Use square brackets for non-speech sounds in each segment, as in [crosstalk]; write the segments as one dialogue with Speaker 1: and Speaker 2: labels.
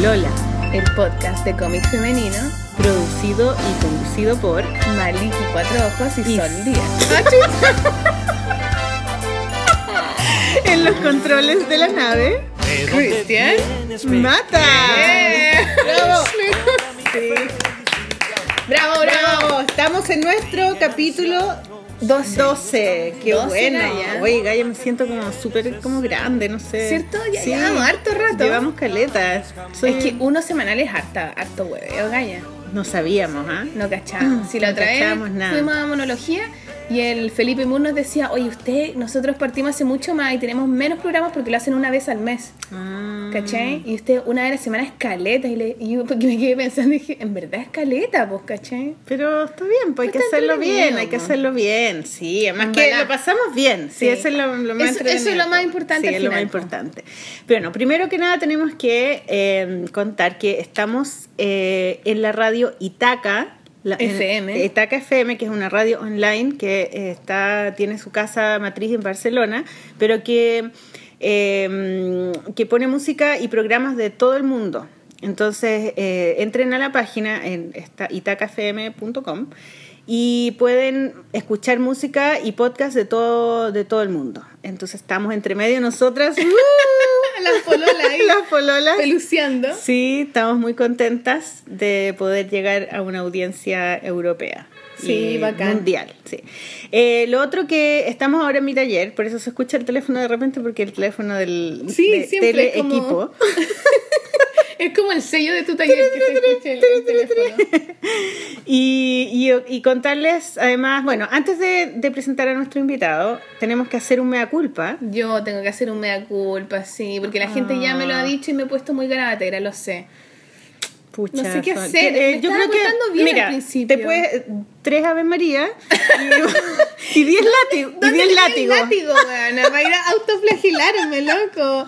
Speaker 1: Polola,
Speaker 2: el podcast de cómic femenino
Speaker 1: producido y conducido por
Speaker 2: Maliki Cuatro Ojos y,
Speaker 1: Y-
Speaker 2: Sol Díaz. [laughs]
Speaker 1: en los controles de la nave.
Speaker 2: Cristian
Speaker 1: ¡Mata!
Speaker 2: ¡Bravo! [laughs]
Speaker 1: ¡Bravo, bravo! Estamos en nuestro capítulo
Speaker 2: 12.
Speaker 1: 12. ¡Qué
Speaker 2: 12,
Speaker 1: bueno!
Speaker 2: Gaya.
Speaker 1: Oye, Gaya, me siento como súper como grande, no sé.
Speaker 2: ¿Cierto? Ya llevamos harto rato.
Speaker 1: Llevamos caletas. Soy-
Speaker 2: Es que uno semanal es harta, harto hueveo, Gaya.
Speaker 1: No sabíamos, ¿ah?
Speaker 2: No cachamos. [clears throat] Si la
Speaker 1: No
Speaker 2: otra vez
Speaker 1: cachábamos nada.
Speaker 2: fuimos a monología y el Felipe Moon nos decía, oye, usted, nosotros partimos hace mucho más y tenemos menos programas porque lo hacen una vez al mes.
Speaker 1: Ah.
Speaker 2: ¿Cachai? Y usted una vez a la semana es caleta. Y, le, y yo porque me quedé pensando dije, en verdad es caleta, pues, ¿cachai?
Speaker 1: Pero está bien, pues hay que hacerlo bien, hay que hacerlo bien. Sí, además
Speaker 2: En
Speaker 1: que
Speaker 2: verdad.
Speaker 1: lo pasamos bien. Sí,
Speaker 2: Sí.
Speaker 1: eso es lo, lo más
Speaker 2: Eso- eso es lo más
Speaker 1: po.
Speaker 2: importante
Speaker 1: Sí,
Speaker 2: al
Speaker 1: es lo más importante. Pero no, primero que nada tenemos que eh, contar que estamos eh, en la radio Itaca. La-
Speaker 2: FM.
Speaker 1: Itaca FM, que es una radio online que eh, está tiene su casa matriz en Barcelona, pero que, eh, que pone música y programas de todo el mundo. Entonces, eh, entren a la página en itacafm.com y pueden escuchar música y podcast de todo, de todo el mundo. Entonces, estamos entre medio nosotras, [laughs] ¡uh!
Speaker 2: Las pololas ahí,
Speaker 1: las pololas.
Speaker 2: peluceando.
Speaker 1: Sí, estamos muy contentas de poder llegar a una audiencia europea.
Speaker 2: Sí,
Speaker 1: y
Speaker 2: bacán.
Speaker 1: Mundial, sí. Eh, lo otro que estamos ahora en mi taller, por eso se escucha el teléfono de repente, porque el teléfono del
Speaker 2: Sí,
Speaker 1: de
Speaker 2: como-
Speaker 1: teleequipo. [laughs] [laughs]
Speaker 2: Es como el sello de tu taller que se escucha el, el teléfono. [laughs]
Speaker 1: Y, y- y contarles, además, bueno, antes de, de presentar a nuestro invitado, tenemos que hacer un mea culpa.
Speaker 2: Yo tengo que hacer un mea culpa, sí, porque la gente ya me lo
Speaker 1: Ah.
Speaker 2: ha dicho y me he puesto muy garabatera, lo sé.
Speaker 1: Pucha,
Speaker 2: No sé qué hacer,
Speaker 1: que,
Speaker 2: me estaba portando bien
Speaker 1: mira,
Speaker 2: al principio.
Speaker 1: te puedes tres Ave María y, [laughs] [laughs] y diez látigos. Y
Speaker 2: ¿Dónde
Speaker 1: diez látigos.
Speaker 2: látigo, weona? Va a ir a autoflagelarme, loco.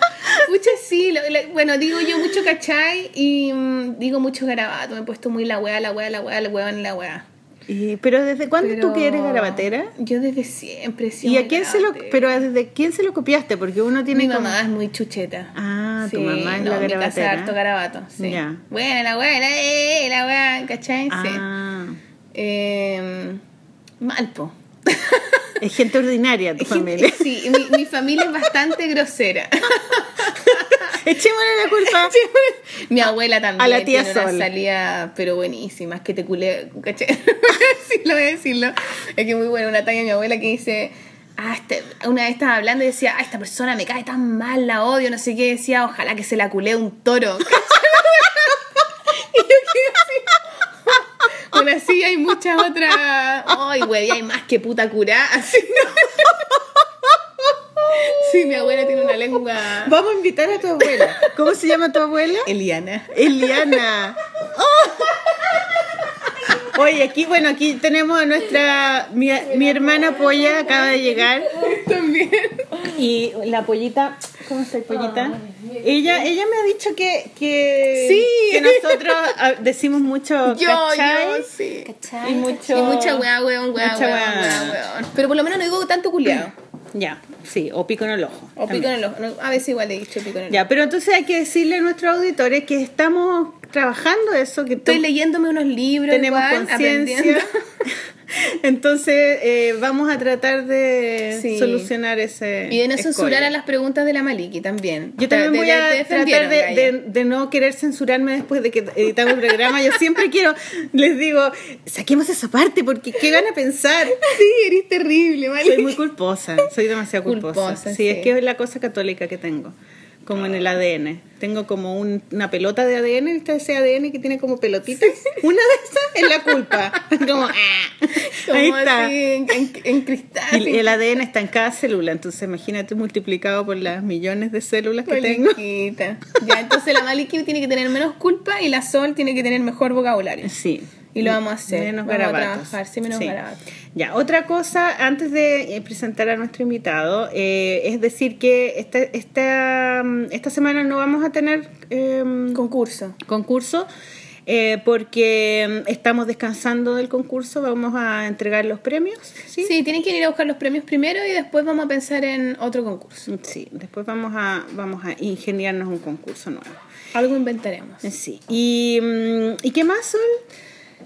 Speaker 2: Pucha, sí. lo- lo- bueno, digo yo mucho cachai y mm, digo mucho garabato. Me he puesto muy la wea, la wea, la wea, la wea, la wea.
Speaker 1: Y- pero ¿desde cuándo tú
Speaker 2: Pero
Speaker 1: que eres garabatera?
Speaker 2: Yo desde siempre sido
Speaker 1: ¿Y a quién se lo, pero desde quién se lo copiaste? Porque uno tiene
Speaker 2: Mi
Speaker 1: como-
Speaker 2: mamá es muy chucheta.
Speaker 1: Ah, tu
Speaker 2: Sí,
Speaker 1: mamá es
Speaker 2: no,
Speaker 1: la
Speaker 2: mi casa
Speaker 1: garabatera.
Speaker 2: harto garabato, sí. Bueno, la wea, la, eh, la wea, ¿cachai? Sí.
Speaker 1: Ah,
Speaker 2: Eh, Malpo. [laughs]
Speaker 1: es gente ordinaria tu familia. [laughs]
Speaker 2: Sí, mi, mi familia es bastante grosera. [laughs]
Speaker 1: Echémosle la culpa.
Speaker 2: Mi abuela también
Speaker 1: A la tía
Speaker 2: tiene una
Speaker 1: Sol.
Speaker 2: salida, pero buenísima, es que te culé, ¿cachai? decirlo, voy a decirlo. Es que muy buena una talla de mi abuela que dice, ah, este- una vez estaba hablando y decía, ah, esta persona me cae tan mal, la odio, no sé qué, decía, ojalá que se la culé un toro. y yo quedé Bueno, así hay muchas otras. Ay, güey, hay más que puta curá. Así, Sí, mi abuela tiene una lengua.
Speaker 1: Vamos a invitar a tu abuela. ¿Cómo se llama tu abuela?
Speaker 2: Eliana.
Speaker 1: Eliana. Oye, aquí, bueno, aquí tenemos a nuestra, mi, mi hermana Polla acaba de llegar [laughs]
Speaker 2: También.
Speaker 1: y la pollita, ¿cómo está el pollita? Ella, ella me ha dicho que, que,
Speaker 2: Sí.
Speaker 1: que nosotros ah, decimos mucho [laughs]
Speaker 2: Yo,
Speaker 1: ¿cachai?
Speaker 2: yo, sí.
Speaker 1: y mucho,
Speaker 2: Y mucha weá, weón, weá,
Speaker 1: Mucha
Speaker 2: weón,
Speaker 1: weá.
Speaker 2: weá, weón. Pero por lo menos no digo tanto culiado. [clears throat]
Speaker 1: Ya, sí, o pico en el ojo.
Speaker 2: O pico en el ojo. A veces igual he dicho pico en el ojo.
Speaker 1: Ya, pero entonces hay que decirle a nuestros auditores que estamos trabajando eso, que
Speaker 2: Estoy
Speaker 1: to-
Speaker 2: leyéndome unos libros,
Speaker 1: tenemos conciencia. [laughs] Entonces eh, vamos a tratar de
Speaker 2: Sí.
Speaker 1: solucionar ese.
Speaker 2: Y de no censurar a las preguntas de la Maliki también.
Speaker 1: Yo también voy a tratar de,
Speaker 2: Gaia.
Speaker 1: de- de no querer censurarme después de que editamos el programa. Yo siempre quiero, les digo, saquemos esa parte porque ¿qué van a pensar?
Speaker 2: Sí, eres terrible, Maliki.
Speaker 1: Soy muy culposa, soy demasiado culposa.
Speaker 2: Culposa,
Speaker 1: sí,
Speaker 2: sí.
Speaker 1: es que es la cosa católica que tengo, como en el ADN. Tengo como un- una pelota de ADN, ¿viste ese ADN que tiene como pelotitas? [laughs] Una de esas es la culpa. [laughs] Como, ah.
Speaker 2: Como
Speaker 1: ahí está.
Speaker 2: así, en, en- en cristal.
Speaker 1: Y el ADN está en cada célula, entonces imagínate multiplicado por las millones de células que tengo.
Speaker 2: Maliquita. Ya, entonces la Maliki tiene que tener menos culpa y la Sol tiene que tener mejor vocabulario.
Speaker 1: Sí.
Speaker 2: Y lo vamos a hacer.
Speaker 1: Menos
Speaker 2: vamos
Speaker 1: garabatos.
Speaker 2: a trabajar, sí, menos
Speaker 1: Sí.
Speaker 2: garabatos.
Speaker 1: Ya, otra cosa, antes de eh, presentar a nuestro invitado, eh, es decir que esta, esta, mm, esta semana no vamos a tener em,
Speaker 2: Concurso.
Speaker 1: concurso. eh, porque mm, estamos descansando del concurso, vamos a entregar los premios.
Speaker 2: Sí, sí tienen que ir a buscar los premios primero y después vamos a pensar en otro concurso.
Speaker 1: Sí, después vamos a, vamos a ingeniarnos un concurso nuevo.
Speaker 2: Algo inventaremos.
Speaker 1: Sí. ¿Y, mm, ¿y qué más, Sol?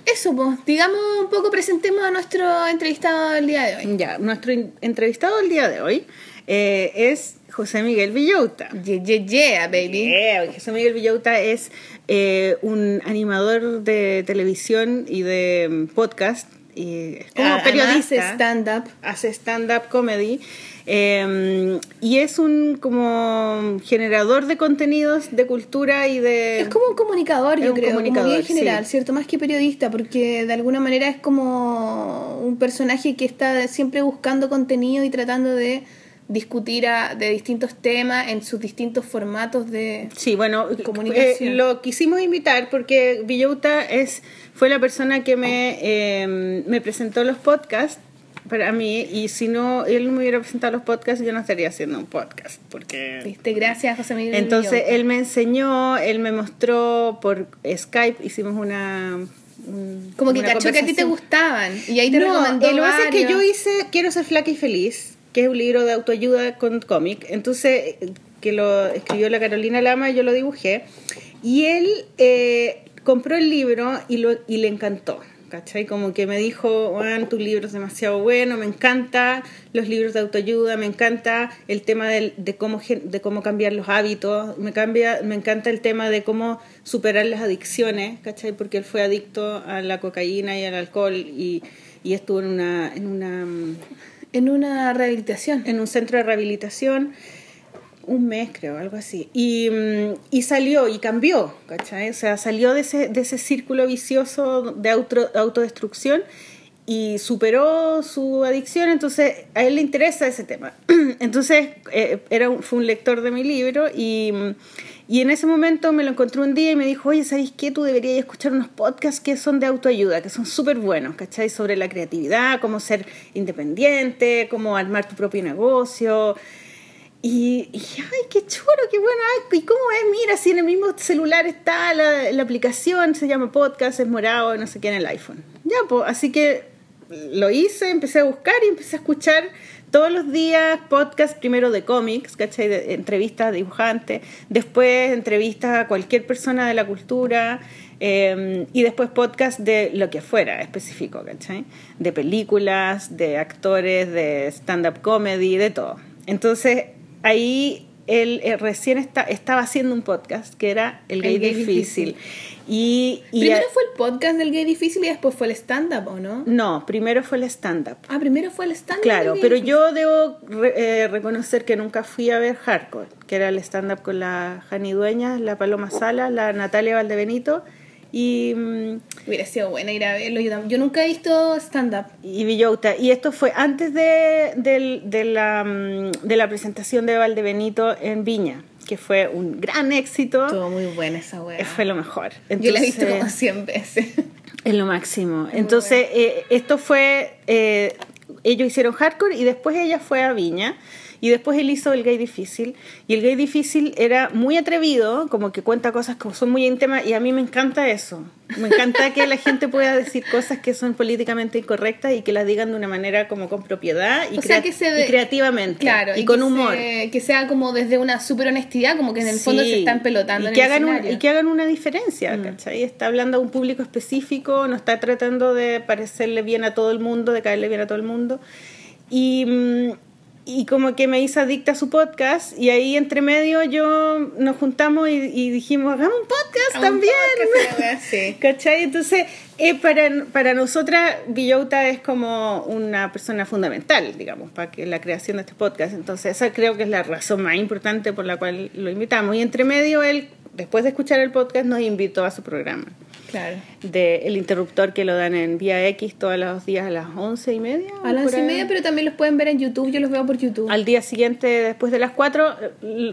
Speaker 2: Eso, pues, digamos un poco, presentemos a nuestro entrevistado del día de hoy.
Speaker 1: Ya, nuestro entrevistado del día de hoy eh, es José Miguel Villauta.
Speaker 2: Yeah, yeah, yeah, baby.
Speaker 1: José Miguel Villauta es eh, un animador de televisión y de mm, podcast. Y es como periodista.
Speaker 2: Hace stand-up.
Speaker 1: Hace stand-up comedy. Eh, y es un como generador de contenidos de cultura y de...
Speaker 2: Es como un comunicador, yo creo, comunicador, en general, ¿cierto? Más que periodista, porque de alguna manera es como un personaje que está siempre buscando contenido y tratando de discutir de distintos temas en sus distintos formatos de
Speaker 1: sí bueno comunicación. Eh, lo quisimos invitar porque Villota es fue la persona que me, eh, me presentó los podcasts para mí y si no él me hubiera presentado los podcasts yo no estaría haciendo un podcast porque
Speaker 2: ¿Viste? gracias José Miguel
Speaker 1: entonces él me enseñó él me mostró por Skype hicimos una
Speaker 2: como que cachó que a ti te gustaban y ahí te no, recomendó
Speaker 1: lo que que yo hice quiero ser flaca y feliz que es un libro de autoayuda con cómic. Entonces, que lo escribió la Carolina Lama, yo lo dibujé. Y él eh, compró el libro y, lo, y le encantó. ¿Cachai? Como que me dijo, Juan, tu libro es demasiado bueno, me encanta los libros de autoayuda, me encanta el tema de, de, cómo, de cómo cambiar los hábitos, me, cambia, me encanta el tema de cómo superar las adicciones, ¿cachai? Porque él fue adicto a la cocaína y al alcohol y, y estuvo en una, en una
Speaker 2: en una rehabilitación.
Speaker 1: En un centro de rehabilitación, un mes creo, algo así. Y, mm, y salió y cambió, ¿cachai? O sea, salió de ese, de ese círculo vicioso de auto, autodestrucción y superó su adicción, entonces a él le interesa ese tema. [clears throat] Entonces eh, era fue un lector de mi libro y mm, y en ese momento me lo encontré un día y me dijo, oye, ¿sabes qué? Tú deberías escuchar unos podcasts que son de autoayuda, que son súper buenos, ¿cachai? Sobre la creatividad, cómo ser independiente, cómo armar tu propio negocio. Y, y ay, qué chulo, qué bueno. ¿Y cómo es? Mira, si en el mismo celular está la, la aplicación, se llama podcast, es morado, no sé qué, en el iPhone. Ya, pues, así que lo hice, empecé a buscar y empecé a escuchar todos los días podcast primero de cómics, ¿cachai? Entrevistas a dibujantes, después entrevistas a cualquier persona de la cultura em, y después podcast de lo que fuera específico, ¿cachai? De películas, de actores, de stand-up comedy, de todo. Entonces ahí él eh, recién está, estaba haciendo un podcast que era El Gay, difícil. Y,
Speaker 2: primero fue el podcast del gay difícil y después fue el stand-up, ¿o no?
Speaker 1: No, primero fue el stand-up.
Speaker 2: Ah, primero fue el stand-up.
Speaker 1: Claro, pero yo debo eh, reconocer que nunca fui a ver Hardcore, que era el stand-up con la Jani Dueñas, la Paloma Sala, la Natalia Valdebenito y...
Speaker 2: Hubiera sido buena ir a verlo. Yo, nunca he visto stand-up.
Speaker 1: Y Villota. Y esto fue antes de, de, la, mm, de la presentación de Valdebenito en Viña que fue un gran éxito.
Speaker 2: Estuvo muy buena esa weá.
Speaker 1: Fue lo mejor.
Speaker 2: Yo la he visto como 100 veces.
Speaker 1: Es lo máximo. Entonces, eh, esto fue, eh, ellos hicieron hardcore y después ella fue a Viña. Y después él hizo El Gay Difícil. Y El Gay Difícil era muy atrevido, como que cuenta cosas que son muy íntimas, y a mí me encanta eso. Me encanta que la gente pueda decir cosas que son políticamente incorrectas y que las digan de una manera como con propiedad y, creativamente.
Speaker 2: Claro,
Speaker 1: y, con humor.
Speaker 2: que sea como desde una super honestidad, como que en el fondo se están pelotando.
Speaker 1: Y, que, hagan y que hagan una diferencia, mm. ¿cachai? Está hablando a un público específico, no está tratando de parecerle bien a todo el mundo, de caerle bien a todo el mundo. Y, mm, y como que me hizo adicta a su podcast y ahí entre medio yo nos juntamos y, dijimos, hagamos un podcast también. [laughs] sí. ¿Cachai? Entonces, eh, para, para nosotras, Villota es como una persona fundamental, digamos, para que la creación de este podcast. Entonces, esa creo que es la razón más importante por la cual lo invitamos. Y entre medio, él, después de escuchar el podcast, nos invitó a su programa.
Speaker 2: Claro.
Speaker 1: De el interruptor que lo dan en Vía X todos los días a las once y media.
Speaker 2: A las once y media, pero también los pueden ver en YouTube. Yo los veo por YouTube.
Speaker 1: Al día siguiente, después de las cuatro,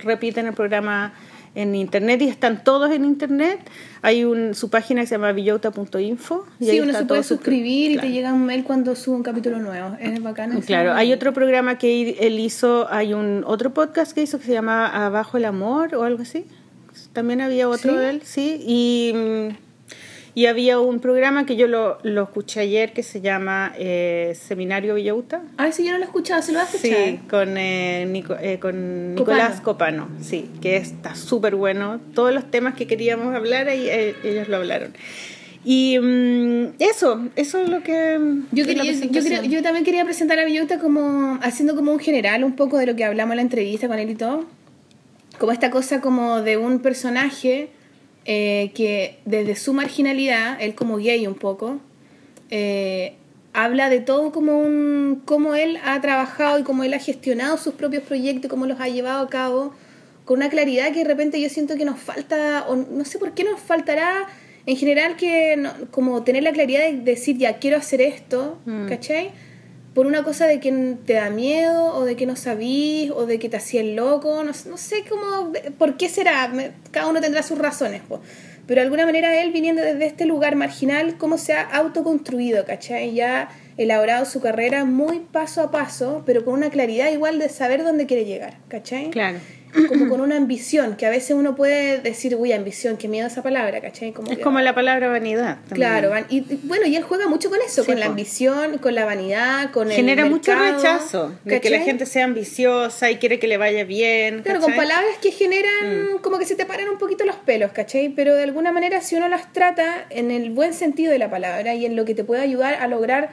Speaker 1: repiten el programa en internet y están todos en internet. Hay un, su página que se llama villota.info.
Speaker 2: Sí, uno se puede suscribir y te llega un mail cuando sube un capítulo nuevo. Es bacano.
Speaker 1: Claro, hay otro programa que él hizo, hay un otro podcast que hizo que se llama Abajo el Amor o algo así. También había otro de él, sí. Y Y había un programa que yo lo, lo escuché ayer que se llama eh, Seminario Villauta.
Speaker 2: Ah, sí, yo no lo he escuchado, se lo va a escuchar.
Speaker 1: Sí, con, eh, Nico- eh, con Nicolás Copano, sí, que está súper bueno. Todos los temas que queríamos hablar, ahí, eh, ellos lo hablaron. Y mm, eso, eso es lo que...
Speaker 2: Yo, quería, yo, creo- yo también quería presentar a Villota como haciendo como un general un poco de lo que hablamos en la entrevista con él y todo. Como esta cosa como de un personaje eh, que desde su marginalidad, él como gay un poco, eh, habla de todo como un cómo él ha trabajado y cómo él ha gestionado sus propios proyectos, cómo los ha llevado a cabo con una claridad que de repente yo siento que nos falta, o no sé por qué nos faltará en general que no- como tener la claridad de decir ya quiero hacer esto,
Speaker 1: Mm.
Speaker 2: ¿cachai? Por una cosa de que te da miedo o de que no sabís o de que te hacía el loco, no, no sé cómo, por qué será, cada uno tendrá sus razones, pero de alguna manera él viniendo desde este lugar marginal, cómo se ha autoconstruido, ¿cachai? Ya elaborado su carrera muy paso a paso, pero con una claridad igual de saber dónde quiere llegar, ¿cachai?
Speaker 1: Claro.
Speaker 2: Como con una ambición, que a veces uno puede decir, uy, ambición, qué miedo esa palabra, ¿cachai? Como
Speaker 1: Es
Speaker 2: que-
Speaker 1: como la palabra vanidad. también.
Speaker 2: Claro, van- y, y bueno, y él juega mucho con eso,
Speaker 1: Sí,
Speaker 2: con la
Speaker 1: po.
Speaker 2: ambición, con la vanidad, con el
Speaker 1: Genera mucho
Speaker 2: mercado,
Speaker 1: rechazo de que la
Speaker 2: ¿cachai?
Speaker 1: gente sea ambiciosa y quiere que le vaya bien.
Speaker 2: Claro, con
Speaker 1: ¿cachai? Mm.
Speaker 2: palabras que generan como que se te paran un poquito los pelos, ¿cachai? Pero de alguna manera si uno las trata en el buen sentido de la palabra y en lo que te puede ayudar a lograr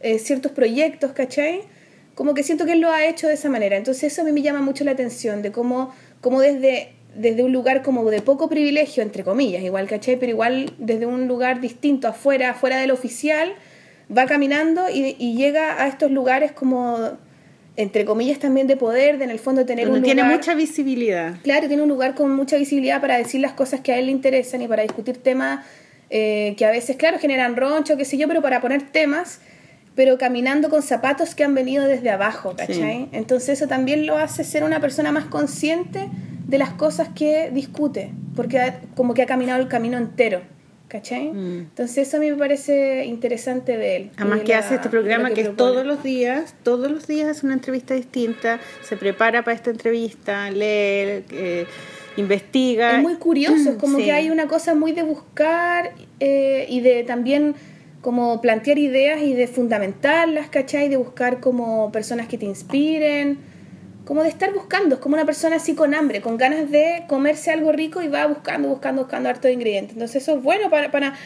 Speaker 2: eh, ciertos proyectos, ¿cachai? Como que siento que él lo ha hecho de esa manera. Entonces eso a mí me llama mucho la atención, de cómo, cómo desde, desde un lugar como de poco privilegio, entre comillas, igual, ¿cachai? Pero igual desde un lugar distinto, afuera, afuera del oficial, va caminando y, y llega a estos lugares como entre comillas también de poder, de en el fondo tener
Speaker 1: Donde
Speaker 2: un
Speaker 1: tiene
Speaker 2: lugar
Speaker 1: mucha visibilidad.
Speaker 2: Claro, tiene un lugar con mucha visibilidad para decir las cosas que a él le interesan y para discutir temas eh, que a veces, claro, generan roncho, qué sé yo, pero para poner temas, pero caminando con zapatos que han venido desde abajo, ¿cachai? Entonces eso también lo hace ser una persona más consciente de las cosas que discute, porque ha- como que ha caminado el camino entero, ¿cachai?
Speaker 1: Mm.
Speaker 2: Entonces eso a mí me parece interesante de él.
Speaker 1: Además
Speaker 2: de
Speaker 1: que
Speaker 2: la-
Speaker 1: hace este programa que, es todos los días, todos los días es una entrevista distinta, se prepara para esta entrevista, lee, eh, investiga.
Speaker 2: Es muy curioso, es como [clears throat]
Speaker 1: Sí.
Speaker 2: que hay una cosa muy de buscar eh, y de también como plantear ideas y de fundamentarlas, ¿cachai? De buscar como personas que te inspiren, como de estar buscando, es como una persona así con hambre, con ganas de comerse algo rico y va buscando, buscando, buscando harto de ingredientes. Entonces eso es bueno para, para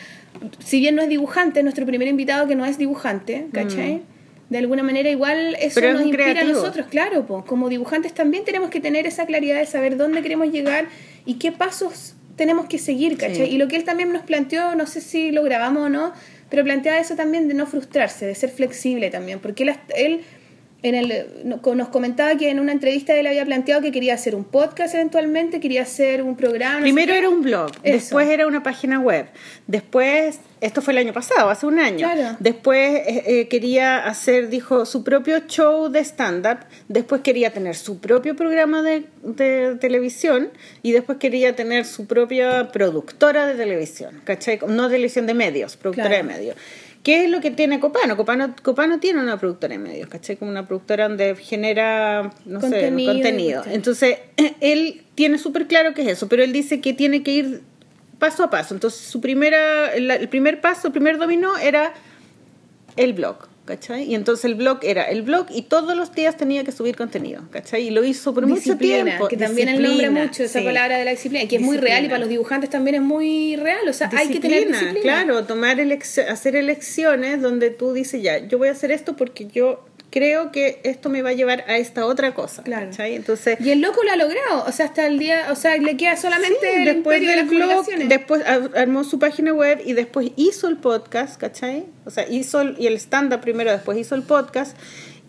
Speaker 2: si bien no es dibujante, es nuestro primer invitado que no es dibujante, ¿cachai? De alguna manera igual eso
Speaker 1: Mm. Pero es
Speaker 2: nos
Speaker 1: un
Speaker 2: inspira a
Speaker 1: creativo.
Speaker 2: nosotros, claro, po. como dibujantes también tenemos que tener esa claridad de saber dónde queremos llegar y qué pasos tenemos que seguir, ¿cachai?
Speaker 1: Sí.
Speaker 2: Y lo que él también nos planteó, no sé si lo grabamos o no, pero planteaba eso también de no frustrarse, de ser flexible también, porque él, él en el, no- nos comentaba que en una entrevista él había planteado que quería hacer un podcast eventualmente, quería hacer un programa. no sé
Speaker 1: Primero era un blog,
Speaker 2: Eso.
Speaker 1: después era una página web, después, esto fue el año pasado, hace un año,
Speaker 2: Claro.
Speaker 1: después eh, eh, quería hacer, dijo, su propio show de stand-up, después quería tener su propio programa de, de televisión y después quería tener su propia productora de televisión, ¿cachai? No televisión de medios, productora
Speaker 2: Claro.
Speaker 1: de medios. ¿Qué es lo que tiene Copano? Copano? Copano tiene una productora de medios, ¿cachai? Como una productora donde genera, no
Speaker 2: Contenido,
Speaker 1: sé, contenido. Entonces, [clears throat] él tiene súper claro qué es eso, pero él dice que tiene que ir paso a paso. Entonces, su primera, el primer paso, el primer dominó era el blog, ¿cachai? Y entonces el blog era el blog y todos los días tenía que subir contenido, ¿cachai? Y lo hizo por mucho
Speaker 2: Disciplina,
Speaker 1: tiempo.
Speaker 2: que también él nombra mucho esa
Speaker 1: sí.
Speaker 2: palabra de la disciplina, y que es muy real y para los dibujantes también es muy real, o sea, hay que tener disciplina.
Speaker 1: Claro, tomar elec- hacer elecciones donde tú dices, ya, yo voy a hacer esto porque yo creo que esto me va a llevar a esta otra cosa,
Speaker 2: Claro.
Speaker 1: ¿cachai? Entonces,
Speaker 2: Y el loco lo ha logrado, o sea, hasta el día, o sea, le queda solamente
Speaker 1: Sí,
Speaker 2: el
Speaker 1: después
Speaker 2: de
Speaker 1: del
Speaker 2: las
Speaker 1: blog, después ar- armó su página web y después hizo el podcast, ¿cachai? O sea, hizo el, y el stand-up primero, después hizo el podcast.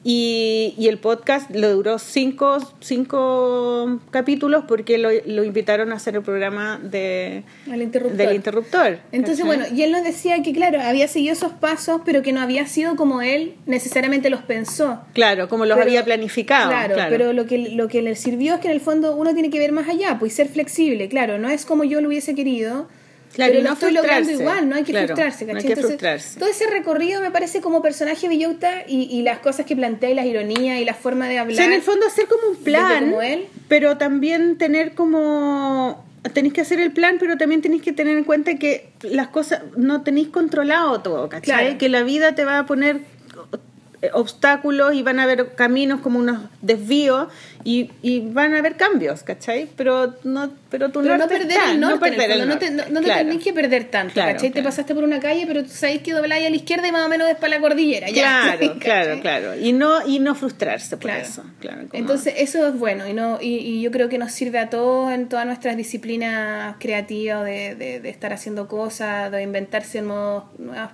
Speaker 1: Y, y el podcast le duró cinco, cinco capítulos porque lo, lo invitaron a hacer el programa de,
Speaker 2: Al interruptor.
Speaker 1: del interruptor.
Speaker 2: Entonces,
Speaker 1: ¿cachai?
Speaker 2: bueno, y él nos decía que, claro, había seguido esos pasos, pero que no había sido como él necesariamente los pensó.
Speaker 1: Claro, como los
Speaker 2: Pero-
Speaker 1: había planificado.
Speaker 2: Claro,
Speaker 1: Claro,
Speaker 2: pero lo que, lo que le sirvió es que en el fondo uno tiene que ver más allá, pues ser flexible, claro, no es como yo lo hubiese querido,
Speaker 1: Claro,
Speaker 2: pero lo
Speaker 1: no
Speaker 2: estoy logrando igual, no hay que
Speaker 1: Claro,
Speaker 2: frustrarse,
Speaker 1: no hay
Speaker 2: ¿cachai?
Speaker 1: que
Speaker 2: Entonces,
Speaker 1: frustrarse.
Speaker 2: todo ese recorrido me parece como personaje Villota y, y las cosas que plantea y las ironías y la forma de
Speaker 1: O
Speaker 2: hablar.
Speaker 1: sea, en el fondo hacer como un plan,
Speaker 2: como él.
Speaker 1: pero también tener como tenéis que hacer el plan, pero también tenéis que tener en cuenta que las cosas no tenéis controlado todo, ¿cachai?
Speaker 2: Claro.
Speaker 1: Que la vida te va a poner obstáculos y van a haber caminos como unos desvíos y, y van a haber cambios, ¿cachai? Pero no pero
Speaker 2: Pero no perder
Speaker 1: está,
Speaker 2: el norte,
Speaker 1: no perder
Speaker 2: el no te,
Speaker 1: norte.
Speaker 2: no, no te
Speaker 1: Claro.
Speaker 2: tenés que perder tanto,
Speaker 1: Claro,
Speaker 2: ¿cachai? Te pasaste por una calle, pero tú sabes que dobláis a la izquierda y más o menos es para la cordillera, ya.
Speaker 1: Claro, [laughs] claro, claro. Y no, y no frustrarse por eso. Claro, como-
Speaker 2: Entonces, eso es bueno y, no, y, y yo creo que nos sirve a todos en todas nuestras disciplinas creativas de, de, de estar haciendo cosas, de inventarse nuevos, nuevas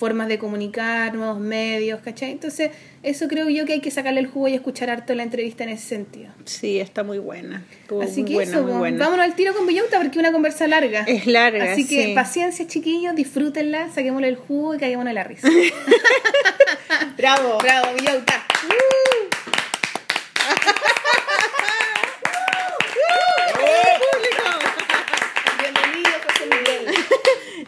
Speaker 2: formas de comunicar, nuevos medios, ¿cachai? Entonces, eso creo yo que hay que sacarle el jugo y escuchar harto la entrevista en ese sentido.
Speaker 1: sí, está muy buena. Estuvo
Speaker 2: Así
Speaker 1: muy
Speaker 2: que
Speaker 1: buena,
Speaker 2: eso,
Speaker 1: muy
Speaker 2: po,
Speaker 1: buena.
Speaker 2: vámonos al tiro con Villauta porque es una conversa larga.
Speaker 1: Es larga,
Speaker 2: Así que
Speaker 1: sí.
Speaker 2: paciencia, chiquillos, disfrútenla, saquémosle el jugo y caguémonos de la risa. [laughs]
Speaker 1: Bravo.
Speaker 2: Bravo, Villauta. Bienvenido, José Miguel.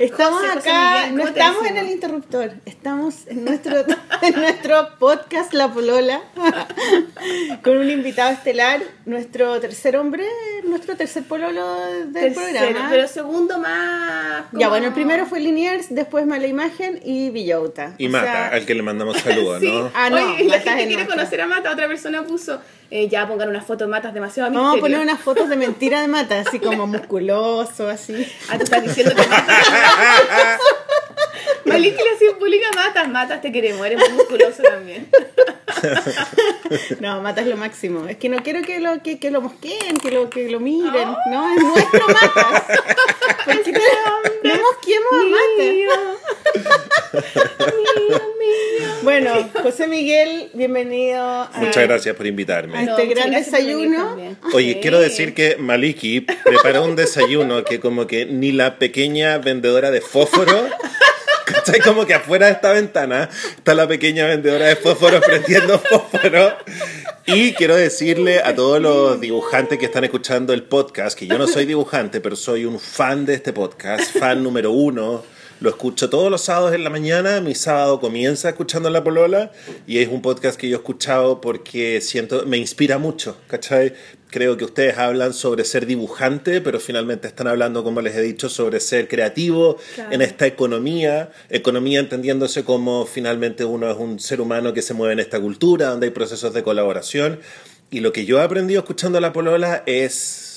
Speaker 1: Estamos
Speaker 2: José, José
Speaker 1: acá,
Speaker 2: Miguel,
Speaker 1: no
Speaker 2: ¿cómo te
Speaker 1: estamos en el interruptor, estamos en nuestro, [laughs] en nuestro podcast La Polola [laughs] con un invitado estelar, nuestro tercer hombre, nuestro tercer pololo del
Speaker 2: Tercero,
Speaker 1: programa.
Speaker 2: pero segundo más.
Speaker 1: Ya, bueno, el primero fue Liniers, después Mala Imagen y Villota.
Speaker 3: Y
Speaker 1: O
Speaker 3: Mata,
Speaker 1: sea,
Speaker 3: al que le mandamos saludos, [laughs]
Speaker 2: Sí.
Speaker 3: ¿no?
Speaker 1: Ah, no,
Speaker 2: Oye, y la gente quiere conocer a Mata. Otra persona puso, eh, ya pongan una foto de Matas demasiado
Speaker 1: Vamos a
Speaker 2: misterio.
Speaker 1: poner unas fotos de mentira de Mata, así como musculoso, así.
Speaker 2: Ah, tú estás diciendo que [laughs] Maliki le hacía pública Matas. Matas, te queremos. Eres muy musculoso también.
Speaker 1: No, Mata es lo máximo. Es que no quiero que lo, que, que lo mosqueen, que lo, que lo miren. No, es nuestro Matas. Porque no, no a.
Speaker 2: Mío, mío.
Speaker 1: Bueno, José Miguel, bienvenido a,
Speaker 3: Muchas gracias por invitarme.
Speaker 1: a este gran desayuno.
Speaker 3: Oye,
Speaker 2: Sí.
Speaker 3: quiero decir que Maliki preparó un desayuno que como que ni la pequeña vendedora de fósforo, ¿cachai? Como que afuera de esta ventana está la pequeña vendedora de fósforo prendiendo fósforo. Y quiero decirle a todos los dibujantes que están escuchando el podcast, que yo no soy dibujante, pero soy un fan de este podcast, fan número uno. Lo escucho todos los sábados en la mañana. Mi sábado comienza escuchando La Polola y es un podcast que yo he escuchado porque siento, me inspira mucho, ¿cachai? Creo que ustedes hablan sobre ser dibujante, pero finalmente están hablando, como les he dicho, sobre ser creativo
Speaker 2: Claro.
Speaker 3: en esta economía. Economía entendiéndose como finalmente uno es un ser humano que se mueve en esta cultura, donde hay procesos de colaboración. Y lo que yo he aprendido escuchando La Polola es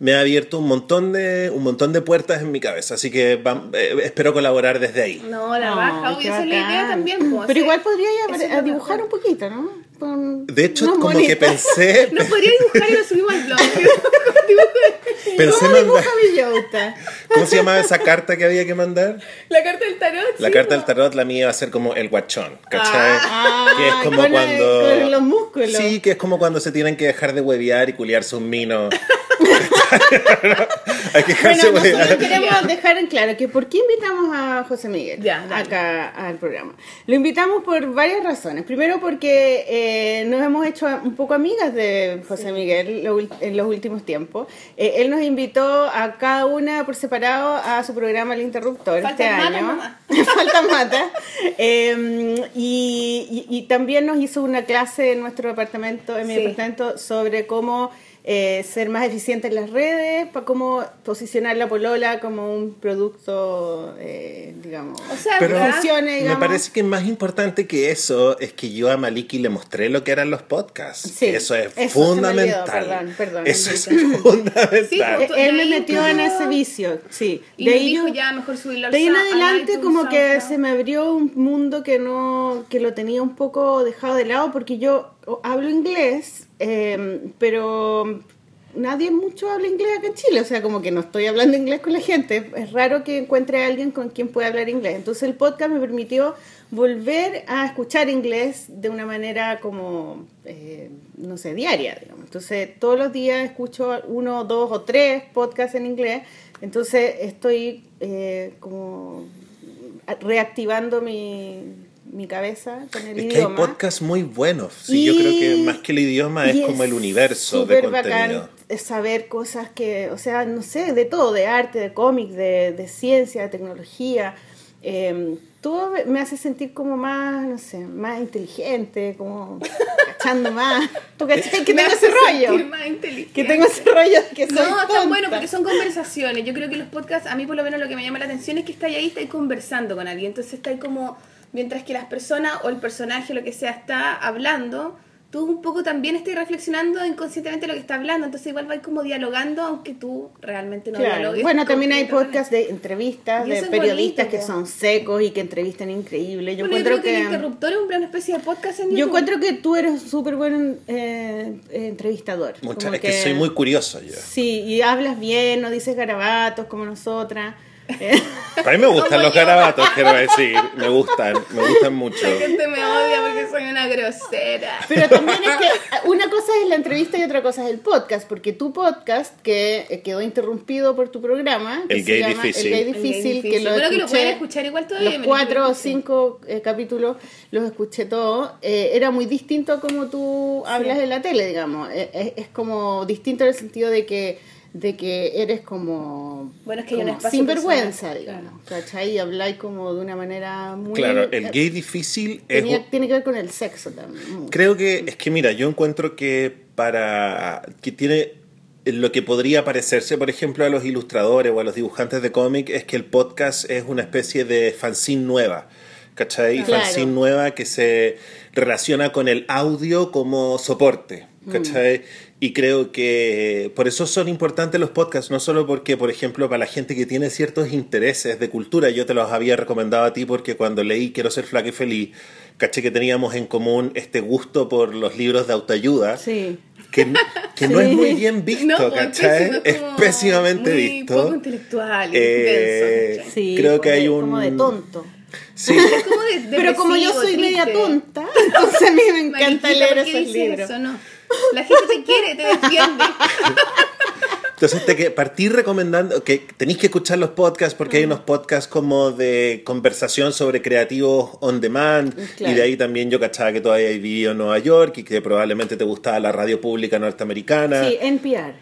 Speaker 3: me ha abierto un montón de un montón de puertas en mi cabeza, así que vam- eh, espero colaborar desde ahí.
Speaker 2: No, la baja,
Speaker 1: qué
Speaker 2: obvio, esa es la idea
Speaker 1: bacán.
Speaker 2: también. po,
Speaker 1: Pero
Speaker 2: hacer-
Speaker 1: igual podría ir a, a dibujar
Speaker 2: mejor.
Speaker 1: un poquito, ¿no? Con
Speaker 3: De hecho, como que
Speaker 1: monitos.
Speaker 3: pensé, [laughs]
Speaker 2: No podría dibujar y lo subimos al blog. [laughs]
Speaker 3: pensé
Speaker 1: ¿Cómo
Speaker 3: mandar,
Speaker 1: dibuja?
Speaker 3: ¿cómo se llamaba esa carta que había que mandar?
Speaker 2: La carta del tarot.
Speaker 3: La
Speaker 2: sí,
Speaker 3: carta del tarot, la mía va a ser como el guachón, ¿cachai?
Speaker 1: Ah,
Speaker 3: que es como
Speaker 1: con,
Speaker 3: cuando...
Speaker 1: con los músculos.
Speaker 3: Sí, que es como cuando se tienen que dejar de huevear y culiarse un mino. [laughs] [laughs] Hay que dejarse
Speaker 1: Bueno, nosotros queremos dejar en claro que por qué invitamos a José Miguel
Speaker 2: Ya,
Speaker 1: acá al programa. Lo invitamos por varias razones. Primero porque eh, nos hemos hecho un poco amigas de José Miguel lo en los últimos tiempos. Eh, él nos invitó a cada una por separado a su programa El Interruptor este año.
Speaker 2: mamá. [laughs]
Speaker 1: Faltan matas. Eh, y, y- y también nos hizo una clase en nuestro departamento, en mi
Speaker 2: Sí.
Speaker 1: departamento, sobre cómo eh, ser más eficiente en las redes, para cómo posicionar la polola como un producto, eh, digamos,
Speaker 2: O sea,
Speaker 3: Pero
Speaker 1: funcione,
Speaker 3: me
Speaker 1: digamos.
Speaker 3: parece que más importante que eso es que yo a Maliki le mostré lo que eran los podcasts.
Speaker 1: Sí,
Speaker 3: eso es
Speaker 1: eso se me
Speaker 3: fundamental.
Speaker 1: olvidó, perdón, perdón,
Speaker 3: eso es fundamental.
Speaker 2: Sí,
Speaker 1: Eh,
Speaker 2: tú-
Speaker 1: Él me metió en ese vicio, sí.
Speaker 2: Y
Speaker 1: de
Speaker 2: me
Speaker 1: ahí
Speaker 2: dijo
Speaker 1: yo-
Speaker 2: ya mejor subirlo al
Speaker 1: De ahí en adelante
Speaker 2: iTunes,
Speaker 1: como que
Speaker 2: SoundCloud.
Speaker 1: se me abrió un mundo que no que lo tenía un poco dejado de lado porque yo hablo inglés, eh, pero nadie mucho habla inglés acá en Chile, o sea, como que no estoy hablando inglés con la gente, es raro que encuentre a alguien con quien pueda hablar inglés. Entonces el podcast me permitió volver a escuchar inglés de una manera como, eh, no sé, diaria, digamos. Entonces todos los días escucho uno, dos o tres podcasts en inglés, entonces estoy eh, como reactivando mi, mi cabeza con el
Speaker 3: Es que hay
Speaker 1: idioma.
Speaker 3: podcasts muy buenos. Sí, yo creo que más que el idioma es
Speaker 1: y
Speaker 3: como el universo de contenido.
Speaker 1: bacán saber cosas que, o sea, no sé, de todo, de arte, de cómic, de, de ciencia, de tecnología. eh, Tú me haces sentir como más, no sé, más inteligente, como [laughs] cachando más. ¿Tú cachai que
Speaker 2: Me
Speaker 1: tengo
Speaker 2: hace
Speaker 1: ese rollo?
Speaker 2: más inteligente.
Speaker 1: Que tengo ese rollo que soy
Speaker 2: No, está
Speaker 1: tonta.
Speaker 2: bueno porque son conversaciones. Yo creo que los podcasts, a mí por lo menos lo que me llama la atención es que estáis ahí, estáis conversando con alguien. Entonces estáis como, mientras que las personas o el personaje, lo que sea, está hablando, tú un poco también estás reflexionando inconscientemente lo que está hablando. Entonces igual vais como dialogando, aunque tú realmente no
Speaker 1: Claro.
Speaker 2: dialogues.
Speaker 1: Bueno, también hay podcasts de entrevistas, de periodistas
Speaker 2: bonito,
Speaker 1: que son secos y que entrevistan increíble. Yo
Speaker 2: Bueno, yo
Speaker 1: encuentro
Speaker 2: creo que, el
Speaker 1: que...
Speaker 2: interruptor es una especie de podcast en YouTube.
Speaker 1: Yo encuentro que tú eres súper buen eh, eh, entrevistador.
Speaker 3: Mucha-
Speaker 1: Como
Speaker 3: es que soy muy curioso yo.
Speaker 1: Sí, y hablas bien, no dices garabatos como nosotras. Eh, [laughs]
Speaker 3: A mí me gustan
Speaker 2: Como
Speaker 3: los
Speaker 2: yo.
Speaker 3: garabatos, quiero decir. Me gustan, me gustan mucho.
Speaker 2: La gente me odia porque soy una grosera.
Speaker 1: Pero también es que una cosa es la entrevista y otra cosa es el podcast, porque tu podcast, que eh, quedó interrumpido por tu programa, que
Speaker 3: El
Speaker 1: se
Speaker 3: Gay
Speaker 1: llama
Speaker 3: Difícil.
Speaker 1: El Gay
Speaker 2: El Gay
Speaker 1: Difícil, que
Speaker 2: Difícil.
Speaker 1: lo
Speaker 2: Bueno, que lo pueden escuchar igual todavía,
Speaker 1: Los cuatro o cinco eh, capítulos los escuché todos. Eh, era muy distinto a como tú hablas en la tele, digamos. Eh, Es, es como distinto en el sentido de que de que eres como,
Speaker 2: Bueno, es que
Speaker 1: como
Speaker 2: espacio
Speaker 1: sin vergüenza,
Speaker 2: personal,
Speaker 1: digamos, ¿cachai? Y habláis como de una manera muy...
Speaker 3: Claro, el
Speaker 1: eh,
Speaker 3: gay difícil es...
Speaker 1: tenía- tiene que ver con el sexo también.
Speaker 3: Creo que es que mira, yo encuentro que para que tiene lo que podría parecerse, por ejemplo, a los ilustradores o a los dibujantes de cómic es que el podcast es una especie de fanzine nueva, ¿cachai?
Speaker 1: Claro.
Speaker 3: Fanzine nueva que se relaciona con el audio como soporte, ¿cachai? Y creo que por eso son importantes los podcasts, no solo porque, por ejemplo, para la gente que tiene ciertos intereses de cultura, yo te los había recomendado a ti porque cuando leí Quiero ser flaca y feliz, caché que teníamos en común este gusto por los libros de autoayuda,
Speaker 1: Sí.
Speaker 3: que, que no
Speaker 1: Sí.
Speaker 3: es muy bien visto,
Speaker 2: No, pues,
Speaker 3: ¿cachai? Es pésimamente
Speaker 2: muy
Speaker 3: visto.
Speaker 2: poco intelectual,
Speaker 3: Eh,
Speaker 2: intenso.
Speaker 1: Sí,
Speaker 3: Creo que
Speaker 1: pues,
Speaker 3: hay
Speaker 1: de-
Speaker 3: un-
Speaker 1: Como de tonto.
Speaker 3: Sí, [laughs]
Speaker 2: como de-
Speaker 1: Pero como yo soy media
Speaker 2: triste.
Speaker 1: tonta, [laughs] entonces a mí me encanta
Speaker 2: Mariquita,
Speaker 1: leer
Speaker 2: ¿por qué
Speaker 1: esos libros.
Speaker 2: Eso? No. La gente te quiere, te defiende.
Speaker 3: Entonces te que partir recomendando que tenéis que escuchar los podcasts porque hay unos podcasts como de conversación sobre creativos on demand
Speaker 1: Claro.
Speaker 3: y de ahí también yo cachaba que todavía vivido en Nueva York y que probablemente te gustaba la radio pública norteamericana.
Speaker 1: Sí, NPR.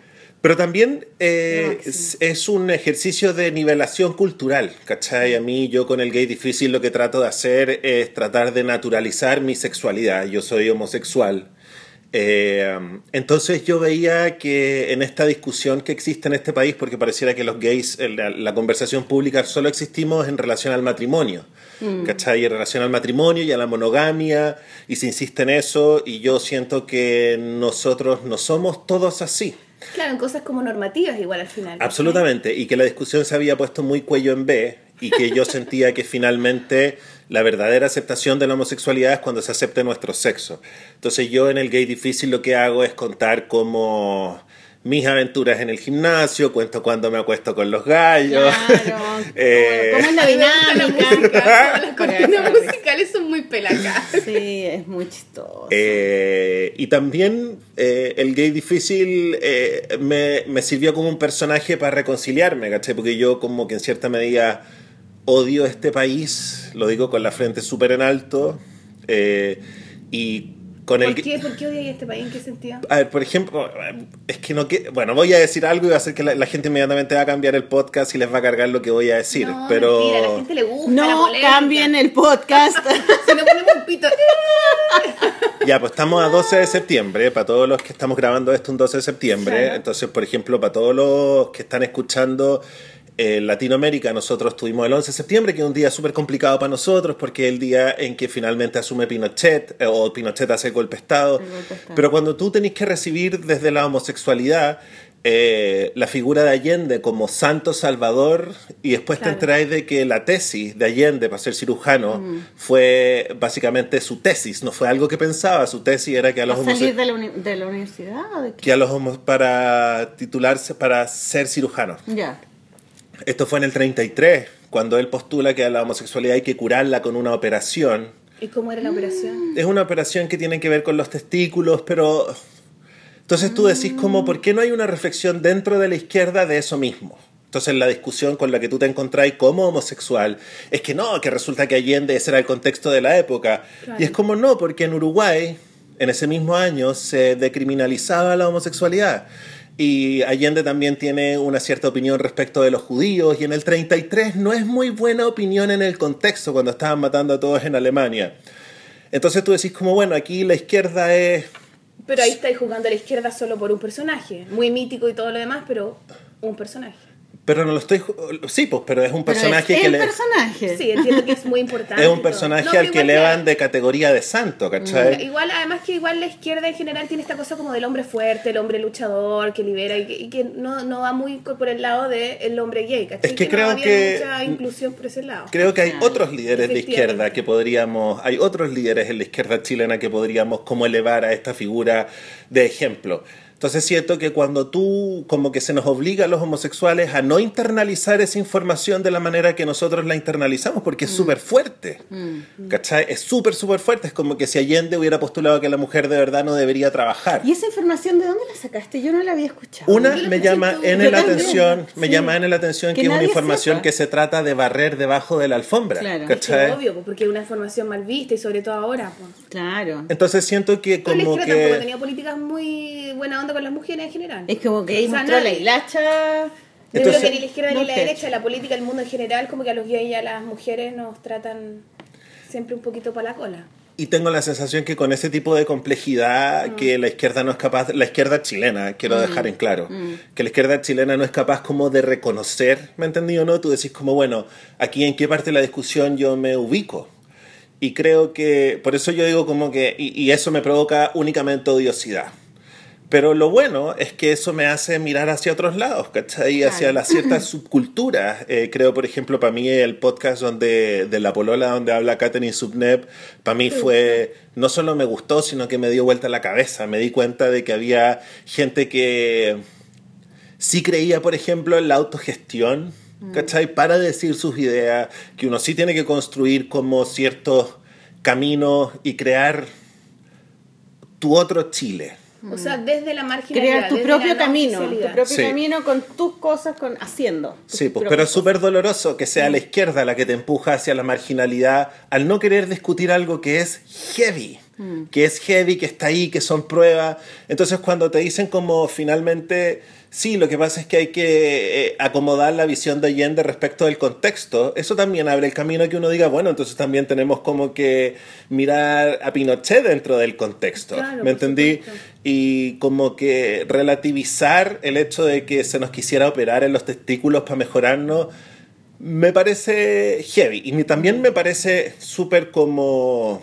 Speaker 3: Pero también eh, es un ejercicio de nivelación cultural, ¿cachai? A mí, yo con el gay difícil lo que trato de hacer es tratar de naturalizar mi sexualidad. Yo soy homosexual. Eh, entonces yo veía que en esta discusión que existe en este país, porque pareciera que los gays, la, la conversación pública, solo existimos en relación al matrimonio, ¿cachai? En relación al matrimonio y a la monogamia, y se insiste en eso, y yo siento que nosotros no somos todos así.
Speaker 2: Claro, en cosas como normativas igual al final.
Speaker 3: Absolutamente, y que la discusión se había puesto muy cuello en B y que yo sentía que finalmente la verdadera aceptación de la homosexualidad es cuando se acepte nuestro sexo. Entonces yo en el gay difícil lo que hago es contar como mis aventuras en el gimnasio, cuento cuando me acuesto con los gallos.
Speaker 1: Claro. [laughs]
Speaker 3: Eh,
Speaker 1: ¿Cómo es la
Speaker 2: música,
Speaker 1: dinámica? [laughs]
Speaker 2: las cortinas musicales son muy pelacas.
Speaker 1: Sí, es muy chistoso.
Speaker 3: Eh, y también eh, el gay difícil eh, me, me sirvió como un personaje para reconciliarme, ¿cachai? Porque yo como que en cierta medida odio este país, lo digo con la frente súper en alto, eh, y con el...
Speaker 2: ¿Por qué? ¿Por qué odias este país? ¿En qué sentido?
Speaker 3: A ver, por ejemplo, es que no que bueno, voy a decir algo y va a hacer que la, la gente inmediatamente va a cambiar el podcast y les va a cargar lo que voy a decir,
Speaker 2: no,
Speaker 3: pero
Speaker 2: mentira, a la gente le gusta la
Speaker 1: no
Speaker 2: polémica.
Speaker 1: cambien el podcast.
Speaker 2: Si no ponemos un pito... [laughs]
Speaker 3: Ya, pues estamos a 12 de septiembre, para todos los que estamos grabando esto un 12 de septiembre.
Speaker 2: Claro.
Speaker 3: Entonces, por ejemplo, para todos los que están escuchando en Latinoamérica, nosotros tuvimos el 11 de septiembre, que es un día súper complicado para nosotros, porque es el día en que finalmente asume Pinochet, eh, o Pinochet hace el golpe de Estado.
Speaker 1: Golpe.
Speaker 3: Pero cuando tú tenés que recibir desde la homosexualidad eh, la figura de Allende como santo salvador y después
Speaker 2: Claro.
Speaker 3: te enteráis de que la tesis de Allende para ser cirujano fue básicamente su tesis, no fue algo que pensaba, su tesis era que a
Speaker 1: ¿Va
Speaker 3: los
Speaker 1: a salir
Speaker 3: homose-
Speaker 1: de la, uni- de la universidad? o de qué?
Speaker 3: que a los para titularse para ser cirujano.
Speaker 1: Ya.
Speaker 3: Esto fue en el 33, cuando él postula que a la homosexualidad hay que curarla con una operación.
Speaker 2: ¿Y cómo era la operación?
Speaker 3: Es una operación que tiene que ver con los testículos, pero... Entonces tú decís como, ¿por qué no hay una reflexión dentro de la izquierda de eso mismo? Entonces la discusión con la que tú te encontrás como homosexual es que no, que resulta que Allende ese era el contexto de la época.
Speaker 2: Claro.
Speaker 3: Y es como no, porque en Uruguay, en ese mismo año, se decriminalizaba la homosexualidad. Y Allende también tiene una cierta opinión respecto de los judíos. Y en el 33 no es muy buena opinión en el contexto cuando estaban matando a todos en Alemania. Entonces tú decís como, bueno, aquí la izquierda es...
Speaker 2: Pero ahí estáis jugando a la izquierda solo por un personaje, muy mítico y todo lo demás, pero un personaje.
Speaker 3: Pero no lo estoy... Sí, pues, pero es un
Speaker 1: Pero
Speaker 3: personaje
Speaker 1: es
Speaker 3: que
Speaker 1: el
Speaker 3: le...
Speaker 1: personaje.
Speaker 2: Sí, entiendo que es muy importante. [laughs]
Speaker 3: Es un personaje
Speaker 2: No, pero
Speaker 3: al que elevan de categoría de santo, ¿cachai?
Speaker 2: Igual, además que igual la izquierda en general tiene esta cosa como del hombre fuerte, el hombre luchador, que libera y que, y que no, no va muy por el lado del hombre gay, ¿cachai?
Speaker 3: Es que
Speaker 2: no
Speaker 3: creo
Speaker 2: había
Speaker 3: que-
Speaker 2: mucha inclusión por ese lado.
Speaker 3: Creo que hay
Speaker 1: Claro,
Speaker 3: otros líderes de izquierda que podríamos, hay otros líderes en la izquierda chilena que podríamos como elevar a esta figura de ejemplo. Entonces siento que cuando tú, como que se nos obliga a los homosexuales a no internalizar esa información de la manera que nosotros la internalizamos, porque
Speaker 1: Mm.
Speaker 3: es súper fuerte, ¿cachai? Es súper, súper fuerte. Es como que si Allende hubiera postulado que la mujer de verdad no debería trabajar.
Speaker 1: ¿Y esa información de dónde la sacaste? Yo no la había escuchado.
Speaker 3: Una me llama en la atención, me
Speaker 1: sí.
Speaker 3: llama en la atención
Speaker 1: Que
Speaker 3: que, es una información
Speaker 1: sepa.
Speaker 3: que se trata de barrer debajo de la alfombra,
Speaker 1: Claro.
Speaker 2: Es que
Speaker 3: ¿cachai?
Speaker 2: obvio, pues, porque es una información mal vista y sobre todo ahora. Pues.
Speaker 1: Claro.
Speaker 3: Entonces siento que como
Speaker 2: izquierda tampoco
Speaker 3: que
Speaker 2: tenía políticas muy buena onda con las mujeres en general.
Speaker 1: Es como que ahí
Speaker 2: O sea,
Speaker 1: mostró la hilacha.
Speaker 2: Yo
Speaker 3: Entonces-
Speaker 2: creo que ni la izquierda
Speaker 1: No
Speaker 2: ni la derecha, la política, el mundo en general, como que a los gays y a las mujeres nos tratan siempre un poquito para la cola.
Speaker 3: y tengo la sensación que con ese tipo de complejidad que la izquierda no es capaz, la izquierda chilena, quiero dejar en claro, que la izquierda chilena no es capaz como de reconocer, ¿me entendí o no? Tú decís como, bueno, aquí en qué parte de la discusión yo me ubico. Y creo que, por eso yo digo como que, y, y eso me provoca únicamente odiosidad. Pero lo bueno es que eso me hace mirar hacia otros lados, ¿cachai? Hacia las ciertas [clears throat] subculturas. Eh, creo, por ejemplo, para mí el podcast donde, de La Polola, donde habla Katherine Subnep, para mí fue, no solo me gustó, sino que me dio vuelta la cabeza. Me di cuenta de que había gente que sí creía, por ejemplo, en la autogestión, ¿cachai? Para decir sus ideas, que uno sí tiene que construir como ciertos caminos y crear tu otro Chile.
Speaker 2: O sea, desde la marginalidad.
Speaker 1: Crear tu propio camino, tu propio
Speaker 3: Sí.
Speaker 1: camino con tus cosas, con haciendo.
Speaker 3: Sí, pues, pero es súper doloroso que sea la izquierda la que te empuja hacia la marginalidad al no querer discutir algo que es heavy, que es heavy, que está ahí, que son pruebas. Entonces cuando te dicen como finalmente, sí, lo que pasa es que hay que eh, acomodar la visión de Allende respecto del contexto, eso también abre el camino a que uno diga, bueno, entonces también tenemos como que mirar a Pinochet dentro del contexto.
Speaker 2: Claro,
Speaker 3: ¿Me entendí?
Speaker 2: supuesto.
Speaker 3: y como que relativizar el hecho de que se nos quisiera operar en los testículos para mejorarnos me parece heavy y también me parece súper como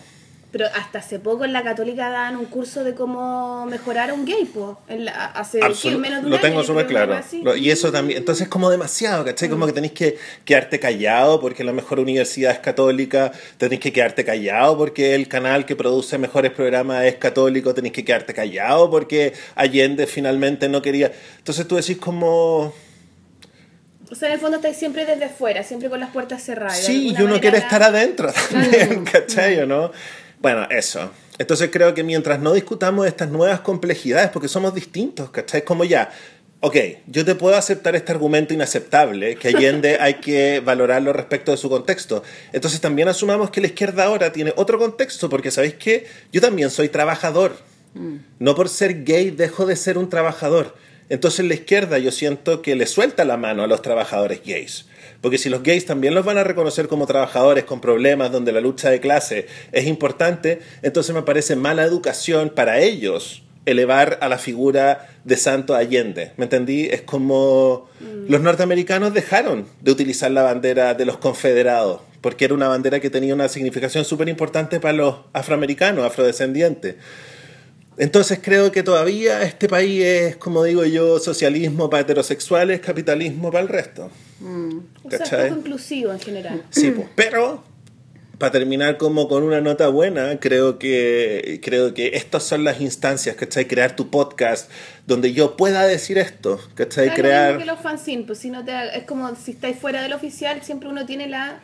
Speaker 2: Pero hasta hace poco en la católica daban un curso de cómo mejorar un gay, la- hace
Speaker 3: Absolu-
Speaker 2: ¿qué? menos de un
Speaker 3: lo tengo súper claro. Lo- y eso también, entonces como demasiado, ¿cachai? Como que tenéis que quedarte callado porque la mejor universidad es católica, tenéis que quedarte callado porque el canal que produce mejores programas es católico, tenéis que quedarte callado porque Allende finalmente no quería. Entonces tú decís como...
Speaker 2: O sea, en el fondo estáis siempre desde fuera, siempre con las puertas cerradas.
Speaker 3: Sí, y uno quiere
Speaker 2: la-
Speaker 3: estar adentro también, [laughs] ¿cachai o no? Bueno, eso. Entonces creo que mientras no discutamos estas nuevas complejidades, porque somos distintos, ¿cachai? Como ya, ok, yo te puedo aceptar este argumento inaceptable, que Allende [laughs] hay que valorarlo respecto de su contexto. Entonces también asumamos que la izquierda ahora tiene otro contexto, porque ¿sabéis qué? Yo también soy trabajador. No por ser gay dejo de ser un trabajador. Entonces la izquierda yo siento que le suelta la mano a los trabajadores gays. Porque si los gays también los van a reconocer como trabajadores con problemas donde la lucha de clase es importante, entonces me parece mala educación para ellos elevar a la figura de Santo Allende. ¿Me entendí? Es como los norteamericanos dejaron de utilizar la bandera de los confederados, porque era una bandera que tenía una significación súper importante para los afroamericanos, afrodescendientes. Entonces creo que todavía este país es, como digo yo, socialismo para heterosexuales, capitalismo para el resto.
Speaker 2: O sea, es poco inclusivo en general.
Speaker 3: Sí, [clears throat] pues, pero para terminar como con una nota buena, creo que creo que estas son las instancias, ¿cachai? Crear tu podcast donde yo pueda decir esto, ¿cachai?
Speaker 2: Es mismo
Speaker 3: Crear...
Speaker 2: que los fanzines, pues si no te, es como si estáis fuera del oficial, siempre uno tiene la,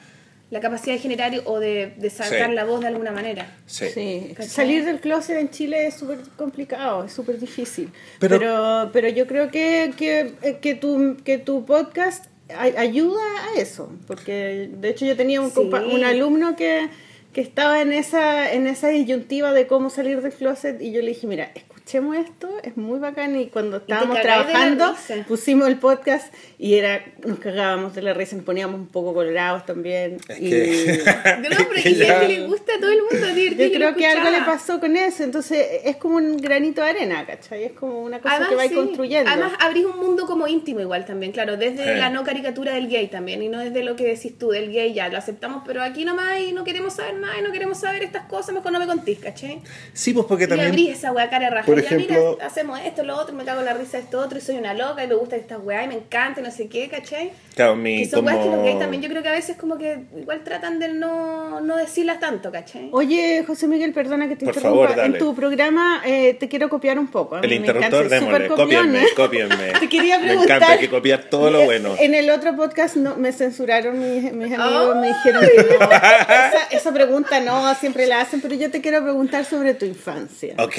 Speaker 2: la capacidad de generar o de, de sacar
Speaker 3: Sí.
Speaker 2: la voz de alguna manera.
Speaker 3: Sí.
Speaker 1: Sí, salir del closet en Chile es súper complicado, es súper difícil.
Speaker 3: Pero-
Speaker 1: Pero, pero, yo creo que, que, eh, que, tu, que tu podcast ay- ayuda a eso, porque de hecho yo tenía un,
Speaker 2: Sí.
Speaker 1: compa- un alumno que, que estaba en esa, en esa disyuntiva de cómo salir del closet y yo le dije, mira, escucha escuchemos esto, es muy bacán y cuando estábamos trabajando pusimos el podcast y era nos cagábamos de la risa, nos poníamos un poco colorados también.
Speaker 3: Es
Speaker 1: y
Speaker 3: que- [laughs] [laughs]
Speaker 2: No, pero
Speaker 3: Es que
Speaker 2: es que
Speaker 3: ya-
Speaker 2: le gusta a todo el mundo divertirse.
Speaker 1: yo creo que algo le pasó con eso, entonces es como un granito de arena, ¿cachai? Es como una cosa que va
Speaker 2: sí.
Speaker 1: construyendo.
Speaker 2: Además, abrís un mundo como íntimo igual también, claro, desde la no caricatura del gay también, y no desde lo que decís tú del gay, ya lo aceptamos, pero aquí nomás y no queremos saber más y no queremos saber estas cosas, mejor no me contís, ¿cachai?
Speaker 3: Sí, pues porque
Speaker 2: Y abrís esa weá cara raja.
Speaker 3: Por
Speaker 2: ya
Speaker 3: ejemplo-
Speaker 2: mira, hacemos esto, lo otro, me cago en la risa de esto otro, y soy una loca, y me gusta estas weá, y me encanta, y no sé qué, ¿cachai?
Speaker 3: Claro, mi,
Speaker 2: que son weas que los gays
Speaker 3: como...
Speaker 2: también, yo creo que a veces como que igual tratan de no, no decirlas tanto, ¿cachai?
Speaker 1: Oye, José Miguel, perdona que te
Speaker 3: Por
Speaker 1: interrumpa.
Speaker 3: favor, dale.
Speaker 1: en tu programa eh, te quiero copiar un poco.
Speaker 3: El
Speaker 1: me
Speaker 3: interruptor,
Speaker 1: encanta,
Speaker 3: démosle, cópienme, cópienme. [laughs]
Speaker 1: Te quería
Speaker 3: Me
Speaker 1: preguntar.
Speaker 3: encanta, hay que copiar todo lo [laughs] bueno.
Speaker 1: En el otro podcast no, me censuraron mis, mis amigos,
Speaker 2: Oh.
Speaker 1: me dijeron que no. Esa, esa pregunta no, siempre la hacen, pero yo te quiero preguntar sobre tu infancia.
Speaker 3: Ok,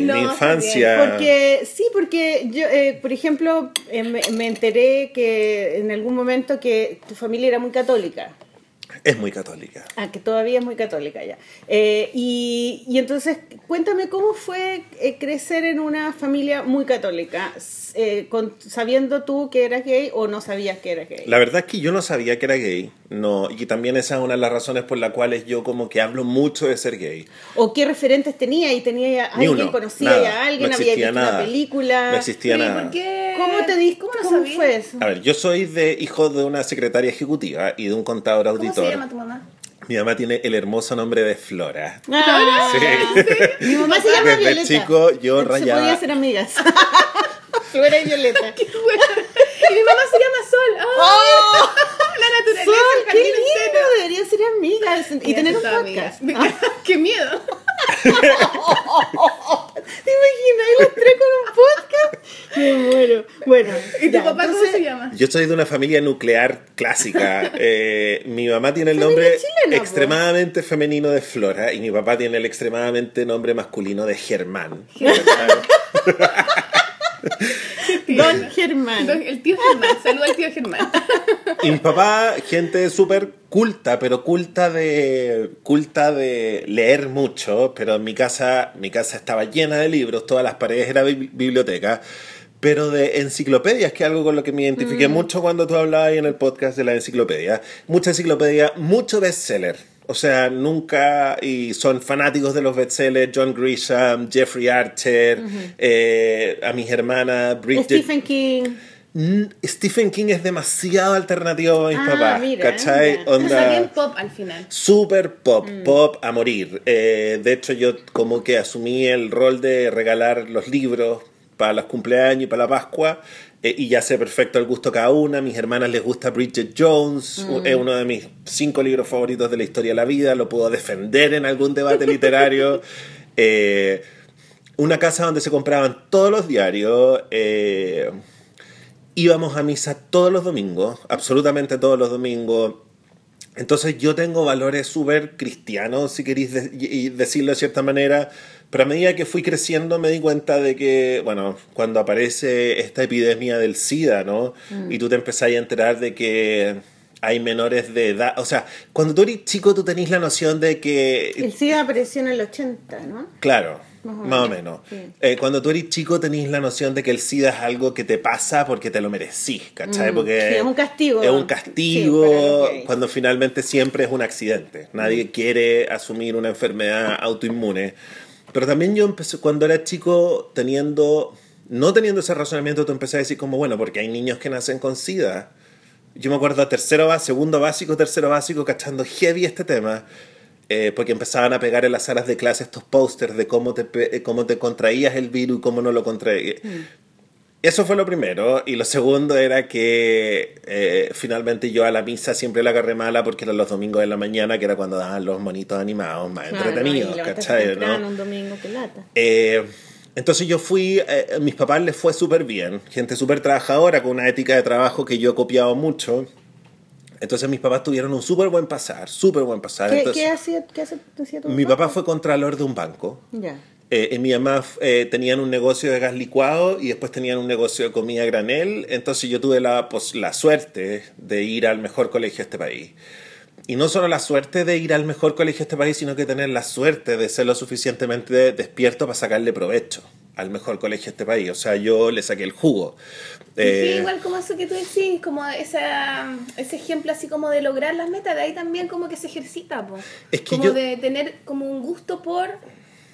Speaker 2: No,
Speaker 3: mi infancia...
Speaker 1: Porque, sí, porque yo, eh, por ejemplo, eh, me, me enteré que en algún momento que tu familia era muy católica.
Speaker 3: Es muy católica.
Speaker 1: Ah, que todavía es muy católica ya. Eh, y, y entonces, cuéntame cómo fue eh, crecer en una familia muy católica, eh, con, sabiendo tú que eras gay o no sabías que eras gay.
Speaker 3: La verdad es que yo no sabía que era gay, no, y también esa es una de las razones por las cuales yo como que hablo mucho de ser gay.
Speaker 1: ¿O qué referentes tenía? ¿Y tenía a
Speaker 3: Ni
Speaker 1: alguien,
Speaker 3: uno,
Speaker 1: conocía
Speaker 3: nada,
Speaker 1: a alguien,
Speaker 3: no
Speaker 1: había
Speaker 3: existía
Speaker 1: visto
Speaker 3: nada.
Speaker 1: una película?
Speaker 3: No existía
Speaker 2: Pero, ¿y
Speaker 3: nada.
Speaker 2: por qué?
Speaker 1: ¿Cómo te diste?
Speaker 2: ¿Cómo
Speaker 1: ¿Cómo,
Speaker 2: no
Speaker 1: fue eso?
Speaker 3: A ver, yo soy de hijo de una secretaria ejecutiva y de un contador
Speaker 2: ¿Cómo
Speaker 3: auditor.
Speaker 2: se llama tu mamá?
Speaker 3: Mi mamá tiene el hermoso nombre de Flora.
Speaker 1: Ah,
Speaker 3: Sí.
Speaker 1: Mi mamá se llama
Speaker 3: Desde
Speaker 1: Violeta.
Speaker 3: chico yo
Speaker 1: Se
Speaker 3: rayaba-
Speaker 1: podía ser amigas. [laughs] Flora y Violeta. [laughs] [laughs]
Speaker 2: y mi mamá se llama Sol. ¡Oh! Naturaleza,
Speaker 1: Sol,
Speaker 2: el
Speaker 1: qué
Speaker 2: entero.
Speaker 1: deberían ser amigas y tener un podcast. [laughs]
Speaker 2: ¡Qué miedo! [laughs]
Speaker 1: ¿Te imaginas las tres con un podcast? Me muero. Bueno,
Speaker 2: ¿Y tu
Speaker 1: ya,
Speaker 2: papá
Speaker 1: entonces,
Speaker 2: cómo se llama?
Speaker 3: Yo soy de una familia nuclear clásica. [laughs] Eh, mi mamá tiene el nombre
Speaker 1: chilena, po.
Speaker 3: extremadamente femenino de Flora y mi papá tiene el extremadamente nombre masculino de Germán.
Speaker 1: Don Germán.
Speaker 2: Don- El tío Germán. Saluda al tío Germán.
Speaker 3: Y mi papá, gente súper culta, pero culta de culta de leer mucho, pero en mi casa, mi casa estaba llena de libros, todas las paredes era bib- biblioteca, pero de enciclopedias, que es algo con lo que me identifiqué mucho cuando tú hablabas ahí en el podcast de la enciclopedia. Mucha enciclopedia, mucho bestseller. O sea, nunca, y son fanáticos de los bestsellers, John Grisham, Jeffrey Archer, eh, a mis hermanas, Bridget
Speaker 1: Stephen King.
Speaker 3: Mm, Stephen King es demasiado alternativo para mis
Speaker 1: Ah,
Speaker 3: papás,
Speaker 1: mira,
Speaker 3: ¿cachai?
Speaker 1: mira.
Speaker 2: O sea, bien pop al final.
Speaker 3: super pop, pop a morir. Eh, de hecho, yo como que asumí el rol de regalar los libros para los cumpleaños y para la Pascua. Eh, y ya sé perfecto el gusto de cada una. A mis hermanas les gusta Bridget Jones. Es uno de mis cinco libros favoritos de la historia de la vida. Lo puedo defender en algún debate [laughs] literario. Eh, una casa donde se compraban todos los diarios. eh, íbamos a misa todos los domingos, absolutamente todos los domingos. Entonces yo tengo valores súper cristianos, si queréis de- y- y decirlo de cierta manera, pero a medida que fui creciendo me di cuenta de que, bueno, cuando aparece esta epidemia del SIDA, ¿no? Y tú te empezás a enterar de que hay menores de edad, o sea, cuando tú eres chico tú tenés la noción de que...
Speaker 1: El SIDA apareció en el 80, ¿no?
Speaker 3: Claro,
Speaker 1: Más o menos, sí.
Speaker 3: Eh, cuando tú eres chico tenés la noción de que el SIDA es algo que te pasa porque te lo merecís, ¿cachai?
Speaker 1: Mm,
Speaker 3: Porque
Speaker 1: sí, es un castigo.
Speaker 3: Es un
Speaker 1: Sí,
Speaker 3: castigo
Speaker 1: gays.
Speaker 3: cuando finalmente siempre es un accidente. Nadie quiere asumir una enfermedad autoinmune. Pero también yo empecé, cuando era chico, teniendo, no teniendo ese razonamiento, tú empecé a decir como, bueno, porque hay niños que nacen con SIDA. Yo me acuerdo tercero, segundo básico, tercero básico, cachando heavy este tema, eh, porque empezaban a pegar en las salas de clase estos pósters de cómo te, cómo te contraías el virus y cómo no lo contraías. Eso fue lo primero. Y lo segundo era que eh, finalmente yo a la misa siempre la agarré mala porque eran los domingos de la mañana, que era cuando daban los monitos animados, más
Speaker 1: Claro,
Speaker 3: entretenidos, ¿cachai?
Speaker 1: temprano
Speaker 3: ¿no?
Speaker 1: un domingo, lata.
Speaker 3: Eh, entonces yo fui, eh, a mis papás les fue súper bien, gente súper trabajadora, con una ética de trabajo que yo he copiado mucho. Entonces mis papás tuvieron un súper buen pasar, súper buen pasar.
Speaker 1: ¿Qué,
Speaker 3: Entonces,
Speaker 1: qué hacía, qué hace- hacía tu
Speaker 3: mi papá fue contralor de un banco.
Speaker 1: Ya.
Speaker 3: Eh, mi mamá eh, tenían un negocio de gas licuado y después tenían un negocio de comida granel. Entonces yo tuve la, pues, la suerte de ir al mejor colegio de este país. Y no solo la suerte de ir al mejor colegio de este país, sino que tener la suerte de ser lo suficientemente despierto para sacarle provecho al mejor colegio de este país. O sea, yo le saqué el jugo.
Speaker 2: sí,
Speaker 3: Eh,
Speaker 2: igual como eso que tú decís, como esa, ese ejemplo así como de lograr las metas, de ahí también como que se ejercita, po.
Speaker 3: Es que
Speaker 2: como
Speaker 3: yo-
Speaker 2: de tener como un gusto por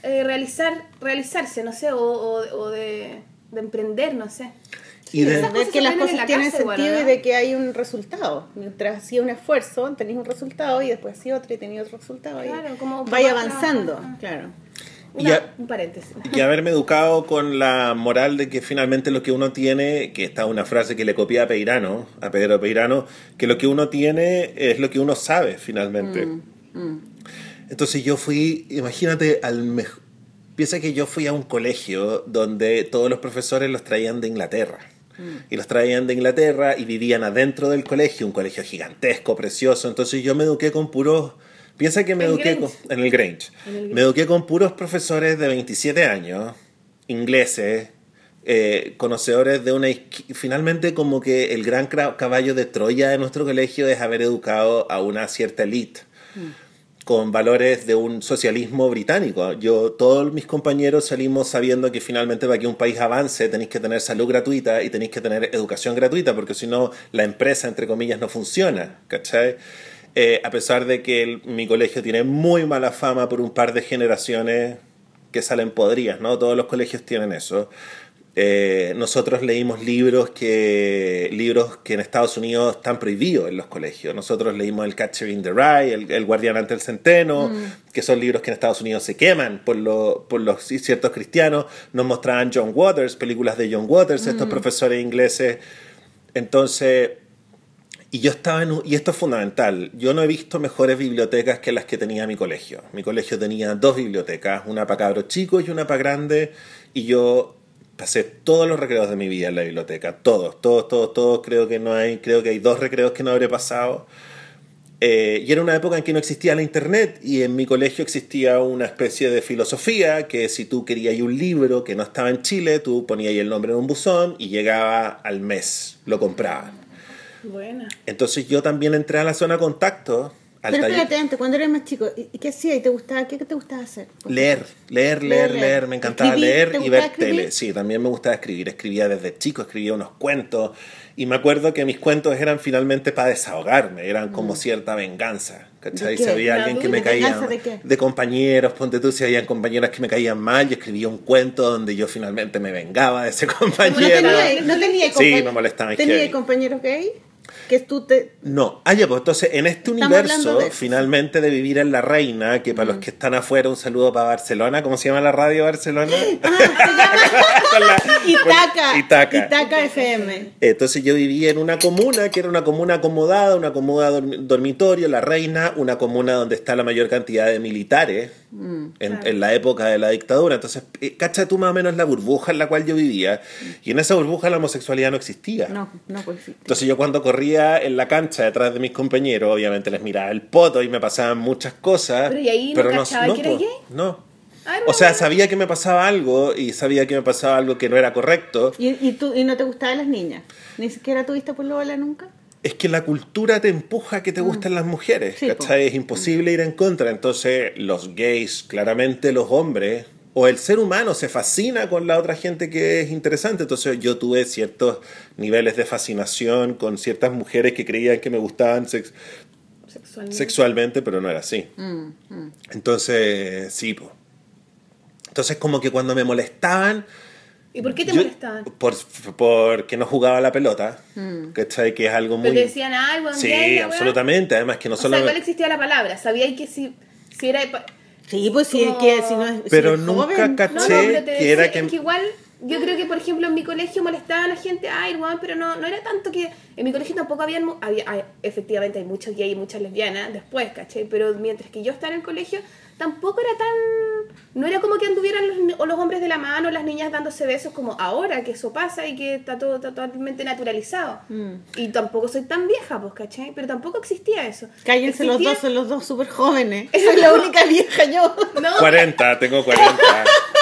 Speaker 2: eh, realizar, realizarse, no sé, o, o, o de, de emprender, no sé.
Speaker 3: y de-
Speaker 1: que las cosas
Speaker 2: la
Speaker 1: tienen
Speaker 2: casa
Speaker 1: sentido
Speaker 2: ¿no?
Speaker 1: y de que hay un resultado. Mientras hacía un esfuerzo, tenéis un resultado y después hacía otro y tenías otro resultado.
Speaker 2: Claro,
Speaker 1: y
Speaker 2: como
Speaker 1: vaya avanzando, claro.
Speaker 2: Una-
Speaker 3: Ya-
Speaker 2: Un paréntesis.
Speaker 3: y haberme educado con la moral de que finalmente lo que uno tiene, que está una frase que le copié a Peirano, a Pedro Peirano, que lo que uno tiene es lo que uno sabe finalmente. Entonces yo fui, imagínate, al mejor... Piensa que yo fui a un colegio donde todos los profesores los traían de Inglaterra. Y los traían de Inglaterra y vivían adentro del colegio, un colegio gigantesco, precioso. Entonces yo me eduqué con puros... Piensa que me
Speaker 2: ¿En
Speaker 3: eduqué con- en el Grange.
Speaker 2: En el Grange.
Speaker 3: Me eduqué con puros profesores de 27 años, ingleses, eh, conocedores de una... Finalmente como que el gran caballo de Troya de nuestro colegio es haber educado a una cierta elite con valores de un socialismo británico. Yo, todos mis compañeros salimos sabiendo que finalmente para que un país avance tenéis que tener salud gratuita y tenéis que tener educación gratuita, porque si no, la empresa, entre comillas, no funciona, ¿cachai? Eh, a pesar de que mi colegio tiene muy mala fama por un par de generaciones que salen podridas, ¿no? Todos los colegios tienen eso. Eh, nosotros leímos libros que libros que en Estados Unidos están prohibidos en los colegios. Nosotros leímos El Catcher in the Rye, El, El Guardián ante el Centeno, que son libros que en Estados Unidos se queman por, lo- por los ciertos cristianos. Nos mostraban John Waters, películas de John Waters, estos profesores ingleses. Entonces, y yo estaba en un- y esto es fundamental, yo no he visto mejores bibliotecas que las que tenía mi colegio. Mi colegio tenía dos bibliotecas, una para cabros chicos y una para grandes, y yo pasé todos los recreos de mi vida en la biblioteca, todos, todos, todos, todos, creo que no hay, creo que hay dos recreos que no habré pasado. Eh, y era una época en que no existía la internet y en mi colegio existía una especie de filosofía que si tú querías un libro que no estaba en Chile, tú ponías el nombre en un buzón y llegaba al mes, lo compraba.
Speaker 2: Buena.
Speaker 3: Entonces yo también entré a la zona contacto, al
Speaker 1: Pero
Speaker 3: taller-
Speaker 1: espérate antes, cuando eras más chico, ¿y qué hacías? ¿Y te gustaba? ¿Qué te gustaba hacer?
Speaker 3: leer, leer, leer,
Speaker 1: Leer,
Speaker 3: leer, me encantaba
Speaker 1: ¿Escribir?
Speaker 3: leer
Speaker 1: ¿Te
Speaker 3: y ver
Speaker 1: escribir?
Speaker 3: tele. Sí, también me gustaba escribir, escribía desde chico, escribía unos cuentos y me acuerdo que mis cuentos eran finalmente para desahogarme, eran como cierta venganza. ¿Cachai?
Speaker 1: Mm. ¿De?
Speaker 3: Si había
Speaker 2: ¿Una
Speaker 3: alguien que me caía
Speaker 1: ¿Venganza de qué?
Speaker 3: compañeros, ponte tú, si habían compañeras que me caían mal, yo escribía un cuento donde yo finalmente me vengaba de ese [laughs]
Speaker 1: ¿No
Speaker 3: compañero.
Speaker 1: tenía, no tenía
Speaker 3: Sí, me molestaban
Speaker 1: ¿Tenía compañeros gay? Que tú te...
Speaker 3: No, ah, ya, pues entonces en este
Speaker 1: Estamos
Speaker 3: universo,
Speaker 1: de
Speaker 3: finalmente de vivir en La Reina, que para los que están afuera, un saludo para Barcelona, ¿cómo se llama la radio Barcelona? [laughs] Con la-
Speaker 1: Itaca.
Speaker 3: Itaca.
Speaker 1: Itaca FM.
Speaker 3: Entonces yo vivía en una comuna que era una comuna acomodada, una comuna dorm- dormitorio, La Reina, una comuna donde está la mayor cantidad de militares en,
Speaker 2: claro.
Speaker 3: en la época de la dictadura. Entonces, eh, cacha tú más o menos la burbuja en la cual yo vivía. Y en esa burbuja la homosexualidad no existía.
Speaker 1: No, no sí.
Speaker 3: Entonces yo cuando corría en la cancha detrás de mis compañeros, obviamente les miraba el poto y me pasaban muchas cosas.
Speaker 2: Pero ¿y ahí no cachaba que era gay?
Speaker 3: No.
Speaker 2: Ah,
Speaker 3: O
Speaker 2: no,
Speaker 3: sea,
Speaker 2: bueno.
Speaker 3: sabía que me pasaba algo y sabía que me pasaba algo que no era correcto.
Speaker 1: ¿Y, y, tú, ¿Y no te gustaban las niñas? ¿Ni siquiera tuviste por bola nunca?
Speaker 3: Es que la cultura te empuja a que te gusten las mujeres,
Speaker 1: Mm. Sí, po.
Speaker 3: ¿cachai? Es imposible ir en contra. Entonces, los gays, claramente los hombres, o el ser humano se fascina con la otra gente que es interesante. Entonces, yo tuve ciertos niveles de fascinación con ciertas mujeres que creían que me gustaban sex-
Speaker 2: Sexualmente.
Speaker 3: sexualmente, pero no era así. Entonces, sí, po. Entonces, como que cuando me molestaban.
Speaker 2: ¿Y por qué te
Speaker 3: yo-
Speaker 2: molestaban?
Speaker 3: Por, porque no jugaba la pelota, ¿cachai? Que es algo muy.
Speaker 2: Pero te decían algo,
Speaker 3: Sí, absolutamente. Además, que no
Speaker 2: O
Speaker 3: solo.
Speaker 2: sea, existía la palabra. Sabíais que si, si era.
Speaker 1: Sí, pues si es que si no es,
Speaker 3: Pero nunca
Speaker 1: joven,
Speaker 3: caché-
Speaker 2: No, no, pero te
Speaker 3: que era
Speaker 2: decía-
Speaker 3: que-
Speaker 2: es que igual, yo creo que por ejemplo en mi colegio molestaba a la gente, ay, weón, pero no, no era tanto que. En mi colegio tampoco habían. mu- había, hay- efectivamente hay muchos gays y muchas lesbianas después, ¿cachai? Pero mientras que yo estaba en el colegio, tampoco era tan. No era como que anduvieran los, o los hombres de la mano, las niñas dándose besos como ahora, que eso pasa y que está todo totalmente naturalizado.
Speaker 1: Mm.
Speaker 2: Y tampoco soy tan vieja, pues, ¿cachai? Pero tampoco existía eso.
Speaker 1: Cállense los dos, son los dos súper jóvenes. [laughs] Soy la única vieja yo. [laughs]
Speaker 2: No,
Speaker 3: 40, tengo 40. [laughs]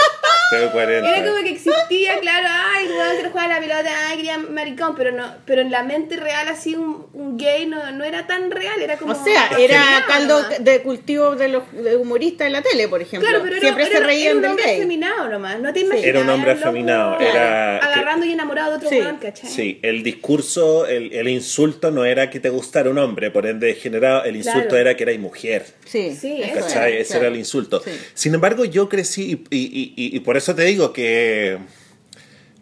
Speaker 3: Tengo 40.
Speaker 2: Era como que existía, claro, ay, weón, quiero jugar a la pelota, ay, quería maricón, pero no, pero en la mente real así un, un gay no, no era tan real, era como
Speaker 1: O sea, era caldo
Speaker 2: nomás.
Speaker 1: de cultivo de los de humoristas en la tele, por ejemplo.
Speaker 2: Claro, pero era,
Speaker 1: Siempre
Speaker 2: era-
Speaker 1: se
Speaker 2: era
Speaker 1: reían
Speaker 2: un
Speaker 1: del
Speaker 2: hombre
Speaker 1: gay.
Speaker 2: afeminado nomás, no te imaginas.
Speaker 3: Era un hombre
Speaker 2: loco
Speaker 3: afeminado, era-
Speaker 2: Agarrando y enamorado de otro
Speaker 1: Sí.
Speaker 2: weón, ¿cachai?
Speaker 3: Sí, el discurso, el, el insulto no era que te gustara un hombre, por ende generado el insulto
Speaker 2: Claro.
Speaker 3: era que erais mujer.
Speaker 1: Sí,
Speaker 2: Sí,
Speaker 1: eso era,
Speaker 3: Ese
Speaker 1: claro.
Speaker 3: era el insulto.
Speaker 1: Sí.
Speaker 3: Sin embargo, yo crecí y, y- y- y por eso te digo que...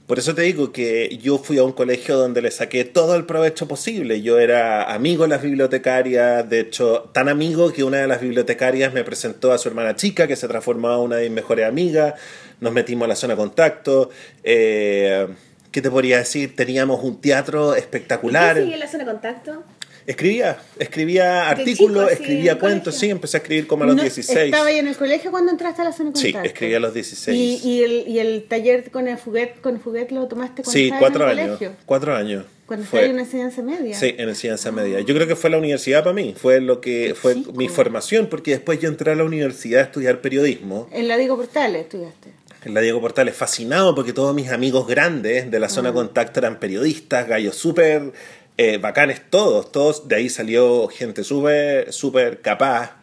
Speaker 3: Por eso te digo que yo fui a un colegio donde le saqué todo el provecho posible. Yo era amigo de las bibliotecarias, de hecho, tan amigo que una de las bibliotecarias me presentó a su hermana chica, que se transformó en una de mis mejores amigas. Nos metimos a la zona de contacto. Eh, ¿Qué te podría decir? Teníamos un teatro
Speaker 2: ¿Y
Speaker 3: espectacular.
Speaker 2: qué sigue en la zona de contacto?
Speaker 3: Escribía, escribía artículos,
Speaker 2: chico,
Speaker 3: escribía
Speaker 2: en
Speaker 3: cuentos, sí, empecé a escribir como a los
Speaker 1: No,
Speaker 3: 16.
Speaker 1: ¿Estaba ahí en el colegio cuando entraste a la zona
Speaker 3: Sí,
Speaker 1: contacto?
Speaker 3: escribí a los 16.
Speaker 1: ¿Y, y, el, ¿Y el taller con el Fuguet, con el Fuguet lo tomaste cuando
Speaker 3: sí, cuatro
Speaker 1: en el
Speaker 3: años.
Speaker 1: colegio?
Speaker 3: Cuatro años.
Speaker 1: Cuando
Speaker 3: Fue-
Speaker 1: en una enseñanza media.
Speaker 3: Sí, en enseñanza media. Yo creo que fue la universidad para mí, fue lo que fue
Speaker 1: chico.
Speaker 3: mi formación, porque después yo entré a la universidad a estudiar periodismo.
Speaker 1: En la Diego Portales estudiaste.
Speaker 3: En la Diego Portales, fascinado porque todos mis amigos grandes de la
Speaker 1: Ah.
Speaker 3: zona de contacto eran periodistas, gallos súper eh, bacanes todos, todos. De ahí salió gente súper, súper capaz,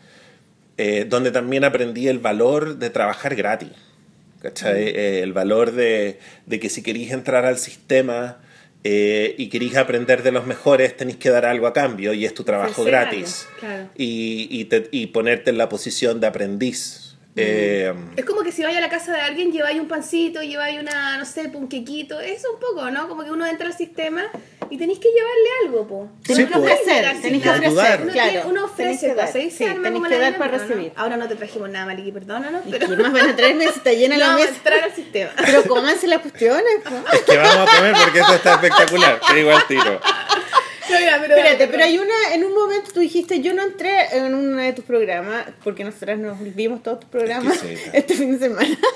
Speaker 3: eh, donde también aprendí el valor de trabajar gratis. ¿Cachai?
Speaker 1: Mm.
Speaker 3: Eh, el valor de, de que si queréis entrar al sistema eh, y queréis aprender de los mejores, tenéis que dar algo a cambio y es tu trabajo gratis.
Speaker 2: claro.
Speaker 3: Y, y, te- y ponerte en la posición de aprendiz. Eh,
Speaker 2: Es como que si vais a la casa de alguien, lleváis un pancito, lleváis una, no sé, un quequito, eso un poco, ¿no? Como que uno entra al sistema y tenéis que llevarle algo, po.
Speaker 1: Tenés
Speaker 3: Sí,
Speaker 1: que
Speaker 3: po.
Speaker 1: ofrecer,
Speaker 2: Al
Speaker 1: tenés que ofrecer,
Speaker 2: Uno,
Speaker 1: claro.
Speaker 2: tiene- uno
Speaker 1: Tenés
Speaker 2: ofrece
Speaker 1: que dar,
Speaker 2: cosas, se
Speaker 1: sí,
Speaker 2: arma como
Speaker 1: que
Speaker 2: la
Speaker 1: dar para
Speaker 2: no.
Speaker 1: recibir.
Speaker 2: Ahora no te trajimos nada, Maliki, perdónanos,
Speaker 1: ¿Y
Speaker 2: pero
Speaker 1: qué más van a traerme si está llena [laughs]
Speaker 2: no
Speaker 1: la
Speaker 2: vamos a
Speaker 1: mesa?
Speaker 2: entrar al sistema. [laughs]
Speaker 1: Pero cómanse las cuestiones. po.
Speaker 3: Es que vamos a comer porque esto está espectacular. Te digo al tiro.
Speaker 2: No, ya, pero-
Speaker 1: Espérate, pero hay una, en un momento tú dijiste, yo no entré en uno de tus programas, porque nosotras nos vimos todos tus programas [laughs] este fin de semana. [laughs]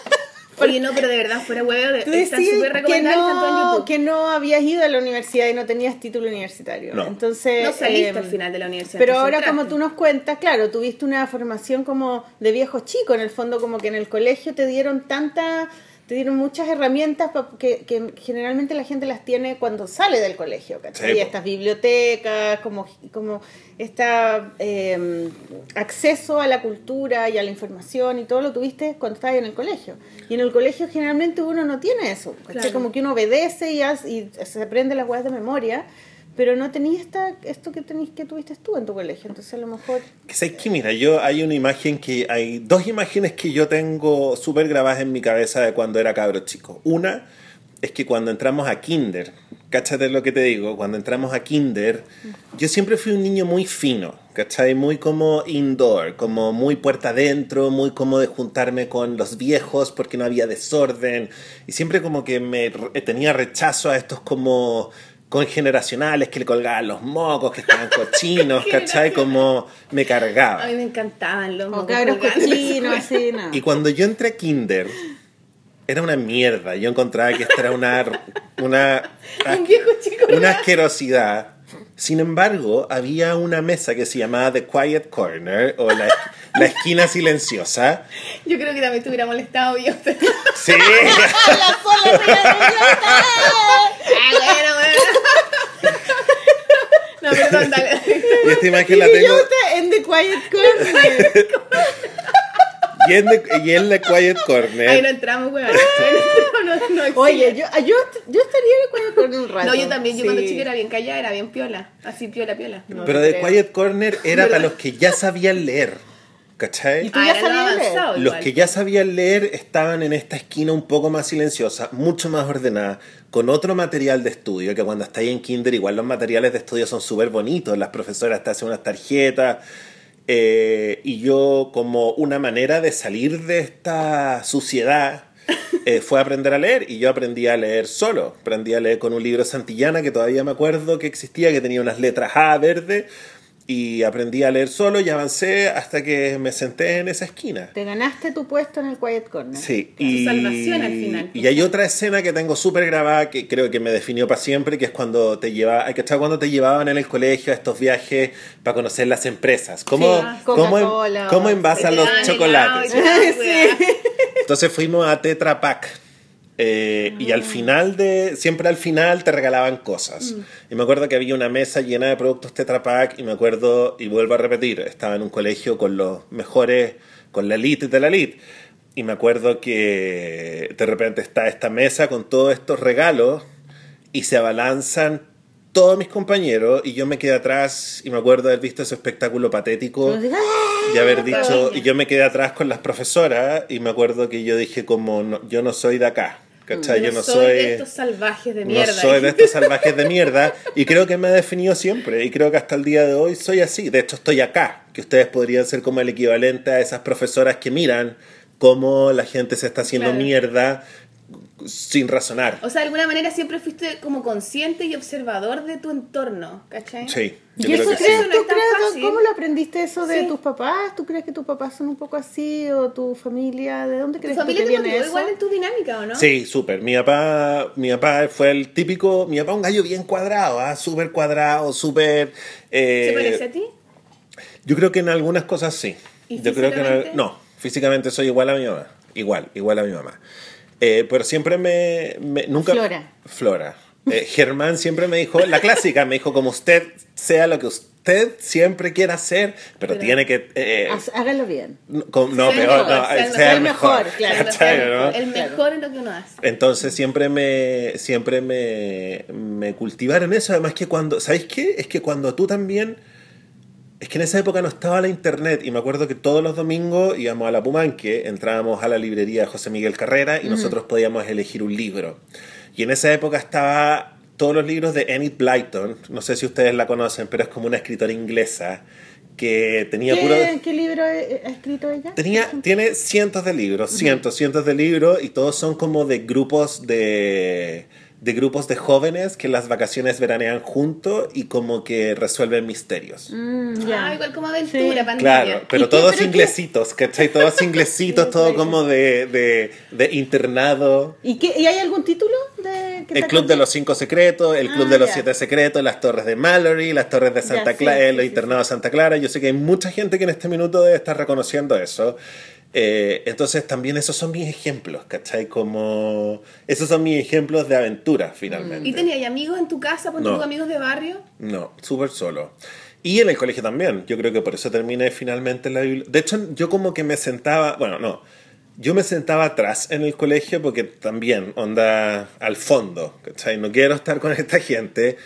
Speaker 2: Oye, no, pero de verdad, fuera huevo,
Speaker 1: decías
Speaker 2: súper
Speaker 1: que
Speaker 2: recomendables, están todos en
Speaker 1: no,
Speaker 2: YouTube.
Speaker 1: que no habías ido a la universidad y no tenías título universitario.
Speaker 3: No.
Speaker 1: Entonces,
Speaker 2: No saliste
Speaker 1: eh,
Speaker 2: al final de la universidad.
Speaker 1: Pero ahora como tú nos cuentas, claro, tuviste una formación como de viejo chico, en el fondo como que en el colegio te dieron tanta, te dieron muchas herramientas pa- que, que generalmente la gente las tiene cuando sale del colegio, ¿cachai?
Speaker 3: Sí.
Speaker 1: Estas bibliotecas, como, como esta eh, acceso a la cultura y a la información y todo lo tuviste cuando estabas en el colegio. Y en el colegio generalmente uno no tiene eso, ¿cachai?
Speaker 2: Claro.
Speaker 1: Como que uno obedece y, hace- y se aprende las weas de memoria, pero no tenías esto que, tenís, que tuviste tú en tu colegio. Entonces a lo mejor...
Speaker 3: Sabes que mira, yo hay una imagen que hay dos imágenes que yo tengo súper grabadas en mi cabeza de cuando era cabro chico. Una es que cuando entramos a kinder, cáchate lo que te digo, cuando entramos a kinder, yo siempre fui un niño muy fino, ¿cachai? Muy como indoor, como muy puerta adentro, muy como de juntarme con los viejos porque no había desorden y siempre como que me tenía rechazo a estos como congeneracionales que le colgaban los mocos, que estaban [laughs] cochinos, ¿cachai? Como me cargaba.
Speaker 2: A mí me encantaban los mocos
Speaker 1: cochinos, [laughs] así.
Speaker 3: Y cuando yo entré a Kinder, era una mierda. Yo encontraba que esta era una, una, [laughs]
Speaker 2: Un viejo chico.
Speaker 3: una asquerosidad. Sin embargo, había una mesa que se llamaba The Quiet Corner o la, la esquina silenciosa.
Speaker 2: Yo creo que también te hubiera molestado yo.
Speaker 3: Sí, [laughs]
Speaker 2: Ah, bueno, bueno. No, perdón, dale.
Speaker 3: y esta imagen la tengo.
Speaker 1: te- en The Quiet Corner. [laughs]
Speaker 3: Y en, The, y en la Quiet
Speaker 2: Ahí
Speaker 3: Corner.
Speaker 2: no entramos, weón. No, no, no,
Speaker 1: Oye, yo, yo, yo estaría en The Quiet Corner un rato.
Speaker 2: No, yo también. Yo cuando
Speaker 1: Sí.
Speaker 2: chica era bien callada, era bien piola. Así piola, piola.
Speaker 1: No
Speaker 3: Pero The
Speaker 1: creo.
Speaker 3: Quiet Corner era para los que ya sabían leer. ¿Cachai?
Speaker 1: ¿Y tú
Speaker 2: Ah,
Speaker 1: ya
Speaker 2: lo
Speaker 1: sabías leer?
Speaker 3: Los que ya sabían leer estaban en esta esquina un poco más silenciosa, mucho más ordenada, con otro material de estudio, que cuando estáis en kinder igual los materiales de estudio son súper bonitos, las profesoras te hacen unas tarjetas, eh, y yo como una manera de salir de esta suciedad eh, fue aprender a leer, y yo aprendí a leer solo, aprendí a leer con un libro Santillana que todavía me acuerdo que existía, que tenía unas letras A verde, y aprendí a leer solo y avancé hasta que me senté en esa esquina.
Speaker 1: Te ganaste tu puesto en el Quiet Corner.
Speaker 3: Sí,
Speaker 2: Tu
Speaker 3: y,
Speaker 2: salvación al final.
Speaker 3: y hay otra escena que tengo súper grabada que creo que me definió para siempre, que es cuando te lleva, hay que estar cuando te llevaban en el colegio a estos viajes para conocer las empresas. ¿Cómo,
Speaker 1: Sí,
Speaker 3: cómo,
Speaker 1: Coca-Cola,
Speaker 3: cómo envasan los chocolates?
Speaker 2: helado [laughs]
Speaker 1: Sí.
Speaker 3: Entonces fuimos a Tetra Pak. Eh, Y al final de, siempre al final te regalaban cosas. Y me acuerdo que había una mesa llena de productos Tetra Pak y me acuerdo, y vuelvo a repetir, estaba en un colegio con los mejores, con la elite de la elite. Y me acuerdo que de repente está esta mesa con todos estos regalos y se abalanzan todos mis compañeros y yo me quedé atrás y me acuerdo haber visto ese espectáculo patético
Speaker 1: ¡ah!
Speaker 3: y haber dicho, y yo me quedé atrás con las profesoras y me acuerdo que yo dije como, no, yo no soy de acá, ¿cachai? Yo no soy...
Speaker 2: de estos salvajes de mierda.
Speaker 3: No soy de estos salvajes de mierda y creo que me he definido siempre y creo que hasta el día de hoy soy así. De hecho estoy acá, que ustedes podrían ser como el equivalente a esas profesoras que miran cómo la gente se está haciendo
Speaker 2: Claro.
Speaker 3: mierda sin razonar.
Speaker 2: O sea, de alguna manera siempre fuiste como consciente y observador de tu entorno, ¿cachai?
Speaker 3: Sí, yo
Speaker 1: ¿Y
Speaker 3: creo
Speaker 1: eso
Speaker 3: que sí.
Speaker 1: crees,
Speaker 2: no
Speaker 1: tú crees, cómo lo aprendiste eso de
Speaker 2: Sí.
Speaker 1: tus papás? ¿Tú crees que tus papás son un poco así o tu familia? ¿De dónde
Speaker 2: ¿Tu
Speaker 1: crees que
Speaker 2: familia
Speaker 1: te
Speaker 2: te
Speaker 1: viene eso?
Speaker 2: igual en tu dinámica o no?
Speaker 3: Sí, súper. Mi papá, mi papá fue el típico, mi papá un gallo bien cuadrado, ¿ah? súper cuadrado, súper... eh,
Speaker 2: ¿Se parece a ti?
Speaker 3: Yo creo que en algunas cosas sí.
Speaker 2: ¿Y
Speaker 3: Yo creo que en no, físicamente soy igual a mi mamá, igual, igual a mi mamá. Eh, pero siempre me, me- nunca
Speaker 1: Flora.
Speaker 3: Flora. Eh, Germán siempre me dijo la clásica, me dijo como usted sea lo que usted siempre quiera hacer, pero,
Speaker 2: Pero-
Speaker 3: tiene que eh,
Speaker 1: Hágalo bien.
Speaker 3: no,
Speaker 2: Sea
Speaker 3: peor,
Speaker 2: mejor,
Speaker 3: no,
Speaker 2: sea el
Speaker 3: sea, [laughs]
Speaker 2: mejor.
Speaker 3: el mejor,
Speaker 1: claro,
Speaker 3: ¿cachai,
Speaker 2: el,
Speaker 3: no?
Speaker 2: el mejor en lo que uno hace.
Speaker 3: Entonces siempre me, siempre me, me cultivaron eso. Además que cuando, ¿sabéis qué? Es que cuando tú también, es que en esa época no estaba la internet y me acuerdo que todos los domingos íbamos a la Pumanque, entrábamos a la librería de José Miguel Carrera y nosotros podíamos elegir un libro. Y en esa época estaba todos los libros de Enid Blyton, no sé si ustedes la conocen, pero es como una escritora inglesa que tenía puro...
Speaker 1: ¿Qué, qué libro ha ha escrito ella?
Speaker 3: Tenía, tiene cientos de libros, cientos, cientos de libros, y todos son como de grupos de, de grupos de jóvenes que en las vacaciones veranean juntos y como que resuelven misterios.
Speaker 1: Mm, ya.
Speaker 2: Ah, igual como aventura,
Speaker 1: Sí.
Speaker 2: pandemia.
Speaker 3: Claro, pero
Speaker 1: ¿Y qué-
Speaker 3: todos
Speaker 1: pero qué-
Speaker 3: inglesitos, ¿cachai? Todos [laughs] inglesitos, todo como de, de, de internado.
Speaker 1: ¿Y, qué, ¿Y hay algún título? De, que
Speaker 3: El Club de los Cinco Secretos, el Club
Speaker 1: Ah,
Speaker 3: de los. Siete Secretos, las Torres de Mallory, las Torres de Santa
Speaker 1: sí,
Speaker 3: Clara,
Speaker 1: sí,
Speaker 3: los
Speaker 1: sí,
Speaker 3: internados de Santa Clara. Yo sé que hay mucha gente que en este minuto debe estar reconociendo eso. Eh, entonces también esos son mis ejemplos, ¿cachai? Como... Esos son mis ejemplos de aventura, finalmente.
Speaker 2: ¿Y tenías amigos en tu casa? ¿Ponte
Speaker 3: No.
Speaker 2: tus amigos de barrio?
Speaker 3: No, súper solo. Y en el colegio también. Yo creo que por eso terminé finalmente en la biblioteca. De hecho, yo como que me sentaba, bueno, no. Yo me sentaba atrás en el colegio porque también, onda, al fondo, ¿cachai? No quiero estar con esta gente.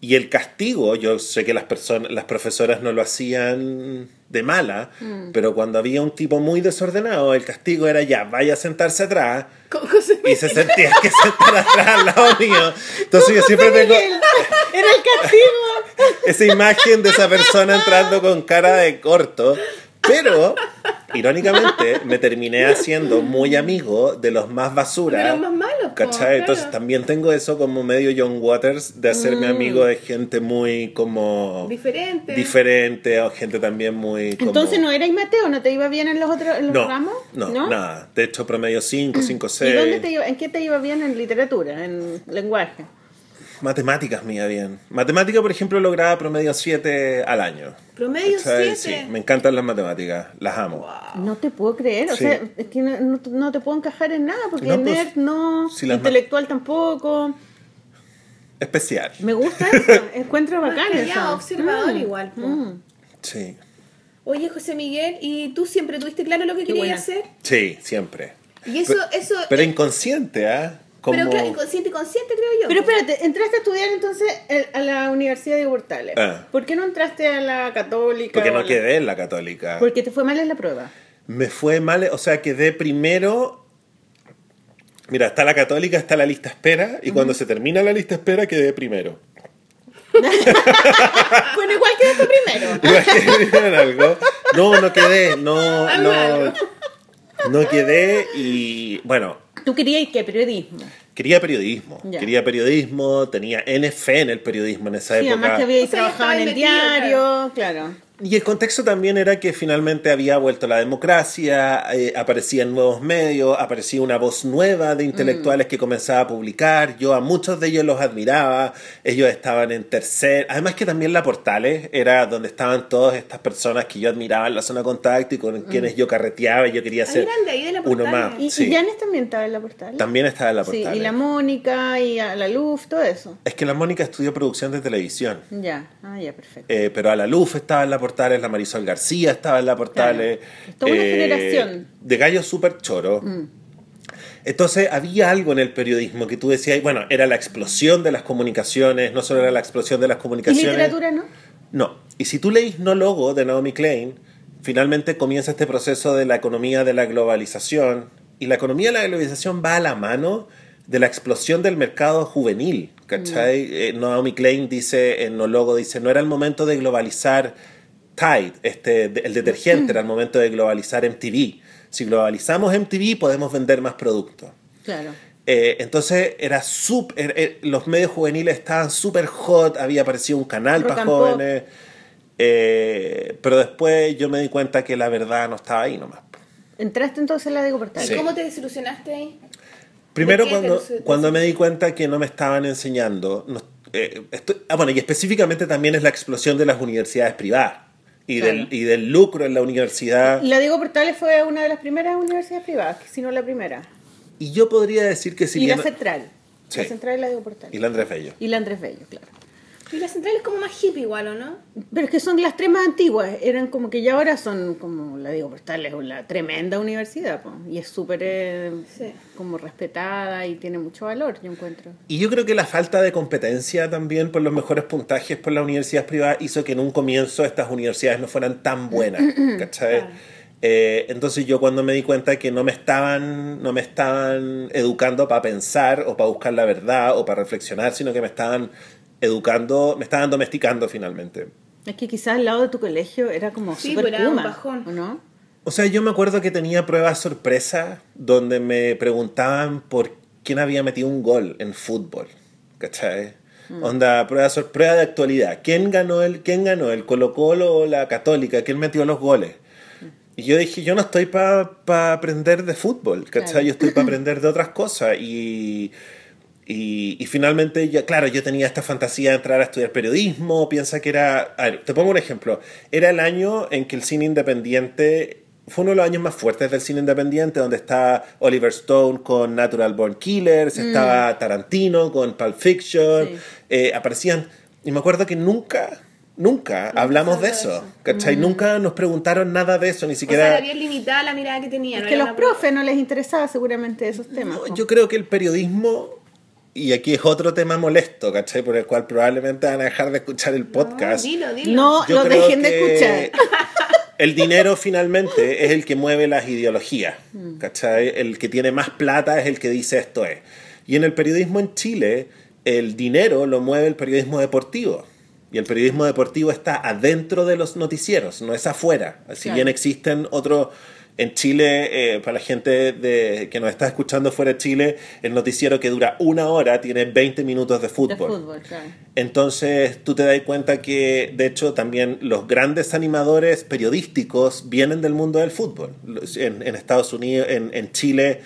Speaker 3: Y el castigo, yo sé que las personas, las profesoras no lo hacían de mala, pero cuando había un tipo muy desordenado, el castigo era ya, vaya a sentarse atrás
Speaker 2: José
Speaker 3: y se sentía que sentar atrás al lado mío. Entonces yo siempre tengo
Speaker 1: Era el castigo. [laughs]
Speaker 3: esa imagen de esa persona entrando con cara de corto. Pero, irónicamente, me terminé haciendo muy amigo de los más basura.
Speaker 2: De los más malos,
Speaker 3: ¿Cachai?
Speaker 2: claro.
Speaker 3: Entonces también tengo eso como medio John Waters, de hacerme amigo de gente muy como
Speaker 2: Diferente.
Speaker 3: diferente o gente también muy como...
Speaker 1: Entonces no erais Mateo, ¿no te iba bien en los otros en los
Speaker 3: no,
Speaker 1: ramos?
Speaker 3: no, nada. De hecho, promedio 5, 5,
Speaker 1: ¿Y
Speaker 3: 6.
Speaker 1: dónde te iba, en qué te iba bien en literatura, en lenguaje?
Speaker 3: Matemáticas me iba bien. Matemática, por ejemplo, lograba promedio 7 al año.
Speaker 2: Promedio
Speaker 3: ¿Cachai?
Speaker 2: 7.
Speaker 3: Sí, me encantan las matemáticas, las amo.
Speaker 1: No te puedo creer, o
Speaker 3: Sí.
Speaker 1: sea, es que no, te puedo encajar en nada, porque
Speaker 3: No, pues,
Speaker 1: nerd no,
Speaker 3: si las ma-
Speaker 1: intelectual tampoco.
Speaker 3: Especial.
Speaker 1: Me gusta [laughs] eso, encuentro bacán eso.
Speaker 2: observador
Speaker 1: Mm,
Speaker 2: igual, po.
Speaker 1: mm.
Speaker 3: Sí.
Speaker 2: Oye, José Miguel, ¿y tú siempre tuviste claro lo que
Speaker 1: Qué
Speaker 2: querías
Speaker 1: buena.
Speaker 2: hacer?
Speaker 3: Sí, siempre.
Speaker 2: Y eso,
Speaker 3: Pero-
Speaker 2: eso.
Speaker 3: Pero
Speaker 2: eh,
Speaker 3: inconsciente, ¿ah? Como...
Speaker 2: pero claro, inconsciente, consciente, creo yo.
Speaker 1: Pero espérate, entraste a estudiar entonces el- a la Universidad de Hurtales.
Speaker 3: Ah.
Speaker 1: ¿Por qué no entraste a la católica?
Speaker 3: Porque no
Speaker 1: la-
Speaker 3: quedé en la católica.
Speaker 1: Porque te fue mal en la prueba.
Speaker 3: Me fue mal, o sea, quedé primero... Mira, está la católica, está la lista espera, y cuando se termina la lista espera quedé primero. [laughs]
Speaker 1: bueno, igual quedaste primero. [laughs]
Speaker 3: Igual que digan algo. No, no quedé, no, no, no quedé y bueno,
Speaker 1: ¿Tú querías qué? Periodismo.
Speaker 3: quería periodismo,
Speaker 1: Ya.
Speaker 3: quería periodismo, tenía NF en el periodismo en esa
Speaker 1: Sí,
Speaker 3: época.
Speaker 1: además que
Speaker 2: ya
Speaker 1: trabajado en el diario, claro.
Speaker 3: Y el contexto también era que finalmente había vuelto la democracia, eh, aparecían nuevos medios, aparecía una voz nueva de intelectuales que comenzaba a publicar. Yo a muchos de ellos los admiraba, ellos estaban en tercer. Además, que también la Portales era donde estaban todas estas personas que yo admiraba en la zona de contacto y con quienes yo carreteaba y yo quería
Speaker 2: Ah,
Speaker 3: ser
Speaker 2: eran de ahí de la
Speaker 3: uno
Speaker 2: Portales.
Speaker 3: más.
Speaker 1: Y,
Speaker 3: Sí.
Speaker 1: y Janes también estaba en la portal.
Speaker 3: También estaba en la
Speaker 1: Sí,
Speaker 3: Portales.
Speaker 1: y la Mónica, y a la Luz, todo eso.
Speaker 3: Es que la Mónica estudió producción de televisión.
Speaker 1: Ya, ah, ya, perfecto.
Speaker 3: Eh, pero a la Luz estaba en la Portales, la Marisol García estaba en la Portales.
Speaker 1: Claro. Toda una generación. Mm.
Speaker 3: De gallos súper choro. Entonces había algo en el periodismo que tú decías, bueno, era la explosión de las comunicaciones, no solo era la explosión de las
Speaker 1: ¿Y
Speaker 3: comunicaciones.
Speaker 1: literatura no?
Speaker 3: No. Y si tú leís No Logo de Naomi Klein, finalmente comienza este proceso de la economía de la globalización. Y la economía de la globalización va a la mano de la explosión del mercado juvenil. ¿Cachai? Eh, Naomi Klein dice en No Logo, dice, no era el momento de globalizar Tide, este, de- el detergente, era el momento de globalizar MTV. Si globalizamos MTV podemos vender más productos.
Speaker 1: Claro.
Speaker 3: Eh, entonces era súper, eh, los medios juveniles estaban súper hot, había aparecido un canal
Speaker 1: Rock
Speaker 3: para jóvenes, eh, pero después yo me di cuenta que la verdad no estaba ahí nomás.
Speaker 1: ¿Entraste entonces en la?
Speaker 2: ¿Y
Speaker 3: Sí.
Speaker 2: cómo te desilusionaste ahí?
Speaker 3: Primero
Speaker 2: ¿De
Speaker 3: cuando, cuando me di cuenta que no me estaban enseñando, no- eh, estoy- ah, bueno, y específicamente también es la explosión de las universidades privadas y,
Speaker 1: Claro.
Speaker 3: del, y del lucro en la universidad.
Speaker 1: La Diego Portales fue una de las primeras universidades privadas, si no la primera.
Speaker 3: Y yo podría decir que si
Speaker 1: y
Speaker 3: bien...
Speaker 1: la Central.
Speaker 3: Sí.
Speaker 1: La Central y la Diego Portales.
Speaker 3: Y la Andrés Bello.
Speaker 1: Y la Andrés Bello, claro.
Speaker 2: Y la central es como más hippie igual, ¿o no?
Speaker 1: Pero es que son las tres más antiguas. Eran como que ya ahora son como la Diego Portales, una tremenda universidad. po. Y es súper eh,
Speaker 2: Sí.
Speaker 1: como respetada y tiene mucho valor, yo encuentro.
Speaker 3: Y yo creo que la falta de competencia también por los mejores puntajes por las universidades privadas hizo que en un comienzo estas universidades no fueran tan buenas, [clears throat] ¿cachai?
Speaker 2: Claro.
Speaker 3: Eh, entonces yo cuando me di cuenta que no me estaban no me estaban educando para pensar o para buscar la verdad o para reflexionar, sino que me estaban educando, me estaban domesticando finalmente.
Speaker 1: Es que quizás al lado de tu colegio era como
Speaker 2: Sí,
Speaker 1: súper
Speaker 2: pero era un
Speaker 1: Puma,
Speaker 2: bajón.
Speaker 1: ¿o no?
Speaker 3: O sea, yo me acuerdo que tenía pruebas sorpresa donde me preguntaban por quién había metido un gol en fútbol. ¿Cachai? Onda, prueba, sor- prueba de actualidad. ¿Quién ganó el, quién ganó el Colo Colo o la Católica? ¿Quién metió los goles? Y yo dije, yo no estoy para aprender de fútbol, ¿cachai?
Speaker 1: Claro.
Speaker 3: Yo estoy para [laughs] aprender de otras cosas. Y, y, y finalmente, ya, claro, yo tenía esta fantasía de entrar a estudiar periodismo. Piensa que era. A ver, te pongo un ejemplo. Era el año en que el cine independiente. Fue uno de los años más fuertes del cine independiente, donde está Oliver Stone con Natural Born Killers, estaba Tarantino con Pulp Fiction,
Speaker 1: Sí.
Speaker 3: eh, aparecían. Y me acuerdo que nunca, nunca hablamos de eso,
Speaker 2: eso.
Speaker 3: ¿cachai? Nunca nos preguntaron nada de eso, ni
Speaker 2: O sea,
Speaker 3: siquiera.
Speaker 2: era bien limitada la mirada que tenía.
Speaker 1: Es
Speaker 2: no
Speaker 1: que los profes no les interesaba seguramente esos temas. po.
Speaker 3: Yo creo que el periodismo, y aquí es otro tema molesto, ¿cachai? Por el cual probablemente van a dejar de escuchar el podcast.
Speaker 2: No, dilo, dilo.
Speaker 1: No, lo dejen de escuchar. [laughs]
Speaker 3: El dinero finalmente es el que mueve las ideologías, ¿cachai? El que tiene más plata es el que dice esto es. Y en el periodismo en Chile, el dinero lo mueve el periodismo deportivo. Y el periodismo deportivo está adentro de los noticieros, no es afuera. Si
Speaker 1: Claro.
Speaker 3: bien existen otros... En Chile, eh, para la gente de, que nos está escuchando fuera de Chile, el noticiero que dura una hora tiene 20 minutos de
Speaker 1: De
Speaker 3: fútbol.
Speaker 1: fútbol, claro.
Speaker 3: Entonces tú te das cuenta que, de hecho, también los grandes animadores periodísticos vienen del mundo del fútbol. En, en Estados Unidos, en, en Chile,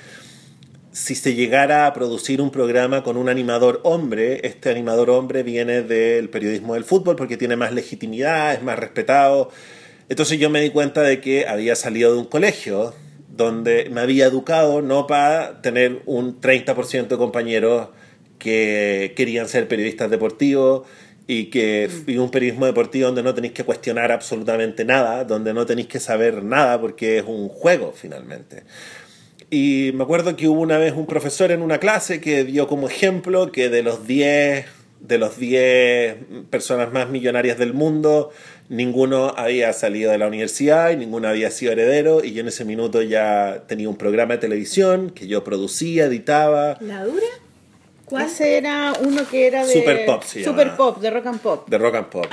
Speaker 3: si se llegara a producir un programa con un animador hombre, este animador hombre viene del periodismo del fútbol porque tiene más legitimidad, es más respetado. Entonces yo me di cuenta de que había salido de un colegio donde me había educado no para tener un 30% de compañeros que querían ser periodistas deportivos y que y un periodismo deportivo donde no tenéis que cuestionar absolutamente nada, donde no tenéis que saber nada porque es un juego finalmente. Y me acuerdo que hubo una vez un profesor en una clase que dio como ejemplo que de los 10 de los 10 personas más millonarias del mundo, ninguno había salido de la universidad y ninguno había sido heredero y yo en ese minuto ya tenía un programa de televisión que yo producía, editaba,
Speaker 2: ¿La dura? ¿Cuál?
Speaker 1: Ese era uno que era de...
Speaker 3: Super Pop se
Speaker 1: Super
Speaker 3: llama.
Speaker 1: Pop, de rock and pop.
Speaker 3: de rock and pop.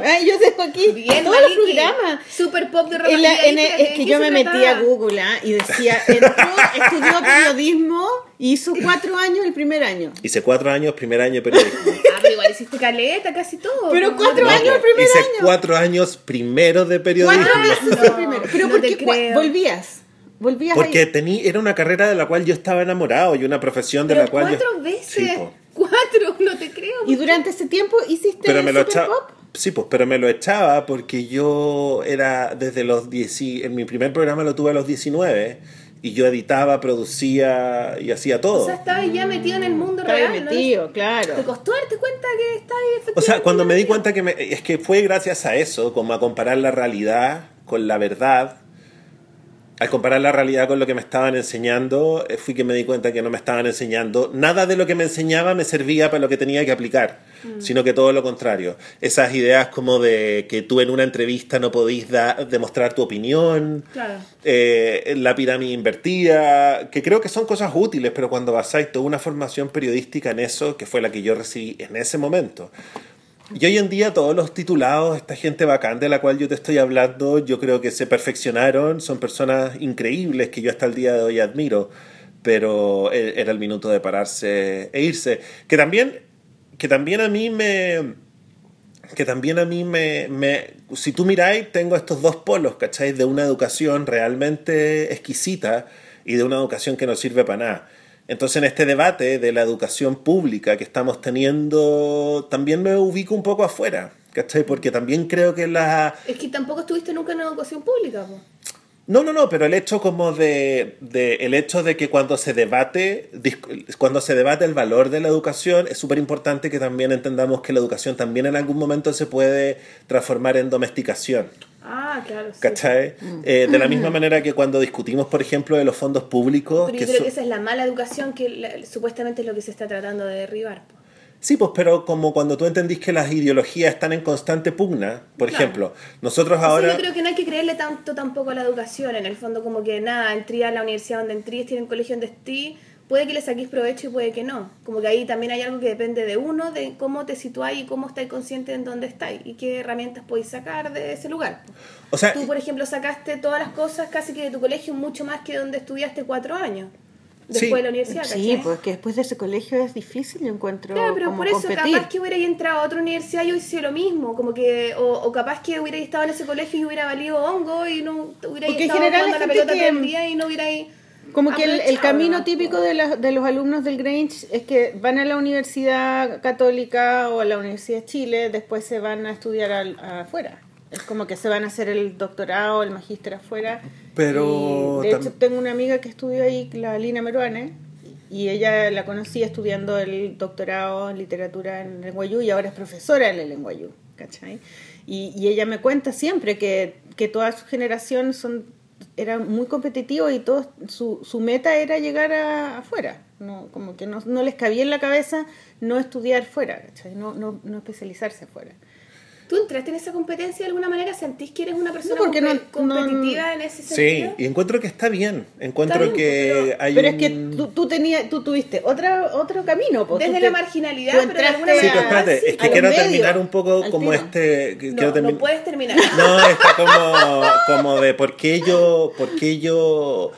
Speaker 1: Ay, yo tengo aquí
Speaker 2: Bien,
Speaker 1: todos los
Speaker 2: Maliki.
Speaker 1: programas.
Speaker 2: Super pop de
Speaker 1: En
Speaker 2: Rosalía.
Speaker 1: la- en
Speaker 2: ¿y
Speaker 1: el-
Speaker 2: qué-
Speaker 1: es que yo me metí a Google ¿ah? y decía, entró, estudió periodismo y hizo cuatro años el primer año.
Speaker 3: Hice cuatro años, primer año de periodismo. [laughs]
Speaker 2: Ah, pero igual hiciste caleta, casi todo.
Speaker 1: Pero cuatro
Speaker 2: No,
Speaker 1: años el primer
Speaker 3: hice
Speaker 1: año.
Speaker 3: cuatro años primero de periodismo.
Speaker 1: Cuatro
Speaker 2: No,
Speaker 1: primero. Pero
Speaker 2: no
Speaker 1: ¿por qué volvías? Volvías
Speaker 3: Porque tení, era una carrera de la cual yo estaba enamorado y una profesión de
Speaker 2: Pero
Speaker 3: la cual yo...
Speaker 2: cuatro veces.
Speaker 3: Sí,
Speaker 2: cuatro, no te creo.
Speaker 1: Y durante ese tiempo hiciste
Speaker 3: pero me lo
Speaker 1: Pop.
Speaker 3: Sí pues pero me lo echaba porque yo era desde los 10 y- en mi primer programa lo tuve a los 19 y yo editaba producía y hacía todo
Speaker 2: O sea, estabas ya metido en el mundo
Speaker 1: Estaba
Speaker 2: real. ¿no?
Speaker 1: metido, claro.
Speaker 2: ¿Te costó darte cuenta que estabas efectivamente
Speaker 3: o sea cuando me di cuenta que me- es que fue gracias a eso como a comparar la realidad con la verdad al comparar la realidad con lo que me estaban enseñando, eh, fui que me di cuenta que no me estaban enseñando. Nada de lo que me enseñaba me servía para lo que tenía que aplicar, sino que todo lo contrario. Esas ideas como de que tú en una entrevista no podís demostrar tu opinión,
Speaker 2: Claro.
Speaker 3: eh, la pirámide invertida, que creo que son cosas útiles, pero cuando basáis toda una formación periodística en eso, que fue la que yo recibí en ese momento. Y hoy en día todos los titulados, esta gente bacán de la cual yo te estoy hablando, yo creo que se perfeccionaron, son personas increíbles que yo hasta el día de hoy admiro, pero e- era el minuto de pararse e irse. Que también, que también a mí me... Que también a mí me, me... Si tú miráis, tengo estos dos polos, ¿cacháis? De una educación realmente exquisita y de una educación que no sirve para nada. Entonces, en este debate de la educación pública que estamos teniendo, también me ubico un poco afuera, ¿cachai? Porque también creo que la...
Speaker 2: Es que tampoco estuviste nunca en educación pública, po.
Speaker 3: No, no, no, pero el hecho como de, de- el hecho de que cuando se debate, cuando se debate el valor de la educación, es súper importante que también entendamos que la educación también en algún momento se puede transformar en domesticación.
Speaker 2: Ah, claro. Sí.
Speaker 3: ¿Cachai? Eh, de la [clears throat] misma manera que cuando discutimos, por ejemplo, de los fondos públicos.
Speaker 2: Pero yo
Speaker 3: que
Speaker 2: creo
Speaker 3: so-
Speaker 2: que esa es la mala educación que la- supuestamente es lo que se está tratando de derribar.
Speaker 3: Sí, pues, pero como cuando tú entendís que las ideologías están en constante pugna, por
Speaker 2: Claro.
Speaker 3: ejemplo, nosotros ahora...
Speaker 2: yo creo que no hay que creerle tanto tampoco a la educación. En el fondo, como que nada, entrí a la universidad donde entrí, estoy en el colegio donde estoy, puede que le saquéis provecho y puede que no. Como que ahí también hay algo que depende de uno, de cómo te situáis y cómo estáis consciente en dónde estáis y qué herramientas podéis sacar de ese lugar.
Speaker 3: O sea,
Speaker 2: Tú, por ejemplo, sacaste todas las cosas casi que de tu colegio mucho más que donde estudiaste cuatro años. Después
Speaker 3: Sí.
Speaker 2: de la universidad,
Speaker 1: Sí,
Speaker 2: ¿cachai?
Speaker 1: pues que después de ese colegio es difícil, yo encuentro
Speaker 2: Claro, pero
Speaker 1: como
Speaker 2: por eso
Speaker 1: competir.
Speaker 2: capaz que hubiera entrado a otra universidad y hubiese sido lo mismo, como que, o, o capaz que hubiera estado en ese colegio y hubiera valido hongo y no hubiera
Speaker 1: Porque en
Speaker 2: estado
Speaker 1: general
Speaker 2: jugando la pelota
Speaker 1: que-
Speaker 2: todo el día y no hubiera ahí
Speaker 1: Como que el, camino
Speaker 2: ¿no?
Speaker 1: típico de, la- de los alumnos del Grange es que van a la Universidad Católica o a la Universidad de Chile, después se van a estudiar al- afuera. Es como que se van a hacer el doctorado, el magíster afuera.
Speaker 3: Pero
Speaker 1: Y, de hecho, tengo una amiga que estudió ahí, la Lina Meruane, y ella la conocí estudiando el doctorado en literatura en el NYU y ahora es profesora en el NYU, ¿cachai? Y, y ella me cuenta siempre que, que toda su generación son, era muy competitivo y todo, su, su meta era llegar a, afuera. No, como que no, no les cabía en la cabeza no estudiar fuera, ¿cachai? No, no, no especializarse fuera.
Speaker 2: ¿Tú entraste en esa competencia de alguna manera? ¿Sentís que eres una persona
Speaker 1: No, porque
Speaker 2: compe-
Speaker 1: no- no-
Speaker 2: competitiva en ese
Speaker 3: sí,
Speaker 2: sentido?
Speaker 3: y encuentro que está bien. Encuentro
Speaker 2: Está bien,
Speaker 3: que
Speaker 2: pero-
Speaker 3: hay
Speaker 1: Pero
Speaker 3: un...
Speaker 1: es que tú, tú, tenías, tú tuviste otra, otro camino.
Speaker 2: Desde la marginalidad, pero de alguna
Speaker 3: Sí,
Speaker 2: manera-
Speaker 3: pero espérate,
Speaker 2: sí,
Speaker 3: es que quiero
Speaker 1: medios,
Speaker 3: terminar un poco como este... que
Speaker 2: No,
Speaker 3: termi-
Speaker 2: no puedes terminar. [laughs]
Speaker 3: No, está como, como de por qué yo, por qué yo,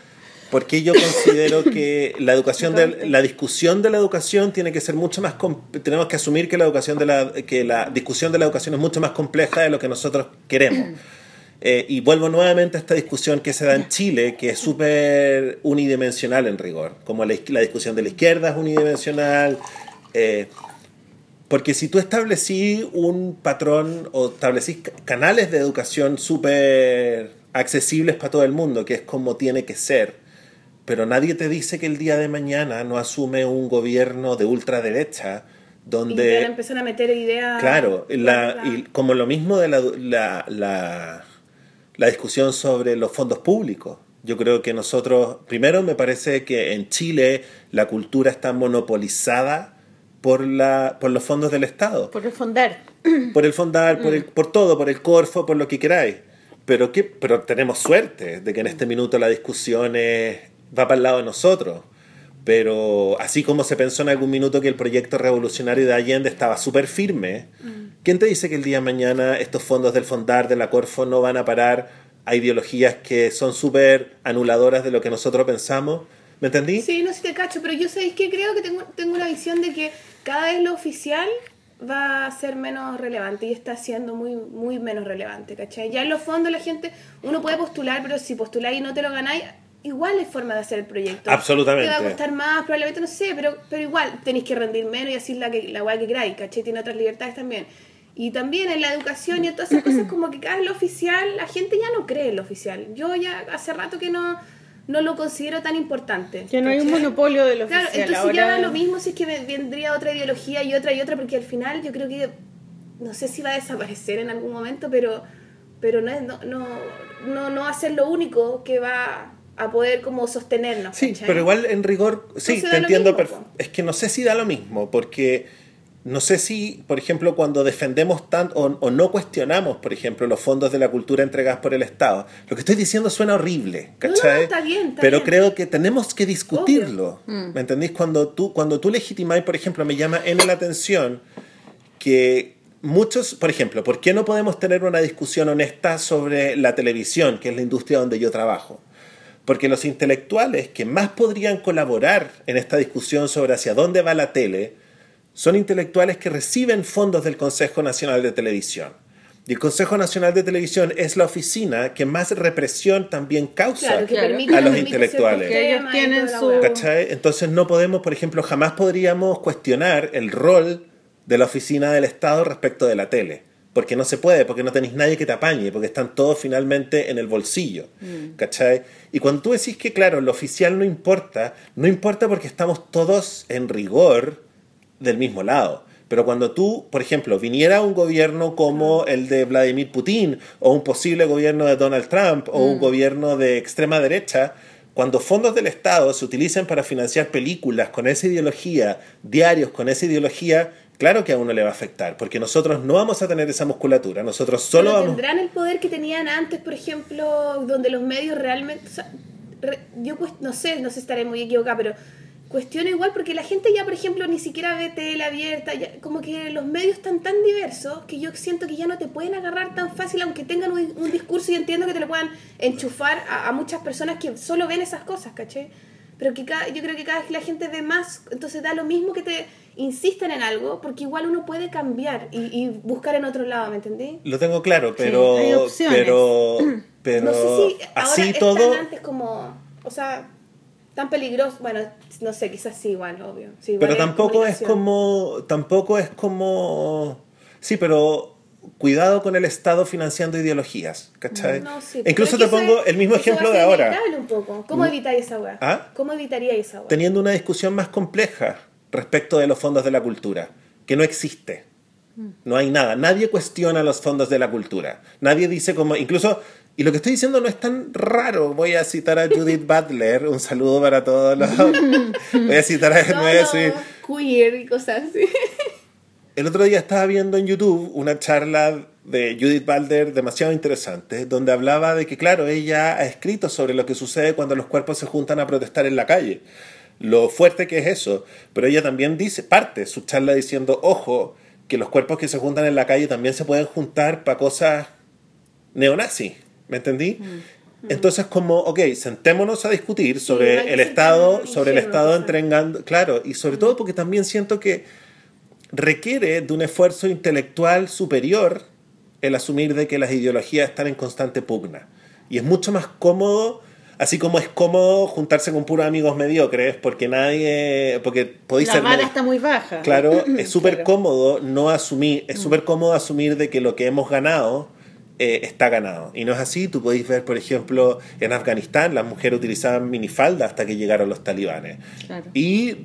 Speaker 3: por qué yo considero [laughs] que la educación de, la discusión de la educación tiene que ser mucho más tenemos que asumir que la educación de la que la discusión de la educación es mucho más compleja de lo que nosotros queremos. [clears throat] Eh, y vuelvo nuevamente a esta discusión que se da en Chile, que es súper unidimensional en rigor, como la, la discusión de la izquierda es unidimensional. eh, porque si tú establecí un patrón o establecís ca- canales de educación súper accesibles para todo el mundo, que es como tiene que ser, pero nadie te dice que el día de mañana no asume un gobierno de ultraderecha
Speaker 2: Y te van a
Speaker 3: donde...
Speaker 2: meter ideas.
Speaker 3: Claro, la,
Speaker 2: Claro.
Speaker 3: y como lo mismo de la, la, la, la discusión sobre los fondos públicos. Yo creo que nosotros, primero me parece que en Chile la cultura está monopolizada por, la, por los fondos del Estado
Speaker 1: Por refondar. [clears throat]
Speaker 3: por el fondar, por, el, por todo, por el Corfo, por lo que queráis. Pero, ¿qué? Pero tenemos suerte de que en este minuto la discusión es- va para el lado de nosotros. Pero así como se pensó en algún minuto que el proyecto revolucionario de Allende estaba súper firme, ¿quién te dice que el día de mañana estos fondos del Fondar, de la Corfo, no van a parar a ideologías que son súper anuladoras de lo que nosotros pensamos? ¿Me entendí?
Speaker 2: Sí, no sé si te cacho, pero yo sabéis que creo que tengo, tengo una visión de que cada vez lo oficial va a ser menos relevante y está siendo muy, muy menos relevante, ¿cachai? Ya en los fondos la gente, uno puede postular, pero si postuláis y no te lo ganáis, igual es forma de hacer el proyecto.
Speaker 3: Absolutamente.
Speaker 2: Te va a costar más, probablemente, no sé, pero, pero igual tenéis que rendir menos y así la, que, la weá que queráis, ¿cachai? Tiene otras libertades también. Y también en la educación y en todas esas cosas, como que cada vez lo oficial, la gente ya no cree en lo oficial. Yo ya hace rato que no, no lo considero tan importante.
Speaker 1: Que no hay un
Speaker 2: ¿cachai?
Speaker 1: monopolio de lo
Speaker 2: Claro,
Speaker 1: oficial.
Speaker 2: entonces ya da lo mismo si es que ve- vendría otra ideología y otra y otra, porque al final yo creo que, no sé si va a desaparecer en algún momento, pero, pero no, es, no, no, no, no va a ser lo único que va a poder como sostenernos.
Speaker 3: Sí,
Speaker 2: ¿cachai?
Speaker 3: pero igual en rigor, sí,
Speaker 2: Entonces
Speaker 3: te entiendo.
Speaker 2: mismo.
Speaker 3: Es que no sé si da lo mismo, porque no sé si, por ejemplo, cuando defendemos tanto o, o no cuestionamos, por ejemplo, los fondos de la cultura entregados por el Estado, lo que estoy diciendo suena horrible,
Speaker 2: No, no,
Speaker 3: ¿cachai?
Speaker 2: está bien, está
Speaker 3: pero
Speaker 2: bien.
Speaker 3: creo que tenemos que discutirlo. ¿Me entendís? Cuando tú, cuando tú legitimáis, por ejemplo, me llama en la atención que muchos, por ejemplo, ¿por qué no podemos tener una discusión honesta sobre la televisión, que es la industria donde yo trabajo? Porque los intelectuales que más podrían colaborar en esta discusión sobre hacia dónde va la tele son intelectuales que reciben fondos del Consejo Nacional de Televisión. Y el Consejo Nacional de Televisión es la oficina que más represión también causa.
Speaker 2: Claro,
Speaker 1: Claro.
Speaker 3: A los intelectuales. Entonces no podemos, por ejemplo, jamás podríamos cuestionar el rol de la oficina del Estado respecto de la tele. Porque no se puede, porque no tenéis nadie que te apañe, porque están todos finalmente en el bolsillo. ¿Cachai? Y cuando tú decís que, claro, lo oficial no importa, no importa porque estamos todos en rigor del mismo lado. Pero cuando tú, por ejemplo, viniera un gobierno como el de Vladimir Putin, o un posible gobierno de Donald Trump, o un gobierno de extrema derecha, cuando fondos del Estado se utilizan para financiar películas con esa ideología, diarios con esa ideología, claro que a uno le va a afectar, porque nosotros no vamos a tener esa musculatura, nosotros solo
Speaker 2: Pero
Speaker 3: vamos...
Speaker 2: tendrán el poder que tenían antes, por ejemplo, donde los medios realmente... o sea, re- yo cuest- no sé, no sé si estaré muy equivocada, pero cuestiono igual porque la gente ya, por ejemplo, ni siquiera ve tele abierta, ya- como que los medios están tan diversos que yo siento que ya no te pueden agarrar tan fácil, aunque tengan un, un discurso y entiendo que te lo puedan enchufar a, a muchas personas que solo ven esas cosas, ¿caché? Pero que cada, yo creo que cada vez la gente ve más, entonces da lo mismo que te insistan en algo, porque igual uno puede cambiar y, y buscar en otro lado, ¿me entendí?
Speaker 3: Lo tengo claro, pero...
Speaker 1: hay opciones.
Speaker 3: pero, [clears throat] pero
Speaker 2: no sé si ahora
Speaker 3: así
Speaker 2: es
Speaker 3: todo...
Speaker 2: antes como, o sea, tan peligroso, bueno, no sé, quizás sí igual, obvio. Sí, igual
Speaker 3: Pero tampoco es como. Tampoco es como. Sí, pero cuidado con el Estado financiando ideologías, ¿cachai?
Speaker 2: No, sí,
Speaker 3: Incluso te
Speaker 2: es
Speaker 3: pongo
Speaker 2: eso-
Speaker 3: el mismo ejemplo de ahora.
Speaker 2: un poco. ¿Cómo evitáis esa weá?
Speaker 3: ¿Ah?
Speaker 2: ¿Cómo evitaría esa weá?
Speaker 3: Teniendo una discusión más compleja respecto de los fondos de la cultura, que no existe. No hay nada. Nadie cuestiona los fondos de la cultura. Nadie dice como. Incluso. Y lo que estoy diciendo no es tan raro. Voy a citar a Judith Butler. Un saludo para todos los. [laughs] [laughs] Voy a citar a.
Speaker 2: No, no, queer y cosas así.
Speaker 3: El otro día estaba viendo en YouTube una charla de Judith Balder demasiado interesante, donde hablaba de que, claro, ella ha escrito sobre lo que sucede cuando los cuerpos se juntan a protestar en la calle, lo fuerte que es eso, pero ella también dice, parte su charla diciendo, ojo, que los cuerpos que se juntan en la calle también se pueden juntar para cosas neonazis, ¿me entendí? Entonces, como, ok, sentémonos a discutir sobre el Estado, sobre el Estado entregando, claro, y sobre todo porque también siento que requiere de un esfuerzo intelectual superior el asumir de que las ideologías están en constante pugna. Y es mucho más cómodo, así como es cómodo juntarse con puros amigos mediocres, porque nadie, porque podéis
Speaker 1: La
Speaker 3: ser...
Speaker 1: vara está muy baja.
Speaker 3: Claro, [clears throat] es súper
Speaker 1: Claro.
Speaker 3: cómodo no asumir, es súper cómodo asumir de que lo que hemos ganado eh, está ganado. Y no es así, tú podéis ver, por ejemplo, en Afganistán las mujeres utilizaban minifalda hasta que llegaron los talibanes.
Speaker 1: Claro.
Speaker 3: Y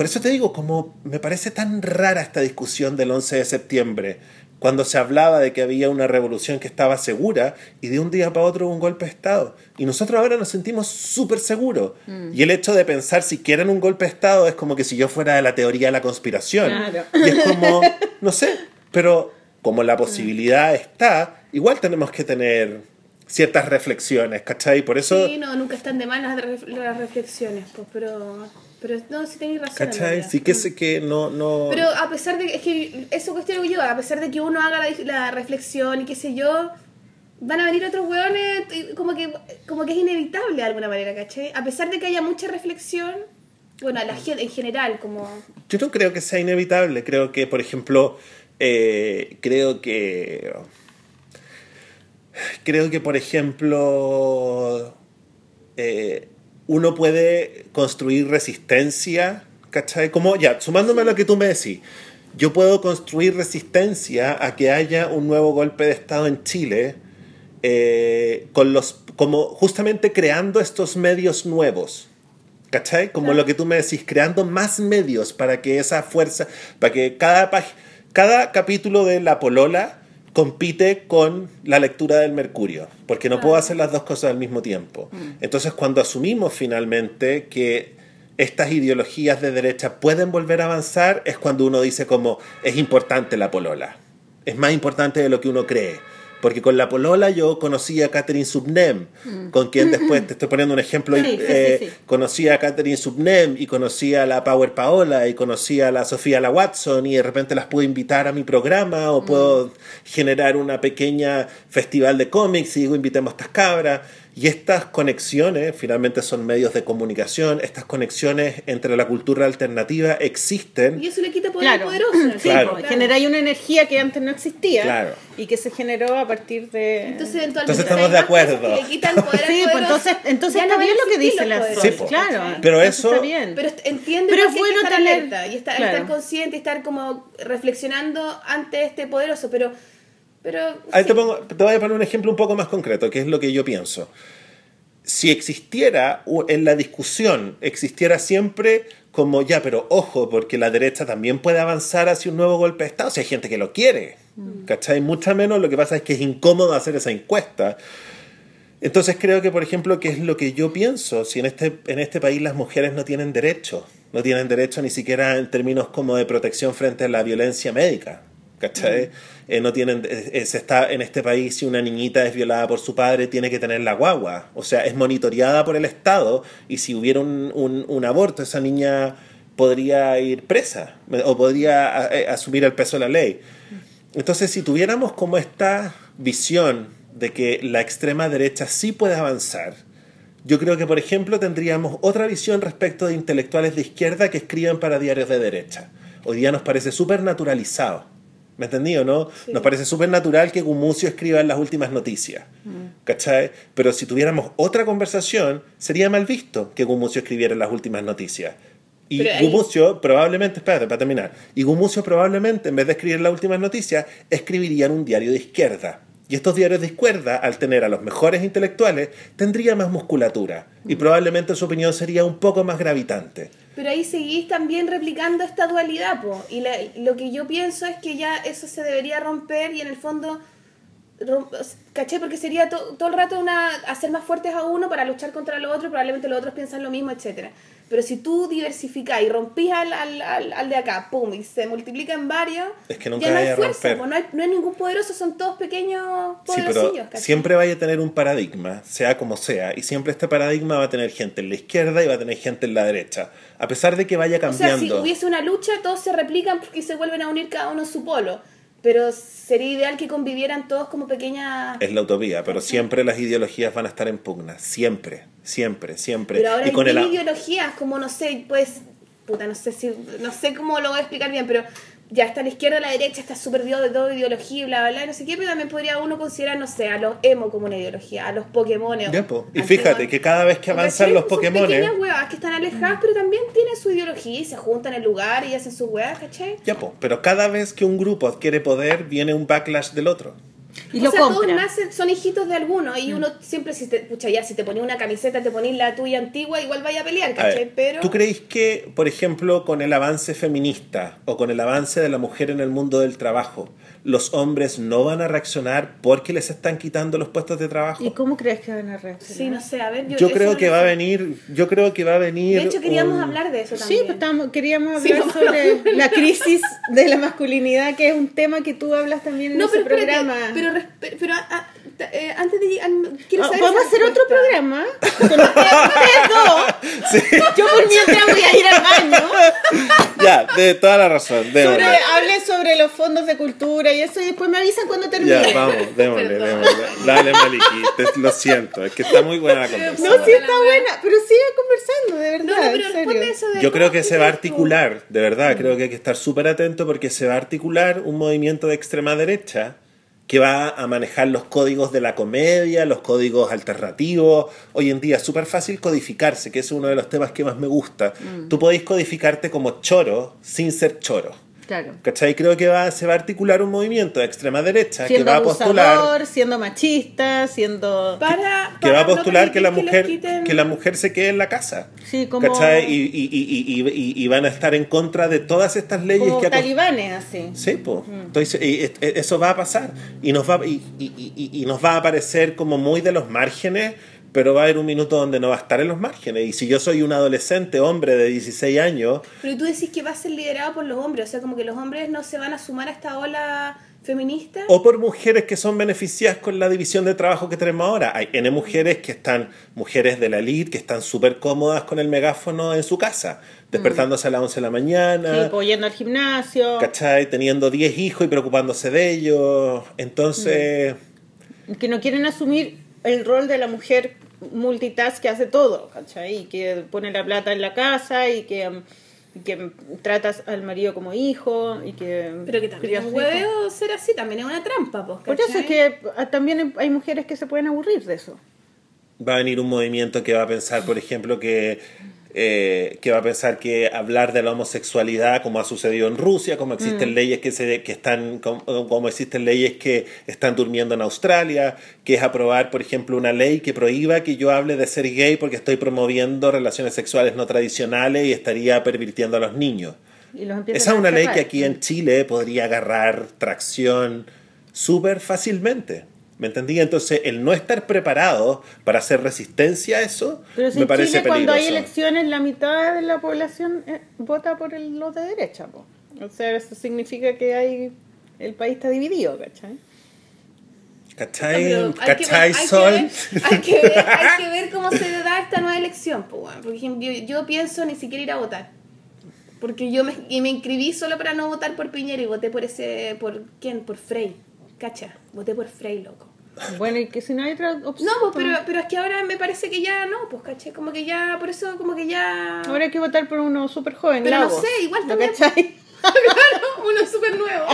Speaker 3: por eso te digo, como me parece tan rara esta discusión del 11 de septiembre, cuando se hablaba de que había una revolución que estaba segura y de un día para otro un golpe de Estado. Y nosotros ahora nos sentimos súper seguros. Y el hecho de pensar si quieren un golpe de Estado es como que si yo fuera de la teoría de la conspiración.
Speaker 1: Claro.
Speaker 3: Y es como, [laughs] no sé, pero como la posibilidad está, igual tenemos que tener ciertas reflexiones, ¿cachai? Por eso...
Speaker 2: Sí, no, nunca están de más las, ref- las reflexiones, pues, pero, pero no, sí tenéis razón.
Speaker 3: ¿Cachai? Sí que sé que no... no...
Speaker 2: Pero a pesar de es que eso cuestiono yo, a pesar de que uno haga la, la reflexión y qué sé yo, van a venir otros hueones y como que, como que es inevitable de alguna manera, ¿cachai? A pesar de que haya mucha reflexión, bueno, a la gente en general, como...
Speaker 3: Yo no creo que sea inevitable. Creo que, por ejemplo, eh, creo que creo que por ejemplo eh, uno puede construir resistencia, ¿cachai? Como ya, sumándome a lo que tú me decís, yo puedo construir resistencia a que haya un nuevo golpe de Estado en Chile, eh, con los, como justamente creando estos medios nuevos. ¿Cachai? Como lo que tú me decís, creando más medios para que esa fuerza, para que cada, cada capítulo de La Polola compite con la lectura del Mercurio, porque no puedo hacer las dos cosas al mismo tiempo. Mm. Entonces, cuando asumimos finalmente que estas ideologías de derecha pueden volver a avanzar, es cuando uno dice como es importante la polola, es más importante de lo que uno cree. Porque con la polola yo conocí a Catherine Subnem, mm. con quien después, te estoy poniendo un ejemplo, eh, conocí a Catherine Subnem y conocí a la Power Paola y conocí a la Sofía La Watson y de repente las puedo invitar a mi programa o mm. puedo generar una pequeña festival de cómics y digo invitemos a estas cabras. Y estas conexiones, finalmente son medios de comunicación, estas conexiones entre la cultura alternativa existen.
Speaker 2: Y eso le quita poder claro. poderoso.
Speaker 1: Sí, claro. genera una energía que antes no existía claro. y que se generó a partir de...
Speaker 2: Entonces,
Speaker 3: entonces estamos de acuerdo.
Speaker 2: Le quitan poder
Speaker 1: sí, pues entonces, entonces está bien lo que dice la
Speaker 3: sí, pues.
Speaker 1: claro.
Speaker 3: Pero eso...
Speaker 2: Está bien. Pero entiende pero es bueno estar tener... alerta y estar, estar consciente y estar como reflexionando ante este poderoso, pero pero,
Speaker 3: Ahí te, pongo, te voy a poner un ejemplo un poco más concreto, que es lo que yo pienso. Si existiera en la discusión, existiera siempre como ya, pero ojo, porque la derecha también puede avanzar hacia un nuevo golpe de Estado, si hay gente que lo quiere, mm. ¿cachai? Mucho menos lo que pasa es que es incómodo hacer esa encuesta. Entonces creo que, por ejemplo, ¿qué es lo que yo pienso? Si en este, en este país las mujeres no tienen derecho, no tienen derecho ni siquiera en términos como de protección frente a la violencia médica, ¿cachai? Eh, no tienen, eh, eh, se está en este país si una niñita es violada por su padre tiene que tener la guagua, o sea, es monitoreada por el Estado y si hubiera un, un, aborto esa niña podría ir presa o podría asumir el peso de la ley. Entonces, si tuviéramos como esta visión de que la extrema derecha sí puede avanzar, yo creo que, por ejemplo, tendríamos otra visión respecto de intelectuales de izquierda que escriben para diarios de derecha. Hoy día nos parece súper naturalizado ¿Me entendí o no? Nos parece súper natural que Gumucio escriba en las últimas noticias. Mm. ¿Cachai? Pero si tuviéramos otra conversación, sería mal visto que Gumucio escribiera en las últimas noticias. Y Gumucio probablemente, espérate, para terminar, y Gumucio probablemente, en vez de escribir las últimas noticias, escribiría en un diario de izquierda. Y estos diarios de izquierda, al tener a los mejores intelectuales, tendría más musculatura. Y mm. probablemente su opinión sería un poco más gravitante
Speaker 2: pero ahí seguís también replicando esta dualidad, po. Y lo que yo pienso es que ya eso se debería romper y en el fondo, ¿caché? Porque sería todo el rato una hacer más fuertes a uno para luchar contra lo otro, probablemente los otros piensan lo mismo, etcétera. Pero si tú diversificas y rompís al, al, al, de acá, pum, y se multiplica en varios,
Speaker 3: es que nunca
Speaker 2: ya no
Speaker 3: hay
Speaker 2: fuerza, no, hay, no hay ningún poderoso, son todos pequeños poderosillos.
Speaker 3: Sí, siempre vaya a tener un paradigma, sea como sea, y siempre este paradigma va a tener gente en la izquierda y va a tener gente en la derecha. A pesar de que vaya cambiando. O sea,
Speaker 2: si hubiese una lucha, todos se replican porque se vuelven a unir cada uno en su polo. Pero sería ideal que convivieran todos como pequeñas...
Speaker 3: Es la utopía, pero siempre las ideologías van a estar en pugna, siempre, siempre, siempre.
Speaker 2: Pero ahora y con hay ideologías como, no sé, pues, puta, no sé si, no sé cómo lo voy a explicar bien, pero ya está a la izquierda, a la derecha, está súper de todo ideología, bla, bla, bla, no sé qué, pero también podría uno considerar, no sé, a los emo como una ideología, a los Pokémon.
Speaker 3: Y fíjate que cada vez que avanzan los Pokémon.
Speaker 2: Pequeñas huevas que están alejadas, pero también tienen su ideología y se juntan en el lugar y hacen sus huevas, ¿cachai?
Speaker 3: Ya, po, pero cada vez que un grupo adquiere poder, viene un backlash del otro.
Speaker 2: Y o sea, todos nacen, son hijitos de alguno y mm. uno siempre, si te, pucha, ya, si te ponía una camiseta, te ponís la tuya antigua, igual vaya a pelear, ¿cachai? Pero...
Speaker 3: ¿Tú creéis que, por ejemplo, con el avance feminista o con el avance de la mujer en el mundo del trabajo, los hombres no van a reaccionar porque les están quitando los puestos de trabajo.
Speaker 1: ¿Y cómo crees que van a reaccionar?
Speaker 2: Sí, no sé, a ver,
Speaker 3: yo, creo que va a venir, yo creo que va a venir.
Speaker 2: De hecho queríamos hablar de eso también.
Speaker 1: Sí, pues queríamos hablar sobre la crisis de la masculinidad, que es un tema que tú hablas también en ese programa.
Speaker 2: pero, pero, ah, eh, antes de llegar, quiero
Speaker 1: Ah,
Speaker 2: saber
Speaker 1: Podemos hacer otro programa con [laughs] ustedes dos.
Speaker 3: Sí.
Speaker 1: Yo por mientras voy a ir al baño. [laughs]
Speaker 3: Ya, de toda la razón.
Speaker 1: Sobre,
Speaker 3: Démosle.
Speaker 1: hable sobre los fondos de cultura y eso y después me avisan cuando termine.
Speaker 3: Ya, vamos, démosle,
Speaker 2: Perdón.
Speaker 3: démosle. Dale, Maliki, te- lo siento, es que está muy buena la conversación.
Speaker 1: No, sí está buena, pero sigue conversando, de verdad.
Speaker 2: No, no, pero
Speaker 1: en serio.
Speaker 2: eso de
Speaker 3: Yo creo que se va a
Speaker 2: tú.
Speaker 3: articular, de verdad, creo que hay que estar súper atento porque se va a articular un movimiento de extrema derecha que va a manejar los códigos de la comedia, los códigos alternativos. Hoy en día es súper fácil codificarse, que es uno de los temas que más me gusta. Tú podéis codificarte como choro sin ser choro.
Speaker 1: Claro.
Speaker 3: ¿Cachai? Creo que va, se va a articular un movimiento de extrema derecha que va a postular
Speaker 1: abusador, siendo machista, siendo...
Speaker 2: Para,
Speaker 3: que va a
Speaker 2: no
Speaker 3: postular que la mujer que la mujer se quede en la casa
Speaker 1: Sí, como-
Speaker 3: ¿cachai? Y, y, y, y, y- y van a estar en contra de todas estas leyes
Speaker 1: como
Speaker 3: que
Speaker 1: talibanes, así.
Speaker 3: Sí, pues. Entonces, y- y- eso va a pasar. Y nos va, y, y- y- y nos va a aparecer como muy de los márgenes, pero va a haber un minuto donde no va a estar en los márgenes. Y si yo soy un adolescente, hombre de 16 años,
Speaker 2: Pero tú decís que va a ser liderado por los hombres, o sea, como que los hombres no se van a sumar a esta ola feminista.
Speaker 3: o por mujeres que son beneficiadas con la división de trabajo que tenemos ahora. Hay N mujeres que están, mujeres de la elite, que están súper cómodas con el megáfono en su casa, despertándose a las 11 de la mañana.
Speaker 1: Sí, pues, yendo al gimnasio.
Speaker 3: ¿Cachai? Teniendo 10 hijos y preocupándose de ellos. Entonces,
Speaker 1: que no quieren asumir el rol de la mujer multitask que hace todo, ¿cachai? Y que pone la plata en la casa y que, um, y que tratas al marido como hijo y que...
Speaker 2: Pero que también es hueveo ser así, también es una trampa, pues,
Speaker 1: Por eso es que ah, también hay mujeres que se pueden aburrir de eso.
Speaker 3: va a venir un movimiento que va a pensar, por ejemplo, que, eh, que va a pensar que hablar de la homosexualidad, como ha sucedido en Rusia, como existen leyes que, se, que están, como, como existen leyes que están durmiendo en Australia, que es aprobar, por ejemplo, una ley que prohíba que yo hable de ser gay porque estoy promoviendo relaciones sexuales no tradicionales y estaría pervirtiendo a los niños.
Speaker 1: Y los empiezan
Speaker 3: Esa es una ley que aquí en Chile podría agarrar tracción súper fácilmente. ¿Me entendí? Entonces, el no estar preparado para hacer resistencia a eso
Speaker 1: Pero si
Speaker 3: me
Speaker 1: en
Speaker 3: parece
Speaker 1: Chile cuando hay
Speaker 3: peligroso.
Speaker 1: elecciones la mitad de la población eh, vota por el- los de derecha, po. O sea, eso significa que hay el país está dividido, ¿cachai?
Speaker 3: ¿Cachai? ¿Cachai,
Speaker 2: hay que
Speaker 3: Sol?
Speaker 2: ver- Hay que, ver, [laughs] hay que ver cómo se da esta nueva elección. Pues, bueno. Por ejemplo, yo, yo pienso ni siquiera ir a votar. Porque yo me, y me inscribí solo para no votar por Piñera y voté por ese. ¿Por quién? Por Frey. Cacha, voté por Frey, loco.
Speaker 1: Bueno, y que si no hay otra opción.
Speaker 2: No, pues, pero, pero es que ahora me parece que ya no, pues, caché. Como que ya, por eso, como que ya.
Speaker 1: Ahora hay que votar por uno súper joven.
Speaker 2: Pero no
Speaker 1: Lagos.
Speaker 2: sé, igual
Speaker 1: ¿Lo
Speaker 2: también-
Speaker 1: cachai? [laughs]
Speaker 2: claro, uno súper nuevo.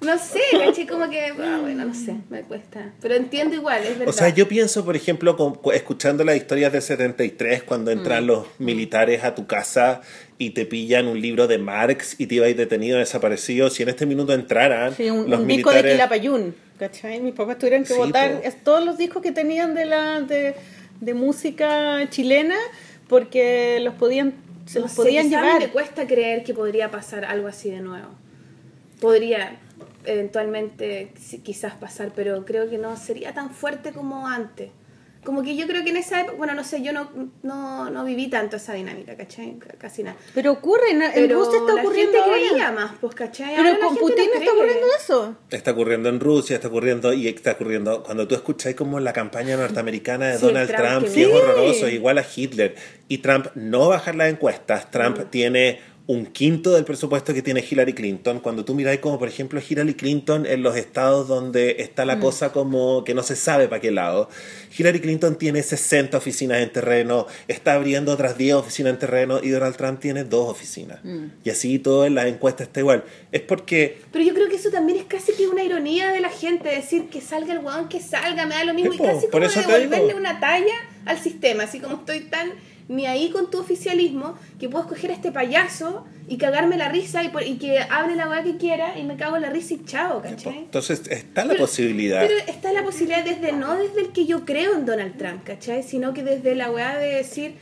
Speaker 2: No sé, caché, como que. ah, bueno, no sé, me cuesta. Pero entiendo igual, es verdad.
Speaker 3: O sea, yo pienso, por ejemplo, con- escuchando las historias del 73, cuando entran
Speaker 1: Mm.
Speaker 3: los militares a tu casa y te pillan un libro de Marx y te ibas detenido, desaparecido, si en este minuto entraran
Speaker 1: Sí, un,
Speaker 3: los
Speaker 1: un disco de
Speaker 3: militares...
Speaker 1: Quilapayún, ¿cachai? Mis papás tuvieron que
Speaker 3: Sí,
Speaker 1: votar
Speaker 3: po.
Speaker 1: todos los discos que tenían de la de, de música chilena porque los podían se
Speaker 2: No
Speaker 1: los
Speaker 2: sé,
Speaker 1: podían
Speaker 2: quizá a mí
Speaker 1: llevar.
Speaker 2: me cuesta creer que podría pasar algo así de nuevo. Podría eventualmente quizás pasar, pero creo que no sería tan fuerte como antes. Como que yo creo que en esa época, bueno, no sé, yo no, no, no viví tanto esa dinámica, ¿cachai? Casi nada.
Speaker 1: Pero ocurre, en,
Speaker 2: Pero
Speaker 1: Rusia está
Speaker 2: la
Speaker 1: ocurriendo
Speaker 2: gente
Speaker 1: ahora.
Speaker 2: creía más, pues, ¿cachai?
Speaker 1: Pero
Speaker 2: Ahora la
Speaker 1: con
Speaker 2: gente
Speaker 1: Putin
Speaker 2: no
Speaker 1: está ocurriendo eso.
Speaker 3: Está ocurriendo en Rusia, está ocurriendo y está ocurriendo cuando tú escucháis como la campaña norteamericana de
Speaker 2: Sí,
Speaker 3: Donald
Speaker 2: Trump,
Speaker 3: Trump,
Speaker 2: que
Speaker 3: que es
Speaker 1: sí.
Speaker 3: horroroso, igual a Hitler, y Trump no bajar las encuestas, Trump tiene un quinto del presupuesto que tiene Hillary Clinton. Cuando tú miráis como, por ejemplo, Hillary Clinton en los estados donde está la cosa como que no se sabe para qué lado, Hillary Clinton tiene 60 oficinas en terreno, está abriendo otras 10 oficinas en terreno y Donald Trump tiene dos oficinas. Y así todo en las encuestas está igual. Es porque
Speaker 2: Pero yo creo que eso también es casi que una ironía de la gente, decir que salga el huevón, que salga, me da lo mismo, y
Speaker 3: po,
Speaker 2: casi
Speaker 3: por
Speaker 2: como
Speaker 3: eso
Speaker 2: devolverle una talla al sistema, así como estoy tan ni ahí con tu oficialismo, que puedo escoger a este payaso y cagarme la risa y, por- y que hable la weá que quiera y me cago en la risa y chao, ¿cachai?
Speaker 3: entonces está la
Speaker 2: Pero-
Speaker 3: posibilidad.
Speaker 2: Pero está la posibilidad desde, no desde el que yo creo en Donald Trump, ¿cachai? Sino que desde la weá de decir,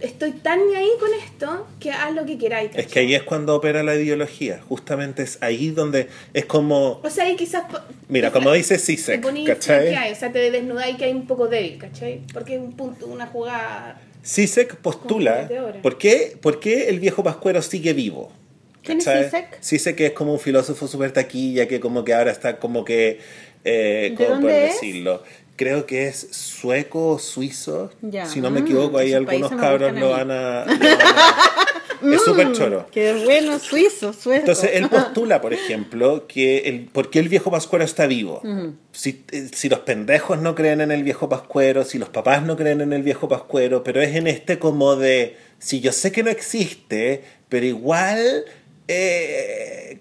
Speaker 2: estoy tan ni ahí con esto que haz lo que queráis,
Speaker 3: Es que
Speaker 2: ¿cachai?
Speaker 3: ahí es cuando opera la ideología. Justamente es ahí donde es como.
Speaker 2: O sea, ahí quizás...
Speaker 3: Mira, como dice Sisek, ¿cachai?
Speaker 2: hay, o sea, te desnudáis que hay un poco débil, ¿cachai? Porque es un punto, una jugada...
Speaker 3: Sisek postula. ¿por qué, ¿Por qué el viejo pascuero sigue vivo?
Speaker 1: ¿Quién es. Zizek
Speaker 3: que es como un filósofo súper taquilla que como que ahora está como que... Eh,
Speaker 1: ¿De
Speaker 3: ¿Cómo
Speaker 1: dónde
Speaker 3: poder
Speaker 1: es?
Speaker 3: decirlo? Creo que es sueco o suizo.
Speaker 1: Ya.
Speaker 3: Si no me
Speaker 1: Mm,
Speaker 3: equivoco, ahí
Speaker 1: esos
Speaker 3: algunos cabros [laughs] lo van a... lo van a- es súper choro.
Speaker 1: Qué bueno, suizo, sueco.
Speaker 3: Entonces él [laughs] postula, por ejemplo, que el, ¿por qué el viejo pascuero está vivo? si, eh, si los pendejos no creen en el viejo pascuero, si los papás no creen en el viejo pascuero, pero es en este como de, si yo sé que no existe, pero igual... eh,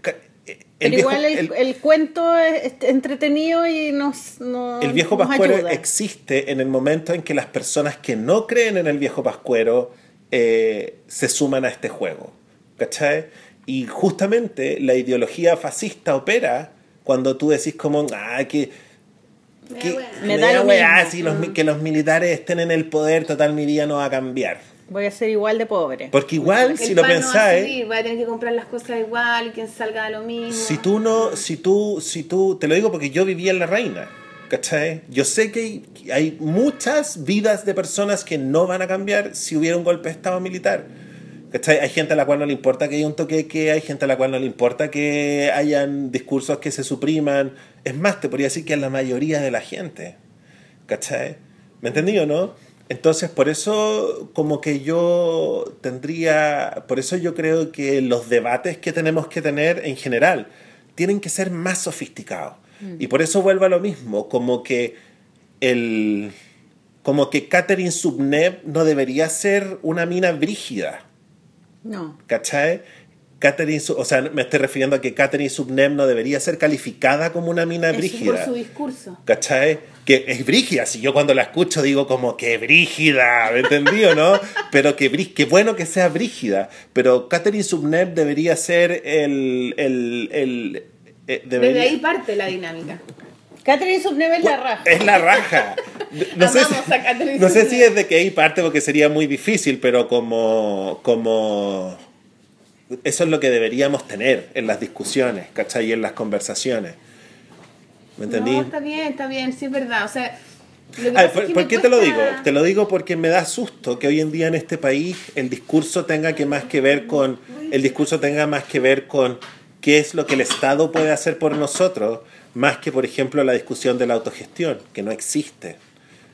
Speaker 3: eh,
Speaker 1: Pero
Speaker 3: viejo-
Speaker 1: igual el,
Speaker 3: el-
Speaker 1: el cuento es entretenido y nos, nos
Speaker 3: el viejo
Speaker 1: nos
Speaker 3: pascuero
Speaker 1: ayuda.
Speaker 3: existe en el momento en que las personas que no creen en el viejo pascuero eh, se suman a este juego. ¿Cachai? Y justamente la ideología fascista opera cuando tú decís como, ah, que... que
Speaker 1: Me da lo
Speaker 3: weá, si los que los militares estén en el poder, total mi vida no va a cambiar.
Speaker 1: Voy a ser igual de pobre.
Speaker 3: Porque igual, si
Speaker 2: el
Speaker 3: lo
Speaker 2: pan no va a
Speaker 3: pensáis,
Speaker 2: subir, voy a tener que comprar las cosas igual, quien salga a lo mismo.
Speaker 3: Si tú no, si tú, si tú, te lo digo porque yo vivía en La Reina, ¿cachai? Yo sé que hay, muchas vidas de personas que no van a cambiar si hubiera un golpe de Estado militar. ¿Cachai? Hay gente a la cual no le importa que haya un toque hay gente a la cual no le importa que hayan discursos que se supriman. Es más, te podría decir que a la mayoría de la gente. ¿Cachai? ¿Me entendí o no? Entonces, por eso como que yo tendría, por eso yo creo que los debates que tenemos que tener en general tienen que ser más sofisticados. Y por eso vuelvo a lo mismo, como que el como que Catherine Subneb no debería ser una mina brígida.
Speaker 1: No.
Speaker 3: ¿Cachai? Catherine, o sea, me estoy refiriendo a que Catherine Subneb no debería ser calificada como una mina
Speaker 2: Es
Speaker 3: brígida.
Speaker 2: por su discurso.
Speaker 3: ¿Cachai? Que es brígida, si yo cuando la escucho digo como que brígida, ¿me entendí o no? [laughs] Pero que, que bueno que sea brígida, pero Catherine Subneb debería ser el... el, el eh, debería-
Speaker 2: Desde ahí parte la dinámica.
Speaker 1: Catherine Subneve es la raja.
Speaker 3: Es la raja. [laughs] No sé, si, no sé si es de que ahí parte porque sería muy difícil, pero como, como... Eso es lo que deberíamos tener en las discusiones, ¿cachai? Y en las conversaciones. ¿Me entendí?
Speaker 2: No, está bien, está bien, sí es verdad. O sea, lo que
Speaker 3: Ay,
Speaker 2: pasa
Speaker 3: ¿por,
Speaker 2: es que
Speaker 3: por
Speaker 2: me
Speaker 3: qué te lo digo? Te lo digo porque me da susto que hoy en día en este país el discurso tenga que más que ver con el discurso tenga más que ver con qué es lo que el Estado puede hacer por nosotros, más que por ejemplo la discusión de la autogestión, que no existe.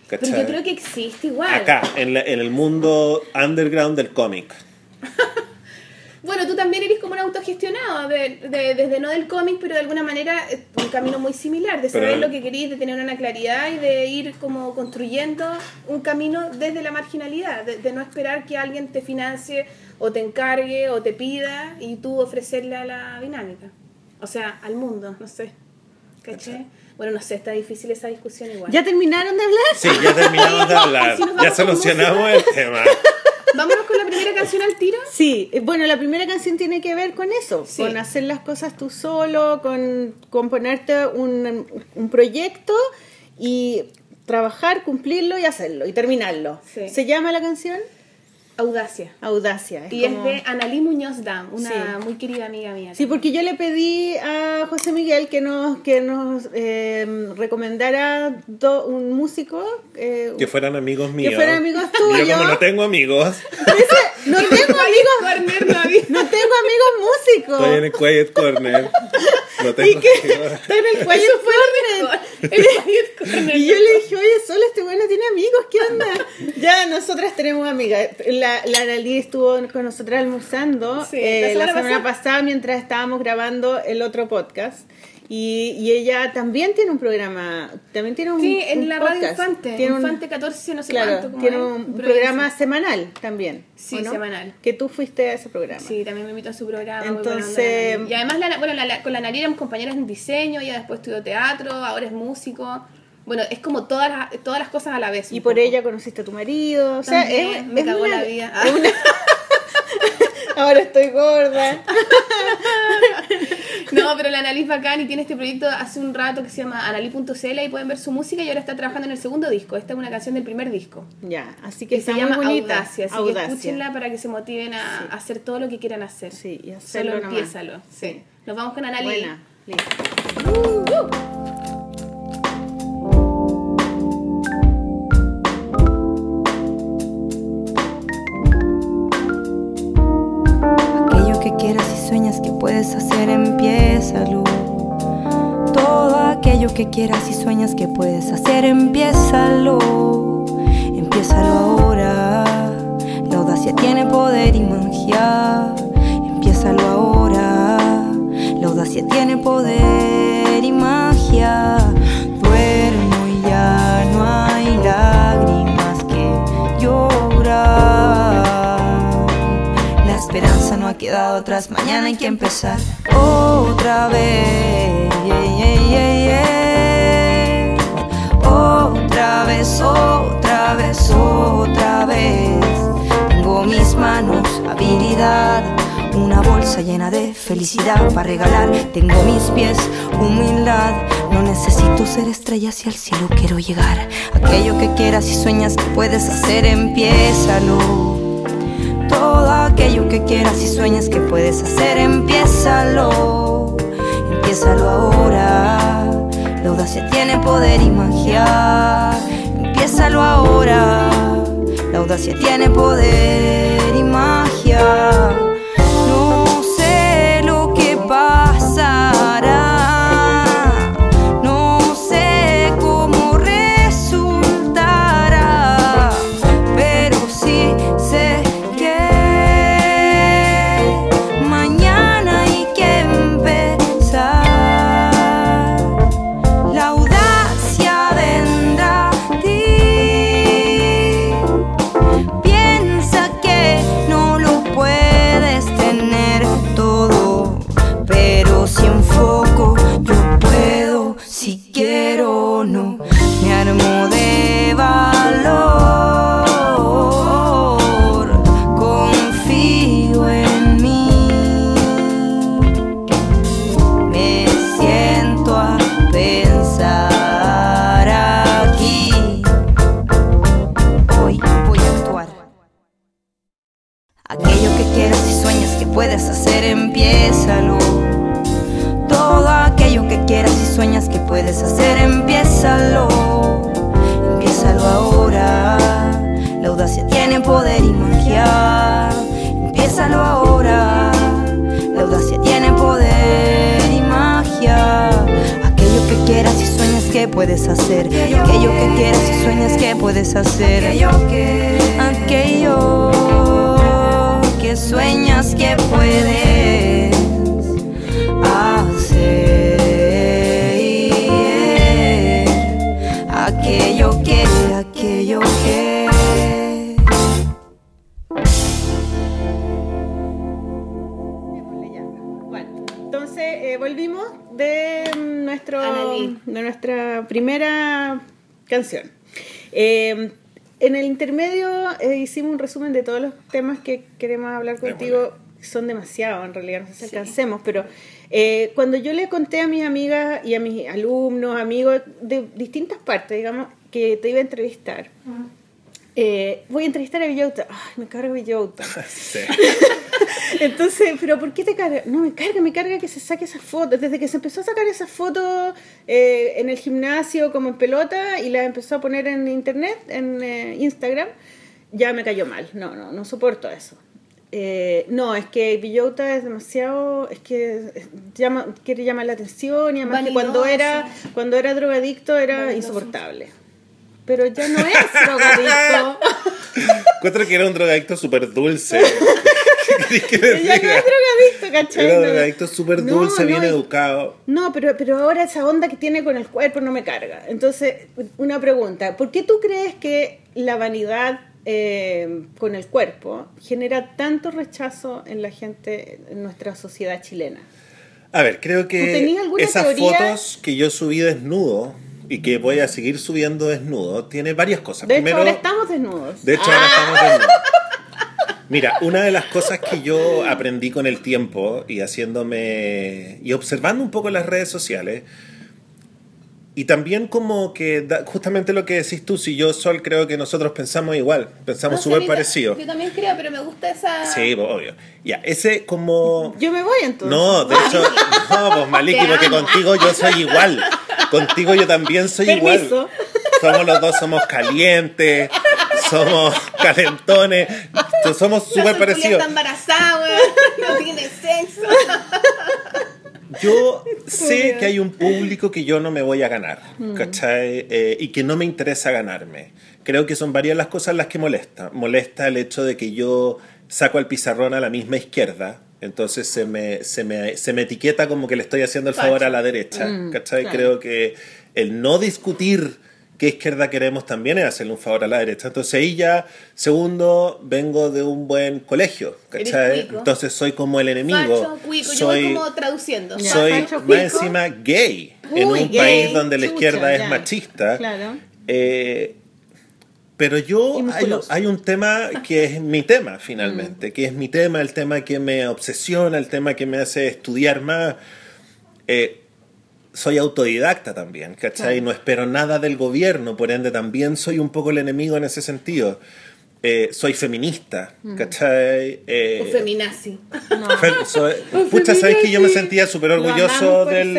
Speaker 2: Pero
Speaker 3: ¿cachai?
Speaker 2: yo creo que existe igual.
Speaker 3: Acá, en, la- en el mundo underground del cómic. [laughs]
Speaker 2: Bueno, tú también eres como un autogestionado, de, de- desde no del cómic, pero de alguna manera un camino muy similar, de
Speaker 3: Pero-
Speaker 2: saber lo que querís, de tener una claridad y de ir como construyendo un camino desde la marginalidad, de, de no esperar que alguien te financie o te encargue o te pida y tú ofrecerle a la dinámica. O sea, al mundo, no sé. ¿Caché? Bueno, no sé, está difícil esa discusión igual.
Speaker 1: ¿Ya terminaron de hablar?
Speaker 3: Sí, ya terminamos de [laughs] hablar. Ya solucionamos el tema.
Speaker 2: Vámonos con la primera canción al tiro.
Speaker 1: Sí, eh, bueno, la primera canción tiene que ver con eso,
Speaker 2: Sí.
Speaker 1: con hacer las cosas tú solo, con, con ponerte un, un proyecto y trabajar, cumplirlo y hacerlo y terminarlo.
Speaker 2: Sí.
Speaker 1: ¿Se llama la canción?
Speaker 2: Audacia.
Speaker 1: Audacia.
Speaker 2: Y
Speaker 1: como-
Speaker 2: es de Analí Muñoz Dam, una
Speaker 1: Sí.
Speaker 2: muy querida amiga mía.
Speaker 1: Sí, porque yo le pedí a José Miguel que nos, que nos eh, recomendara do- un músico. eh,
Speaker 3: Que fueran amigos míos.
Speaker 1: fueran amigos
Speaker 3: Y Yo como
Speaker 1: tuyos.
Speaker 3: no tengo amigos, [laughs]
Speaker 1: no tengo amigos,
Speaker 2: Corner no
Speaker 1: tengo amigos músicos.
Speaker 3: estoy en el Quiet Corner. No [laughs] tengo
Speaker 1: Y que
Speaker 3: amigos.
Speaker 1: está en el cuello fuerte.
Speaker 2: El Quiet Corner.
Speaker 1: Y yo le dije, oye, solo este bueno tiene amigos, ¿qué onda? Ya, nosotras tenemos amigas. La, la Analí estuvo con nosotras almorzando
Speaker 2: Sí,
Speaker 1: eh,
Speaker 2: la
Speaker 1: la
Speaker 2: semana pasada.
Speaker 1: pasada mientras estábamos grabando el otro podcast. Y, y ella también tiene un programa, también tiene un
Speaker 2: Sí, en
Speaker 1: un
Speaker 2: la radio. Infante.
Speaker 1: Tiene un-
Speaker 2: Infante 14, no sé
Speaker 1: Claro,
Speaker 2: cuánto. ¿cómo
Speaker 1: tiene
Speaker 2: es?
Speaker 1: un programa semanal también.
Speaker 2: Sí, semanal.
Speaker 1: Que tú fuiste a ese programa.
Speaker 2: Sí, también me invitó a su programa.
Speaker 1: Entonces-
Speaker 2: la y además, la- bueno, la- la- con la Nari éramos compañeras en diseño, ella después estudió teatro, ahora es músico. Bueno, es como todas las, todas las cosas a la vez.
Speaker 1: Y por
Speaker 2: poco.
Speaker 1: ella conociste a tu marido. O sea,
Speaker 2: También
Speaker 1: es,
Speaker 2: me
Speaker 1: es
Speaker 2: cagó
Speaker 1: una-
Speaker 2: la vida. [laughs]
Speaker 1: una- [laughs] Ahora estoy gorda. [laughs]
Speaker 2: No, pero la Analí bacán y tiene este proyecto hace un rato que se llama Analí.cl y pueden ver su música y ahora está trabajando en el segundo disco. Esta es una canción del primer disco.
Speaker 1: Ya, así
Speaker 2: Que
Speaker 1: que
Speaker 2: se llama
Speaker 1: muy bonita.
Speaker 2: Audacia, así que escúchenla para que se motiven a, hacer todo lo que quieran hacer.
Speaker 1: Sí, y hacerlo
Speaker 2: Solo empiézalo. Sí. Nos vamos con Analí.
Speaker 1: Buena. listo.
Speaker 4: Aquello quieras y sueñas que puedes hacer, empiézalo. Todo aquello que quieras y sueñas que puedes hacer, empiézalo. Empiézalo ahora. La audacia tiene poder y magia. Empiézalo ahora. La audacia tiene poder y magia. Duermo y ya no hay lágrimas que llorar. Esperanza no ha quedado atrás, mañana hay que empezar otra vez. Yeah, yeah, yeah. Otra vez, otra vez, otra vez. Tengo mis manos, habilidad, una bolsa llena de felicidad para regalar. Tengo mis pies, humildad. No necesito ser estrella si al cielo quiero llegar. Aquello que quieras y sueñas que puedes hacer, empiézalo. Todo aquello que quieras y sueñas que puedes hacer, empiézalo. Empiézalo ahora. La audacia tiene poder y magia. Empiézalo ahora. La audacia tiene poder y magia. Empiézalo. Empiézalo ahora. La audacia tiene poder y magia. Empiézalo ahora. La audacia tiene poder y magia. Aquello que quieras y sueñas que puedes hacer. Aquello que quieras y sueñas que puedes hacer. Aquello que. Aquello que sueñas que puedes
Speaker 1: de nuestra primera canción. Eh, en el intermedio eh, hicimos un resumen de todos los temas que queremos hablar contigo. Son demasiados, en realidad, no sé si alcancemos, pero eh, cuando yo le conté a mis amigas y a mis alumnos, amigos de distintas partes, digamos, que te iba a entrevistar, eh, voy a entrevistar a Villota. Ay, me carga Villota. [laughs]
Speaker 3: Sí.
Speaker 1: Entonces, ¿pero por qué te carga? No, me carga, me carga que se saque esas fotos. Desde que se empezó a sacar esas fotos eh, en el gimnasio como en pelota y las empezó a poner en internet, en eh, Instagram, ya me cayó mal. No, no, no soporto eso. Eh, no, es que Villota es demasiado, es que llama, quiere llamar la atención y además que cuando era, cuando era drogadicto era
Speaker 2: Vanidoso.
Speaker 1: insoportable. Pero ya no es [laughs] drogadicto.
Speaker 3: Encuentro que era un drogadicto súper dulce. [laughs] [laughs] ¿Qué querés que
Speaker 1: ya no es drogadicto, ¿cachai?
Speaker 3: Era drogadicto súper dulce,
Speaker 1: no,
Speaker 3: bien educado.
Speaker 1: No, pero, pero ahora esa onda que tiene con el cuerpo no me carga. Entonces, una pregunta. ¿Por qué tú crees que la vanidad eh, con el cuerpo genera tanto rechazo en la gente, en nuestra sociedad chilena?
Speaker 3: A ver, creo
Speaker 1: ¿Tú
Speaker 3: que esas
Speaker 1: teoría?
Speaker 3: fotos que yo subí desnudo y que voy a seguir subiendo desnudo tiene varias cosas.
Speaker 1: De hecho, ahora estamos desnudos.
Speaker 3: de hecho, ahora estamos desnudos. Mira, una de las cosas que yo aprendí con el tiempo y haciéndome y observando un poco las redes sociales y también como que da- justamente lo que decís tú, si yo Sol creo que nosotros pensamos igual, pensamos
Speaker 2: No
Speaker 3: súper parecido.
Speaker 2: Yo también creo, pero me gusta esa.
Speaker 3: Sí, pues, obvio. Ya, ese como
Speaker 1: Yo me voy entonces.
Speaker 3: no, de hecho, [laughs] no, pues Maliki, porque contigo yo soy igual. Contigo yo también soy
Speaker 1: Permiso.
Speaker 3: igual. Somos los dos, somos calientes, somos calentones. [laughs] Somos súper parecidos.
Speaker 2: está embarazada. No tiene sexo. [laughs]
Speaker 3: Yo sé que hay un público que yo no me voy a ganar,
Speaker 2: Mm.
Speaker 3: ¿cachai? Eh, y que no me interesa ganarme. Creo que son varias las cosas las que molesta. Molesta el hecho de que yo saco al pizarrón a la misma izquierda, entonces se me, se me, se me etiqueta como que le estoy haciendo el favor a la derecha,
Speaker 1: Mm,
Speaker 3: ¿cachai? Creo que el no discutir qué izquierda queremos también es hacerle un favor a la derecha. Entonces ahí ya, segundo, vengo de un buen colegio,
Speaker 2: Eres
Speaker 3: ¿cachai?
Speaker 2: cuico.
Speaker 3: Entonces soy como el enemigo.
Speaker 2: Cuico. Yo
Speaker 3: soy,
Speaker 2: voy como traduciendo.
Speaker 1: Ya.
Speaker 3: soy más
Speaker 1: cuico.
Speaker 3: encima gay en un
Speaker 1: gay,
Speaker 3: país donde la
Speaker 1: chucha,
Speaker 3: izquierda es
Speaker 1: ya.
Speaker 3: machista.
Speaker 1: Claro.
Speaker 3: Eh, pero yo hay, un tema que es mi tema finalmente, que es mi tema, el tema que me obsesiona, el tema que me hace estudiar más. Eh, soy autodidacta también, ¿cachai?
Speaker 1: Claro.
Speaker 3: No espero nada del gobierno, por ende también soy un poco el enemigo en ese sentido. Eh, soy feminista, ¿cachai? Eh,
Speaker 2: O feminazi. [laughs]
Speaker 3: Fe- soy- pucha, sabes que yo me sentía súper
Speaker 1: Lo
Speaker 3: orgulloso del,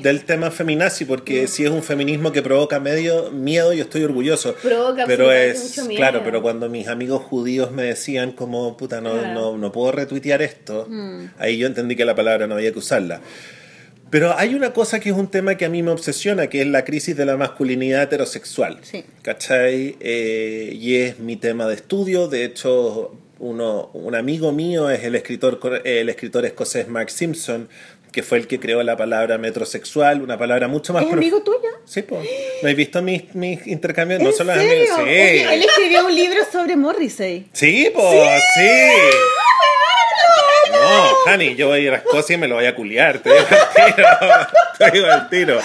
Speaker 3: del, tema feminazi, porque si es un feminismo que provoca medio miedo, yo estoy orgulloso.
Speaker 2: Provoca
Speaker 3: pero es,
Speaker 2: mucho miedo.
Speaker 3: claro, pero cuando mis amigos judíos me decían como, puta, no,
Speaker 2: Claro.
Speaker 3: no, no puedo retuitear esto,
Speaker 1: Mm.
Speaker 3: ahí yo entendí que la palabra no había que usarla. Pero hay una cosa que es un tema que a mí me obsesiona, que es la crisis de la masculinidad heterosexual.
Speaker 1: Sí.
Speaker 3: ¿Cachai? Eh, y es mi tema de estudio. De hecho, uno, un amigo mío es el escritor, el escritor escocés Mark Simpson, que fue el que creó la palabra metrosexual, una palabra mucho más
Speaker 1: ¿Es amigo tuyo?
Speaker 3: Sí, pues. ¿No has visto mis, mis intercambios?
Speaker 1: ¿En
Speaker 3: no son los
Speaker 1: serio?
Speaker 3: amigos. Sí.
Speaker 1: Oye, él escribió un libro sobre Morrissey.
Speaker 3: Sí, pues, sí. No, honey, yo voy a ir a Escocia y me lo voy a culiar. Te digo al tiro. [laughs] Te digo al tiro.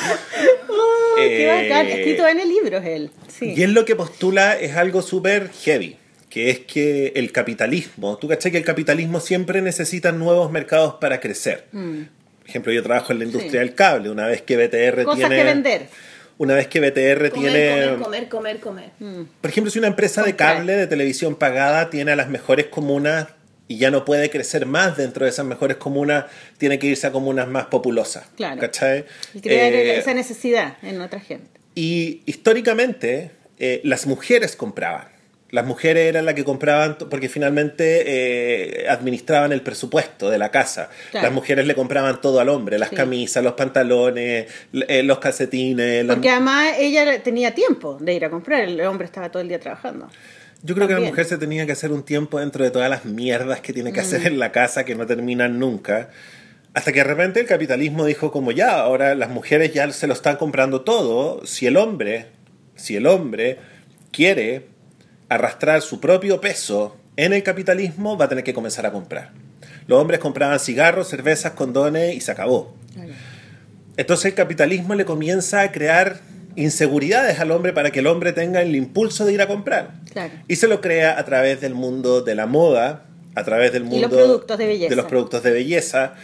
Speaker 1: Ay, qué
Speaker 3: Eh,
Speaker 1: bacán. Escrito en el libro es él. Sí.
Speaker 3: Y él lo que postula es algo súper heavy, que es que el capitalismo, tú caché que el capitalismo siempre necesita nuevos mercados para crecer. Por ejemplo, yo trabajo en la industria
Speaker 1: Mm. Sí.
Speaker 3: del cable, una vez que BTR
Speaker 1: Cosas
Speaker 3: tiene...
Speaker 1: que vender.
Speaker 3: Una vez que BTR
Speaker 2: Comer,
Speaker 3: tiene...
Speaker 2: comer, comer, comer, comer.
Speaker 3: Por ejemplo, si una empresa de cable de televisión pagada tiene a las mejores comunas y ya no puede crecer más dentro de esas mejores comunas, tiene que irse a comunas más populosas.
Speaker 1: Claro.
Speaker 3: ¿Cachai?
Speaker 1: Y crear
Speaker 3: Eh,
Speaker 1: esa necesidad en otra gente.
Speaker 3: y históricamente eh, las mujeres compraban. Las mujeres eran las que compraban porque finalmente eh, administraban el presupuesto de la casa.
Speaker 1: Claro.
Speaker 3: Las mujeres le compraban todo al hombre, las
Speaker 1: Sí.
Speaker 3: camisas, los pantalones, los calcetines. las-
Speaker 1: Porque además ella tenía tiempo de ir a comprar. El hombre estaba todo el día trabajando.
Speaker 3: Yo creo que la mujer se tenía que hacer un tiempo dentro de todas las mierdas que tiene que hacer
Speaker 1: Mm.
Speaker 3: en la casa que no terminan nunca. Hasta que de repente el capitalismo dijo como ya, ahora las mujeres ya se lo están comprando todo. Si el hombre, si el hombre quiere arrastrar su propio peso en el capitalismo, va a tener que comenzar a comprar. Los hombres compraban cigarros, cervezas, condones y se acabó. Entonces el capitalismo le comienza a crear inseguridades al hombre para que el hombre tenga el impulso de ir a comprar.
Speaker 1: Claro.
Speaker 3: Y se lo crea a través del mundo de la moda, a través del mundo
Speaker 1: los de
Speaker 3: los productos de belleza,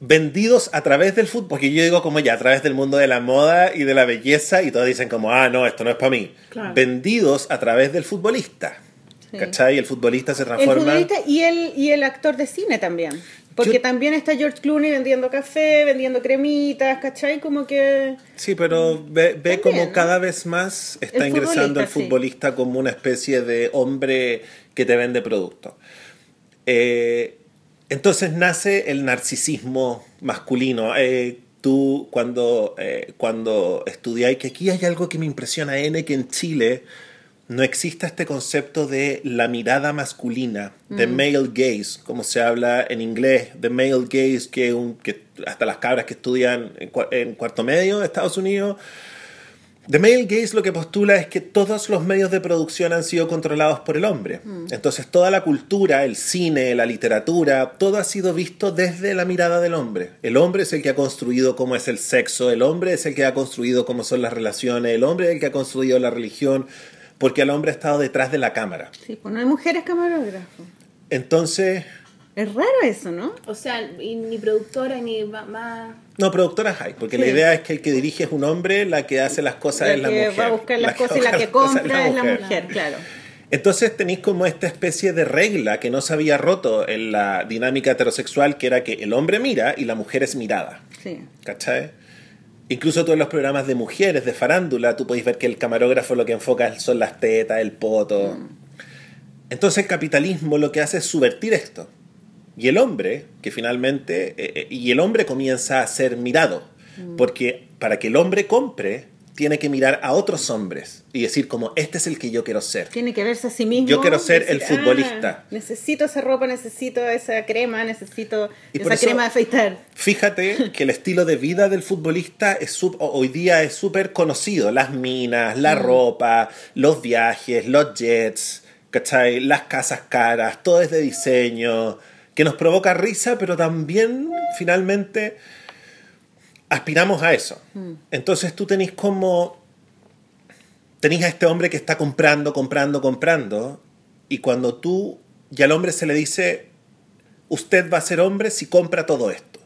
Speaker 3: vendidos a través del fútbol, porque yo digo como ya, a través del mundo de la moda y de la belleza, y todos dicen como, ah, no, esto no es para mí.
Speaker 2: Claro.
Speaker 3: Vendidos a través del futbolista.
Speaker 1: Sí.
Speaker 3: ¿Cachai? El futbolista se
Speaker 1: El
Speaker 3: transforma...
Speaker 1: futbolista y el, y el actor de cine también. Porque
Speaker 3: Yo-
Speaker 1: también está George Clooney vendiendo café, vendiendo cremitas, ¿cachai? Como que...
Speaker 3: Sí, pero ve, ve como cada vez más está
Speaker 1: El
Speaker 3: ingresando el
Speaker 1: futbolista, sí.
Speaker 3: como una especie de hombre que te vende producto. Eh, entonces nace el narcisismo masculino. Eh, tú cuando, eh, cuando estudiáis, que aquí hay algo que me impresiona, N, que en Chile no existe este concepto de la mirada masculina, de
Speaker 1: Mm.
Speaker 3: male gaze, como se habla en inglés, de male gaze, que, un, que hasta las cabras que estudian en, en cuarto medio de Estados Unidos. The Male Gaze lo que postula es que todos los medios de producción han sido controlados por el hombre. Entonces toda la cultura, el cine, la literatura, todo ha sido visto desde la mirada del hombre. El hombre es el que ha construido cómo es el sexo, el hombre es el que ha construido cómo son las relaciones, el hombre es el que ha construido la religión, porque el hombre ha estado detrás de la cámara.
Speaker 1: Sí, pues no hay mujeres camarógrafos.
Speaker 3: Entonces,
Speaker 1: Es raro eso, ¿no?
Speaker 2: O sea, y ni productora ni más.
Speaker 3: no, productoras hay, porque la idea es que el que dirige es un hombre, la que hace las cosas
Speaker 1: La
Speaker 3: es la
Speaker 1: que
Speaker 3: mujer.
Speaker 1: va a buscar las
Speaker 3: La
Speaker 1: cosas y la que compra es la mujer, claro.
Speaker 3: Entonces tenéis como esta especie de regla que no se había roto en la dinámica heterosexual, que era que el hombre mira y la mujer es mirada.
Speaker 1: Sí.
Speaker 3: ¿Cachai? Incluso todos los programas de mujeres, de farándula, tú podéis ver que el camarógrafo lo que enfoca son las tetas, el poto. Entonces el capitalismo lo que hace es subvertir esto. Y el hombre, que finalmente, eh, eh, y el hombre comienza a ser mirado, porque para que el hombre compre, tiene que mirar a otros hombres y decir como, este es el que yo quiero ser.
Speaker 1: Tiene que verse a sí mismo.
Speaker 3: Yo quiero ser el futbolista.
Speaker 1: "Ah, necesito esa ropa, necesito esa crema, necesito
Speaker 3: Y
Speaker 1: esa
Speaker 3: eso-
Speaker 1: crema de afeitar.
Speaker 3: Fíjate [laughs] que el estilo de vida del futbolista es sub- ho- hoy día es súper conocido. Las minas, la ropa, los viajes, los jets, ¿cachai? Las casas caras, todo es de diseño, que nos provoca risa, pero también finalmente aspiramos a eso. Entonces tú tenés como... Tenés a este hombre que está comprando, comprando, comprando, y cuando tú, y al hombre se le dice, usted va a ser hombre si compra todo esto.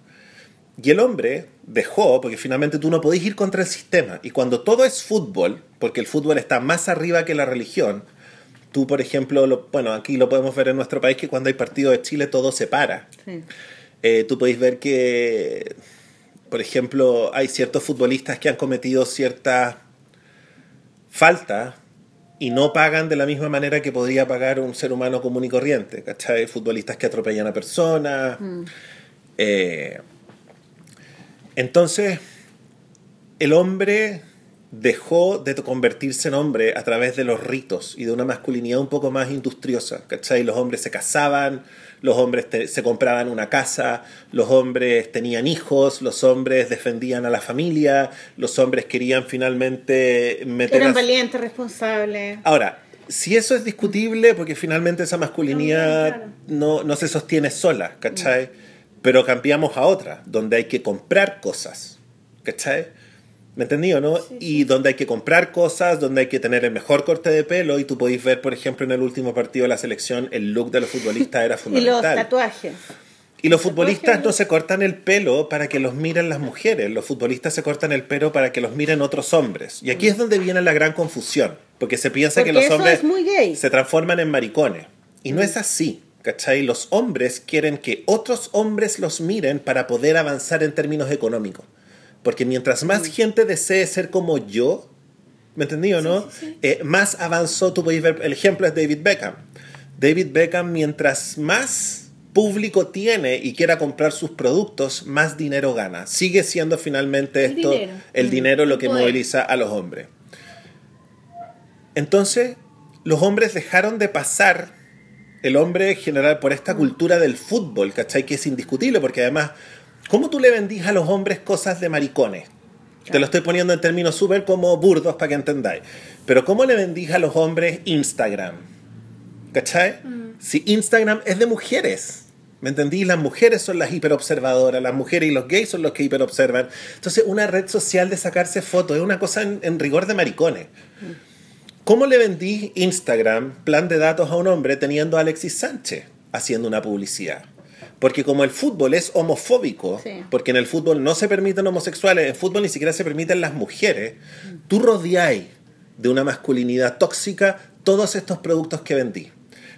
Speaker 3: Y el hombre dejó, porque finalmente tú no podés ir contra el sistema. Y cuando todo es fútbol, porque el fútbol está más arriba que la religión, tú, por ejemplo, lo- bueno, aquí lo podemos ver en nuestro país, que cuando hay partido de Chile todo se para.
Speaker 1: Sí.
Speaker 3: Eh, tú podéis ver que, por ejemplo, hay ciertos futbolistas que han cometido ciertas faltas y no pagan de la misma manera que podría pagar un ser humano común y corriente. ¿Cachai? Futbolistas que atropellan a personas. Eh, entonces, el hombre dejó de convertirse en hombre a través de los ritos y de una masculinidad un poco más industriosa, ¿cachai? Los hombres se casaban, los hombres se compraban una casa, los hombres tenían hijos, los hombres defendían a la familia, los hombres querían finalmente meter
Speaker 1: Eran valientes, responsables.
Speaker 3: Ahora, si eso es discutible, porque finalmente esa masculinidad
Speaker 1: También,
Speaker 3: no, no se sostiene sola, ¿cachai? Pero cambiamos a otra, donde hay que comprar cosas, ¿cachai? ¿Me entendí o no? Y donde hay que comprar cosas, donde hay que tener el mejor corte de pelo, y tú podéis ver, por ejemplo, en el último partido de la selección, el look de los futbolistas era [laughs]
Speaker 1: Y los
Speaker 3: fundamental.
Speaker 1: tatuajes.
Speaker 3: Y los futbolistas no se cortan el pelo para que los miren las mujeres, los futbolistas se cortan el pelo para que los miren otros hombres. Y aquí es donde viene la gran confusión, porque se piensa que los hombres se transforman en maricones. Y no es así, ¿cachai? Los hombres quieren que otros hombres los miren para poder avanzar en términos económicos. Porque mientras más gente desee ser como yo, ¿me entendí o no? Eh, más avanzó, tú podéis ver, el ejemplo es David Beckham. David Beckham, mientras más público tiene y quiera comprar sus productos, más dinero gana. Sigue siendo finalmente
Speaker 2: El
Speaker 3: esto
Speaker 2: dinero.
Speaker 3: el dinero lo que
Speaker 2: Poder.
Speaker 3: moviliza a los hombres. Entonces, los hombres dejaron de pasar el hombre en general por esta cultura del fútbol, ¿cachai? Que es indiscutible, porque además, ¿cómo tú le vendís a los hombres cosas de maricones? Te lo estoy poniendo en términos súper como burdos para que entendáis. Pero ¿cómo le vendís a los hombres Instagram? ¿Cachai? Si Instagram es de mujeres. ¿Me entendí? Las mujeres son las hiperobservadoras, las mujeres y los gays son los que hiperobservan. Entonces, una red social de sacarse fotos es una cosa en, en rigor de maricones. ¿Cómo le vendí Instagram, plan de datos a un hombre teniendo a Alexis Sánchez haciendo una publicidad? Porque como el fútbol es homofóbico,
Speaker 1: Sí.
Speaker 3: porque en el fútbol no se permiten homosexuales, en fútbol ni siquiera se permiten las mujeres, tú rodeáis de una masculinidad tóxica todos estos productos que vendí.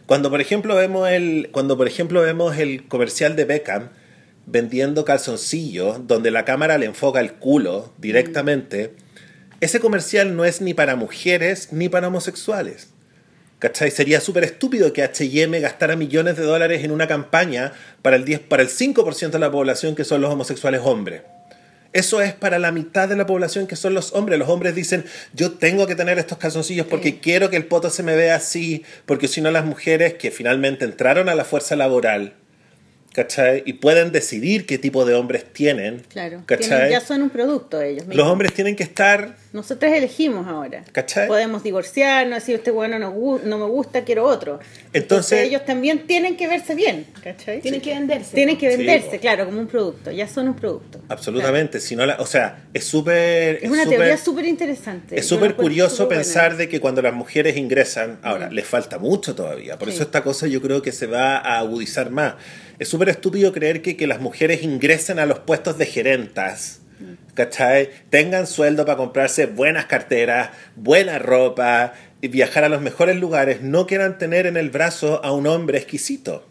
Speaker 3: Cuando por ejemplo vemos el, cuando por ejemplo vemos el comercial de Beckham vendiendo calzoncillos, donde la cámara le enfoca el culo directamente, ese comercial no es ni para mujeres ni para homosexuales. ¿Cachai? Sería súper estúpido que H&M gastara millones de dólares en una campaña para el, 10, para el 5% de la población que son los homosexuales hombres. Eso es para la mitad de la población que son los hombres. Los hombres dicen, yo tengo que tener estos calzoncillos porque quiero que el poto se me vea así, porque si no las mujeres que finalmente entraron a la fuerza laboral, ¿cachai? Y pueden decidir qué tipo de hombres tienen,
Speaker 1: Claro. ya son un producto ellos.
Speaker 3: Los
Speaker 1: mismos.
Speaker 3: hombres tienen que estar
Speaker 1: Nosotros elegimos ahora.
Speaker 3: ¿Cachai?
Speaker 1: Podemos divorciarnos, decir este bueno no, no me gusta, quiero otro.
Speaker 3: Entonces-
Speaker 1: ellos también tienen que verse bien, ¿cachai?
Speaker 2: Tienen que venderse.
Speaker 1: Tienen que venderse, claro, como un producto. Ya son un producto.
Speaker 3: absolutamente, si no la, o sea, es súper
Speaker 1: Es una teoría súper interesante.
Speaker 3: Es súper curioso pensar de que cuando las mujeres ingresan, ahora, les falta mucho todavía, por
Speaker 1: Sí.
Speaker 3: eso esta cosa yo creo que se va a agudizar más. Es súper estúpido creer que, que las mujeres ingresen a los puestos de gerentas, ¿cachai? Tengan sueldo para comprarse buenas carteras, buena ropa, y viajar a los mejores lugares, no quieran tener en el brazo a un hombre exquisito.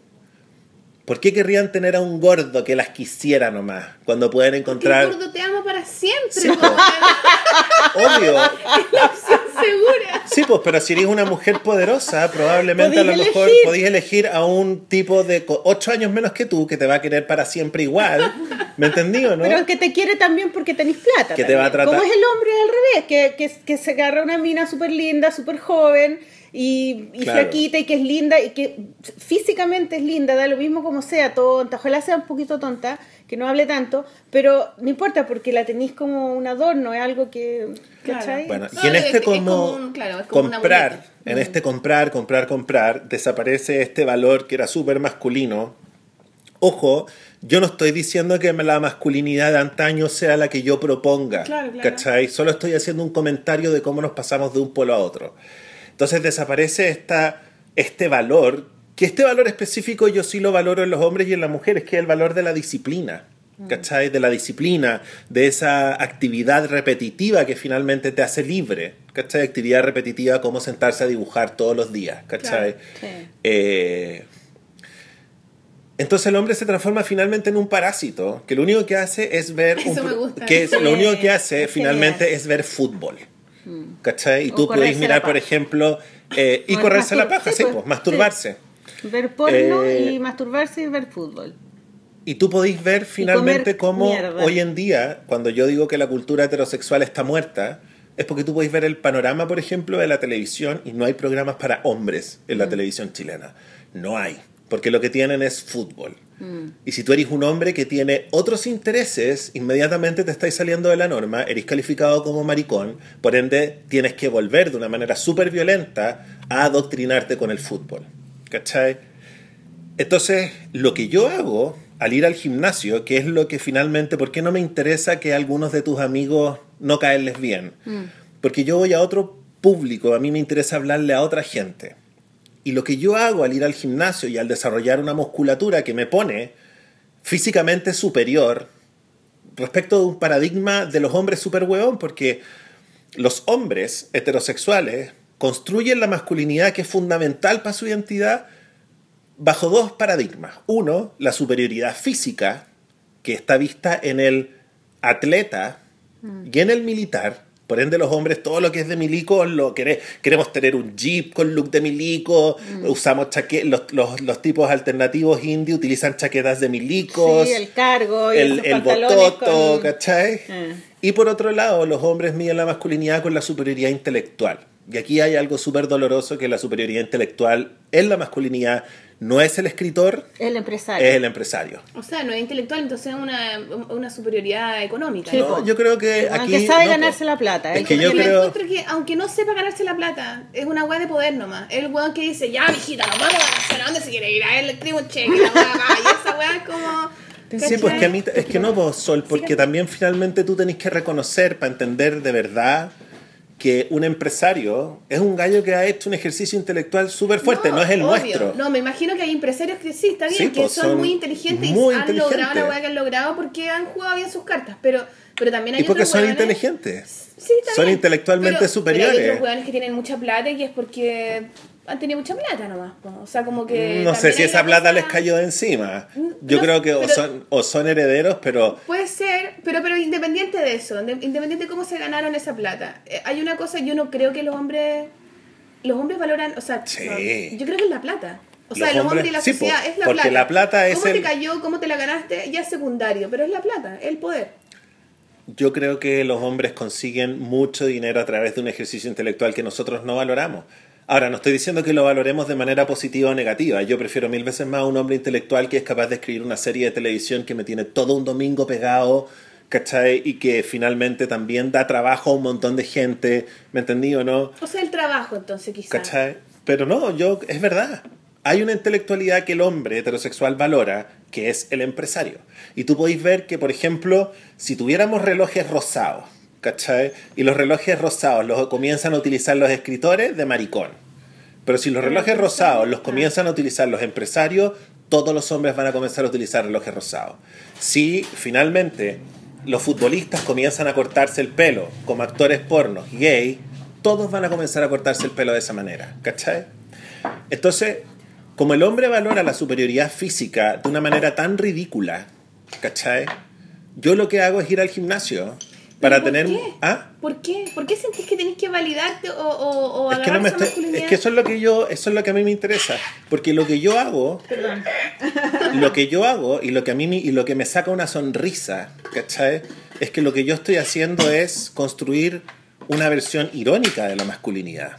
Speaker 3: ¿Por qué querrían tener a un gordo que las quisiera nomás, cuando pueden
Speaker 2: Porque
Speaker 3: encontrar...
Speaker 2: el gordo te ama para siempre.
Speaker 3: Sí. Obvio, [laughs]
Speaker 2: la opción segura.
Speaker 3: Sí, pues, pero si eres una mujer poderosa, probablemente a lo mejor
Speaker 1: elegir.
Speaker 3: podéis elegir a un tipo de 8 años menos que tú que te va a querer para siempre igual. ¿Me entendí o no?
Speaker 1: Pero que te quiere también porque tenés plata.
Speaker 3: Que te va a tratar-
Speaker 1: Como es el hombre al revés, que, que, que se agarra una mina súper linda, súper joven y, y
Speaker 3: Claro.
Speaker 1: flaquita y que es linda y que físicamente es linda, da lo mismo como sea, tonta, ojalá sea un poquito tonta, que no hable tanto, pero no importa porque la tenés como un adorno, es algo que...
Speaker 3: Bueno,
Speaker 2: No,
Speaker 3: y en
Speaker 2: es-
Speaker 3: este
Speaker 2: es
Speaker 3: como,
Speaker 2: como un- claro, es como una
Speaker 3: comprar, en este comprar, comprar, comprar, desaparece este valor que era súper masculino. Ojo, yo no estoy diciendo que la masculinidad de antaño sea la que yo proponga,
Speaker 2: Claro, claro.
Speaker 3: ¿cachai? Solo estoy haciendo un comentario de cómo nos pasamos de un polo a otro. Entonces desaparece esta, este valor, que este valor específico yo sí lo valoro en los hombres y en las mujeres, que es el valor de la disciplina. ¿Cachai? De la disciplina, de esa actividad repetitiva que finalmente te hace libre. ¿Cachai? Actividad repetitiva como sentarse a dibujar todos los días. ¿Cachai?
Speaker 1: Claro, sí.
Speaker 3: Eh, entonces el hombre se transforma finalmente en un parásito, que lo único que hace es ver... un
Speaker 2: Eso me
Speaker 3: pro-
Speaker 2: gusta.
Speaker 3: Que es- lo único que hace finalmente es ver fútbol. ¿Cachai? Y
Speaker 1: O
Speaker 3: tú podéis mirar, por ejemplo, eh, y correrse la paja,
Speaker 1: sí,
Speaker 3: sí,
Speaker 1: pues,
Speaker 3: pues, masturbarse.
Speaker 1: Ver porno
Speaker 3: Eh,
Speaker 1: y masturbarse y ver fútbol.
Speaker 3: Y tú podéis ver finalmente cómo
Speaker 1: mierda.
Speaker 3: hoy en día, cuando yo digo que la cultura heterosexual está muerta, es porque tú podéis ver el panorama, por ejemplo, de la televisión y no hay programas para hombres en la
Speaker 1: Mm.
Speaker 3: televisión chilena. No hay, porque lo que tienen es fútbol.
Speaker 1: Mm.
Speaker 3: Y si tú eres un hombre que tiene otros intereses, inmediatamente te estáis saliendo de la norma, eres calificado como maricón, por ende tienes que volver de una manera súper violenta a adoctrinarte con el fútbol. ¿Cachai? Entonces, lo que yo hago al ir al gimnasio, que es lo que finalmente, ¿por qué no me interesa que algunos de tus amigos no caerles bien? Porque yo voy a otro público, a mí me interesa hablarle a otra gente. Y lo que yo hago al ir al gimnasio y al desarrollar una musculatura que me pone físicamente superior respecto de un paradigma de los hombres super huevón, porque los hombres heterosexuales construyen la masculinidad que es fundamental para su identidad bajo dos paradigmas. Uno, la superioridad física, que está vista en el atleta y en el militar. Por ende, los hombres, todo lo que es de milico, lo quere- queremos tener un jeep con look de milico, usamos chaque los, los, los tipos alternativos indie utilizan chaquetas de milicos,
Speaker 1: Sí, el cargo y
Speaker 3: el, bototo,
Speaker 1: con-
Speaker 3: ¿cachai?
Speaker 1: Eh.
Speaker 3: Y por otro lado, los hombres miden la masculinidad con la superioridad intelectual. Y aquí hay algo súper doloroso que la superioridad intelectual en la masculinidad no es el escritor,
Speaker 1: El empresario.
Speaker 3: es el empresario.
Speaker 2: O sea, no es intelectual, entonces es una, una superioridad económica.
Speaker 1: Sí,
Speaker 3: yo creo que aquí...
Speaker 1: Aunque sabe
Speaker 3: no,
Speaker 1: ganarse la plata.
Speaker 3: Es
Speaker 1: ¿eh?
Speaker 3: que yo
Speaker 2: Porque me
Speaker 3: creo-
Speaker 2: encuentro que, aunque no sepa ganarse la plata, es una weá de poder nomás. El weón que dice, ya, mijita, nos vamos a hacer, ¿a dónde se quiere ir? A él le escribo un cheque, la weá va. Y esa weá es como...
Speaker 3: Sí, pues que a mí, es que no, vos, Sol, porque también finalmente tú tenés que reconocer para entender de verdad que un empresario es un gallo que ha hecho un ejercicio intelectual súper fuerte, no, es el
Speaker 2: obvio.
Speaker 3: nuestro.
Speaker 2: No, me imagino que hay empresarios que sí, está bien,
Speaker 3: Sí,
Speaker 2: que
Speaker 3: pues,
Speaker 2: son,
Speaker 3: son
Speaker 2: muy inteligentes
Speaker 3: muy
Speaker 2: y han logrado la weá que han logrado porque han jugado bien sus cartas. Pero, pero también hay
Speaker 3: Y porque
Speaker 2: otros
Speaker 3: son inteligentes.
Speaker 2: Sí,
Speaker 3: son intelectualmente
Speaker 2: Pero-
Speaker 3: superiores.
Speaker 2: Pero hay otros que tienen mucha plata y es porque han tenido mucha plata nomás. po. O sea, como que.
Speaker 3: No sé si esa plata les cayó de encima. Yo
Speaker 2: No,
Speaker 3: creo que o son, o son herederos, pero
Speaker 2: Puede ser, pero, pero independiente de eso, de- independiente de cómo se ganaron esa plata. eh, hay una cosa, yo no creo que los hombres. Los hombres valoran, o sea,
Speaker 3: Sí.
Speaker 2: no, yo creo que es la plata. O sea,
Speaker 3: Los hombres-
Speaker 2: hombres y la
Speaker 3: sí, po,
Speaker 2: sociedad es la
Speaker 3: porque
Speaker 2: plata.
Speaker 3: la plata es
Speaker 2: ¿Cómo te cayó, cómo te la ganaste? Ya es secundario, pero es la plata, el poder.
Speaker 3: yo creo que los hombres consiguen mucho dinero a través de un ejercicio intelectual que nosotros no valoramos. Ahora, no estoy diciendo que lo valoremos de manera positiva o negativa. Yo prefiero mil veces más a un hombre intelectual que es capaz de escribir una serie de televisión que me tiene todo un domingo pegado, ¿cachai? Y que finalmente también da trabajo a un montón de gente, ¿me entendí o no?
Speaker 2: O sea, el trabajo, entonces, quizás.
Speaker 3: ¿Cachai? Pero no, yo, es verdad. Hay una intelectualidad que el hombre heterosexual valora, que es el empresario. Y tú podéis ver que, por ejemplo, si tuviéramos relojes rosados, ¿cachai? Y los relojes rosados los comienzan a utilizar los escritores de maricón. Pero si los relojes rosados los comienzan a utilizar los empresarios, todos los hombres van a comenzar a utilizar relojes rosados. Si finalmente los futbolistas comienzan a cortarse el pelo como actores pornos gay, todos van a comenzar a cortarse el pelo de esa manera, ¿cachai? Entonces, como el hombre valora la superioridad física de una manera tan ridícula, ¿cachai? Yo lo que hago es ir al gimnasio para
Speaker 2: ¿Por
Speaker 3: tener...
Speaker 2: qué?
Speaker 3: ¿Ah?
Speaker 2: ¿Por qué? ¿Por qué sentís que tenés que validarte o, o, o
Speaker 3: Es que, no me estoy-
Speaker 2: masculinidad?
Speaker 3: es que eso es lo que yo, eso es lo que a mí me interesa, porque lo que yo hago,
Speaker 1: Perdón.
Speaker 3: lo que yo hago y lo que a mí y lo que me saca una sonrisa, ¿cachai? Es que lo que yo estoy haciendo es construir una versión irónica de la masculinidad,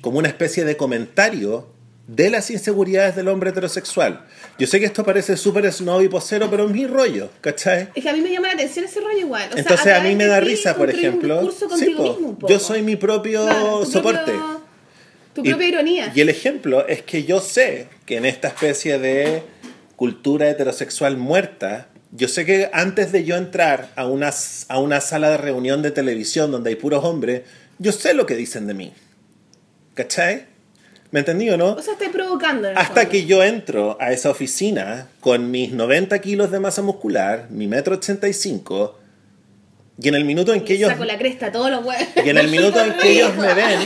Speaker 3: como una especie de comentario de las inseguridades del hombre heterosexual. Yo sé que esto parece súper snob y posero, pero es mi rollo, ¿cachai?
Speaker 2: Es que a mí me llama la atención ese rollo igual. O sea,
Speaker 3: Entonces a
Speaker 2: través
Speaker 3: mí me da risa, por ejemplo. Sí, po,
Speaker 2: mismo
Speaker 3: yo soy mi propio
Speaker 2: Claro,
Speaker 3: soporte.
Speaker 2: propio- tu
Speaker 3: Y-
Speaker 2: propia ironía.
Speaker 3: Y el ejemplo es que yo sé que en esta especie de cultura heterosexual muerta, yo sé que antes de yo entrar a una, a una sala de reunión de televisión donde hay puros hombres, yo sé lo que dicen de mí. ¿Cachai? ¿Me entendí o no?
Speaker 2: O sea, estás provocando. en
Speaker 3: Hasta
Speaker 2: fondo.
Speaker 3: que yo entro a esa oficina con mis 90 kilos de masa muscular, mi metro 85, y en el minuto en que ellos
Speaker 2: Saco la cresta todos los huevos.
Speaker 3: y en el minuto en que ellos me ven,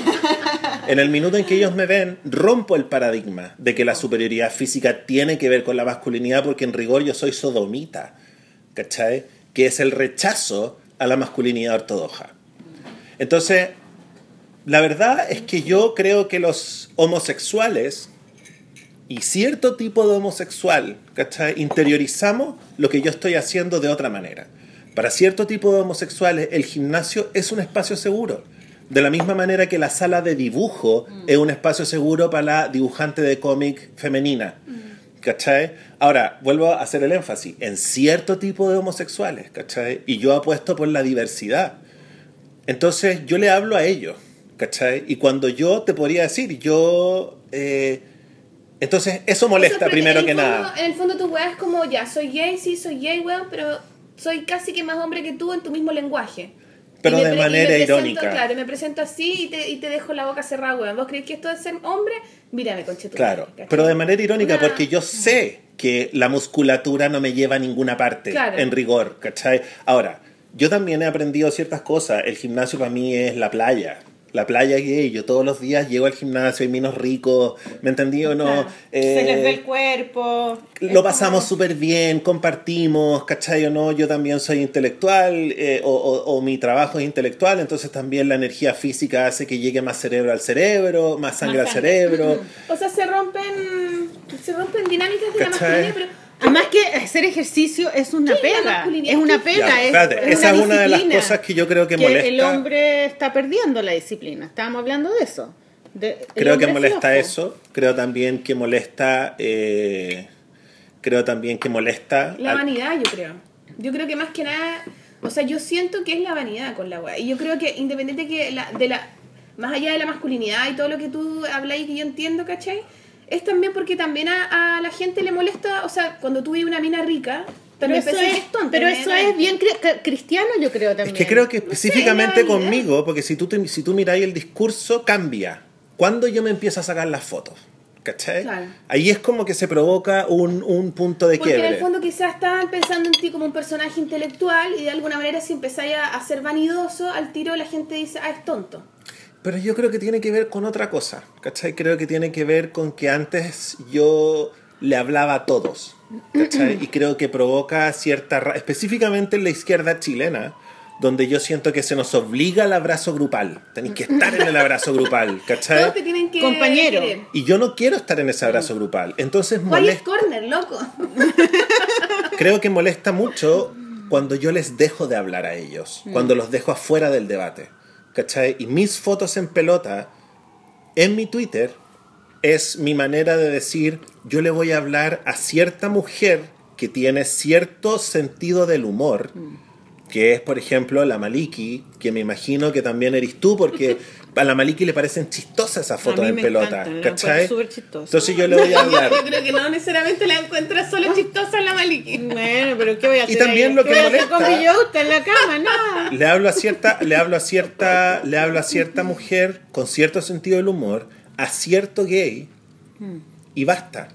Speaker 3: [laughs] en el minuto en que ellos me ven, rompo el paradigma de que la superioridad física tiene que ver con la masculinidad porque en rigor yo soy sodomita, ¿cachai? Que es el rechazo a la masculinidad ortodoxa. Entonces, la verdad es que yo creo que los homosexuales y cierto tipo de homosexual, ¿cachai? Interiorizamos lo que yo estoy haciendo de otra manera. Para cierto tipo de homosexuales, el gimnasio es un espacio seguro. De la misma manera que la sala de dibujo es un espacio seguro para la dibujante de cómic femenina. ¿Cachai? Ahora, vuelvo a hacer el énfasis. En cierto tipo de homosexuales, ¿cachai? Y yo apuesto por la diversidad. Entonces yo le hablo a ellos, ¿cachai? Y cuando yo te podría decir, yo... eh, entonces eso molesta primero que
Speaker 2: fondo-
Speaker 3: nada.
Speaker 2: En el fondo tu weá es como, ya, soy gay, sí, soy gay, weón, pero soy casi que más hombre que tú en tu mismo lenguaje.
Speaker 3: Pero de manera
Speaker 2: presento,
Speaker 3: irónica.
Speaker 2: Claro, me presento así y te, y te dejo la boca cerrada, weón. ¿Vos crees que esto es ser hombre? Mírame, conchetumare,
Speaker 3: Claro,
Speaker 2: ¿cachai?
Speaker 3: pero de manera irónica porque yo sé que la musculatura no me lleva a ninguna parte,
Speaker 2: Claro.
Speaker 3: en rigor, ¿cachai? Ahora, yo también he aprendido ciertas cosas. El gimnasio para mí es la playa. La playa gay. Yo todos los días llego al gimnasio, hay minos ricos, ¿me entendí o no? Eh,
Speaker 1: Se les ve el cuerpo.
Speaker 3: lo pasamos súper bien, compartimos, ¿cachai o no? Yo también soy intelectual eh, o, o- o mi trabajo es intelectual, entonces también la energía física hace que llegue más cerebro al cerebro, más sangre
Speaker 1: Más
Speaker 3: al cerebro. [laughs]
Speaker 2: O sea, se rompen, se rompen dinámicas de la masculinidad, pero...
Speaker 1: Además que hacer ejercicio es una
Speaker 2: ¿Qué es la
Speaker 1: pega. Es una
Speaker 2: ¿Qué
Speaker 1: pega.
Speaker 3: Ya,
Speaker 1: es,
Speaker 3: espérate,
Speaker 1: es
Speaker 3: esa es una de las
Speaker 1: disciplina
Speaker 3: cosas que yo creo que
Speaker 1: El
Speaker 3: molesta.
Speaker 1: hombre está perdiendo la disciplina. Estábamos hablando de eso. De- el
Speaker 3: Creo que molesta
Speaker 1: flojo.
Speaker 3: eso, creo también que molesta, eh, creo también que molesta...
Speaker 2: La
Speaker 3: al-
Speaker 2: vanidad, yo creo. Yo creo que más que nada, o sea, yo siento que es la vanidad con la weá. Y yo creo que independiente que la, de la, más allá de la masculinidad y todo lo que tú hablas y que yo entiendo, ¿cachai? Es también porque también a, a la gente le molesta, o sea, cuando tú ves una mina rica,
Speaker 1: Pero
Speaker 2: también
Speaker 1: eso,
Speaker 2: pensás
Speaker 1: es,
Speaker 2: que es tonta.
Speaker 1: pero eso es bien cri- cri- cristiano, yo creo
Speaker 3: Es
Speaker 1: también.
Speaker 3: que creo que específicamente conmigo, porque si tú, te- si tú miráis el discurso, cambia. Cuando yo me empiezo a sacar las fotos, ¿cachai?
Speaker 2: Claro.
Speaker 3: Ahí es como que se provoca un, un punto de
Speaker 2: Porque en el fondo quizás estaban pensando en ti como un personaje intelectual y de alguna manera si empezáis a, a ser vanidoso, al tiro la gente dice, ah, es tonto.
Speaker 3: Pero yo creo que tiene que ver con otra cosa, ¿cachai? Creo que tiene que ver con que antes yo le hablaba a todos, ¿cachai? [clears throat] Y creo que provoca cierta... Específicamente en la izquierda chilena, donde yo siento que se nos obliga al abrazo grupal. Tenéis que estar en el abrazo grupal, ¿cachai?
Speaker 2: Todos te tienen que
Speaker 1: Compañero.
Speaker 2: querer.
Speaker 3: Y yo no quiero estar en ese abrazo grupal. Entonces
Speaker 2: ¿Cuál es
Speaker 3: molesta,
Speaker 2: corner, loco? [laughs]
Speaker 3: creo que molesta mucho cuando yo les dejo de hablar a ellos, cuando los dejo afuera del debate. ¿Cachai? Y mis fotos en pelota en mi Twitter es mi manera de decir, yo le voy a hablar a cierta mujer que tiene cierto sentido del humor, que es, por ejemplo, la Maliki, que me imagino que también eres tú, porque [laughs] a la Maliki le parecen chistosas esas fotos
Speaker 1: mí
Speaker 3: en pelota,
Speaker 1: encantan, la
Speaker 3: ¿cachai?
Speaker 1: súper chistosa.
Speaker 3: Entonces yo le [laughs] voy a hablar.
Speaker 2: Yo creo que no necesariamente la encuentras solo chistosa en la Maliki.
Speaker 1: Bueno, pero ¿qué voy a hacer?
Speaker 3: también
Speaker 1: ahí?
Speaker 3: lo que
Speaker 1: ¿Qué voy a hacer
Speaker 3: molesta-
Speaker 1: con en la cama? Nada.
Speaker 3: le hablo a cierta le hablo a cierta le hablo a cierta mujer con cierto sentido del humor a cierto gay y basta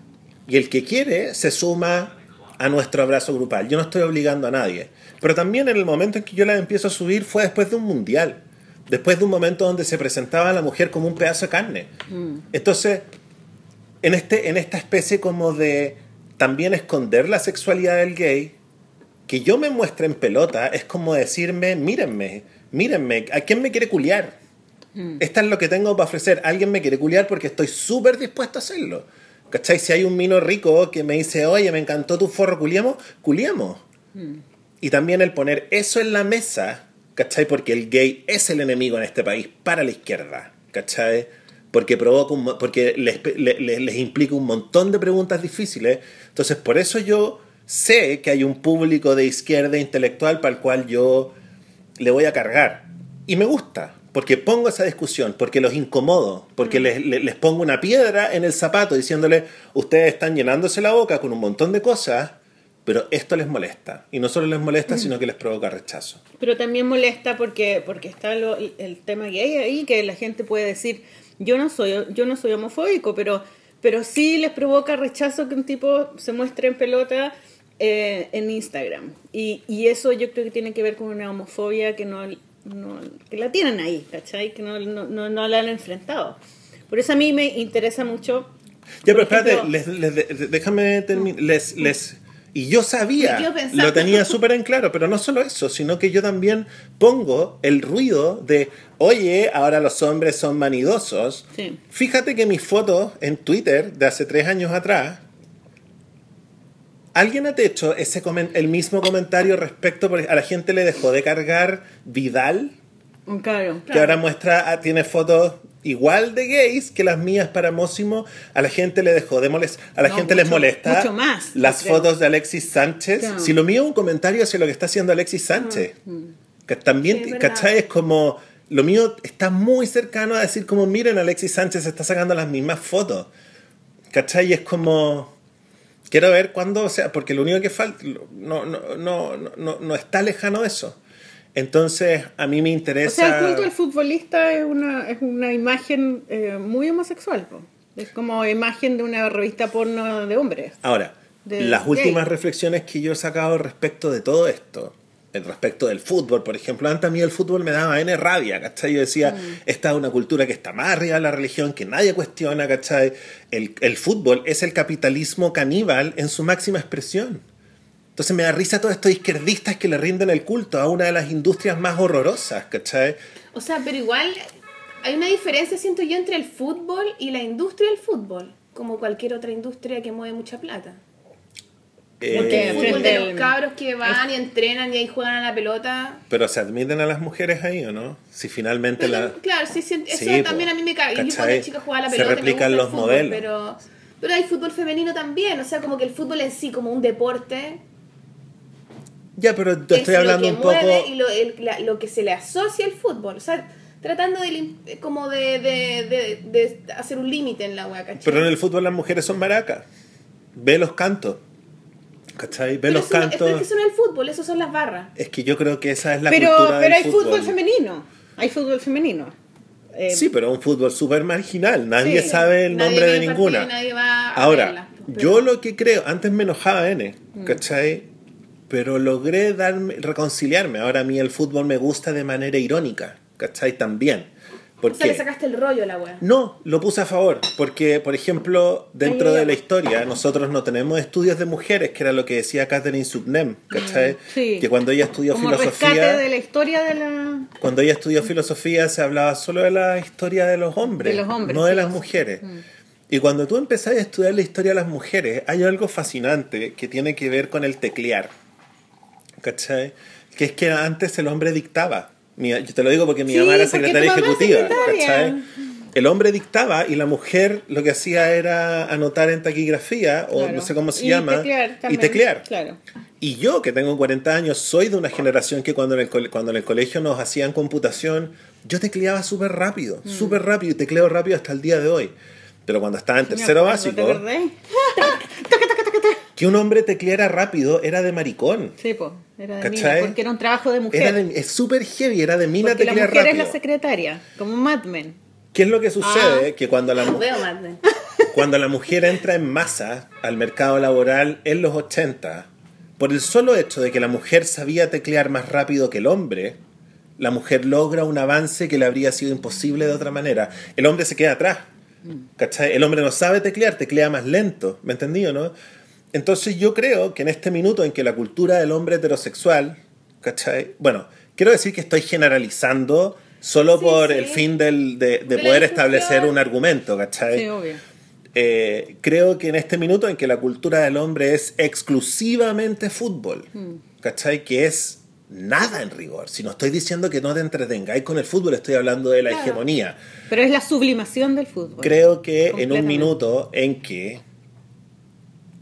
Speaker 3: y el que quiere se suma a nuestro abrazo grupal yo no estoy obligando a nadie pero también en el momento en que yo la empiezo a subir fue después de un mundial después de un momento donde se presentaba a la mujer como un pedazo de carne entonces en este en esta especie como de también esconder la sexualidad del gay que yo me muestre en pelota es como decirme, mírenme, mírenme, ¿a quién me quiere culiar? Esta es lo que tengo para ofrecer. Alguien me quiere culiar porque estoy súper dispuesto a hacerlo. ¿Cachai? Si hay un mino rico que me dice, oye, me encantó tu forro, culiamos, culiamos. Y también el poner eso en la mesa, ¿cachai? Porque el gay es el enemigo en este país para la izquierda, ¿cachai? Porque, provoca un porque les, le- le- les implica un montón de preguntas difíciles. Entonces, por eso yo sé que hay un público de izquierda intelectual para el cual yo le voy a cargar. Y me gusta, porque pongo esa discusión, porque los incomodo, porque les, les- les pongo una piedra en el zapato diciéndole, ustedes están llenándose la boca con un montón de cosas, pero esto les molesta. Y no solo les molesta, sino que les provoca rechazo.
Speaker 1: Pero también molesta porque, porque está lo- el tema gay ahí, que la gente puede decir, yo no soy, yo no soy homofóbico, pero, pero sí les provoca rechazo que un tipo se muestre en pelota eh, en Instagram. Y, y eso yo creo que tiene que ver con una homofobia que no, no- que la tienen ahí, ¿cachai? Que no, no, no, no la han enfrentado. Por eso a mí me interesa mucho.
Speaker 3: Ya, pero espérate, les- déjame terminar. Les, les, y yo sabía, lo tenía súper en claro, pero no solo eso, sino que yo también pongo el ruido de, oye, ahora los hombres son manidosos.
Speaker 1: Sí.
Speaker 3: Fíjate que mis fotos en Twitter de hace tres años atrás, ¿alguien ha hecho ese el mismo comentario respecto, por- a la gente le dejó de cargar Vidal?
Speaker 1: Claro.
Speaker 3: que ahora muestra, ah, tiene fotos igual de gays que las mías para Mósimo, a la gente le dejó de molestar, a la
Speaker 1: No,
Speaker 3: gente les
Speaker 1: mucho-
Speaker 3: molesta
Speaker 1: mucho más,
Speaker 3: las
Speaker 1: creo.
Speaker 3: fotos de Alexis Sánchez.
Speaker 1: Claro.
Speaker 3: Si lo mío es un comentario hacia lo que está haciendo Alexis Sánchez, que también,
Speaker 2: Sí.
Speaker 3: ¿cachai? Es como, lo mío está muy cercano a decir como, miren, Alexis Sánchez está sacando las mismas fotos, ¿cachai? Es como... Quiero ver cuándo, o sea, porque lo único que falta, no, no, no, no, no, no está lejano de eso. Entonces, a mí me
Speaker 1: O
Speaker 3: interesa...
Speaker 1: sea, el culto del futbolista es una, es una imagen eh, muy homosexual. Es como imagen de una revista porno de hombres.
Speaker 3: Ahora,
Speaker 1: de
Speaker 3: las
Speaker 1: gay.
Speaker 3: últimas reflexiones que yo he sacado respecto de todo esto, el respecto del fútbol, por ejemplo, antes a mí el fútbol me daba N rabia, ¿cachai? Yo decía, esta es una cultura que está más arriba de la religión, que nadie cuestiona, ¿cachai? El, el fútbol es el capitalismo caníbal en su máxima expresión. Entonces me da risa todos estos izquierdistas que le rinden el culto a una de las industrias más horrorosas, ¿cachai?
Speaker 2: O sea, pero igual hay una diferencia, siento yo, entre el fútbol y la industria del fútbol, como cualquier otra industria que mueve mucha plata.
Speaker 3: Eh,
Speaker 2: Porque el fútbol de los cabros que van y entrenan y ahí juegan a la pelota.
Speaker 3: pero se admiten a las mujeres ahí, ¿o no? Si finalmente
Speaker 2: Pero,
Speaker 3: la...
Speaker 2: claro, sí, sí, eso
Speaker 3: Sí,
Speaker 2: también
Speaker 3: po.
Speaker 2: a mí me cae. Yo cuando chica jugaba a la
Speaker 3: Se
Speaker 2: pelota. me
Speaker 3: replican los
Speaker 2: fútbol,
Speaker 3: modelos.
Speaker 2: Pero, pero hay fútbol femenino también, o sea, como que el fútbol en sí, como un deporte,
Speaker 3: Ya, pero te estoy
Speaker 2: es
Speaker 3: hablando
Speaker 2: lo que
Speaker 3: un poco...
Speaker 2: y lo, el- la- lo que se le asocia al fútbol. O sea, tratando de lim- como de, de, de, de hacer un límite en la wea, ¿cachai?
Speaker 3: Pero en el fútbol las mujeres son maracas. Ve los cantos. ¿Cachai? Ve
Speaker 2: Pero
Speaker 3: los
Speaker 2: eso
Speaker 3: cantos.
Speaker 2: es que eso no es el fútbol, eso son las barras.
Speaker 3: Es que yo creo que esa es la
Speaker 1: pero
Speaker 3: cultura
Speaker 1: pero
Speaker 3: del
Speaker 1: hay fútbol. femenino. Hay fútbol femenino. Eh,
Speaker 3: Sí, pero un fútbol súper marginal. Nadie
Speaker 1: Sí.
Speaker 3: sabe el
Speaker 2: Nadie
Speaker 3: nombre de
Speaker 2: partido
Speaker 3: ninguna.
Speaker 2: y nadie va a
Speaker 3: Ahora,
Speaker 2: verla.
Speaker 3: yo lo que creo, antes me enojaba N,
Speaker 2: Mm.
Speaker 3: ¿Cachai? Pero logré darme, reconciliarme. Ahora a mí el fútbol me gusta de manera irónica, ¿cachai? También. ¿Por
Speaker 2: O sea, le sacaste el rollo a la wea.
Speaker 3: No, lo puse a favor, porque, por ejemplo, dentro
Speaker 1: Ay,
Speaker 3: de la historia, nosotros no tenemos estudios de mujeres, que era lo que decía Catherine Subnem, ¿cachai?
Speaker 1: Mm, sí.
Speaker 3: Que cuando ella estudió
Speaker 1: como
Speaker 3: filosofía,
Speaker 1: de la historia de la.
Speaker 3: cuando ella estudió filosofía se hablaba solo de la historia de los hombres,
Speaker 1: De los hombres,
Speaker 3: no de
Speaker 1: sí.
Speaker 3: las mujeres. Y cuando tú empezás a estudiar la historia de las mujeres, hay algo fascinante que tiene que ver con el teclear. ¿Cachai? Que es que antes el hombre dictaba. Yo te lo digo porque mi
Speaker 1: Sí,
Speaker 3: mamá era secretaria ejecutiva.
Speaker 1: secretaria.
Speaker 3: ¿cachai? El hombre dictaba y la mujer lo que hacía era anotar en taquigrafía, o
Speaker 1: Claro.
Speaker 3: no sé cómo se
Speaker 1: Y
Speaker 3: llama,
Speaker 1: teclear
Speaker 3: y teclear.
Speaker 1: Claro.
Speaker 3: Y yo, que tengo 40 años, soy de una generación que cuando en el, cuando en el colegio nos hacían computación, yo tecleaba súper rápido,
Speaker 1: Mm.
Speaker 3: súper rápido, y tecleo rápido hasta el día de hoy. Pero cuando estaba en tercero
Speaker 1: ¿te
Speaker 3: básico,
Speaker 1: acordás? [laughs]
Speaker 3: que un hombre tecleara rápido era de maricón.
Speaker 1: Sí, po, era de
Speaker 3: ¿Cachai?
Speaker 1: mina, porque era un trabajo de mujer.
Speaker 3: Era de- es súper heavy, era de mina
Speaker 1: porque la
Speaker 3: teclear
Speaker 1: mujer es
Speaker 3: rápido.
Speaker 1: la secretaria, como Mad Men.
Speaker 3: ¿Qué es lo que sucede?
Speaker 1: Ah.
Speaker 3: Que cuando la, mu-
Speaker 2: Veo Mad Men. [laughs]
Speaker 3: cuando la mujer entra en masa al mercado laboral en los 80, por el solo hecho de que la mujer sabía teclear más rápido que el hombre, la mujer logra un avance que le habría sido imposible de otra manera. El hombre se queda atrás. ¿cachai? El hombre no sabe teclear, teclea más lento. ¿Me entendí o no? Entonces yo creo que en este minuto en que la cultura del hombre heterosexual, ¿cachai? Bueno, quiero decir que estoy generalizando solo
Speaker 2: Sí,
Speaker 3: por
Speaker 2: sí.
Speaker 3: el fin del- de, de poder establecer un argumento, ¿cachai?
Speaker 1: Sí, obvio.
Speaker 3: Eh, creo que en este minuto en que la cultura del hombre es exclusivamente fútbol, ¿cachai? Que es nada en rigor. Si no estoy diciendo que no te entretengáis con el fútbol, estoy hablando de la
Speaker 2: Claro.
Speaker 3: hegemonía.
Speaker 1: Pero es la sublimación del fútbol.
Speaker 3: Creo que en un minuto en que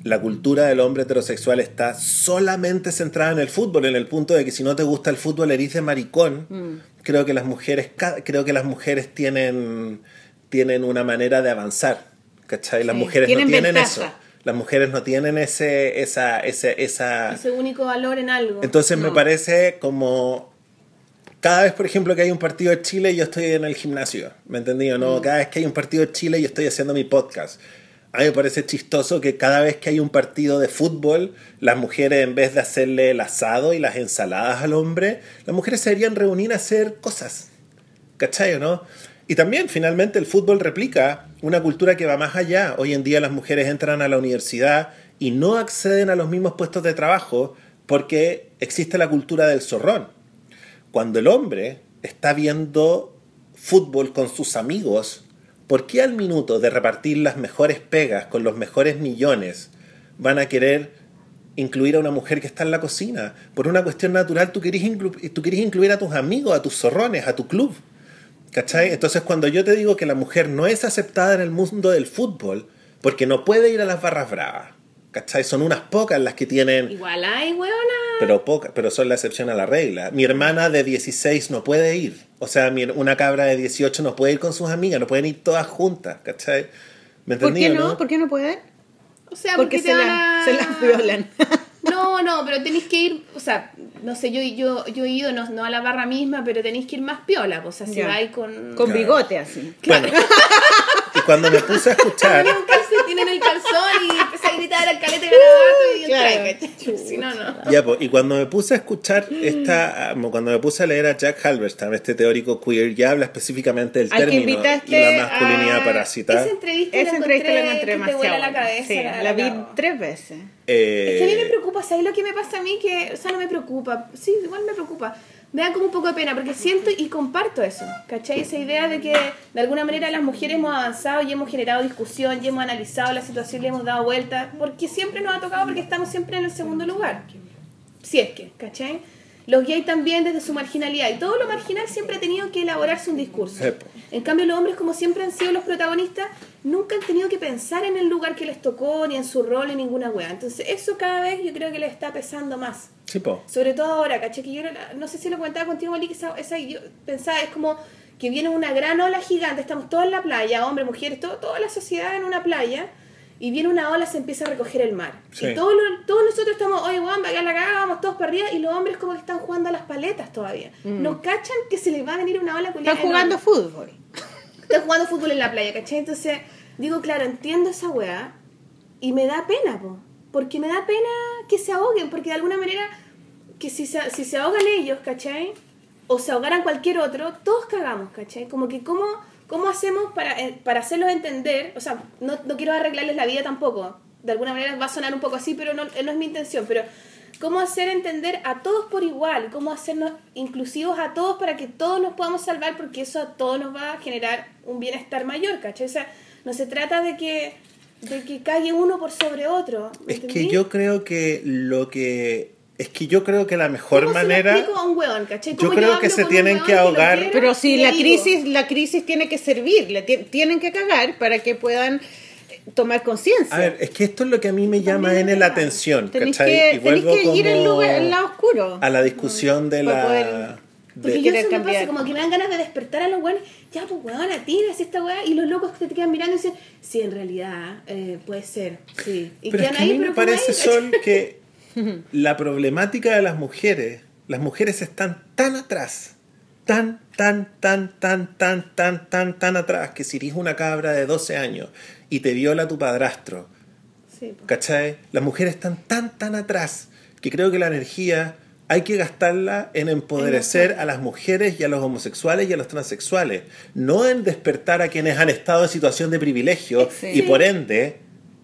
Speaker 3: la cultura del hombre heterosexual está solamente centrada en el fútbol, en el punto de que si no te gusta el fútbol eres de maricón,
Speaker 1: Mm.
Speaker 3: creo que las mujeres creo que las mujeres tienen tienen una manera de avanzar, ¿cachai? Las
Speaker 1: Sí,
Speaker 3: mujeres
Speaker 1: tienen
Speaker 3: no tienen
Speaker 1: ventaja.
Speaker 3: eso. Las mujeres no tienen ese esa ese esa
Speaker 2: Ese único valor en algo.
Speaker 3: entonces me parece como cada vez, por ejemplo, que hay un partido de Chile, yo estoy en el gimnasio, ¿me entendí o no? Cada vez que hay un partido de Chile, yo estoy haciendo mi podcast. A mí me parece chistoso que cada vez que hay un partido de fútbol, las mujeres, en vez de hacerle el asado y las ensaladas al hombre, las mujeres se deberían reunir a hacer cosas. ¿Cachai o no? Y también, finalmente, el fútbol replica una cultura que va más allá. Hoy en día las mujeres entran a la universidad y no acceden a los mismos puestos de trabajo porque existe la cultura del zorrón. Cuando el hombre está viendo fútbol con sus amigos, ¿por qué al minuto de repartir las mejores pegas con los mejores millones van a querer incluir a una mujer que está en la cocina? Por una cuestión natural, tú querés, tú incluir a tus amigos, a tus zorrones, a tu club. ¿Cachai? Entonces, cuando yo te digo que la mujer no es aceptada en el mundo del fútbol, porque no puede ir a las barras bravas, ¿cachai? Son unas pocas las que tienen
Speaker 2: Igual hay, weona.
Speaker 3: pero poca, pero son la excepción a la regla. Mi hermana de 16 no puede ir. O sea, mi- una cabra de 18 no puede ir con sus amigas, no pueden ir todas juntas, ¿cachai? ¿Me
Speaker 1: ¿Por
Speaker 3: entendí
Speaker 1: qué
Speaker 3: o
Speaker 1: no? ¿Por qué no pueden?
Speaker 2: O sea,
Speaker 1: Porque
Speaker 2: porque,
Speaker 1: se la,
Speaker 2: a...
Speaker 1: se la violan. [laughs]
Speaker 2: No, no, pero tenéis que ir, o sea, no sé, yo, yo, yo he ido, no, no a la barra misma, pero tenéis que ir más piola, pues, o sea, si
Speaker 1: Ya.
Speaker 2: vais con...
Speaker 1: Con
Speaker 3: Claro.
Speaker 1: bigote así.
Speaker 3: Bueno, y cuando me puse a escuchar,
Speaker 2: Ponía un calcetín en el calzón y empecé a gritar al calete garabato y
Speaker 1: Claro.
Speaker 2: entré, ¿cachai? Si no, no.
Speaker 3: ya, pues, y cuando me puse a escuchar esta, cuando me puse a leer a Jack Halberstam, este teórico queer, ya habla específicamente del
Speaker 1: Al
Speaker 3: término la masculinidad
Speaker 1: a-
Speaker 3: parasitada.
Speaker 2: Esa entrevista,
Speaker 1: Esa
Speaker 2: la
Speaker 1: entrevista la
Speaker 2: encontré,
Speaker 1: encontré
Speaker 2: vuela
Speaker 1: demasiado.
Speaker 2: la cabeza.
Speaker 1: sí,
Speaker 2: la,
Speaker 1: la vi tres veces.
Speaker 3: Eh,
Speaker 2: Es que a mí me preocupa, ¿sabes lo que me pasa a mí? Que, o sea, no me preocupa. Sí, igual me preocupa. Me da como un poco de pena porque siento y comparto eso. ¿Cachai? Esa idea de que de alguna manera las mujeres hemos avanzado y hemos generado discusión y hemos analizado la situación y le hemos dado vuelta. Porque siempre nos ha tocado porque estamos siempre en el segundo lugar. Si es que, ¿cachai? Los gays también desde su marginalidad. Y todo lo marginal siempre ha tenido que elaborarse un discurso. En cambio, los hombres, como siempre han sido los protagonistas, nunca han tenido que pensar en el lugar que les tocó, ni en su rol, ni ninguna wea. Entonces, eso cada vez yo creo que les está pesando más.
Speaker 3: sí, po.
Speaker 2: Sobre todo ahora, ¿caché? Que yo no, no sé si lo comentaba contigo, Malik, esa, esa yo pensaba, es como que viene una gran ola gigante, estamos todos en la playa, hombres, mujeres, todo, toda la sociedad en una playa, y viene una ola, se empieza a recoger el mar.
Speaker 3: Sí.
Speaker 2: Y todos, lo- todos nosotros estamos, oye, Juan, va a la cagada, vamos todos para arriba, y los hombres como que están jugando a las paletas todavía. No cachan que se les va a venir una ola
Speaker 1: Están jugando fútbol.
Speaker 2: Están jugando fútbol en la playa, ¿cachai? Entonces, digo, claro, entiendo esa weá y me da pena, po. Porque me da pena que se ahoguen, porque de alguna manera, que si se, si se ahogan ellos, ¿cachai? O se ahogaran cualquier otro, todos cagamos, ¿cachai? Como que, ¿cómo, cómo hacemos para, eh, para hacerlos entender? O sea, no, no quiero arreglarles la vida tampoco. De alguna manera va a sonar un poco así, pero no, no es mi intención. Pero, ¿cómo hacer entender a todos por igual? ¿Cómo hacernos inclusivos a todos para que todos nos podamos salvar? Porque eso a todos nos va a generar un bienestar mayor, ¿cachai? O sea, no se trata de que, de que calle uno por sobre otro. ¿me
Speaker 3: Es que yo creo que lo que es que yo creo que la mejor
Speaker 2: ¿Cómo se lo
Speaker 3: manera
Speaker 2: explico a un hueón, cachai?
Speaker 3: Yo
Speaker 2: ¿Cómo
Speaker 3: creo que se tienen que ahogar.
Speaker 2: quiero
Speaker 1: Pero si la
Speaker 2: digo,
Speaker 1: crisis, la crisis tiene que servir, le ti- tienen que cagar para que puedan tomar conciencia.
Speaker 3: A ver, es que esto es lo que a mí me llama en la atención, ¿cachai?
Speaker 1: que,
Speaker 3: y vuelvo
Speaker 1: que ir al, lugar, lado oscuro.
Speaker 3: a la discusión de la
Speaker 1: poder-
Speaker 3: de-
Speaker 2: Porque yo eso me pasa,
Speaker 1: cambiar.
Speaker 2: como que me dan ganas de despertar a los weones, ya pues weona, tiras esta weá, y los locos que te quedan mirando y dicen, sí, en realidad, eh, puede ser, sí. Y
Speaker 3: Pero es que a mí me parece,
Speaker 2: ahí,
Speaker 3: Sol, que [laughs] la problemática de las mujeres, las mujeres están tan atrás, tan, tan, tan, tan, tan, tan, tan, tan atrás, que si eres una cabra de 12 años y te viola tu padrastro,
Speaker 2: Sí, pues.
Speaker 3: ¿cachai? Las mujeres están tan, tan atrás que creo que la energía hay que gastarla en empoderecer a las mujeres y a los homosexuales y a los transexuales, no en despertar a quienes han estado en situación de privillegio
Speaker 1: Sí.
Speaker 3: y por ende,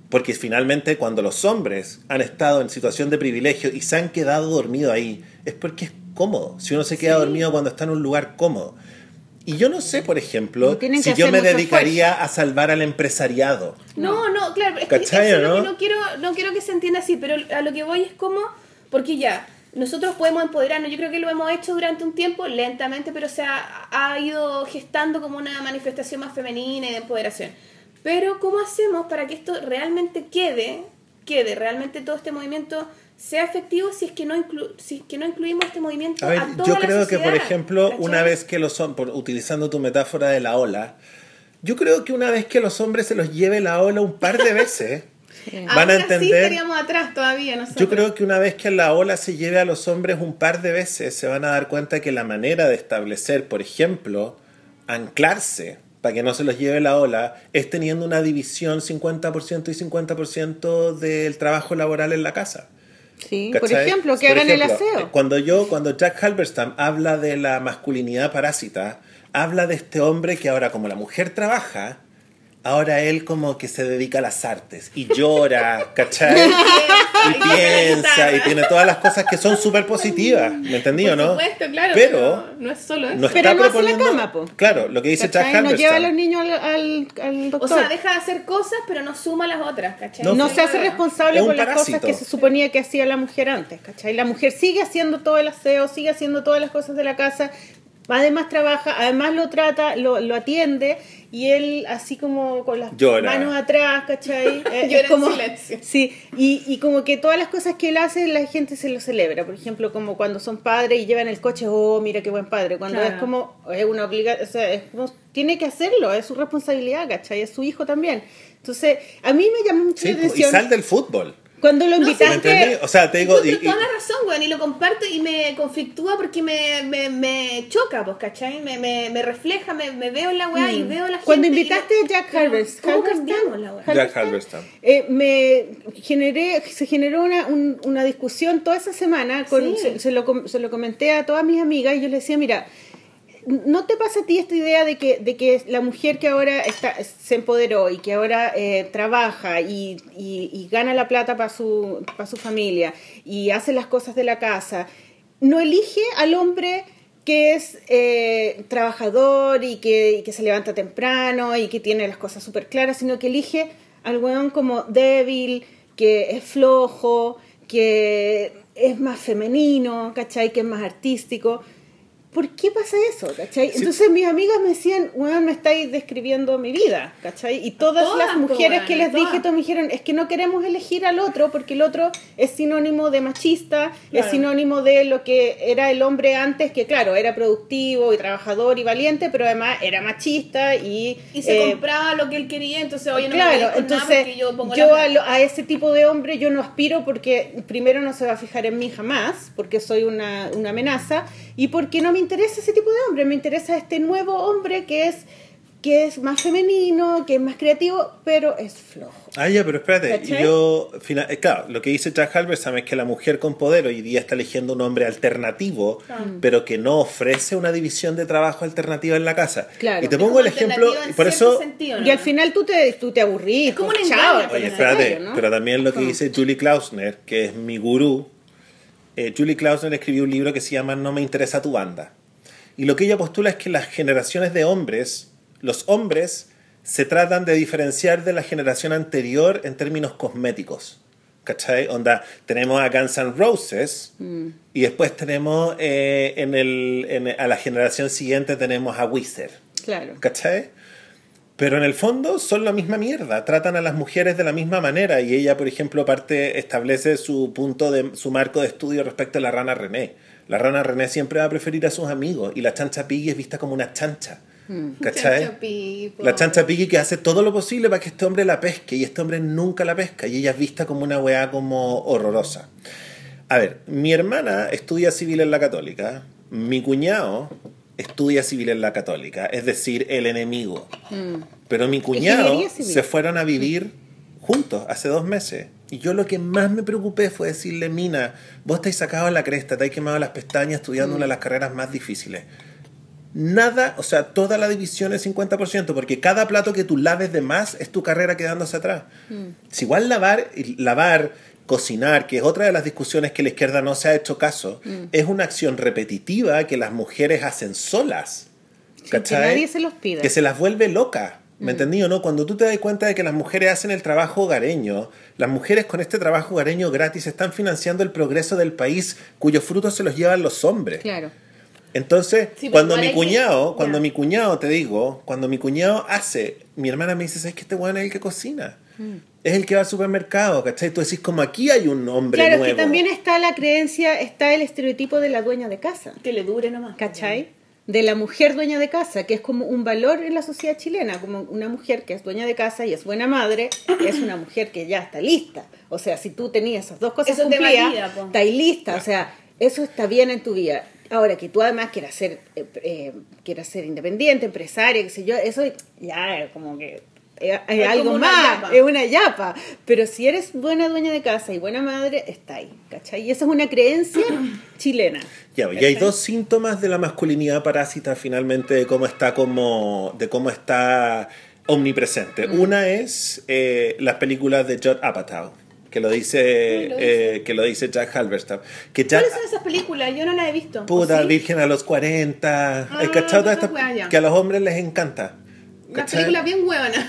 Speaker 3: Porque finalmente cuando los hombres han estado en situación de privilegio y se han quedado dormidos ahí, es porque es cómodo. Si uno se queda dormido cuando está en un lugar cómodo. Y yo no sé, por ejemplo,
Speaker 1: No
Speaker 3: si yo me dedicaría a salvar al empresariado.
Speaker 2: No, no, claro, es que
Speaker 3: no
Speaker 2: quiero, no quiero que se entienda así, pero a lo que voy es como, porque ya, nosotros podemos empoderarnos, yo creo que lo hemos hecho durante un tiempo, lentamente, pero se ha, ha ido gestando como una manifestación más femenina y de empoderación. Pero ¿cómo hacemos para que esto realmente quede, quede, realmente todo este movimiento sea efectivo si es que no, inclu- si es que no incluimos este movimiento
Speaker 3: A ver,
Speaker 2: a toda
Speaker 3: yo
Speaker 2: la
Speaker 3: creo que, por ejemplo,
Speaker 2: ¿cachai?
Speaker 3: una vez que los hombres, utilizando tu metáfora de la ola, yo creo que una vez que los hombres se los lleve la ola un par de veces, [laughs] van a entender...
Speaker 2: estaríamos atrás todavía nosotros.
Speaker 3: Yo creo que una vez que la ola se lleve a los hombres un par de veces, se van a dar cuenta que la manera de establecer, por ejemplo, anclarse para que no se los lleve la ola, es teniendo una división 50% y 50% del trabajo laboral en la casa.
Speaker 1: Sí, por ejemplo, que
Speaker 3: Por
Speaker 1: hagan el aseo.
Speaker 3: Cuando yo, cuando Jack Halberstam habla de la masculinidad parásita, habla de este hombre que ahora como la mujer trabaja, ahora él como que se dedica a las artes y llora, [laughs] ¿cachai? Y [laughs] piensa y tiene todas las cosas que son súper positivas, ¿me entendí o
Speaker 2: Por
Speaker 3: no?
Speaker 2: supuesto, claro,
Speaker 3: pero
Speaker 2: pero no es solo eso.
Speaker 3: no
Speaker 1: Pero
Speaker 3: está
Speaker 1: no hace la
Speaker 3: proponiendo...
Speaker 1: cama, po.
Speaker 3: Claro, lo que dice. Jack
Speaker 1: No lleva a los niños al, al, al
Speaker 2: O
Speaker 1: doctor.
Speaker 2: sea, deja de hacer cosas, pero no suma las otras, ¿cachai?
Speaker 3: No,
Speaker 1: se hace responsable por las
Speaker 3: parásito.
Speaker 1: cosas que se suponía que hacía la mujer antes, ¿cachai? La mujer sigue haciendo todo el aseo, sigue haciendo todas las cosas de la casa, además trabaja, además lo trata, lo, lo atiende y él así como con las
Speaker 3: Llora.
Speaker 1: manos atrás, ¿cachai? [laughs] Eh, es
Speaker 2: Llora en
Speaker 1: como,
Speaker 2: silencio.
Speaker 1: Sí, y, y como que todas las cosas que él hace la gente se lo celebra, por ejemplo, como cuando son padres y llevan el coche, oh, mira qué buen padre, cuando
Speaker 2: Claro.
Speaker 1: es como, es una obligación, o sea, es como, tiene que hacerlo, es su responsabilidad, ¿cachai? Es su hijo también. Entonces, a mí me llamó mucho
Speaker 3: Sí,
Speaker 1: la
Speaker 3: y
Speaker 1: atención.
Speaker 3: sal del fútbol.
Speaker 1: Cuando lo
Speaker 2: No, sí,
Speaker 3: ¿Me
Speaker 1: invitaste,
Speaker 3: entendí? O sea, te digo...
Speaker 2: Tienes
Speaker 3: y- y-
Speaker 2: toda la razón, weón, y lo comparto y me conflictúa porque me, me, me choca, pues, ¿cachai? Me, me, me refleja, me, me veo en la weá y veo a la gente.
Speaker 1: Mm. Cuando invitaste a Jack Halberstam,
Speaker 2: ¿Cómo cambiamos la weá?
Speaker 3: Jack Halberstam.
Speaker 1: eh, me generé, se generó una, un- una discusión toda esa semana, con,
Speaker 2: Sí.
Speaker 1: se, se lo, se lo comenté a todas mis amigas y yo les decía, mira, ¿no te pasa a ti esta idea de que, de que la mujer que ahora está, se empoderó y que ahora eh, trabaja y, y- gana la plata para su, para su familia y hace las cosas de la casa, no elige al hombre que es eh, trabajador y que, y que se levanta temprano y que tiene las cosas súper claras, sino que elige al weón como débil, que es flojo, que es más femenino, ¿cachai? Que es más artístico. ¿Por qué pasa eso? ¿cachai?
Speaker 3: Sí.
Speaker 1: Entonces mis amigas me decían, weón, me estáis describiendo mi vida, ¿cachai? Y todas,
Speaker 2: Todas,
Speaker 1: las
Speaker 2: po,
Speaker 1: mujeres
Speaker 2: weón,
Speaker 1: que les
Speaker 2: todas.
Speaker 1: dije, todas me dijeron, es que no queremos elegir al otro porque el otro es sinónimo de machista,
Speaker 2: Claro.
Speaker 1: es sinónimo de lo que era el hombre antes, que claro, era productivo y trabajador y valiente, pero además era machista y...
Speaker 2: Y se
Speaker 1: eh,
Speaker 2: compraba lo que él quería, entonces, oye, no me
Speaker 1: claro,
Speaker 2: nada
Speaker 1: entonces
Speaker 2: porque yo pongo
Speaker 1: yo,
Speaker 2: la
Speaker 1: a, lo- a ese tipo de hombre yo no aspiro porque primero no se va a fijar en mí jamás, porque soy una, una amenaza, y porque no me interesa ese tipo de hombre, me interesa este nuevo hombre que es que es más femenino, que es más creativo, pero es flojo.
Speaker 3: Ah, ya, pero espérate. Yo, fina- eh, claro, lo que dice Jack Halberstam es que la mujer con poder hoy día está eligiendo un hombre alternativo, pero que no ofrece una división de trabajo alternativa en la casa.
Speaker 1: Claro.
Speaker 3: Y te pongo el ejemplo, y por eso...
Speaker 2: sentido, ¿no?
Speaker 1: Y al final tú te, tú te aburrís.
Speaker 2: Es como
Speaker 1: pues,
Speaker 2: un
Speaker 1: chao,
Speaker 2: engaño,
Speaker 1: pues,
Speaker 3: Oye, espérate,
Speaker 1: ¿no?
Speaker 3: pero también lo que
Speaker 1: ¿Cómo?
Speaker 3: dice Julie Klausner, que es mi gurú. Eh, Julie Klausner escribió un libro que se llama No me interesa tu banda. Y lo que ella postula es que las generaciones de hombres, los hombres, se tratan de diferenciar de la generación anterior en términos cosméticos. ¿Cachai? Onda, tenemos a Guns N' Roses y después tenemos eh, en el, en- a la generación siguiente tenemos a Wizard.
Speaker 1: Claro.
Speaker 3: ¿Cachai? Pero en el fondo son la misma mierda, tratan a las mujeres de la misma manera y ella, por ejemplo, aparte establece su punto de su marco de estudio respecto a la rana René. La rana René siempre va a preferir a sus amigos y la chancha Piggy es vista como una chancha. ¿Cachai?
Speaker 2: Chancha Pipo.
Speaker 3: La chancha Piggy que hace todo lo posible para que este hombre la pesque y este hombre nunca la pesca y ella es vista como una weá como horrorosa. A ver, mi hermana estudia civil en la católica, mi cuñado estudia civil en la católica, es decir, el enemigo. Pero mi cuñado se fueron a vivir juntos hace dos meses. Y yo lo que más me preocupé fue decirle, Mina, vos estáis sacado en la cresta, te has quemado las pestañas estudiando una de las carreras más difíciles. nada, o sea, toda la división es 50%, porque cada plato que tú laves de más es tu carrera quedándose atrás. Si igual lavar, lavar, cocinar, que es otra de las discusiones que la izquierda no se ha hecho caso, es una acción repetitiva que las mujeres hacen solas.
Speaker 1: Sin que nadie se los pida.
Speaker 3: que se las vuelve loca. ¿Me entendí o no? Cuando tú te das cuenta de que las mujeres hacen el trabajo hogareño, las mujeres con este trabajo hogareño gratis están financiando el progreso del país cuyos frutos se los llevan los hombres.
Speaker 1: Claro.
Speaker 3: Entonces,
Speaker 2: Sí, pero
Speaker 3: cuando mi
Speaker 2: hay que-
Speaker 3: cuñado, cuando
Speaker 2: ya.
Speaker 3: mi cuñado, te digo, cuando mi cuñado hace, mi hermana me dice, ¿sabes que este weón es el que cocina?
Speaker 1: Mm.
Speaker 3: Es el que va al supermercado, ¿cachai? Tú decís, como aquí hay un hombre
Speaker 1: Claro,
Speaker 3: nuevo.
Speaker 1: que también está la creencia, está el estereotipo de la dueña de casa.
Speaker 2: Que le dure nomás.
Speaker 1: ¿Cachai? De la mujer dueña de casa, que es como un valor en la sociedad chilena, como una mujer que es dueña de casa y es buena madre, [clears throat] es una mujer que ya está lista. O sea, si tú tenías esas dos cosas
Speaker 2: Eso
Speaker 1: cumplidas,
Speaker 2: valida, po.
Speaker 1: está ahí lista. O sea, eso está bien en tu vida. Ahora, que tú además quieras ser, eh, eh, quieras ser independiente, empresaria, qué sé yo, eso ya es como que es, es
Speaker 2: Es
Speaker 1: algo más,
Speaker 2: yapa.
Speaker 1: es una yapa. Pero si eres buena dueña de casa y buena madre, está ahí, ¿cachai? Y esa es una creencia [coughs] chilena.
Speaker 3: Ya, y hay dos síntomas de la masculinidad parásita finalmente de cómo está como de cómo está omnipresente.
Speaker 1: Mm.
Speaker 3: Una es eh, las películas de Judd Apatow, que lo dice,
Speaker 2: lo
Speaker 3: eh, que lo dice Jack Halberstam. Que Jack,
Speaker 2: ¿Cuáles son esas películas? Yo no las he visto.
Speaker 3: puta, virgen a los 40,
Speaker 2: Ah,
Speaker 3: ¿hay cachado
Speaker 2: weas ya.
Speaker 3: que a los hombres les encanta.
Speaker 2: Las películas bien hueonas.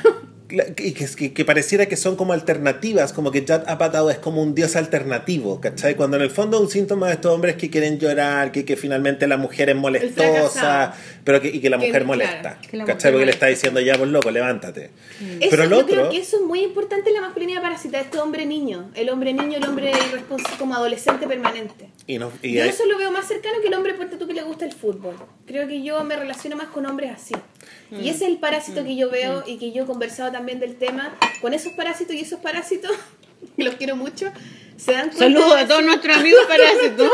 Speaker 3: Y que, que, que pareciera que son como alternativas, como que Judd Apatow es como un dios alternativo, ¿cachai? Cuando en el fondo un síntoma de estos hombres que quieren llorar, que, que finalmente la mujer es molestosa, pero que, y que la mujer
Speaker 2: claro,
Speaker 3: molesta,
Speaker 1: que la
Speaker 3: ¿cachai?
Speaker 1: mujer
Speaker 3: Porque le está
Speaker 1: molesta.
Speaker 3: diciendo ya, por loco, levántate.
Speaker 2: Eso,
Speaker 3: pero el
Speaker 2: yo
Speaker 3: otro,
Speaker 2: creo que eso es muy importante en la masculinidad parásita, este hombre niño. El hombre niño, el hombre irresponsable, como adolescente permanente.
Speaker 3: y no- y
Speaker 2: yo
Speaker 3: hay-
Speaker 2: eso lo veo más cercano que el hombre, tú que le gusta el fútbol. Creo que yo me relaciono más con hombres así.
Speaker 3: Mm.
Speaker 2: Y ese es el parásito que yo veo y que yo he conversado también del tema. Con esos parásitos y esos parásitos, que [laughs] los quiero mucho, se dan cuenta.
Speaker 1: Saludos
Speaker 2: de
Speaker 1: a todos
Speaker 2: su-
Speaker 1: nuestros amigos [laughs] parásitos.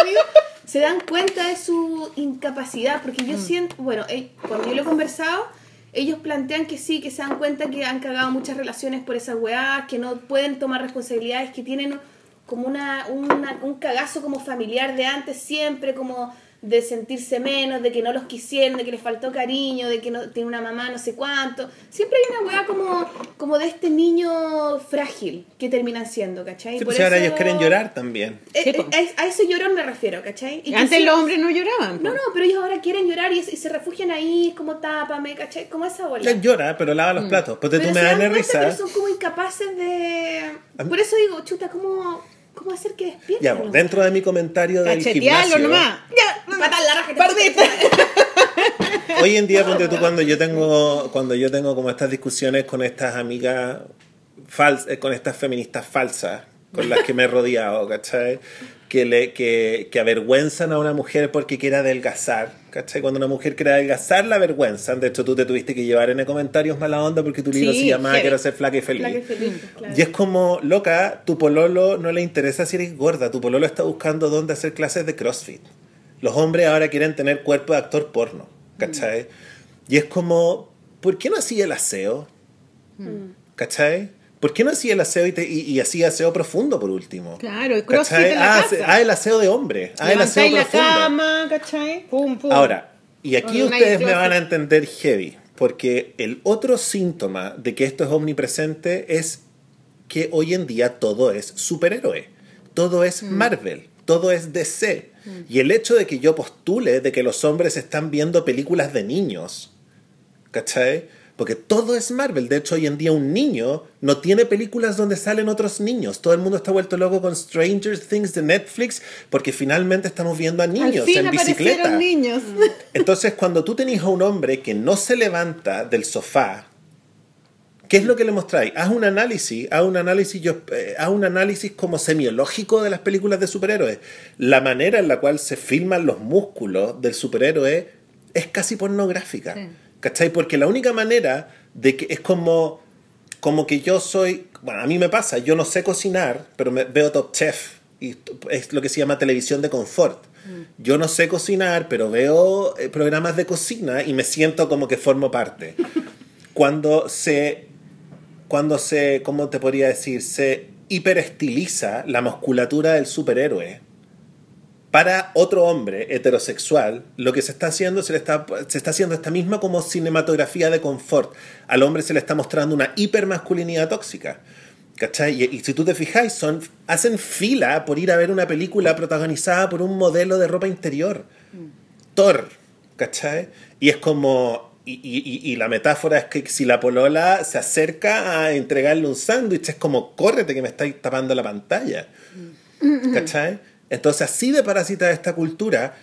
Speaker 2: amigos, se dan cuenta de su incapacidad. Porque
Speaker 1: Mm.
Speaker 2: yo siento, bueno, eh, cuando yo lo he conversado, ellos plantean que sí, que se dan cuenta que han cagado muchas relaciones por esas weás, que no pueden tomar responsabilidades, que tienen como una, una- un cagazo como familiar de antes siempre, como de sentirse menos, de que no los quisieron, de que les faltó cariño, de que no tiene una mamá no sé cuánto. Siempre hay una weá como, como de este niño frágil que terminan siendo, ¿cachai?
Speaker 3: Sí,
Speaker 2: Por
Speaker 3: pues ahora ellos quieren llorar también.
Speaker 2: eh,
Speaker 1: Sí,
Speaker 2: eh,
Speaker 1: po.
Speaker 2: a, a ese llorón me refiero, ¿cachai? Y
Speaker 1: Antes
Speaker 2: sí-
Speaker 1: los hombres no lloraban.
Speaker 2: No, no, pero ellos ahora quieren llorar y, y se refugian ahí, como tápame, ¿cachai? Como esa bola.
Speaker 3: Él llora, pero lava
Speaker 1: Mm.
Speaker 3: los platos. Pues tú
Speaker 2: Pero
Speaker 3: me das risa.
Speaker 2: pero son como incapaces de... Por eso digo, chuta, ¿cómo, cómo hacer que despierten?
Speaker 3: Ya, pues, dentro de mi comentario del gimnasio.
Speaker 1: nomás. Ya,
Speaker 2: la raja.
Speaker 1: Perdiste.
Speaker 3: Hoy en día, ponte tú, cuando yo tengo, cuando yo tengo como estas discusiones con estas amigas falsas, con estas feministas falsas con las que me he rodeado, ¿cachai? Que, le, que, que avergüenzan a una mujer porque quiere adelgazar, ¿cachai? Cuando una mujer quiere adelgazar, la avergüenzan. De hecho, tú te tuviste que llevar en comentarios mala onda porque tu libro
Speaker 1: Sí,
Speaker 3: se llamaba. Quiero ser flaca y feliz.
Speaker 2: La que feliz, claro.
Speaker 3: Y es como, loca, tu pololo no le interesa si eres gorda, tu pololo está buscando dónde hacer clases de CrossFit. Los hombres ahora quieren tener cuerpo de actor porno, ¿cachai? Y es como, ¿por qué no hacía el aseo? ¿Cachai? ¿Por qué no hacía el aseo y, te- y, y hacía aseo profundo por último?
Speaker 1: Claro, el crossfit en la
Speaker 3: ah,
Speaker 1: casa.
Speaker 3: ah, el aseo de hombre. Ah, el aseo
Speaker 1: la
Speaker 3: profundo.
Speaker 1: cama, ¿cachai? Pum, pum.
Speaker 3: Ahora, y aquí ustedes me van a entender heavy, porque el otro síntoma de que esto es omnipresente es que hoy en día todo es superhéroe, todo es
Speaker 1: Mm.
Speaker 3: Marvel, todo es DC. Y el hecho de que yo postule de que los hombres están viendo películas de niños, ¿cachai? Porque todo es Marvel. De hecho, hoy en día un niño no tiene películas donde salen otros niños. Todo el mundo está vuelto loco con Stranger Things de Netflix porque finalmente estamos viendo a
Speaker 1: Al
Speaker 3: niños
Speaker 1: fin
Speaker 3: en bicicleta.
Speaker 1: niños. [laughs]
Speaker 3: Entonces, cuando tú tenés a un hombre que no se levanta del sofá, ¿qué es lo que le mostráis? Haz un análisis, haz un análisis, yo, eh, haz un análisis como semiológico de las películas de superhéroes. La manera en la cual se filman los músculos del superhéroe es casi pornográfica.
Speaker 1: Sí.
Speaker 3: ¿Cachai? Porque la única manera de que es como, como que yo soy, bueno, a mí me pasa, yo no sé cocinar, pero me, veo Top Chef y es lo que se llama televisión de confort. Yo no sé cocinar, pero veo eh, programas de cocina y me siento como que formo parte. Cuando se, cuando se, ¿cómo te podría decir? Se hiperestiliza la musculatura del superhéroe. Para otro hombre heterosexual, lo que se está haciendo, se, le está, se está haciendo esta misma como cinematografía de confort. Al hombre se le está mostrando una hipermasculinidad tóxica. ¿Cachai? Y, y si tú te fijáis, son, hacen fila por ir a ver una película protagonizada por un modelo de ropa interior. Thor, ¿cachai? Y es como... Y, y- y la metáfora es que si la polola se acerca a entregarle un sándwich, es como, córrete que me estáis tapando la pantalla. ¿Cachai? Entonces así de parasita esta cultura.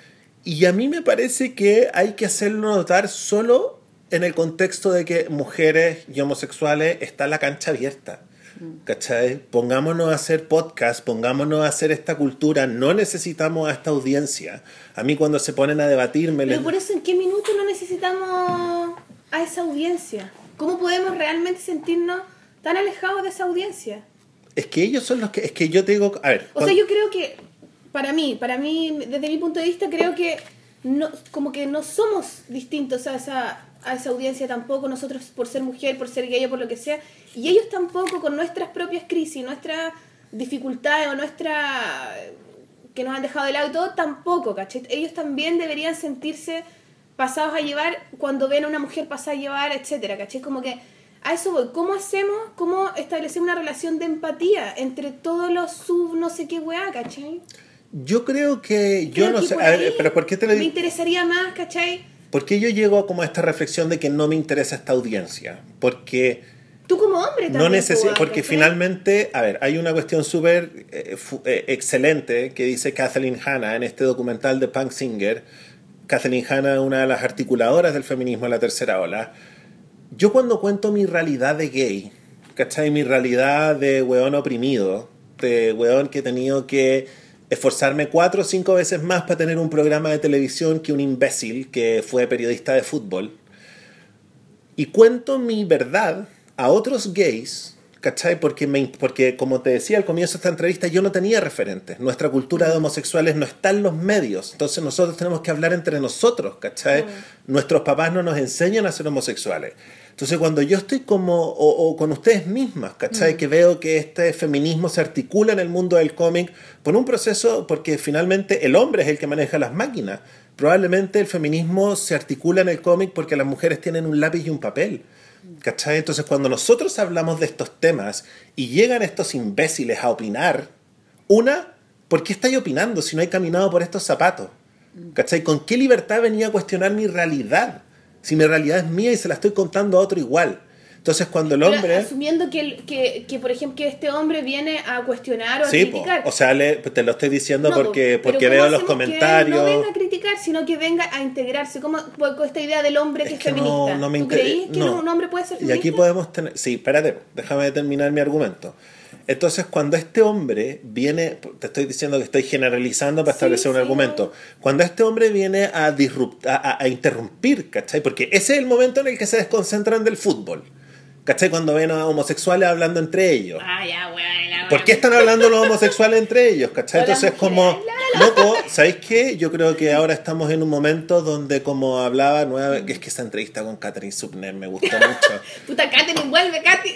Speaker 3: Y a mí me parece que hay que hacerlo notar solo en el contexto de que mujeres y homosexuales está la cancha abierta. ¿Cachai? Pongámonos a hacer podcast, pongámonos a hacer esta cultura, no necesitamos a esta audiencia. A mí cuando se ponen a debatirme...
Speaker 2: Pero
Speaker 3: les-
Speaker 2: por eso, ¿en qué minuto no necesitamos a esa audiencia? ¿Cómo podemos realmente sentirnos tan alejados de esa audiencia?
Speaker 3: Es que ellos son los que... Es que yo te digo... A ver,
Speaker 2: O sea, yo creo que, para mí, para mí, desde mi punto de vista, creo que no, como que no somos distintos a esa, a esa audiencia tampoco, nosotros por ser mujer, por ser gay o por lo que sea, y ellos tampoco con nuestras propias crisis, nuestras dificultades o nuestra que nos han dejado de lado y todo, tampoco, ¿cachai? Ellos también deberían sentirse pasados a llevar cuando ven a una mujer pasada a llevar, etcétera, ¿cachai? Como que a eso voy. ¿Cómo hacemos, cómo establecemos una relación de empatía entre todos los sub no sé qué weá, ¿cachai?
Speaker 3: Yo creo que... Yo
Speaker 2: Creo
Speaker 3: no
Speaker 2: que
Speaker 3: sé...
Speaker 2: por ahí
Speaker 3: pero ¿por qué te lo
Speaker 2: Me
Speaker 3: digo?
Speaker 2: interesaría más, ¿cachai?
Speaker 3: ¿Por qué yo llego como a esta reflexión de que no me interesa esta audiencia? Porque
Speaker 2: Tú como hombre también.
Speaker 3: no necesito,
Speaker 2: pues,
Speaker 3: porque
Speaker 2: ¿cachai?
Speaker 3: finalmente, a ver, hay una cuestión súper eh, eh, excelente que dice Kathleen Hanna en este documental de Punk Singer. Kathleen Hanna, una de las articuladoras del feminismo de la tercera ola. Yo cuando cuento mi realidad de gay, ¿cachai? Mi realidad de weón oprimido, de weón que he tenido que esforzarme cuatro o cinco veces más para tener un programa de televisión que un imbécil que fue periodista de fútbol. Y cuento mi verdad a otros gays, ¿cachai? Porque, me, porque como te decía al comienzo de esta entrevista, yo no tenía referentes. Nuestra cultura de homosexuales no está en los medios. Entonces nosotros tenemos que hablar entre nosotros, ¿cachai? Nuestros papás no nos enseñan a ser homosexuales. Entonces cuando yo estoy como, o, o con ustedes mismas, ¿cachai? Que veo que este feminismo se articula en el mundo del cómic por un proceso, porque finalmente el hombre es el que maneja las máquinas. Probablemente el feminismo se articula en el cómic porque las mujeres tienen un lápiz y un papel. ¿Cachai? Entonces cuando nosotros hablamos de estos temas y llegan estos imbéciles a opinar, una, ¿por qué estáis opinando si no he caminado por estos zapatos? ¿Cachai? ¿Con qué libertad venía a cuestionar mi realidad? Si mi realidad es mía y se la estoy contando a otro igual. Entonces cuando el
Speaker 2: Pero
Speaker 3: hombre...
Speaker 2: Asumiendo que, el- que, que, por ejemplo, que este hombre viene a cuestionar o a
Speaker 3: Sí, po.
Speaker 2: criticar.
Speaker 3: o sea, le- te lo estoy diciendo
Speaker 2: No, po,
Speaker 3: porque,
Speaker 2: pero
Speaker 3: porque
Speaker 2: ¿cómo
Speaker 3: veo los
Speaker 2: hacemos que
Speaker 3: comentarios.
Speaker 2: no venga a criticar, sino que venga a integrarse. ¿Cómo, con esta idea del hombre que es,
Speaker 3: que
Speaker 2: feminista?
Speaker 3: no, no me
Speaker 2: ¿Tú creís que un hombre puede ser
Speaker 3: Y
Speaker 2: feminista?
Speaker 3: aquí podemos tener... Sí, espérate, déjame terminar mi argumento. Entonces, cuando este hombre viene, te estoy diciendo que estoy generalizando para
Speaker 2: Sí,
Speaker 3: establecer un
Speaker 2: sí,
Speaker 3: argumento, cuando este hombre viene a, disrupt, a, a- a interrumpir, ¿cachai? Porque ese es el momento en el que se desconcentran del fútbol, ¿cachai? Cuando ven a homosexuales hablando entre ellos.
Speaker 2: Ah, ya,
Speaker 3: ¿Por qué están hablando los homosexuales entre ellos? ¿Cachai? Entonces, como,
Speaker 2: mujeres, [laughs]
Speaker 3: loco, ¿sabéis qué? Yo creo que ahora estamos en un momento donde, como hablaba nueva, que es que esa entrevista con Catherine Subner me gustó mucho. [laughs]
Speaker 2: Puta, Katherine, vuelve, Katy.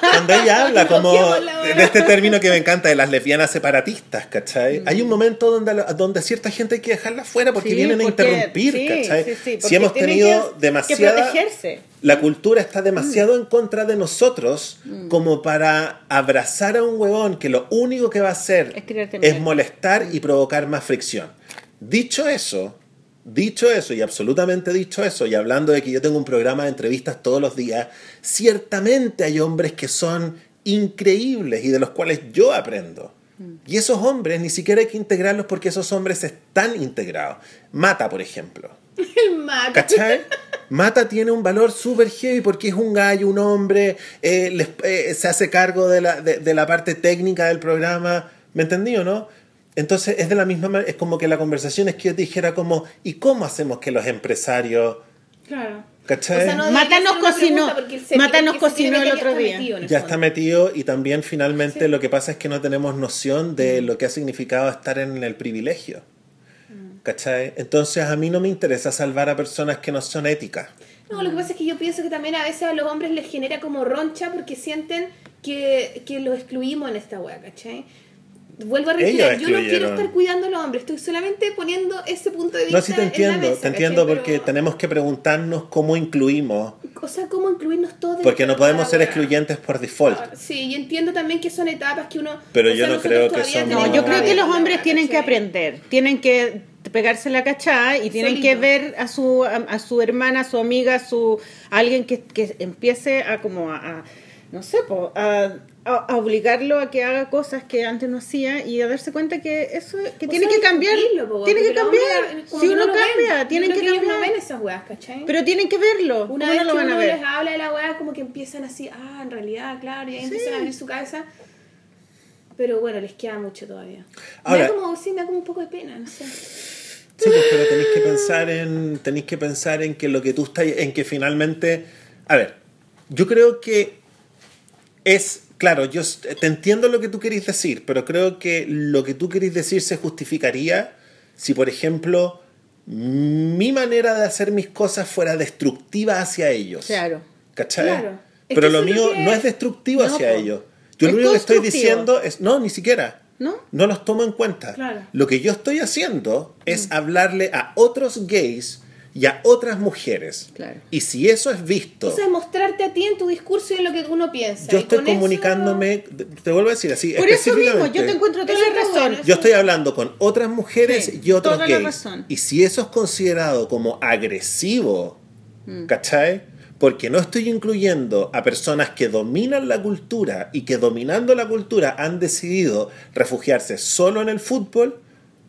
Speaker 3: Cuando ella habla [laughs] como de este término que me encanta, de las lesbianas separatistas, ¿cachai? Hay un momento donde, donde cierta gente hay que dejarla fuera porque
Speaker 1: Sí,
Speaker 3: vienen a
Speaker 1: porque-
Speaker 3: interrumpir,
Speaker 1: sí,
Speaker 3: ¿cachai?
Speaker 1: sí, sí,
Speaker 3: si
Speaker 1: porque
Speaker 3: hemos tenido
Speaker 1: que- que
Speaker 3: demasiada...
Speaker 1: protegerse.
Speaker 3: La cultura está demasiado en contra de nosotros como para abrazar a un huevón que lo único que va a hacer
Speaker 1: Es
Speaker 3: es molestar y provocar más fricción. Dicho eso, dicho eso y absolutamente dicho eso, y hablando de que yo tengo un programa de entrevistas todos los días, ciertamente hay hombres que son increíbles y de los cuales yo aprendo. Y esos hombres ni siquiera hay que integrarlos porque esos hombres están integrados. Mata, por ejemplo. [laughs]
Speaker 2: El mato.
Speaker 3: ¿Cachai? Mata tiene un valor súper heavy porque es un gallo, un hombre, eh, les- eh, se hace cargo de la, de, de la parte técnica del programa. ¿Me entendí o no? Entonces es de la misma manera, es como que la conversación es que yo te dijera como, ¿y cómo hacemos que los empresarios,
Speaker 2: Claro.
Speaker 3: ¿cachai?
Speaker 2: O sea, no
Speaker 1: Mata nos cocinó. Mata nos cocinó el otro día.
Speaker 2: metido en el
Speaker 3: ya
Speaker 2: fondo.
Speaker 3: está metido y también finalmente
Speaker 2: Sí.
Speaker 3: lo que pasa es que no tenemos noción de lo que ha significado estar en el privilegio. ¿Cachai? Entonces a mí no me interesa salvar a personas que no son éticas.
Speaker 2: No, lo que pasa es que yo pienso que también a veces a los hombres les genera como roncha porque sienten que, que los excluimos en esta wea, ¿cachai? Vuelvo a reiterar, yo no quiero estar cuidando a los hombres, estoy solamente poniendo ese punto de vista.
Speaker 3: No, sí te
Speaker 2: en la
Speaker 3: entiendo,
Speaker 2: mesa,
Speaker 3: te entiendo
Speaker 2: ¿cachai?
Speaker 3: porque
Speaker 2: Pero,
Speaker 3: tenemos que preguntarnos cómo incluimos,
Speaker 2: O sea, cómo incluirnos todos.
Speaker 3: porque no
Speaker 2: de
Speaker 3: podemos ser excluyentes por default.
Speaker 2: Sí, y entiendo también que son etapas que uno.
Speaker 3: Pero yo
Speaker 2: sea,
Speaker 3: no creo que son-
Speaker 1: No, yo creo que los hombres tienen que
Speaker 2: ¿cachai?
Speaker 1: aprender, tienen que pegarse la cachada y tienen
Speaker 2: Solito.
Speaker 1: que ver a su a, a su hermana, a su amiga, a su a alguien que, que empiece a como a, a- no sé, po, a, a- a obligarlo a que haga cosas que antes no hacía y a darse cuenta que eso que
Speaker 2: O
Speaker 1: tiene
Speaker 2: sea,
Speaker 1: que cambiar,
Speaker 2: po,
Speaker 1: tiene que cambiar. Si
Speaker 2: que
Speaker 1: uno
Speaker 2: no lo ven.
Speaker 1: cambia, tienen que
Speaker 2: ellos
Speaker 1: cambiar.
Speaker 2: no ven esas weas, ¿cachai?
Speaker 1: Pero tienen que verlo.
Speaker 2: Una
Speaker 1: ¿Cómo
Speaker 2: vez
Speaker 1: no lo
Speaker 2: que
Speaker 1: van
Speaker 2: uno
Speaker 1: a ver?
Speaker 2: les habla de la weá, como que empiezan así, ah, en realidad, claro, y ahí empiezan a abrir su cabeza. Pero bueno, les queda mucho todavía.
Speaker 3: Ahora-
Speaker 2: me da como, sí, me da como un poco de pena, no sé.
Speaker 3: Sí, pues, pero tenéis que pensar en tenéis que pensar en que lo que tú estás en que finalmente, a ver, yo creo que es claro, yo te entiendo lo que tú querés decir, pero creo que lo que tú querés decir se justificaría si, por ejemplo, mi manera de hacer mis cosas fuera destructiva hacia ellos.
Speaker 1: Claro.
Speaker 3: ¿Cachai?
Speaker 2: Claro.
Speaker 3: Pero lo mío
Speaker 2: que-
Speaker 3: no es destructivo
Speaker 1: No,
Speaker 3: hacia
Speaker 1: po.
Speaker 3: ellos. Yo
Speaker 1: Es
Speaker 3: lo único que estoy diciendo es, no, ni siquiera.
Speaker 1: ¿No?
Speaker 3: No los tomo en cuenta.
Speaker 2: Claro.
Speaker 3: Lo que yo estoy haciendo
Speaker 1: Mm.
Speaker 3: es hablarle a otros gays y a otras mujeres.
Speaker 1: Claro.
Speaker 3: Y si eso es visto,
Speaker 2: O sea, mostrarte a ti en tu discurso y en lo que uno piensa.
Speaker 3: yo estoy
Speaker 2: con eso-
Speaker 3: comunicándome, te vuelvo a decir así,
Speaker 1: Por eso mismo, yo te encuentro toda la razón.
Speaker 2: bueno.
Speaker 3: Yo estoy hablando con otras mujeres
Speaker 1: Sí,
Speaker 3: y otros
Speaker 1: toda la
Speaker 3: gays.
Speaker 1: razón.
Speaker 3: Y si eso es considerado como agresivo, ¿cachai? Porque no estoy incluyendo a personas que dominan la cultura y que dominando la cultura han decidido refugiarse solo en el fútbol.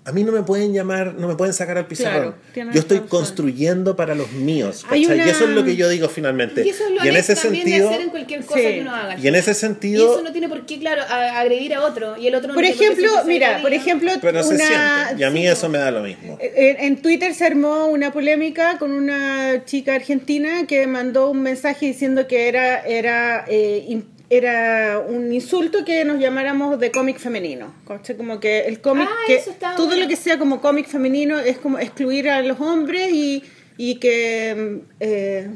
Speaker 3: A mí no me pueden llamar, no me pueden sacar al pizarrón.
Speaker 1: Claro,
Speaker 3: yo estoy
Speaker 1: razón.
Speaker 3: construyendo para los míos. Y eso es lo que yo digo finalmente.
Speaker 2: Y eso es lo
Speaker 3: y en ese
Speaker 2: también
Speaker 3: sentido,
Speaker 2: en cualquier cosa
Speaker 1: Sí.
Speaker 2: que uno haga.
Speaker 3: y en ese sentido,
Speaker 2: Y eso no tiene por qué, claro, agredir a otro. Y el otro no
Speaker 1: Por ejemplo, mira, por ejemplo,
Speaker 3: pero se
Speaker 1: una
Speaker 3: siente. Y a mí
Speaker 1: sí,
Speaker 3: eso me da lo mismo.
Speaker 1: En, en Twitter se armó una polémica con una chica argentina que mandó un mensaje diciendo que era era eh, era un insulto que nos llamáramos de cómic femenino. ¿cachai? Como que el cómic,
Speaker 2: Ah,
Speaker 1: que todo
Speaker 2: bueno.
Speaker 1: lo que sea como cómic femenino es como excluir a los hombres y, y que eh,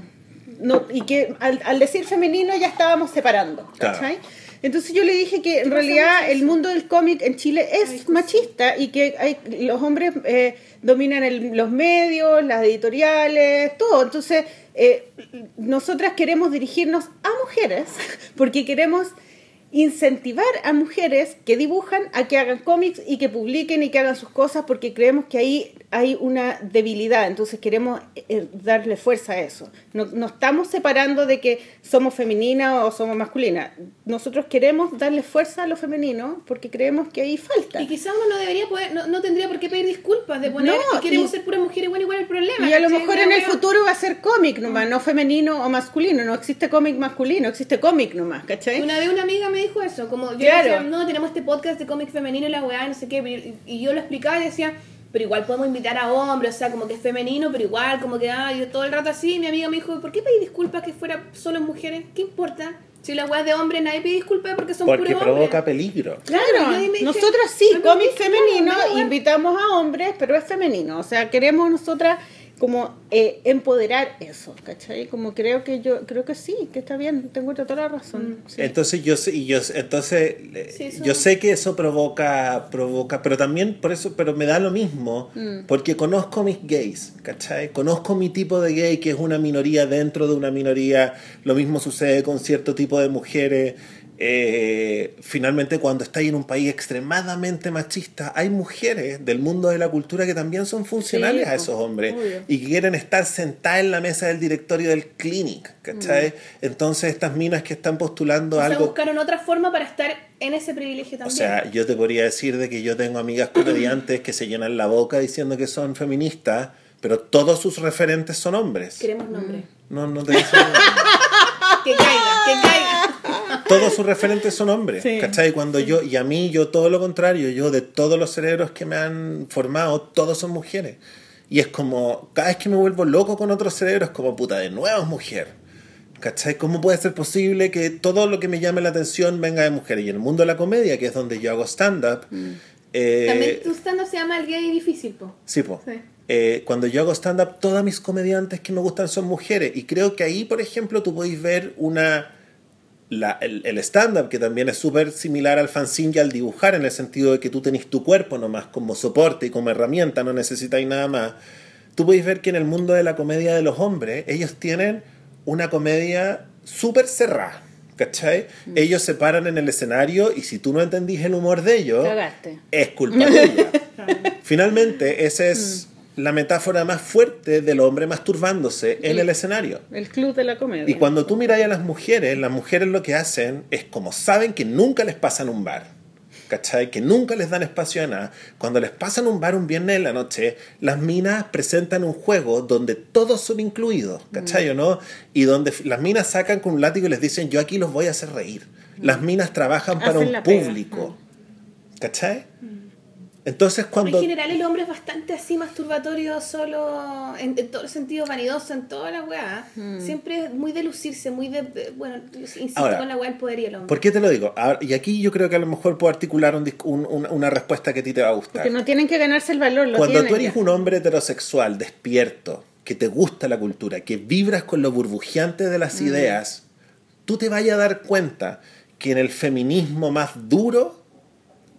Speaker 1: no, y que al, al decir femenino ya estábamos separando.
Speaker 3: Claro.
Speaker 1: ¿cachai? Entonces yo le dije que en realidad el mundo del cómic en Chile es machista y que hay, los hombres eh, dominan el- los medios, las editoriales, todo. Entonces, eh, nosotras queremos dirigirnos a mujeres [laughs] porque queremos incentivar a mujeres que dibujan a que hagan cómics y que publiquen y que hagan sus cosas porque creemos que ahí hay una debilidad, entonces queremos eh, darle fuerza a eso. No, no estamos separando de que somos femeninas o somos masculinas. Nosotros queremos darle fuerza a lo femenino porque creemos que ahí falta.
Speaker 2: Y quizá uno no debería poder, no, no tendría por qué pedir disculpas de poner
Speaker 1: No,
Speaker 2: que queremos
Speaker 1: y-
Speaker 2: ser puras mujeres, bueno, igual el problema.
Speaker 1: Y a lo mejor en el futuro va a ser cómic nomás, no femenino o masculino. No existe cómic masculino, existe cómic nomás, ¿cachai?
Speaker 2: Una vez una amiga me dijo eso, como yo
Speaker 1: Claro.
Speaker 2: decía, no, tenemos este podcast de cómic femenino y la weá, no sé qué, y, y yo lo explicaba y decía, pero igual podemos invitar a hombres, o sea, como que es femenino, pero igual, como que, ah, yo todo el rato así, y mi amiga me dijo, ¿por qué pedí disculpas que fuera solo mujeres? ¿Qué importa? Si la weá es de hombre, nadie pide disculpas porque son
Speaker 3: Porque
Speaker 2: puros
Speaker 3: provoca
Speaker 2: hombres.
Speaker 3: peligro.
Speaker 1: Claro,
Speaker 2: Claro, dije,
Speaker 1: nosotros sí, cómic femenino,
Speaker 2: claro,
Speaker 1: invitamos a hombres, pero es femenino. O sea, queremos nosotras como eh, empoderar eso, ¿cachai? Como creo que yo, creo que sí, que está bien, te encuentro toda la razón. sí.
Speaker 3: Entonces yo sé, y yo entonces
Speaker 2: Sí, eso-
Speaker 3: yo sé que eso provoca, provoca, pero también por eso, pero me da lo mismo,
Speaker 1: Mm.
Speaker 3: porque conozco mis gays, ¿cachai? Conozco mi tipo de gay que es una minoría dentro de una minoría. Lo mismo sucede con cierto tipo de mujeres. Eh, finalmente, cuando estáis en un país extremadamente machista, hay mujeres del mundo de la cultura que también son funcionales
Speaker 1: Sí,
Speaker 3: a esos hombres
Speaker 1: obvio.
Speaker 3: y que quieren estar sentadas en la mesa del directorio del clinic, ¿cachai? Entonces, estas minas que están postulando
Speaker 2: O sea,
Speaker 3: algo
Speaker 2: buscaron otra forma para estar en ese privilegio
Speaker 3: o
Speaker 2: también.
Speaker 3: sea, yo te podría decir de que yo tengo amigas comediantes que se llenan la boca diciendo que son feministas, pero todos sus referentes son hombres.
Speaker 2: Queremos nombre.
Speaker 3: No, no te nada. [laughs]
Speaker 2: Que caiga, que caiga.
Speaker 3: Todos sus referentes son hombres,
Speaker 1: Sí.
Speaker 3: ¿cachai? Cuando yo, y a mí, yo todo lo contrario, yo de todos los cerebros que me han formado, todos son mujeres. Y es como, cada vez que me vuelvo loco con otros cerebros, como puta, de nuevo es mujer. ¿Cachai? ¿Cómo puede ser posible que todo lo que me llame la atención venga de mujeres? Y en el mundo de la comedia, que es donde yo hago stand-up, eh,
Speaker 2: También tu stand se llama El Gay Difícil, po.
Speaker 3: Sí, po.
Speaker 2: Sí.
Speaker 3: Eh, cuando yo hago stand-up, todas mis comediantes que me gustan son mujeres. Y creo que ahí, por ejemplo, tú podéis ver una, la- el, el stand-up, que también es súper similar al fanzine y al dibujar, en el sentido de que tú tenés tu cuerpo nomás como soporte y como herramienta, no necesitáis nada más. Tú podéis ver que en el mundo de la comedia de los hombres, ellos tienen una comedia súper cerrada. ¿Cachai? Ellos se paran en el escenario y si tú no entendís el humor de ellos,
Speaker 1: Cagaste.
Speaker 3: es culpa tuya. [laughs] Finalmente, esa es la metáfora más fuerte del hombre masturbándose en el escenario.
Speaker 1: El club de la comedia.
Speaker 3: Y cuando tú miras a las mujeres, las mujeres lo que hacen es como saben que nunca les pasan un bar. ¿Cachai? Que nunca les dan espacio a nada. Cuando les pasan un bar un viernes en la noche, las minas presentan un juego donde todos son incluidos. ¿Cachai o no? Y donde las minas sacan con un látigo y les dicen, yo aquí los voy a hacer reír. Las minas trabajan para un
Speaker 1: la pega.
Speaker 3: público. ¿Cachai? Entonces
Speaker 2: En general el hombre es bastante así masturbatorio solo en, en todos los sentidos vanidoso, en toda la weá. Siempre es muy de lucirse, muy de... de- bueno, insisto
Speaker 3: Ahora,
Speaker 2: con la weá del poder y el hombre.
Speaker 3: ¿Por qué te lo digo? Ahora- y aquí yo creo que a lo mejor puedo articular un una, una respuesta que a ti te va a gustar.
Speaker 1: Que no tienen que ganarse el valor, lo
Speaker 3: Cuando
Speaker 1: tienen
Speaker 3: tú eres
Speaker 1: ya.
Speaker 3: un hombre heterosexual, despierto, que te gusta la cultura, que vibras con lo burbujeante de
Speaker 1: Mm.
Speaker 3: las ideas, tú te vayas a dar cuenta que en el feminismo más duro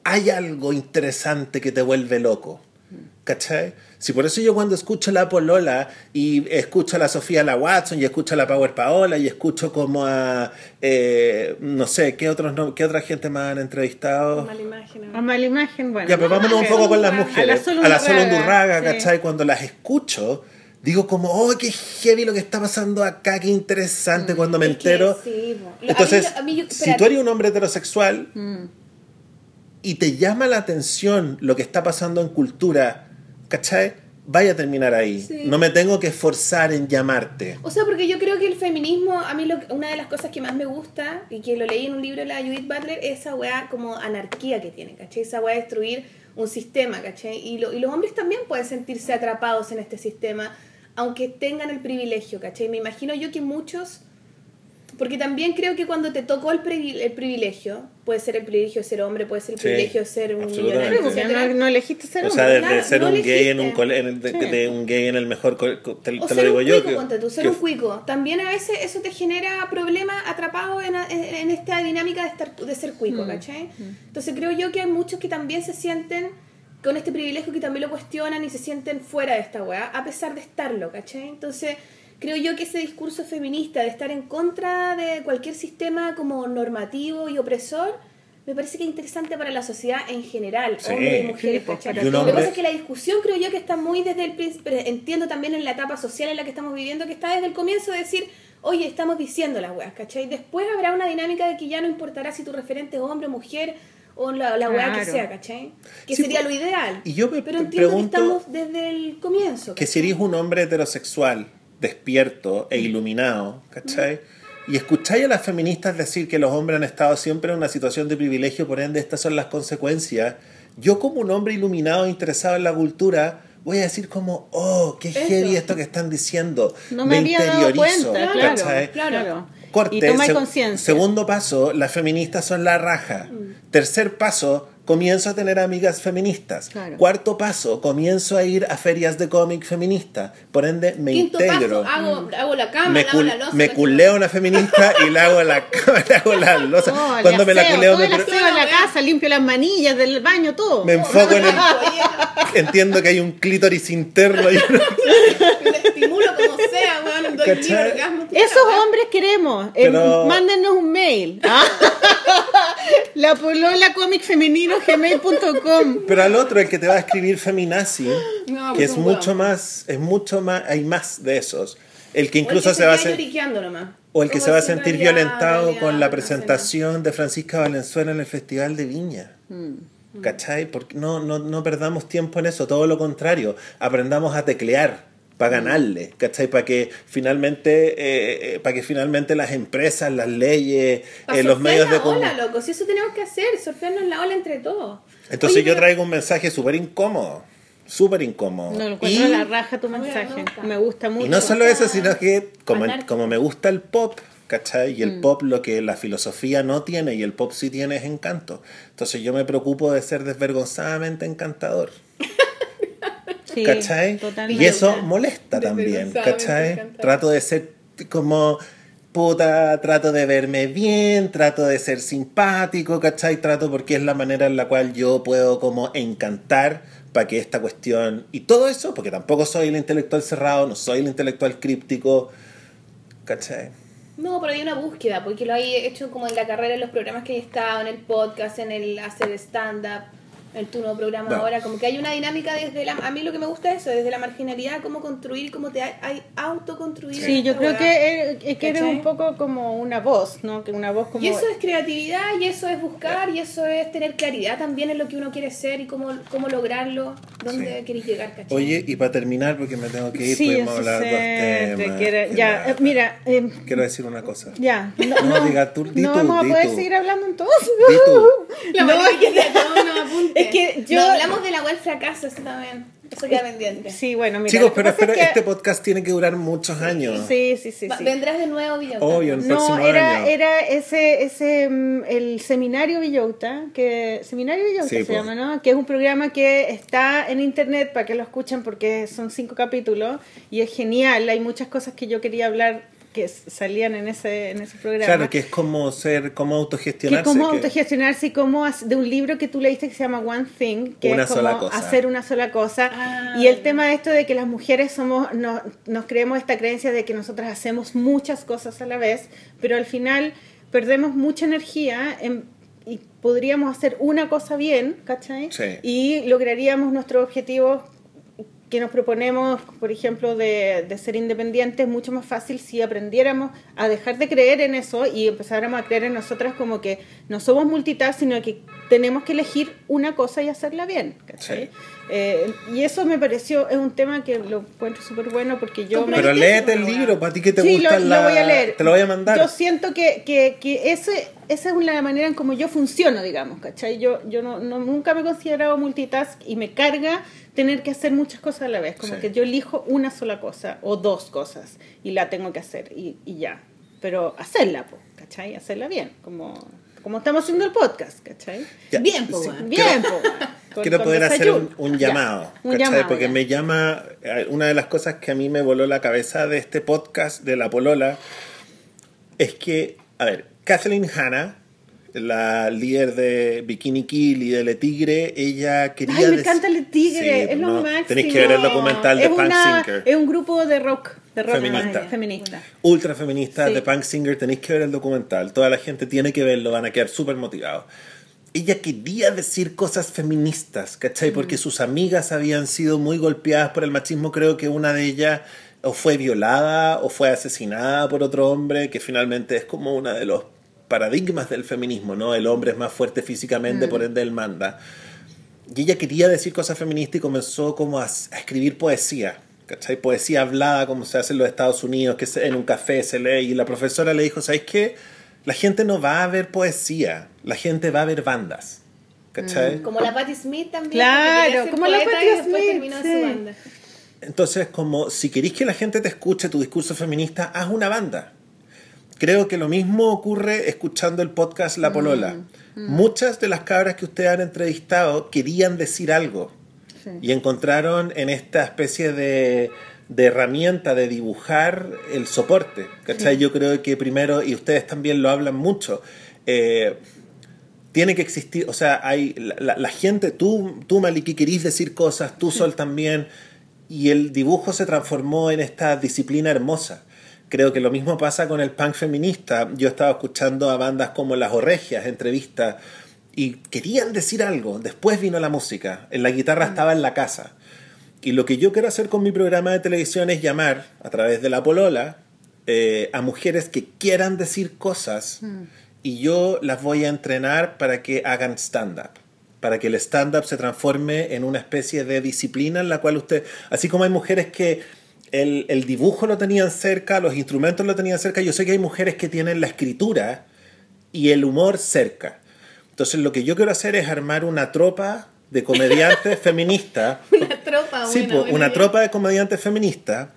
Speaker 3: hay algo interesante que te vuelve loco. ¿Cachai? Si por eso yo cuando escucho a la Polola y escucho a la Sofía la Watson y escucho a la Power Paola y escucho como a eh, no sé, ¿qué otros no- qué otra gente más han entrevistado?
Speaker 2: Mala imagen.
Speaker 1: A mala imagen, bueno.
Speaker 3: Ya, pero vámonos un poco con las
Speaker 1: a la
Speaker 3: mujeres.
Speaker 1: Sol
Speaker 3: A la Sol
Speaker 1: Undurraga, sí.
Speaker 3: ¿cachai? Cuando las escucho, digo como, oh, qué heavy lo que está pasando acá, qué interesante cuando me
Speaker 2: Es que
Speaker 3: entero.
Speaker 2: sí, a
Speaker 3: Entonces,
Speaker 2: mí- a mí yo-
Speaker 3: si tú eres un hombre heterosexual
Speaker 1: Mm.
Speaker 3: Y te llama la atención lo que está pasando en cultura, ¿cachai? Vaya a terminar ahí.
Speaker 2: Sí.
Speaker 3: No me tengo que esforzar en llamarte.
Speaker 2: O sea, porque yo creo que el feminismo, a mí lo- una de las cosas que más me gusta, y que lo leí en un libro de la Judith Butler, es esa weá como anarquía que tiene, ¿cachai? Esa weá de destruir un sistema, ¿cachai? Y, lo- y los hombres también pueden sentirse atrapados en este sistema, aunque tengan el privilegio, ¿cachai? Me imagino yo que muchos, porque también creo que cuando te tocó el, privi- el privilegio, puede ser el privilegio de ser hombre, puede ser el
Speaker 3: Sí,
Speaker 2: privilegio de ser un millonario,
Speaker 1: no, no elegiste ser
Speaker 3: O sea,
Speaker 1: hombre.
Speaker 3: de,
Speaker 2: claro,
Speaker 3: de ser
Speaker 2: no
Speaker 3: un gay en un cole- en el- de,
Speaker 1: Sí.
Speaker 3: de un gay en el mejor co- te,
Speaker 2: O
Speaker 3: te
Speaker 2: ser
Speaker 3: lo digo
Speaker 2: un
Speaker 3: yo
Speaker 2: cuico,
Speaker 3: que-
Speaker 2: tú, ser
Speaker 3: que-
Speaker 2: un cuico. También a veces eso te genera problemas atrapados en, en- en esta dinámica de, estar, de ser
Speaker 3: Mm.
Speaker 2: cuico, ¿cachai? Entonces creo yo que hay muchos que también se sienten con este privilegio que también lo cuestionan y se sienten fuera de esta weá, a pesar de estarlo, ¿cachai? Entonces creo yo que ese discurso feminista de estar en contra de cualquier sistema como normativo y opresor, me parece que es interesante para la sociedad en general,
Speaker 3: Sí.
Speaker 2: hombres y mujeres,
Speaker 1: Sí,
Speaker 2: Lo que pasa es que la discusión creo yo que está muy desde el principio, entiendo también en la etapa social en la que estamos viviendo, que está desde el comienzo de decir, oye, estamos diciendo las weas, ¿cachai? Después habrá una dinámica de que ya no importará si tu referente es hombre o mujer o la, la wea que sea, ¿cachai? Que
Speaker 3: Sí,
Speaker 2: sería
Speaker 3: pues,
Speaker 2: lo ideal.
Speaker 3: y yo me
Speaker 2: Pero entiendo
Speaker 3: pregunto
Speaker 2: que estamos desde el comienzo.
Speaker 3: que
Speaker 2: ¿cachai?
Speaker 3: si eres un hombre heterosexual, despierto e iluminado, ¿cachai? Y escucháis a las feministas decir que los hombres han estado siempre en una situación de privilegio, por ende estas son las consecuencias. Yo como un hombre iluminado e interesado en la cultura, voy a decir como, oh, qué
Speaker 2: Eso.
Speaker 3: heavy esto que están diciendo.
Speaker 1: No me había dado
Speaker 3: interiorizo,
Speaker 1: cuenta,
Speaker 2: Claro,
Speaker 3: ¿cachai?
Speaker 2: claro.
Speaker 1: claro.
Speaker 3: Corte,
Speaker 1: y toma
Speaker 3: se-
Speaker 1: conciencia.
Speaker 3: Segundo paso, las feministas son la raja. Tercer paso, comienzo a tener amigas feministas.
Speaker 1: Claro.
Speaker 3: Cuarto paso, comienzo a ir a ferias de cómic feminista. Por ende, me
Speaker 2: Quinto
Speaker 3: integro.
Speaker 2: paso, hago, hago la cama,
Speaker 3: me,
Speaker 2: lavo
Speaker 3: cul-
Speaker 2: la loza.
Speaker 3: me culeo una feminista y le hago la [laughs] cama, le hago la losa.
Speaker 1: Oh,
Speaker 3: Cuando me la
Speaker 1: aseo,
Speaker 3: culeo
Speaker 1: todo
Speaker 3: me, pre-
Speaker 1: aseo en la casa, limpio las manillas del baño, todo.
Speaker 3: me enfoco en el... Entiendo que hay un clítoris interno y [laughs]
Speaker 2: estimulo como sea, weón, doy
Speaker 1: Esos
Speaker 2: la
Speaker 1: hombres queremos. Eh,
Speaker 3: Pero-
Speaker 1: mándenos un mail. ¿ah? [laughs] la polola comic femenino gmail.com.
Speaker 3: Pero al otro, el que te va a escribir feminazi,
Speaker 2: No,
Speaker 3: que es mucho más, es mucho más, hay más de esos. El que
Speaker 2: O el
Speaker 3: incluso
Speaker 2: que
Speaker 3: se va a
Speaker 2: nomás.
Speaker 3: O el que se va a sentir
Speaker 2: en realidad,
Speaker 3: violentado
Speaker 2: en realidad,
Speaker 3: con la presentación de Francisca Valenzuela en el Festival de Viña.
Speaker 2: Mm.
Speaker 3: ¿Cachai? Porque no, no, no perdamos tiempo en eso, todo lo contrario. Aprendamos a teclear para
Speaker 2: Mm.
Speaker 3: ganarle, ¿cachai? Para que finalmente, eh, eh, para que finalmente las empresas, las leyes, eh, los medios de
Speaker 2: la
Speaker 3: comunicación.
Speaker 2: ola, loco, si eso tenemos que hacer, surfearnos la ola entre todos.
Speaker 3: Entonces
Speaker 2: Oye,
Speaker 3: yo
Speaker 2: pero-
Speaker 3: traigo un mensaje súper incómodo, súper incómodo.
Speaker 1: No lo
Speaker 3: y,
Speaker 1: encuentro a la raja tu mensaje.
Speaker 2: gusta.
Speaker 1: Me gusta mucho.
Speaker 3: y no solo eso, sino que como, como me gusta el pop, ¿cachai?
Speaker 1: Mm.
Speaker 3: Y el pop lo que la filosofía no tiene y el pop sí tiene es encanto. Entonces yo me preocupo de ser desvergonzadamente encantador.
Speaker 1: Sí,
Speaker 3: ¿cachai?
Speaker 1: totalmente.
Speaker 3: Y eso molesta también, ¿cachai? Trato de ser como puta, trato de verme bien, trato de ser simpático, ¿cachai? Trato porque es la manera en la cual yo puedo como encantar para que esta cuestión... Y todo eso, porque tampoco soy el intelectual cerrado, no soy el intelectual críptico, ¿cachai?
Speaker 2: No, pero hay una búsqueda, porque lo hay hecho como en la carrera, en los programas que he estado, en el podcast, en el hacer stand-up, en tu nuevo programa
Speaker 3: No.
Speaker 2: ahora, como que hay una dinámica desde la... A mí lo que me gusta es eso, desde la marginalidad, cómo construir, cómo te hay, hay autoconstruir.
Speaker 1: Sí, yo creo que, es que eres un poco como una voz, ¿no? Que una voz como...
Speaker 2: Y eso es creatividad, y eso es buscar, y eso es tener claridad también en lo que uno quiere ser y cómo, cómo lograrlo, dónde
Speaker 3: Sí.
Speaker 2: queréis llegar, ¿cachai?
Speaker 3: Oye, y para terminar, porque me tengo que ir,
Speaker 1: Sí,
Speaker 3: podemos hablar de
Speaker 1: sé,
Speaker 3: dos
Speaker 1: te
Speaker 3: temas.
Speaker 1: quiero- ya, eh, mira, eh,
Speaker 3: Quiero decir una cosa.
Speaker 1: ya. No,
Speaker 3: No,
Speaker 1: no,
Speaker 3: diga tú, di
Speaker 1: no
Speaker 3: tú,
Speaker 1: vamos
Speaker 3: di
Speaker 1: a poder
Speaker 3: tú.
Speaker 1: seguir hablando entonces.
Speaker 3: Di tú.
Speaker 2: La
Speaker 1: No, es que-
Speaker 2: unos apuntes.
Speaker 1: Es que yo-
Speaker 2: No, hablamos de la web fracaso, eso también. Eso queda pendiente.
Speaker 1: Sí, bueno, mira.
Speaker 3: Chicos, pero
Speaker 1: es que-
Speaker 3: este podcast tiene que durar muchos años.
Speaker 1: Sí, sí, sí.
Speaker 2: Vendrás de nuevo, Villota.
Speaker 3: Obvio, el
Speaker 1: No,
Speaker 3: próximo
Speaker 1: era,
Speaker 3: año.
Speaker 1: era ese, ese, mm, el seminario Villota, que, seminario Villota
Speaker 3: Sí,
Speaker 1: se
Speaker 3: pues.
Speaker 1: llama, ¿no? Que es un programa que está en internet para que lo escuchen porque son cinco capítulos y es genial. Hay muchas cosas que yo quería hablar que salían en ese, en ese programa.
Speaker 3: Claro, que es como ser, como
Speaker 1: que
Speaker 3: autogestionarse.
Speaker 1: cómo
Speaker 3: que-
Speaker 1: autogestionarse y cómo de un libro que tú leíste que se llama One Thing, que
Speaker 3: Una
Speaker 1: es como
Speaker 3: cosa.
Speaker 1: hacer una sola cosa.
Speaker 2: Ah,
Speaker 1: y el
Speaker 2: ya.
Speaker 1: tema de esto de que las mujeres somos, no- nos creemos esta creencia de que nosotras hacemos muchas cosas a la vez, pero al final perdemos mucha energía en- y podríamos hacer una cosa bien, ¿cachai?
Speaker 3: Sí.
Speaker 1: Y lograríamos nuestros objetivos que nos proponemos, por ejemplo, de, de ser independientes, mucho más fácil si aprendiéramos a dejar de creer en eso y empezáramos a creer en nosotras como que no somos multitask, sino que tenemos que elegir una cosa y hacerla bien. ¿cachai?
Speaker 3: Sí.
Speaker 1: Eh, y eso me pareció, es un tema que lo encuentro súper bueno porque yo... me-
Speaker 3: Pero léete el libro, para ti que te
Speaker 1: Sí,
Speaker 3: gusta
Speaker 1: lo,
Speaker 3: la...
Speaker 1: lo voy a leer.
Speaker 3: Te lo voy a mandar.
Speaker 1: Yo siento que, que, que ese, esa es la manera en como yo funciono, digamos, ¿cachai? Yo, yo no, no- nunca me he considerado multitask y me carga tener que hacer muchas cosas a la vez. Como
Speaker 3: Sí.
Speaker 1: que yo elijo una sola cosa o dos cosas y la tengo que hacer y, y ya. Pero hacerla, po, ¿cachai? Hacerla bien, como, como estamos haciendo el podcast, ¿cachai?
Speaker 3: Ya,
Speaker 2: Bien, po,
Speaker 3: sí.
Speaker 1: Bien, po, weón. [laughs] Con-
Speaker 3: Quiero
Speaker 1: con
Speaker 3: poder hacer un,
Speaker 1: Ya,
Speaker 3: llamado,
Speaker 1: un
Speaker 3: ¿cachai?
Speaker 1: llamado,
Speaker 3: Porque
Speaker 1: ya.
Speaker 3: me llama, eh, una de las cosas que a mí me voló la cabeza de este podcast de La Polola es que, a ver, Kathleen Hanna, la líder de Bikini Kill y de Le Tigre, ella quería...
Speaker 1: Ay, me encanta el tigre,
Speaker 3: Sí,
Speaker 1: es lo
Speaker 3: no,
Speaker 1: máximo.
Speaker 3: Tenéis que ver el documental de Punk
Speaker 1: una-
Speaker 3: Singer.
Speaker 1: Es un grupo de rock, de rock
Speaker 3: Feminista.
Speaker 1: feminista.
Speaker 3: ultra feminista
Speaker 1: Sí.
Speaker 3: de Punk Singer, tenéis que ver el documental. Toda la gente tiene que verlo, van a quedar súper motivados. Ella quería decir cosas feministas, ¿cachai?
Speaker 1: Mm.
Speaker 3: Porque sus amigas habían sido muy golpeadas por el machismo. Creo que una de ellas o fue violada o fue asesinada por otro hombre, que finalmente es como uno de los paradigmas del feminismo, ¿no? El hombre es más fuerte físicamente, por ende él manda. Y ella quería decir cosas feministas y comenzó como a, a escribir poesía. ¿cachai? Poesía hablada como se hace en los Estados Unidos, que se- en un café se lee. Y la profesora le dijo, ¿sabes qué? La gente no va a ver poesía, la gente va a ver bandas. ¿Cachai?
Speaker 2: Como la Patti Smith también.
Speaker 1: Claro, como la Patti Smith, sí.
Speaker 2: su banda.
Speaker 3: Entonces, como si queréis que la gente te escuche tu discurso feminista, haz una banda. Creo que lo mismo ocurre escuchando el podcast La Polola. Muchas de las cabras que ustedes han entrevistado querían decir algo
Speaker 1: Sí.
Speaker 3: y encontraron en esta especie de, de herramienta de dibujar el soporte. ¿cachai? Yo creo que primero, y ustedes también lo hablan mucho, eh, tiene que existir, o sea, hay la, la- la gente, tú, tú Maliki, querís decir cosas, tú Sol también, y el dibujo se transformó en esta disciplina hermosa. Creo que lo mismo pasa con el punk feminista. Yo estaba escuchando a bandas como Las Orregias, entrevistas, y querían decir algo. Después vino la música. En la guitarra estaba en la casa. Y lo que yo quiero hacer con mi programa de televisión es llamar, a través de la polola, eh, a mujeres que quieran decir cosas y yo las voy a entrenar para que hagan stand-up. Para que el stand-up se transforme en una especie de disciplina en la cual usted, así como hay mujeres que el, el dibujo lo tenían cerca, los instrumentos lo tenían cerca, yo sé que hay mujeres que tienen la escritura y el humor cerca. Entonces lo que yo quiero hacer es armar una tropa de comediantes [laughs] feministas
Speaker 2: Una tropa,
Speaker 3: Sí,
Speaker 2: buena,
Speaker 3: po,
Speaker 2: buena
Speaker 3: una
Speaker 2: idea.
Speaker 3: tropa de comediantes feministas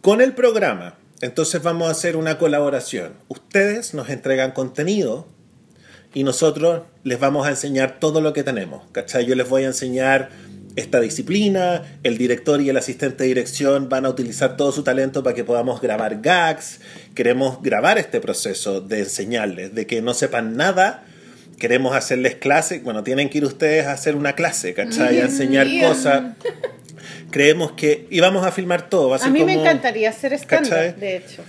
Speaker 3: con el programa. Entonces vamos a hacer una colaboración. Ustedes nos entregan contenido y nosotros les vamos a enseñar todo lo que tenemos. ¿Cachai? Yo les voy a enseñar esta disciplina, el director y el asistente de dirección van a utilizar todo su talento para que podamos grabar gags, queremos grabar este proceso de enseñarles, de que no sepan nada, queremos hacerles clase, bueno, tienen que ir ustedes a hacer una clase, ¿cachai? A enseñar cosas. Creemos que, y vamos a filmar todo, va a ser
Speaker 1: A mí me encantaría hacer de hecho.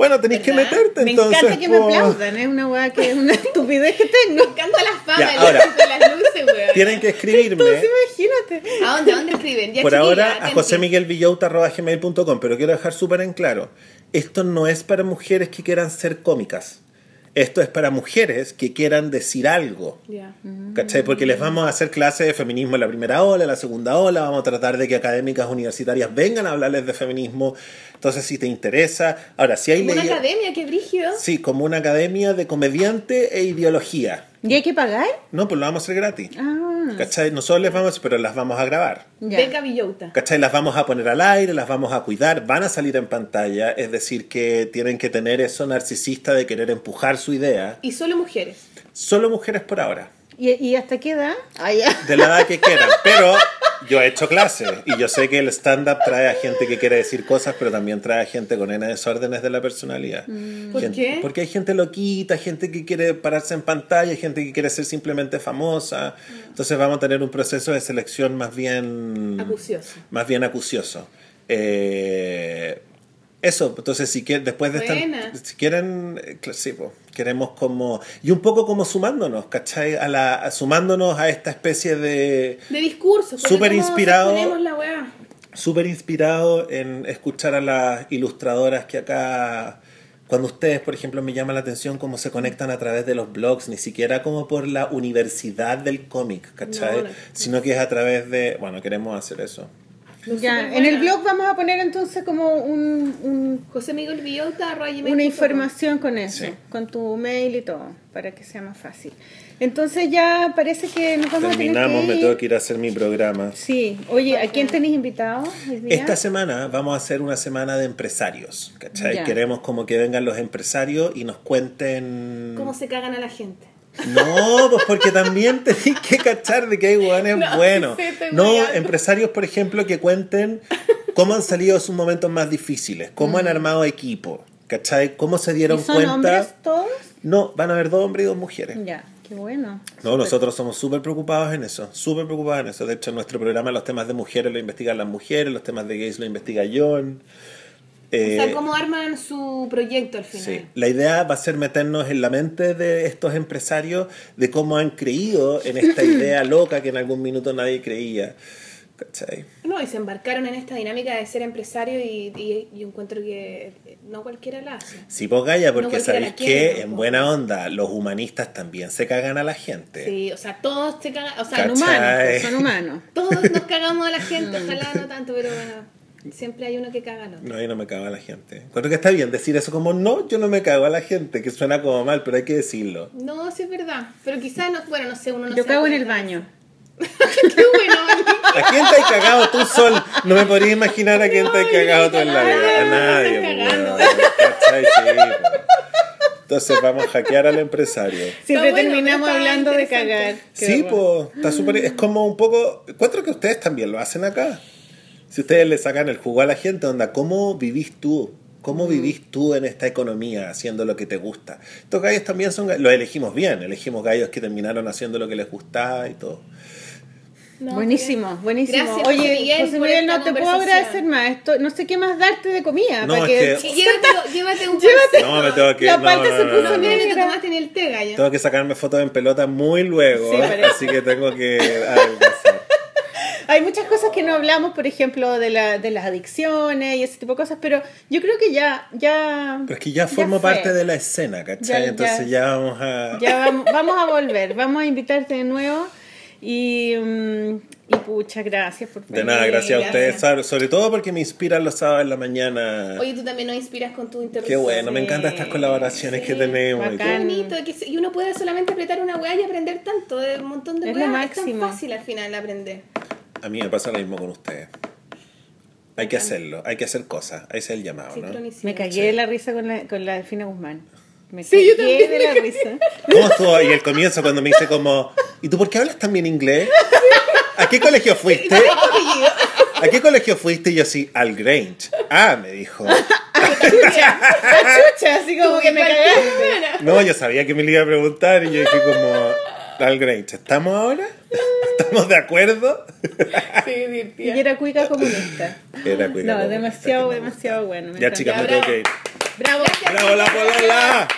Speaker 3: Bueno, tenéis que meterte
Speaker 1: Me
Speaker 3: entonces.
Speaker 1: encanta que me
Speaker 3: po.
Speaker 1: aplaudan, es una weá que es una [laughs] estupidez que tengo.
Speaker 2: Me encanta la fama,
Speaker 3: Ya, ahora.
Speaker 2: éxito, las luces, weón.
Speaker 3: Tienen que escribirme.
Speaker 1: Entonces imagínate.
Speaker 2: ¿A dónde, a dónde escriben? Ya,
Speaker 3: por
Speaker 2: chiquilla,
Speaker 3: ahora a
Speaker 2: atenti.
Speaker 3: josemiguelvillota.gmail.com, pero quiero dejar súper en claro, esto no es para mujeres que quieran ser cómicas. Esto es para mujeres que quieran decir algo.
Speaker 2: Ya.
Speaker 3: ¿Cachai? Porque les vamos a hacer clases de feminismo en la primera ola, en la segunda ola, vamos a tratar de que académicas universitarias vengan a hablarles de feminismo. Entonces, si te interesa, ahora, si hay
Speaker 2: Como una academia, qué brígido.
Speaker 3: Sí, como una academia de comediante e ideología.
Speaker 1: ¿Y hay que pagar?
Speaker 3: No, pues lo vamos a hacer gratis.
Speaker 1: Ah,
Speaker 3: ¿Cachai? Nosotros les vamos, pero las vamos a grabar.
Speaker 2: Beca Villota.
Speaker 3: ¿Cachai? Las vamos a poner al aire, las vamos a cuidar, van a salir en pantalla, es decir, que tienen que tener eso narcisista de querer empujar su idea.
Speaker 2: Y solo mujeres.
Speaker 3: Solo mujeres por ahora,
Speaker 1: ¿Y, y hasta qué edad? Ah,
Speaker 3: de la edad que quieran. Pero yo he hecho clases y yo sé que el stand-up trae a gente que quiere decir cosas, pero también trae a gente con N desórdenes de la personalidad.
Speaker 2: ¿Por
Speaker 3: Gente-
Speaker 2: qué?
Speaker 3: Porque hay gente loquita, gente que quiere pararse en pantalla, gente que quiere ser simplemente famosa. Entonces vamos a tener un proceso de selección más bien...
Speaker 2: Acucioso.
Speaker 3: Más bien acucioso. Eh, eso, entonces si quieren, después de estar, si quieren, eh, sí, po, queremos como, y un poco como sumándonos, ¿cachai? A la, a- sumándonos a esta especie de,
Speaker 2: De discursos. porque
Speaker 3: Súper
Speaker 2: ¿cómo
Speaker 3: inspirado. súper inspirado en escuchar a las ilustradoras que acá, cuando ustedes, por ejemplo, me llama la atención cómo se conectan a través de los blogs, ni siquiera como por la universidad del cómic, ¿cachai?
Speaker 2: No, no.
Speaker 3: Sino que es a través de, bueno, queremos hacer eso.
Speaker 1: Ya, en el blog vamos a poner entonces como un, un-
Speaker 2: José Miguel Villota,
Speaker 1: una información con eso,
Speaker 3: Sí.
Speaker 1: con tu mail y todo, para que sea más fácil. Entonces ya parece que nos vamos
Speaker 3: Terminamos,
Speaker 1: a tener que
Speaker 3: me
Speaker 1: ir.
Speaker 3: tengo que ir a hacer mi programa.
Speaker 1: Sí, oye, ¿a quién tenéis invitado?
Speaker 3: Esta semana vamos a hacer una semana de empresarios, ¿cachai?
Speaker 1: Ya.
Speaker 3: Queremos como que vengan los empresarios y nos cuenten...
Speaker 2: ¿Cómo se cagan a la gente?
Speaker 3: No, pues porque también [laughs] tenéis que cachar de que hay hueones
Speaker 2: No,
Speaker 3: buenos. no, empresarios, por ejemplo, que cuenten cómo han salido sus momentos más difíciles, cómo han armado equipo, ¿cachai? Cómo se
Speaker 1: Mm. ¿Y
Speaker 3: dieron
Speaker 1: son
Speaker 3: cuenta...
Speaker 1: hombres todos?
Speaker 3: No, van a haber dos hombres y dos mujeres.
Speaker 1: Ya, qué bueno.
Speaker 3: No, nosotros somos súper preocupados en eso, súper preocupados en eso. De hecho, en nuestro programa los temas de mujeres lo investigan las mujeres, los temas de gays lo investiga John.
Speaker 2: O sea,
Speaker 3: Eh,
Speaker 2: ¿cómo arman su proyecto al final?
Speaker 3: Sí, la idea va a ser meternos en la mente de estos empresarios de cómo han creído en esta idea [laughs] loca que en algún minuto nadie creía. ¿Cachai?
Speaker 2: No, y se embarcaron en esta dinámica de ser empresario y, y, y encuentro que no cualquiera la hace.
Speaker 3: Sí, pues Gaya,
Speaker 2: No
Speaker 3: porque
Speaker 2: cualquiera
Speaker 3: sabéis
Speaker 2: la quiere,
Speaker 3: que en buena onda los humanistas también se cagan a la gente.
Speaker 2: Sí, o sea, todos se cagan, o sea.
Speaker 1: Son humanos, pues, son humanos. [laughs]
Speaker 2: todos nos cagamos a la gente, ojalá no [laughs] tanto, pero bueno, siempre hay uno que caga al otro.
Speaker 3: No, yo no me cago a la gente. Encuentro que está bien decir eso como no, yo no me cago a la gente, que suena como mal, pero hay que decirlo.
Speaker 2: No, sí es verdad, pero quizás, no, bueno, no sé, uno no
Speaker 1: Yo cago en el baño. [laughs]
Speaker 2: Qué bueno.
Speaker 3: ¿A quién te has cagado tú, Sol? No me podría imaginar a quién te has cagado tú en la vida. A nadie. Entonces vamos a hackear al empresario.
Speaker 1: Siempre
Speaker 2: bueno,
Speaker 1: terminamos hablando de cagar.
Speaker 3: Sí, pues, está súper. Es como un poco. Encuentro que ustedes también lo hacen acá. Si ustedes le sacan el jugo a la gente, onda, ¿cómo vivís tú? ¿Cómo vivís tú en esta economía haciendo lo que te gusta? Estos gallos también son. Los elegimos bien, elegimos gallos que terminaron haciendo lo que les gustaba y todo.
Speaker 2: No,
Speaker 1: buenísimo, buenísimo.
Speaker 2: Gracias,
Speaker 1: Oye,
Speaker 2: José Miguel,
Speaker 1: José Miguel, no te puedo agradecer más. Esto, no sé qué más darte de comida.
Speaker 3: No,
Speaker 1: para
Speaker 3: es
Speaker 1: que...
Speaker 3: que-
Speaker 2: Llévate, [laughs] llévate un
Speaker 1: Llévate.
Speaker 3: No, me tengo que.
Speaker 1: La
Speaker 3: no,
Speaker 1: se puso
Speaker 3: no,
Speaker 2: que tomaste en el té, gallo.
Speaker 3: Tengo que sacarme fotos en pelota muy luego,
Speaker 1: Sí,
Speaker 3: así que tengo que.
Speaker 1: Hay muchas cosas que no hablamos, por ejemplo, de, la, de las adicciones y ese tipo de cosas, pero yo creo que ya... ya
Speaker 3: Pero es que ya formo
Speaker 1: fue.
Speaker 3: parte de la escena, ¿cachai?
Speaker 1: Ya-
Speaker 3: Entonces ya vamos a...
Speaker 1: Ya vamos, vamos a volver, vamos a invitarte de nuevo y, mm, y pucha, gracias por
Speaker 3: De nada, gracias a ustedes, sobre- sobre todo porque me inspiran los sábados en la mañana.
Speaker 2: Oye, tú también nos inspiras con tu interrupción.
Speaker 3: Qué bueno, me encantan estas colaboraciones que tenemos. y
Speaker 1: Bacán.
Speaker 3: todo.
Speaker 2: bonito, que y uno puede solamente apretar una weá y aprender tanto, de un montón de
Speaker 1: Es.
Speaker 2: Es tan fácil al final aprender.
Speaker 3: A mí me pasa lo mismo con ustedes. Hay que hacerlo, hay que hacer cosas. Ahí es el llamado, ¿no?
Speaker 1: Me cagué de la risa con la, con la Delfina Guzmán. Me
Speaker 2: Sí, yo
Speaker 1: cagué
Speaker 2: también
Speaker 1: de la risa.
Speaker 3: ¿Cómo estuvo? Y el comienzo cuando me dice como, ¿y tú por qué hablas tan bien inglés? ¿A qué colegio fuiste? ¿A qué colegio fuiste? Y yo así, al Grange. Ah, me dijo.
Speaker 1: Chucha, así como que me cagaste.
Speaker 3: No, yo sabía que me lo iba a preguntar y yo dije como, al Grange, ¿estamos ahora? ¿Estamos de acuerdo?
Speaker 2: Sí, divertida.
Speaker 1: Y era cuica comunista.
Speaker 3: Era cuica
Speaker 1: No, demasiado, demasiado bueno. me
Speaker 3: Ya chicas, me tengo que ir.
Speaker 1: Bravo.
Speaker 3: ¡Bravo la polola!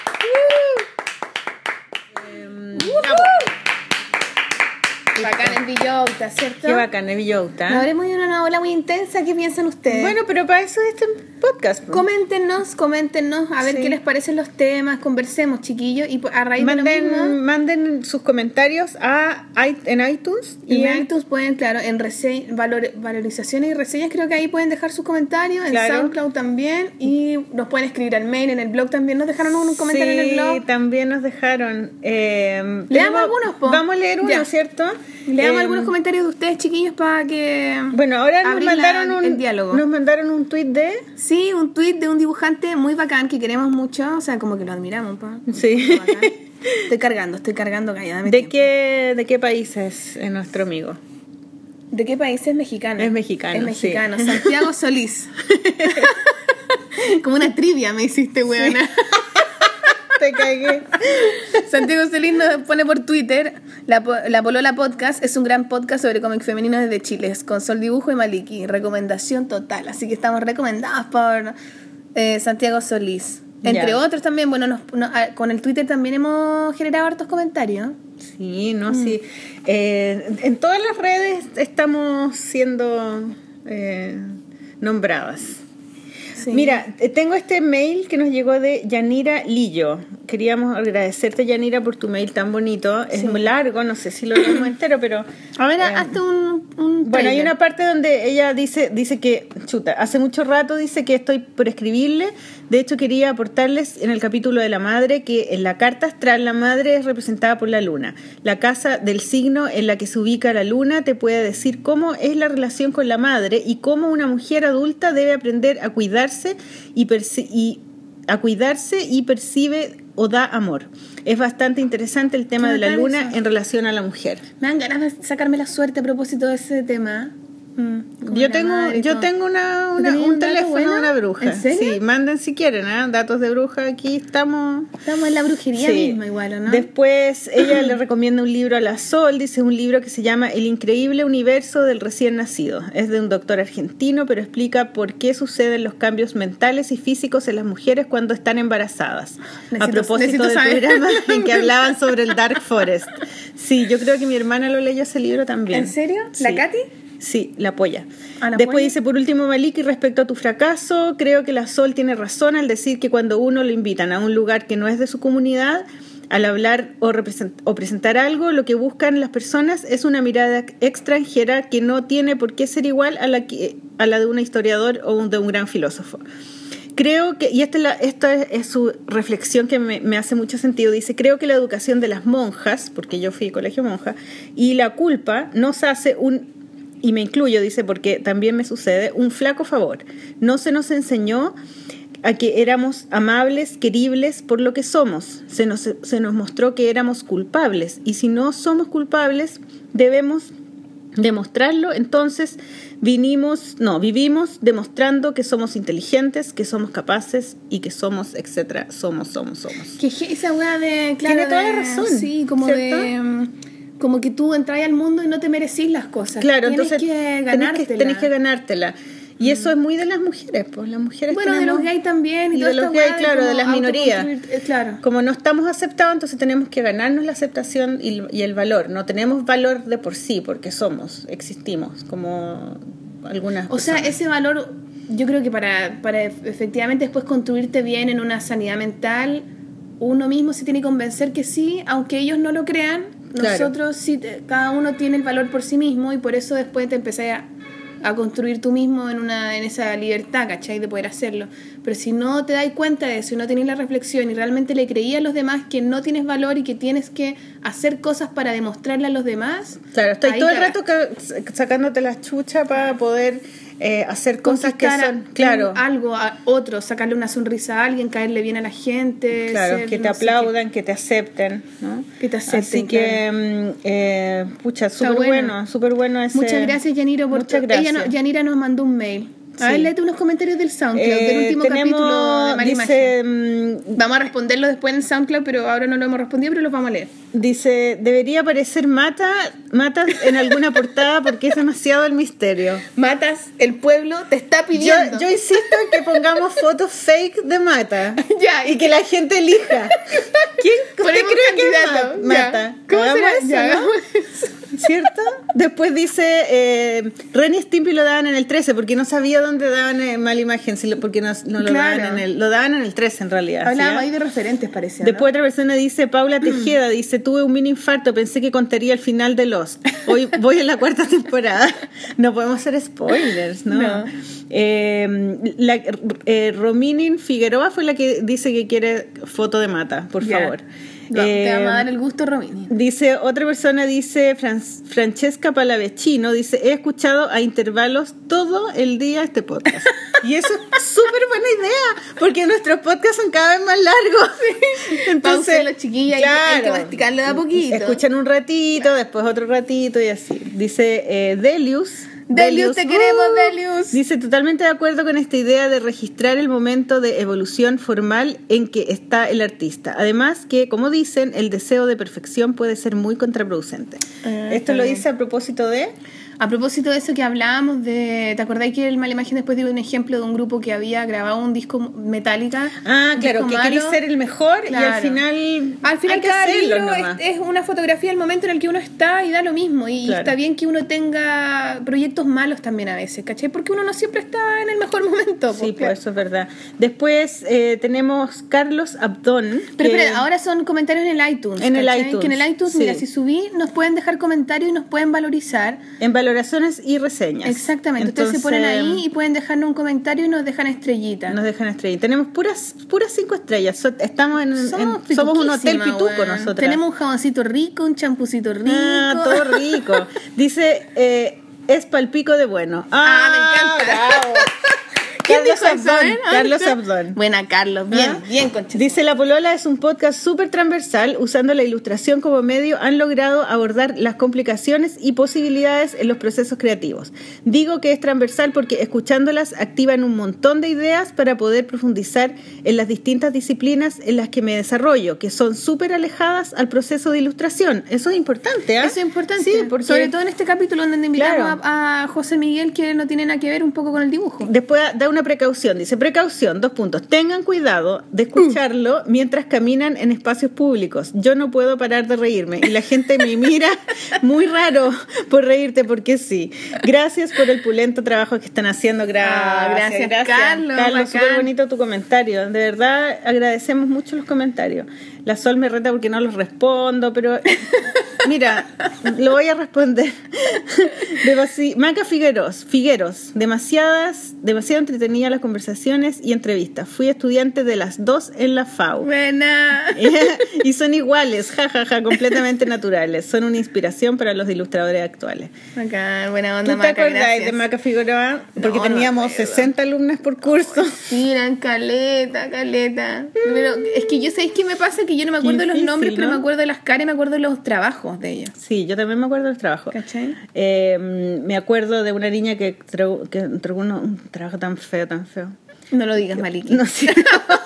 Speaker 2: Bacán en Villota, ¿cierto?
Speaker 1: Qué bacán, es Villota.
Speaker 2: Habremos a una ola muy intensa. ¿Qué piensan ustedes?
Speaker 1: Bueno, pero para eso es este podcast. po.
Speaker 2: Coméntenos, coméntenos, a ver
Speaker 1: Sí.
Speaker 2: qué les parecen los temas, conversemos, chiquillos, y a raíz de lo
Speaker 1: Manden,
Speaker 2: mismo,
Speaker 1: manden sus comentarios a en iTunes
Speaker 2: y en iTunes pueden, claro, en valor- valorizaciones y reseñas, creo que ahí pueden dejar sus comentarios, en
Speaker 1: Claro.
Speaker 2: SoundCloud también, y nos pueden escribir al mail, en el blog también, nos dejaron un comentario en el
Speaker 1: Sí,
Speaker 2: blog.
Speaker 1: también nos dejaron. eh,
Speaker 2: Leamos algunos, po.
Speaker 1: Vamos a leer uno,
Speaker 2: Ya.
Speaker 1: ¿cierto?
Speaker 2: Leamos
Speaker 1: Eh,
Speaker 2: algunos comentarios de ustedes, chiquillos, para que...
Speaker 1: Bueno, ahora nos
Speaker 2: la-
Speaker 1: mandaron, un,
Speaker 2: el diálogo.
Speaker 1: nos mandaron un tweet de.
Speaker 2: Sí, un tweet de un dibujante muy bacán que queremos mucho, o sea, como que lo admiramos. pa.
Speaker 1: Sí.
Speaker 2: Estoy cargando, estoy cargando calladamente.
Speaker 1: ¿De qué, ¿De qué país es nuestro amigo?
Speaker 2: ¿De qué país es mexicano?
Speaker 1: Es mexicano,
Speaker 2: Es mexicano. [laughs] Santiago Solís. [laughs] Como una trivia me hiciste, weona.
Speaker 1: Te cagué. [laughs]
Speaker 2: Santiago Solís nos pone por Twitter, la, la Polola Podcast es un gran podcast sobre cómic femenino desde Chile, con Sol Dibujo y Maliki. Recomendación total. Así que estamos recomendados por eh, Santiago Solís. Entre otros también, bueno, nos- no- ah, con el Twitter también hemos generado hartos comentarios.
Speaker 1: Sí, no, sí. Eh, en todas las redes estamos siendo eh, nombradas. Mira, eh, tengo este mail que nos llegó de Yanira Lillo. Queríamos agradecerte, Yanira, por tu mail tan bonito. Es muy largo, no sé si lo leemos entero, pero...
Speaker 2: A ver,
Speaker 1: eh,
Speaker 2: hazte un, un
Speaker 1: Bueno, hay una parte donde ella dice, dice que, chuta, hace mucho rato dice que estoy por escribirle. De hecho, quería aportarles en el capítulo de la madre que en la carta astral la madre es representada por la luna. La casa del signo en la que se ubica la luna te puede decir cómo es la relación con la madre y cómo una mujer adulta debe aprender a cuidarse y, perci- y a cuidarse y percibe o da amor. Es bastante interesante el tema de la luna
Speaker 2: eso.
Speaker 1: en relación a la mujer.
Speaker 2: Me dan ganas de sacarme la suerte a propósito de ese tema. Mm,
Speaker 1: Yo tengo, yo tengo una,
Speaker 2: ¿Tú
Speaker 1: una-
Speaker 2: tenías
Speaker 1: un teléfono de una bruja.
Speaker 2: ¿En serio?
Speaker 1: Sí, manden si quieren, ¿ah? datos de bruja. Aquí estamos.
Speaker 2: Estamos en la brujería
Speaker 1: Sí.
Speaker 2: misma igual, ¿o ¿no?
Speaker 1: Después [clears throat] ella le recomienda un libro a la Sol, dice un libro que se llama El increíble universo del recién nacido. Es de un doctor argentino, pero explica por qué suceden los cambios mentales y físicos en las mujeres cuando están embarazadas. a propósito del
Speaker 2: saber.
Speaker 1: programa en que [laughs] hablaban sobre el Dark Forest. Sí, yo creo que mi hermana lo leyó ese libro también.
Speaker 2: ¿En serio? ¿La
Speaker 1: Sí.
Speaker 2: Katy?
Speaker 1: Sí, la apoya.
Speaker 2: ¿la
Speaker 1: Después dice, por último, Maliki, respecto a tu fracaso, creo que la Sol tiene razón al decir que cuando uno lo invitan a un lugar que no es de su comunidad, al hablar o, o presentar algo, lo que buscan las personas es una mirada extranjera que no tiene por qué ser igual a la, que, a la de un historiador o un- de un gran filósofo. Creo que, y esta es, la- esta es- es su reflexión que me, me hace mucho sentido, dice, creo que la educación de las monjas, porque yo fui colegio monja, y la culpa nos hace un, y me incluyo, dice, porque también me sucede, un flaco favor. No se nos enseñó a que éramos amables, queribles por lo que somos. Se nos, se nos mostró que éramos culpables, y si no somos culpables, debemos demostrarlo, entonces vinimos, no, vivimos demostrando que somos inteligentes, que somos capaces y que somos, etcétera, somos, somos, somos.
Speaker 2: Que esa weá de. Claro,
Speaker 1: Tiene toda
Speaker 2: de-
Speaker 1: la razón,
Speaker 2: Sí, como
Speaker 1: ¿cierto?
Speaker 2: de. Como que tú entras al mundo y no te merecís las cosas.
Speaker 1: Claro,
Speaker 2: Tienes
Speaker 1: entonces
Speaker 2: que
Speaker 1: tenés
Speaker 2: ganártela.
Speaker 1: que, tenés que ganártela. Y eso es muy de las mujeres, pues las mujeres
Speaker 2: Bueno, de los gays también. Y,
Speaker 1: de los gays, claro, de las minorías.
Speaker 2: eh, Claro.
Speaker 1: Como no estamos aceptados, entonces tenemos que ganarnos la aceptación y, y el valor. No tenemos valor de por sí, porque somos, existimos, como algunas
Speaker 2: O sea, ese valor, yo creo que para, para efectivamente después construirte bien en una sanidad mental, uno mismo se tiene que convencer que sí, aunque ellos no lo crean,
Speaker 1: Claro.
Speaker 2: nosotros sí, te- cada uno tiene el valor por sí mismo y por eso después te empecé a, a construir tú mismo en, una, en esa libertad, ¿cachai? De poder hacerlo. Pero si no te das cuenta de eso y no tienes la reflexión y realmente le creías a los demás que no tienes valor y que tienes que hacer cosas para demostrarle a los demás,
Speaker 1: Claro, estoy todo el rato sacándote la chucha para poder eh, hacer cosas que son, claro,
Speaker 2: algo a otro, sacarle una sonrisa a alguien, caerle bien a la gente.
Speaker 1: claro,
Speaker 2: ser
Speaker 1: que te
Speaker 2: no
Speaker 1: aplaudan, que te acepten, ¿no?
Speaker 2: Que te acepten,
Speaker 1: Así que, mm, eh, pucha, súper
Speaker 2: bueno.
Speaker 1: bueno, súper bueno ese...
Speaker 2: Muchas gracias, Yaniro, por
Speaker 1: Muchas gracias.
Speaker 2: Ella no- Yanira nos mandó un mail. A ver, léete unos comentarios del SoundCloud, del
Speaker 1: Eh,
Speaker 2: último
Speaker 1: tenemos,
Speaker 2: capítulo de Mala
Speaker 1: dice,
Speaker 2: Imagen.
Speaker 1: mm,
Speaker 2: Vamos a responderlo después en SoundCloud, pero ahora no lo hemos respondido, pero los vamos a leer.
Speaker 1: Dice, debería aparecer Mata, Mata en alguna [laughs] portada porque es demasiado el misterio.
Speaker 2: Matas, el pueblo te está
Speaker 1: Yo,
Speaker 2: pidiendo.
Speaker 1: yo insisto en que pongamos fotos fake de Mata. [laughs]
Speaker 2: Ya,
Speaker 1: Y que la gente elija. [laughs] ¿Quién usted cree que es
Speaker 2: ya.
Speaker 1: Mata?
Speaker 2: ¿Cómo será?
Speaker 1: eso,
Speaker 2: Ya,
Speaker 1: ¿no? ¿Cierto? Después dice, eh, Ren y Stimpy lo daban en el 13 porque no sabía dónde daban eh, mala imagen, porque no, no lo
Speaker 2: Claro.
Speaker 1: daban en el, lo daban en el 13 en realidad.
Speaker 2: Hablábamos
Speaker 1: ¿sí?
Speaker 2: ahí de referentes, parece.
Speaker 1: Después otra persona dice, Paula Tejeda dice, tuve un mini infarto, pensé que contaría el final de Lost. Hoy voy en la cuarta temporada. [laughs] No podemos hacer spoilers, ¿no?
Speaker 2: No.
Speaker 1: Eh, la, eh, Rominin Figueroa fue la que dice que quiere foto de mata, por favor.
Speaker 2: No, te
Speaker 1: Eh,
Speaker 2: vamos a dar el gusto, Romini.
Speaker 1: Dice, otra persona dice, Fran- Francesca Palavecino, dice, he escuchado a intervalos todo el día este podcast. [laughs] Y eso es súper buena idea, porque nuestros podcasts son cada vez más largos. [laughs] Entonces,
Speaker 2: los chiquillos, que- hay que masticarlo de a poquito.
Speaker 1: Escuchan un ratito, después otro ratito y así. Dice eh, Delius.
Speaker 2: Delius, te queremos, Delius.
Speaker 1: Dice, totalmente de acuerdo con esta idea de registrar el momento de evolución formal en que está el artista. Además que, como dicen, el deseo de perfección puede ser muy contraproducente.
Speaker 2: Ah,
Speaker 1: Esto lo dice a propósito de...
Speaker 2: A propósito de eso que hablábamos de, ¿te acordáis que el Mala Imagen después dio un ejemplo de un grupo que había grabado un disco Metallica?
Speaker 1: Ah, claro, que
Speaker 2: malo?
Speaker 1: querés ser el mejor y al
Speaker 2: Claro.
Speaker 1: final...
Speaker 2: Al final
Speaker 1: hay que
Speaker 2: cada libro
Speaker 1: nomás.
Speaker 2: es, es una fotografía del momento en el que uno está y da lo mismo. Y
Speaker 1: Claro.
Speaker 2: está bien que uno tenga proyectos malos también a veces, ¿cachai? Porque uno no siempre está en el mejor [laughs] momento.
Speaker 1: Sí,
Speaker 2: pues,
Speaker 1: pues eso es verdad. Después eh, tenemos Carlos Abdón.
Speaker 2: Pero
Speaker 1: que-
Speaker 2: espera, ahora son comentarios en el iTunes.
Speaker 1: En el iTunes,
Speaker 2: Que en el iTunes,
Speaker 1: sí.
Speaker 2: mira, si subí, nos pueden dejar comentarios y nos pueden valorizar.
Speaker 1: En valoraciones y reseñas.
Speaker 2: Exactamente. Ustedes se ponen
Speaker 1: Entonces,
Speaker 2: ahí y pueden dejarnos un comentario y nos dejan estrellitas.
Speaker 1: Nos dejan estrellas. Tenemos puras puras cinco estrellas. So- estamos en, en-
Speaker 2: Somos,
Speaker 1: somos un hotel pituco
Speaker 2: weón.
Speaker 1: nosotros.
Speaker 2: Tenemos un jaboncito rico, un champucito rico.
Speaker 1: Ah, todo rico. [laughs] Dice, eh, es palpico de bueno.
Speaker 2: Ah, me encanta.
Speaker 1: bravo.
Speaker 2: ¿Quién
Speaker 1: Carlos Abdón.
Speaker 2: eh?
Speaker 1: Carlos Abdón.
Speaker 2: Buena, Carlos. Bien,
Speaker 1: ¿Ah?
Speaker 2: bien, concha.
Speaker 1: Dice La Polola es un podcast súper transversal, usando la ilustración como medio, han logrado abordar las complicaciones y posibilidades en los procesos creativos. Digo que es transversal porque escuchándolas activan un montón de ideas para poder profundizar en las distintas disciplinas en las que me desarrollo, que son súper alejadas al proceso de ilustración. Eso es importante, ¿ah?
Speaker 2: Eso es importante.
Speaker 1: Sí, porque
Speaker 2: Sobre todo en este capítulo donde invitamos
Speaker 1: Claro.
Speaker 2: a, a José Miguel, que no tiene nada que ver un poco con el dibujo.
Speaker 1: Después da una precaución, dice precaución, dos puntos. Tengan cuidado de escucharlo mientras caminan en espacios públicos. Yo no puedo parar de reírme y la gente me mira [laughs] muy raro por reírte porque sí. Gracias por el pulento trabajo que están haciendo. Gracias,
Speaker 2: Ah, gracias, Carlos, bacán.
Speaker 1: súper bonito tu comentario. De verdad agradecemos mucho los comentarios. La Sol me reta porque no los respondo, pero [laughs] mira, lo voy a responder. [laughs] Demasi- Maca Figueros, Figueros, demasiadas, demasiado entretenidas las conversaciones y entrevistas. Fui estudiante de las dos en la FAU.
Speaker 2: Buena. [laughs]
Speaker 1: y son iguales, jajaja, completamente naturales. Son una inspiración para los ilustradores actuales.
Speaker 2: Acá, buena onda,
Speaker 1: ¿Tú te
Speaker 2: Maca,
Speaker 1: acordáis
Speaker 2: gracias.
Speaker 1: de Maca Figueroa? Porque
Speaker 2: No, no
Speaker 1: teníamos
Speaker 2: acuerdo.
Speaker 1: 60 alumnas por curso.
Speaker 2: Sí, eran caleta, caleta. Pero es que yo sabéis qué me pasa que yo no me acuerdo de los
Speaker 1: difícil,
Speaker 2: nombres, pero
Speaker 1: ¿no?
Speaker 2: me acuerdo de las caras y me acuerdo de los trabajos de ellas.
Speaker 1: Sí, yo también me acuerdo del trabajo.
Speaker 2: ¿Cachai?
Speaker 1: Eh, me acuerdo de una niña que, entregó- que uno- un trabajo tan feo, tan feo.
Speaker 2: No lo digas, Maliki.
Speaker 1: No sé.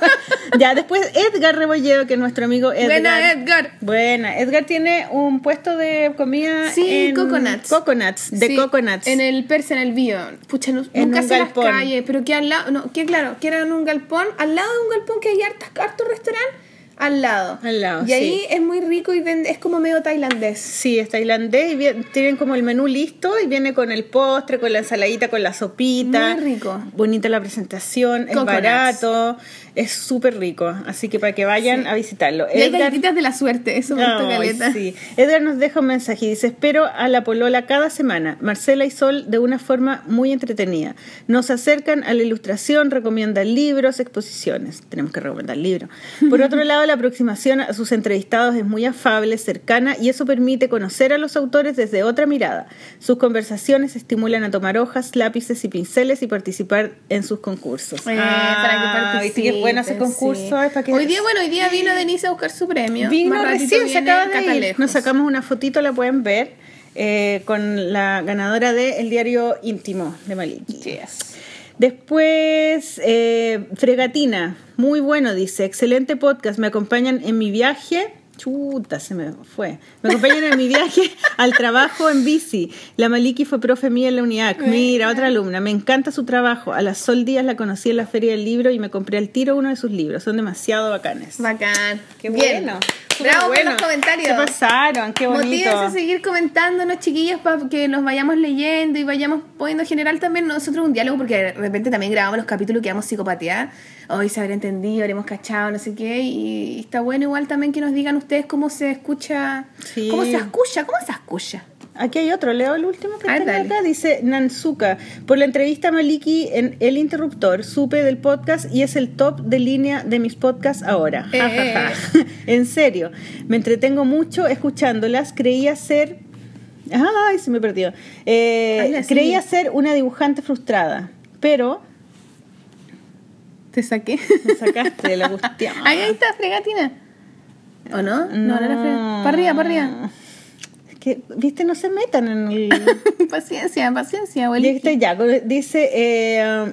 Speaker 1: [laughs] ya, después Edgar Rebolledo, que es nuestro amigo Edgar.
Speaker 2: Buena, Edgar.
Speaker 1: Buena. Edgar tiene un puesto de comida
Speaker 2: Sí,
Speaker 1: en
Speaker 2: coconuts.
Speaker 1: Coconuts, de
Speaker 2: Sí,
Speaker 1: coconuts.
Speaker 2: En el Persa, en el Bio. Pucha, no-
Speaker 1: En
Speaker 2: nunca
Speaker 1: galpón.
Speaker 2: las calles, pero que al lado, no, que claro, que era en un galpón, al lado de un galpón que hay hartas, hartos restaurantes, al lado.
Speaker 1: Al lado,
Speaker 2: Y ahí es muy rico y vende- es como medio tailandés.
Speaker 1: Sí, es tailandés y tienen como el menú listo y viene con el postre, con la ensaladita, con la sopita.
Speaker 2: Muy rico.
Speaker 1: Bonita la presentación, es barato, es súper rico. Así que para que vayan a visitarlo.
Speaker 2: Y
Speaker 1: Edgar-
Speaker 2: galletitas de la suerte, eso me
Speaker 1: Ay,
Speaker 2: caleta.
Speaker 1: sí. Edgar nos deja un mensaje y dice, espero a la polola cada semana. Marcela y Sol de una forma muy entretenida. Nos acercan a la ilustración, recomiendan libros, exposiciones. Tenemos que recomendar libros. Por otro [laughs] lado, la aproximación a sus entrevistados es muy afable, cercana y eso permite conocer a los autores desde otra mirada. Sus conversaciones estimulan a tomar hojas, lápices y pinceles y participar en sus concursos.
Speaker 2: Eh, para que
Speaker 1: Ah, ¿viste qué bueno ese concurso?
Speaker 2: sí.
Speaker 1: Es para que-
Speaker 2: Hoy día, bueno, hoy día vino Denise a buscar su premio.
Speaker 1: Vino
Speaker 2: Más
Speaker 1: recién, se acaba de ir. Nos sacamos una fotito, la pueden ver, eh, con la ganadora de El Diario Íntimo de Maliki.
Speaker 2: Yes.
Speaker 1: Después, eh, Fregatina, muy bueno, dice, excelente podcast, me acompañan en mi viaje. Chuta, se me fue. Me acompañan en mi viaje [laughs] al trabajo en bici. La Maliki fue profe mía en la UNIAC. Mira, otra alumna. Me encanta su trabajo. A las Sol Díaz la conocí en la Feria del Libro y me compré al tiro uno de sus libros. Son demasiado bacanes.
Speaker 2: Bacán.
Speaker 1: Qué
Speaker 2: Bien.
Speaker 1: bueno.
Speaker 2: Bravo por los comentarios.
Speaker 1: Se pasaron, qué bonito.
Speaker 2: Motívense a seguir comentándonos, chiquillos, para que nos vayamos leyendo y vayamos poniendo en general también nosotros un diálogo, porque de repente también grabamos los capítulos que vamos psicopatear. Hoy se habrá entendido, habremos cachado, no sé qué. Y está bueno igual también que nos digan ustedes cómo se escucha.
Speaker 1: Sí.
Speaker 2: ¿Cómo se escucha? ¿Cómo se escucha?
Speaker 1: Aquí hay otro, leo el último que
Speaker 2: Ah, dale.
Speaker 1: acá. Dice Nanzuka. Por la entrevista a Maliki en El Interruptor, supe del podcast y es el top de línea de mis podcasts ahora. Ja, ja, ja. [laughs] en serio, me entretengo mucho escuchándolas. Creía ser. Ay, se me perdió. Eh,
Speaker 2: Ay,
Speaker 1: creía ser una dibujante frustrada, pero
Speaker 2: Te saqué.
Speaker 1: me sacaste de la [laughs] cuestión.
Speaker 2: ahí, ahí está, fregatina. ¿O no? No, no, era fregatina. Para arriba, para arriba.
Speaker 1: Que, viste, no se metan en el. [laughs]
Speaker 2: paciencia, paciencia, abuelita.
Speaker 1: ya, dice, eh,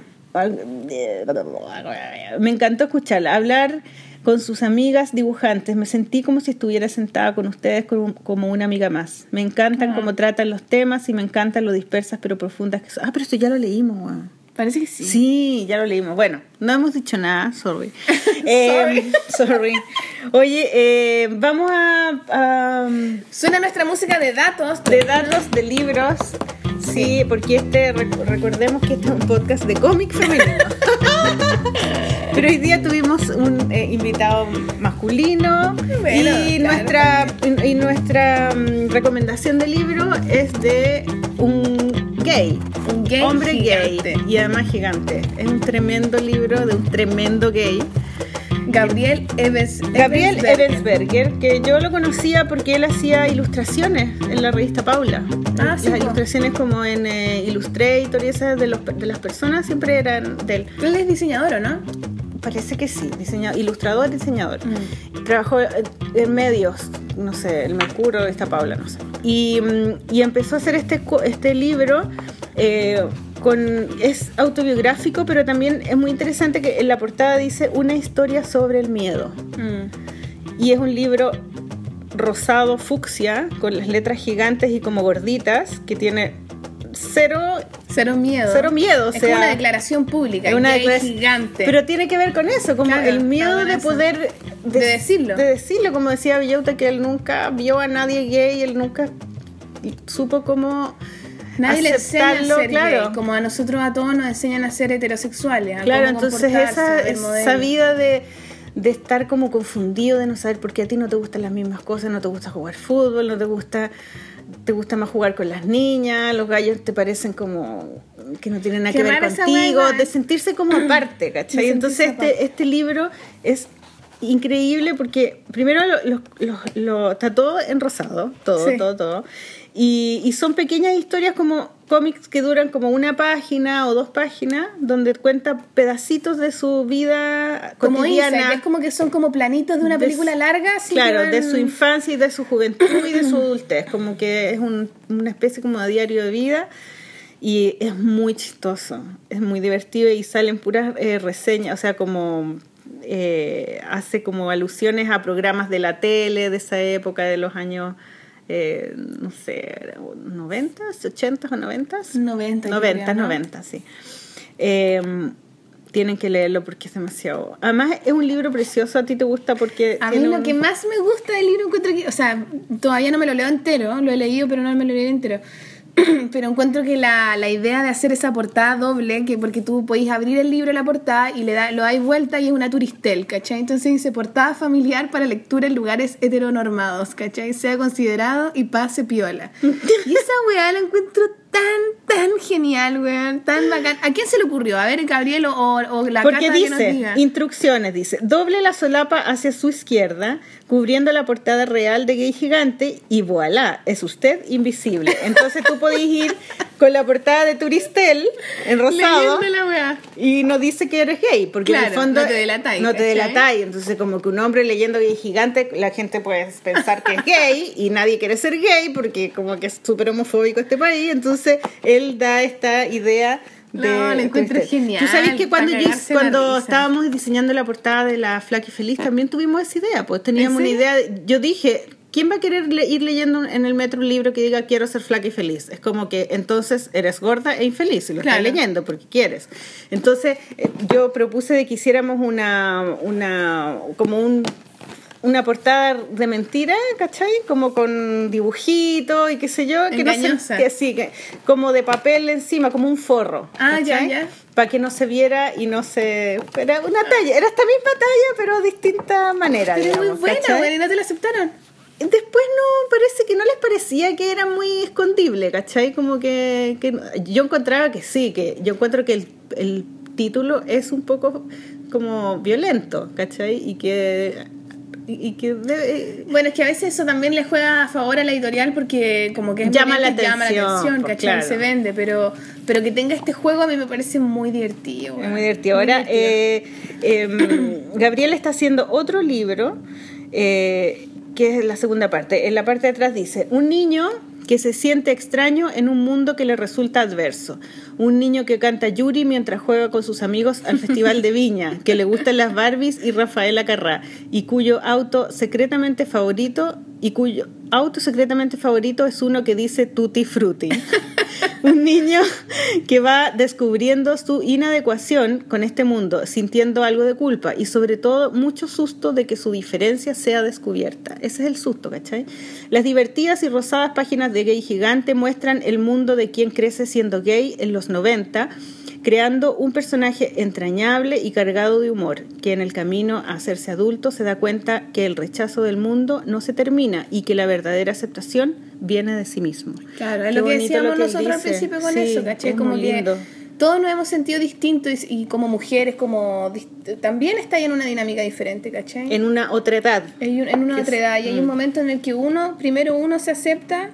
Speaker 1: me encantó escucharla, hablar con sus amigas dibujantes, me sentí como si estuviera sentada con ustedes como, como una amiga más. Me encantan cómo tratan los temas y me encantan lo dispersas pero profundas que son. Ah, pero esto ya lo leímos, weón.
Speaker 2: Parece que sí.
Speaker 1: Sí, ya lo leímos. Bueno, no hemos dicho nada, sorry. [laughs] Eh, sorry. Oye, eh, vamos a, a-
Speaker 2: Suena nuestra música de datos.
Speaker 1: de datos de libros. Sí, porque este rec- recordemos que este es un podcast de cómic femenino. [laughs] Pero hoy día tuvimos un eh, invitado masculino
Speaker 2: Bueno,
Speaker 1: y
Speaker 2: claro,
Speaker 1: nuestra y nuestra mm, recomendación de libro es de un gay,
Speaker 2: Un gay
Speaker 1: hombre
Speaker 2: gigante.
Speaker 1: gay y además gigante. Es un tremendo libro de un tremendo gay.
Speaker 2: Gabriel Evans.
Speaker 1: Gabriel.
Speaker 2: Ebensberger,
Speaker 1: que yo lo conocía porque él hacía ilustraciones en la revista Paula.
Speaker 2: Ah, sí,
Speaker 1: Las ilustraciones como en eh, Illustrator y esas de, los, de las personas siempre eran de él.
Speaker 2: Él es diseñador, ¿o no?
Speaker 1: Parece que sí, diseñador, ilustrador, diseñador.
Speaker 2: Mm.
Speaker 1: Trabajó eh, en medios, no sé, el Mercurio, esta Paula, no sé. Y, mm, y empezó a hacer este, este libro. eh, con, es autobiográfico, pero también es muy interesante que en la portada dice una historia sobre el miedo.
Speaker 2: Mm.
Speaker 1: Y es un libro rosado fucsia, con las letras gigantes y como gorditas, que tiene cero,
Speaker 2: Cero miedo.
Speaker 1: cero miedo. O
Speaker 2: es como una declaración pública.
Speaker 1: es una declaración-
Speaker 2: gigante.
Speaker 1: Pero tiene que ver con eso, como
Speaker 2: Claro,
Speaker 1: el miedo de poder...
Speaker 2: De decirlo.
Speaker 1: De decirlo, como decía Villauta, que él nunca vio a nadie gay, él nunca supo cómo...
Speaker 2: Nadie le enseña a ser
Speaker 1: claro.
Speaker 2: gay, como a nosotros a todos nos enseñan a ser heterosexuales. a
Speaker 1: Claro, entonces esa, esa vida de, de estar como confundido, de no saber por qué a ti no te gustan las mismas cosas, no te gusta jugar fútbol, no te gusta, te gusta más jugar con las niñas, los gallos te parecen como que no tienen nada
Speaker 2: Qué
Speaker 1: que ver contigo, de sentirse como [clears throat] aparte, ¿cachai? Entonces este,
Speaker 2: aparte.
Speaker 1: este libro es increíble porque primero lo, lo- lo- lo- está todo en rosado, todo,
Speaker 2: Sí.
Speaker 1: todo, todo. Y, y son pequeñas historias como cómics que duran como una página o dos páginas, donde cuenta pedacitos de su vida
Speaker 2: Como
Speaker 1: cotidiana.
Speaker 2: Es como que son como planitos de una
Speaker 1: de
Speaker 2: película
Speaker 1: su-
Speaker 2: larga. así
Speaker 1: claro,
Speaker 2: van-
Speaker 1: de su infancia y de su juventud y de su adultez. Como que es un- una especie como de diario de vida. Y es muy chistoso, es muy divertido y salen puras eh, reseñas, o sea, como eh, hace como alusiones a programas de la tele de esa época, de los años, eh, no sé, 90, 80 o 90.
Speaker 2: 90, yo
Speaker 1: 90,
Speaker 2: creo, ¿no?
Speaker 1: 90, sí. Eh, tienen que leerlo porque es demasiado. Además, es un libro precioso. A ti te gusta porque.
Speaker 2: A mí lo
Speaker 1: un-
Speaker 2: que más me gusta del libro encuentro que, o sea, todavía no me lo leo entero, lo he leído pero no me lo leo entero. [clears throat] pero encuentro que la, la idea de hacer esa portada doble, que porque tú podéis abrir el libro la portada y le da, lo dais vuelta y es una turistel, ¿cachai? Entonces dice portada familiar para lectura en lugares heteronormados, ¿cachai? Sea considerado y pase piola. [laughs] y esa weá la encuentro tan, tan genial, weón, tan bacán. ¿A quién se le ocurrió? A ver, Gabriel o, o la
Speaker 1: Porque
Speaker 2: Cata que nos
Speaker 1: dice,
Speaker 2: diga.
Speaker 1: instrucciones, dice, doble la solapa hacia su izquierda, cubriendo la portada real de Gay Gigante y voilà, es usted invisible. Entonces tú podés ir con la portada de Turistel en rosado
Speaker 2: la
Speaker 1: y no dice que eres gay, porque en el fondo
Speaker 2: no te delatáis,
Speaker 1: no te delatáis. Entonces como que un hombre leyendo Gay Gigante, la gente puede pensar que es gay y nadie quiere ser gay porque como que es súper homofóbico este país. Entonces él da esta idea de
Speaker 2: No, lo encuentro genial,
Speaker 1: Tú sabes que cuando, yo-
Speaker 2: la
Speaker 1: cuando estábamos diseñando la portada de la Flaky Feliz también tuvimos esa idea, pues teníamos
Speaker 2: ¿En
Speaker 1: una idea, de- yo dije, ¿quién va a querer le- ir leyendo en el metro un libro que diga quiero ser flaca y feliz? Es como que entonces eres gorda e infeliz y lo
Speaker 2: Claro.
Speaker 1: estás leyendo porque quieres. Entonces eh, yo propuse de que hiciéramos una, una como un una portada de mentira, ¿cachai? Como con dibujitos y qué sé yo, que no
Speaker 2: Engañosa.
Speaker 1: sé, que sí, que, como de papel encima, como un forro.
Speaker 2: Ah, ya, ya.
Speaker 1: Para que no se viera y no se... Era una talla, era esta misma talla, pero distinta manera,
Speaker 2: Pero muy buena,
Speaker 1: ¿cachai?
Speaker 2: y no te la aceptaron.
Speaker 1: Después no, parece que no les parecía que era muy escondible, ¿cachai? Como que, que no- yo encontraba que sí, que yo encuentro que el, el título es un poco como violento, ¿cachai? Y que... Y, y que debe-
Speaker 2: Bueno, es que a veces eso también le juega a favor a la editorial porque como que es
Speaker 1: Llama la
Speaker 2: y llama la
Speaker 1: atención,
Speaker 2: atención,
Speaker 1: pues, claro.
Speaker 2: Se vende, pero, pero que tenga este juego a mí me parece muy divertido.
Speaker 1: Es muy divertido. Ahora,
Speaker 2: divertido.
Speaker 1: eh, em, [coughs] Gabriel está haciendo otro libro, eh, que es la segunda parte. En la parte de atrás dice, un niño que se siente extraño en un mundo que le resulta adverso. Un niño que canta Yuri mientras juega con sus amigos al Festival de Viña, que le gustan las Barbies y Rafaela Carrá, y cuyo auto secretamente favorito y cuyo auto secretamente favorito es uno que dice Tutti Frutti. [laughs] Un niño que va descubriendo su inadecuación con este mundo, sintiendo algo de culpa y sobre todo mucho susto de que su diferencia sea descubierta. Ese es el susto, ¿cachai? Las divertidas y rosadas páginas de Gay Gigante muestran el mundo de quien crece siendo gay en los 90, creando un personaje entrañable y cargado de humor, que en el camino a hacerse adulto se da cuenta que el rechazo del mundo no se termina y que la verdadera aceptación viene de sí mismo.
Speaker 2: Claro, es lo que decíamos
Speaker 1: lo que él
Speaker 2: nosotros al principio con
Speaker 1: Sí,
Speaker 2: eso, ¿cachai?
Speaker 1: es
Speaker 2: Como
Speaker 1: muy
Speaker 2: que
Speaker 1: lindo.
Speaker 2: todos nos hemos sentido distintos y, y como mujeres, como también está ahí en una dinámica diferente, ¿cachai?
Speaker 1: En una otra edad.
Speaker 2: En una otra
Speaker 1: es-
Speaker 2: edad y hay un
Speaker 1: mm.
Speaker 2: momento en el que uno, primero uno se acepta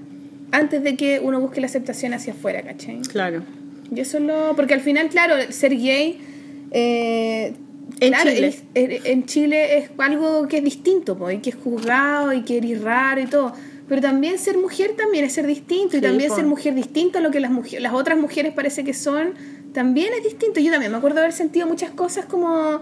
Speaker 2: antes de que uno busque la aceptación hacia afuera, ¿cachai?
Speaker 1: Claro.
Speaker 2: Y eso es lo... Porque al final, claro, ser gay... eh,
Speaker 1: En
Speaker 2: claro,
Speaker 1: Chile.
Speaker 2: es- en Chile es algo que es distinto, po, y que es juzgado y que eres raro y todo. Pero también ser mujer también es ser distinto y también
Speaker 1: po.
Speaker 2: ser mujer distinto a lo que las, mujeres, las otras mujeres parece que son, también es distinto. Yo también me acuerdo haber sentido muchas cosas como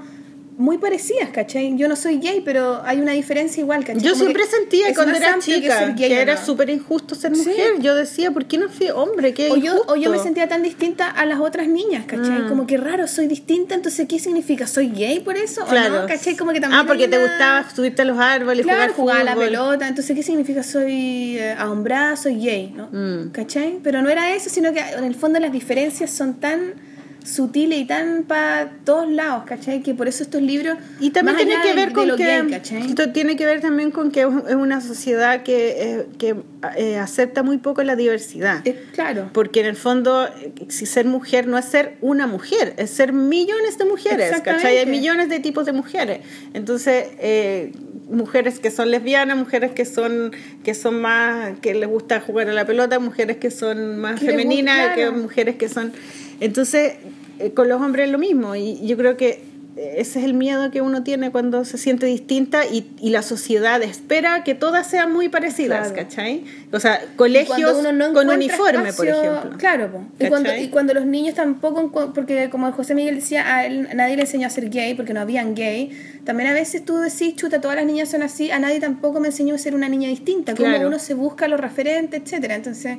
Speaker 2: muy parecidas, ¿cachai? Yo no soy gay, pero hay una diferencia igual, ¿cachai?
Speaker 1: Yo
Speaker 2: Como
Speaker 1: siempre sentía cuando era
Speaker 2: que
Speaker 1: chica que,
Speaker 2: gay o
Speaker 1: era
Speaker 2: no.
Speaker 1: súper injusto ser
Speaker 2: Sí.
Speaker 1: mujer. Yo decía, ¿por qué no fui hombre? Qué
Speaker 2: O yo, o yo me sentía tan distinta a las otras niñas, ¿cachai?
Speaker 1: Mm.
Speaker 2: Como que raro, soy distinta, entonces ¿qué significa? ¿Soy gay por eso? ¿O
Speaker 1: Claro.
Speaker 2: no? ¿Cachai? Como que también
Speaker 1: ah, porque te gustaba subirte a los árboles,
Speaker 2: Claro,
Speaker 1: jugar
Speaker 2: jugaba a la pelota, entonces ¿qué significa? Soy eh, ahombrada, soy gay, ¿no?
Speaker 1: Mm.
Speaker 2: ¿Cachai? Pero no era eso, sino que en el fondo las diferencias son tan sutiles y tan para todos lados, ¿cachai? Que por eso estos libros...
Speaker 1: Y también tiene que ver
Speaker 2: de
Speaker 1: con que esto tiene que ver también con que es una sociedad que, eh, que eh, acepta muy poco la diversidad.
Speaker 2: Eh, claro.
Speaker 1: Porque en el fondo, si ser mujer no es ser una mujer, es ser millones de mujeres. ¿cachai? Hay millones de tipos de mujeres. Entonces, eh, mujeres que son lesbianas, mujeres que son que son más, que les gusta jugar a la pelota, mujeres que son más femeninas, que mujeres que son... Entonces, eh, con los hombres es lo mismo. Y yo creo que ese es el miedo que uno tiene cuando se siente distinta y, y la sociedad espera que todas sean muy parecidas,
Speaker 2: Claro.
Speaker 1: ¿cachai? O sea, colegios
Speaker 2: uno no
Speaker 1: con uniforme, por ejemplo.
Speaker 2: Claro, po. y, cuando, y cuando los niños tampoco, porque como José Miguel decía, a él nadie le enseñó a ser gay porque no habían gay. También a veces tú decís, chuta, todas las niñas son así, a nadie tampoco me enseñó a ser una niña distinta. Como
Speaker 1: Claro.
Speaker 2: uno se busca los referentes, etcétera Entonces,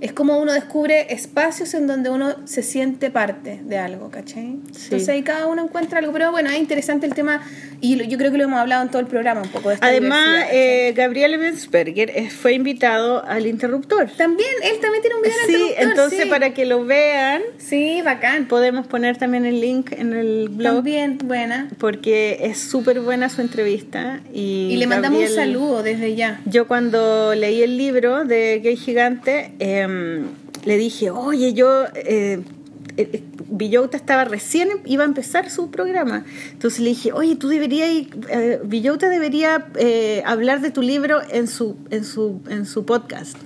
Speaker 2: es como uno descubre espacios en donde uno se siente parte de algo, ¿cachai? Entonces ahí cada uno encuentra algo. Pero bueno, es interesante el tema y yo creo que lo hemos hablado en todo el programa un poco de esta
Speaker 1: Además, eh, Gabriel Bensberger eh, fue invitado al interruptor.
Speaker 2: También, él también tiene un video en
Speaker 1: Sí,
Speaker 2: interruptor,
Speaker 1: entonces
Speaker 2: sí.
Speaker 1: para que lo vean,
Speaker 2: Sí, bacán.
Speaker 1: podemos poner también el link en el blog.
Speaker 2: También buena.
Speaker 1: Porque es súper buena su entrevista. Y,
Speaker 2: Y le mandamos un saludo desde ya.
Speaker 1: Yo cuando leí el libro de Gay Gigante, eh, le dije, oye, yo... Eh, eh, Villota estaba recién, iba a empezar su programa. Entonces le dije, oye, tú deberías, eh, Villota debería eh, hablar de tu libro en su, en, su, en su podcast.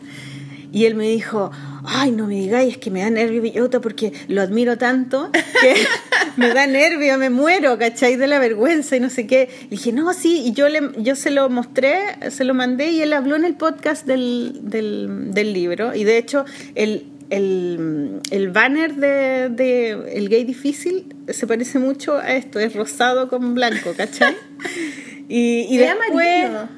Speaker 1: Y él me dijo, ay, no me digáis, es que me da nervio Villota porque lo admiro tanto que [laughs] me da nervio, me muero, ¿cachai? De la vergüenza y no sé qué. Le dije, no, sí, y yo, le, yo se lo mostré, se lo mandé y él habló en el podcast del, del, del libro. Y de hecho, el, el, el banner de, de, El Gay Difícil se parece mucho a esto, es rosado con blanco, ¿cachai? [laughs] Y, y
Speaker 2: Es
Speaker 1: después
Speaker 2: amarillo.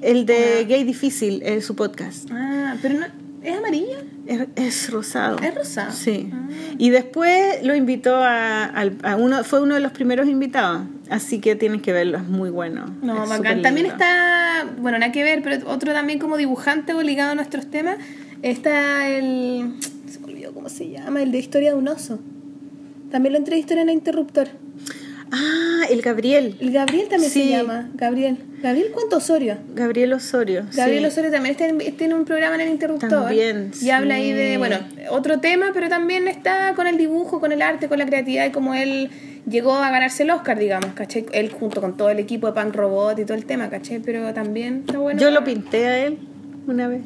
Speaker 1: el de Gay Difícil, es su podcast.
Speaker 2: Ah, pero no. ¿Es amarillo?
Speaker 1: Es, es rosado.
Speaker 2: Es rosado.
Speaker 1: Sí.
Speaker 2: Ah.
Speaker 1: Y después lo invitó a, uno, fue uno de los primeros invitados. Así que tienes que verlo, es muy bueno.
Speaker 2: No,
Speaker 1: Es
Speaker 2: bacán. También está, bueno, nada que ver, pero otro también como dibujante o ligado a nuestros temas, está el, se me olvidó cómo se llama, el de Historia de un oso. También lo entrevistó en el Interruptor.
Speaker 1: Ah, el Gabriel.
Speaker 2: El Gabriel también
Speaker 1: Sí.
Speaker 2: se llama, Gabriel. Gabriel Cuánto Osorio.
Speaker 1: Gabriel Osorio.
Speaker 2: Gabriel
Speaker 1: sí.
Speaker 2: Osorio también está en, está en un programa en el Interruptor.
Speaker 1: También,
Speaker 2: Y habla ahí de, bueno, otro tema, pero también está con el dibujo, con el arte, con la creatividad y como él llegó a ganarse el Oscar, digamos, ¿cachai? Él junto con todo el equipo de Punk Robot y todo el tema, ¿cachai? Pero también está bueno.
Speaker 1: Yo lo pinté a él una vez,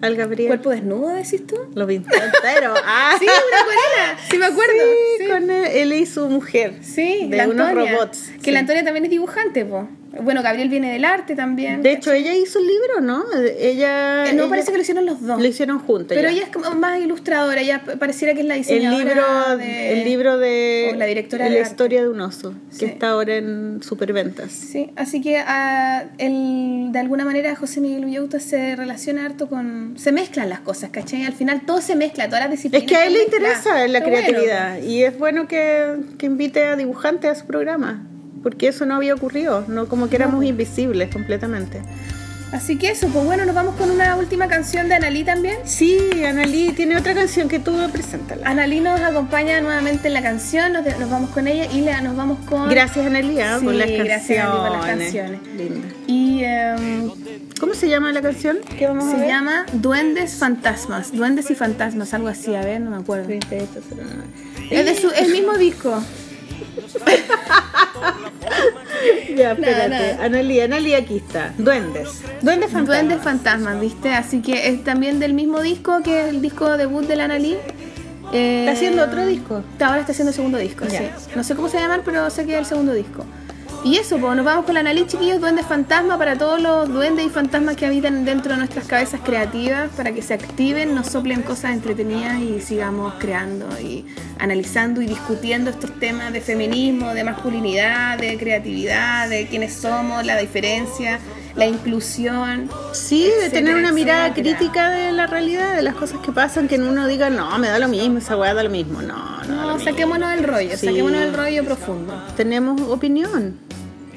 Speaker 1: al Gabriel.
Speaker 2: ¿Cuerpo desnudo, decís tú?
Speaker 1: Lo pinté entero. [laughs] Ah,
Speaker 2: Sí, una acuarela. Sí, me acuerdo.
Speaker 1: Sí,
Speaker 2: Sí,
Speaker 1: con él, él y su mujer.
Speaker 2: Sí,
Speaker 1: de
Speaker 2: la
Speaker 1: unos
Speaker 2: Antonia.
Speaker 1: robots.
Speaker 2: Que
Speaker 1: sí.
Speaker 2: la Antonia también es dibujante, po. Bueno, Gabriel viene del arte también.
Speaker 1: De hecho, ella hizo el libro, ¿no? Ella.
Speaker 2: Eh, no,
Speaker 1: ella-
Speaker 2: parece que lo hicieron los dos.
Speaker 1: Lo hicieron juntos.
Speaker 2: Pero
Speaker 1: ya.
Speaker 2: ella es como más ilustradora, ella pareciera que es la
Speaker 1: el
Speaker 2: diseñadora
Speaker 1: libro,
Speaker 2: de...
Speaker 1: el libro de
Speaker 2: o la directora
Speaker 1: la
Speaker 2: de arte.
Speaker 1: historia de un oso,
Speaker 2: Sí.
Speaker 1: que está ahora en Superventas.
Speaker 2: Sí, así que ah, el- de alguna manera José Miguel Villauta se relaciona harto con... Se mezclan las cosas, ¿cachai? Al final todo se mezcla, todas las
Speaker 1: Es
Speaker 2: disciplinas.
Speaker 1: que a él le interesa la
Speaker 2: bueno.
Speaker 1: creatividad y es bueno que, que invite a dibujantes a su programa, porque eso no había ocurrido, no como que éramos invisibles completamente.
Speaker 2: Así que eso, pues bueno, nos vamos con una última canción de Analí también.
Speaker 1: Sí, Analí tiene otra canción que tú preséntala.
Speaker 2: Analí nos acompaña nuevamente en la canción, nos, nos vamos con ella y le- nos vamos con...
Speaker 1: Gracias Analí ah,
Speaker 2: Sí,
Speaker 1: por las canciones.
Speaker 2: gracias, Analí, por las canciones.
Speaker 1: Linda.
Speaker 2: Y em,
Speaker 1: ¿Cómo se llama la canción? que vamos a
Speaker 2: se
Speaker 1: ver?
Speaker 2: llama Duendes Fantasmas, Duendes y Fantasmas, algo así, a ver, no me acuerdo.
Speaker 1: 3809.
Speaker 2: Es de su el mismo disco.
Speaker 1: Ya, espérate. Analí, Analí, aquí está. Duendes. Duendes fantasmas.
Speaker 2: Duendes Fantasmas, ¿viste? Así que es también del mismo disco que es el disco debut de la Analí. Eh,
Speaker 1: ¿Está haciendo otro disco?
Speaker 2: Ahora está haciendo el segundo disco, sí. No sé cómo se llaman, pero sé que es el segundo disco. Y eso, pues nos vamos con la Analí, chiquillos, Duendes Fantasma para todos los duendes y fantasmas que habitan dentro de nuestras cabezas creativas, para que se activen, nos soplen cosas entretenidas y sigamos creando y analizando y discutiendo estos temas de feminismo, de masculinidad, de creatividad, de quiénes somos, la diferencia, la inclusión.
Speaker 1: Sí, de tener una mirada
Speaker 2: etcétera.
Speaker 1: crítica de la realidad, de las cosas que pasan, que uno diga, no, me da lo mismo, esa weá da lo mismo. No, no.
Speaker 2: No, saquémonos del rollo,
Speaker 1: Sí.
Speaker 2: saquémonos del rollo profundo.
Speaker 1: Tenemos opinión.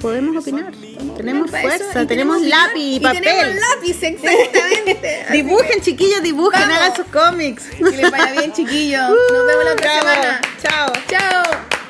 Speaker 1: Podemos opinar. Tenemos fuerza, tenemos lápiz y papel.
Speaker 2: tenemos lápiz, exactamente. [laughs]
Speaker 1: Dibujen, chiquillos, dibujen, hagan sus cómics.
Speaker 2: que les vaya bien, chiquillos. Nos vemos la otra
Speaker 1: Bravo.
Speaker 2: semana.
Speaker 1: Chao.
Speaker 2: Chao.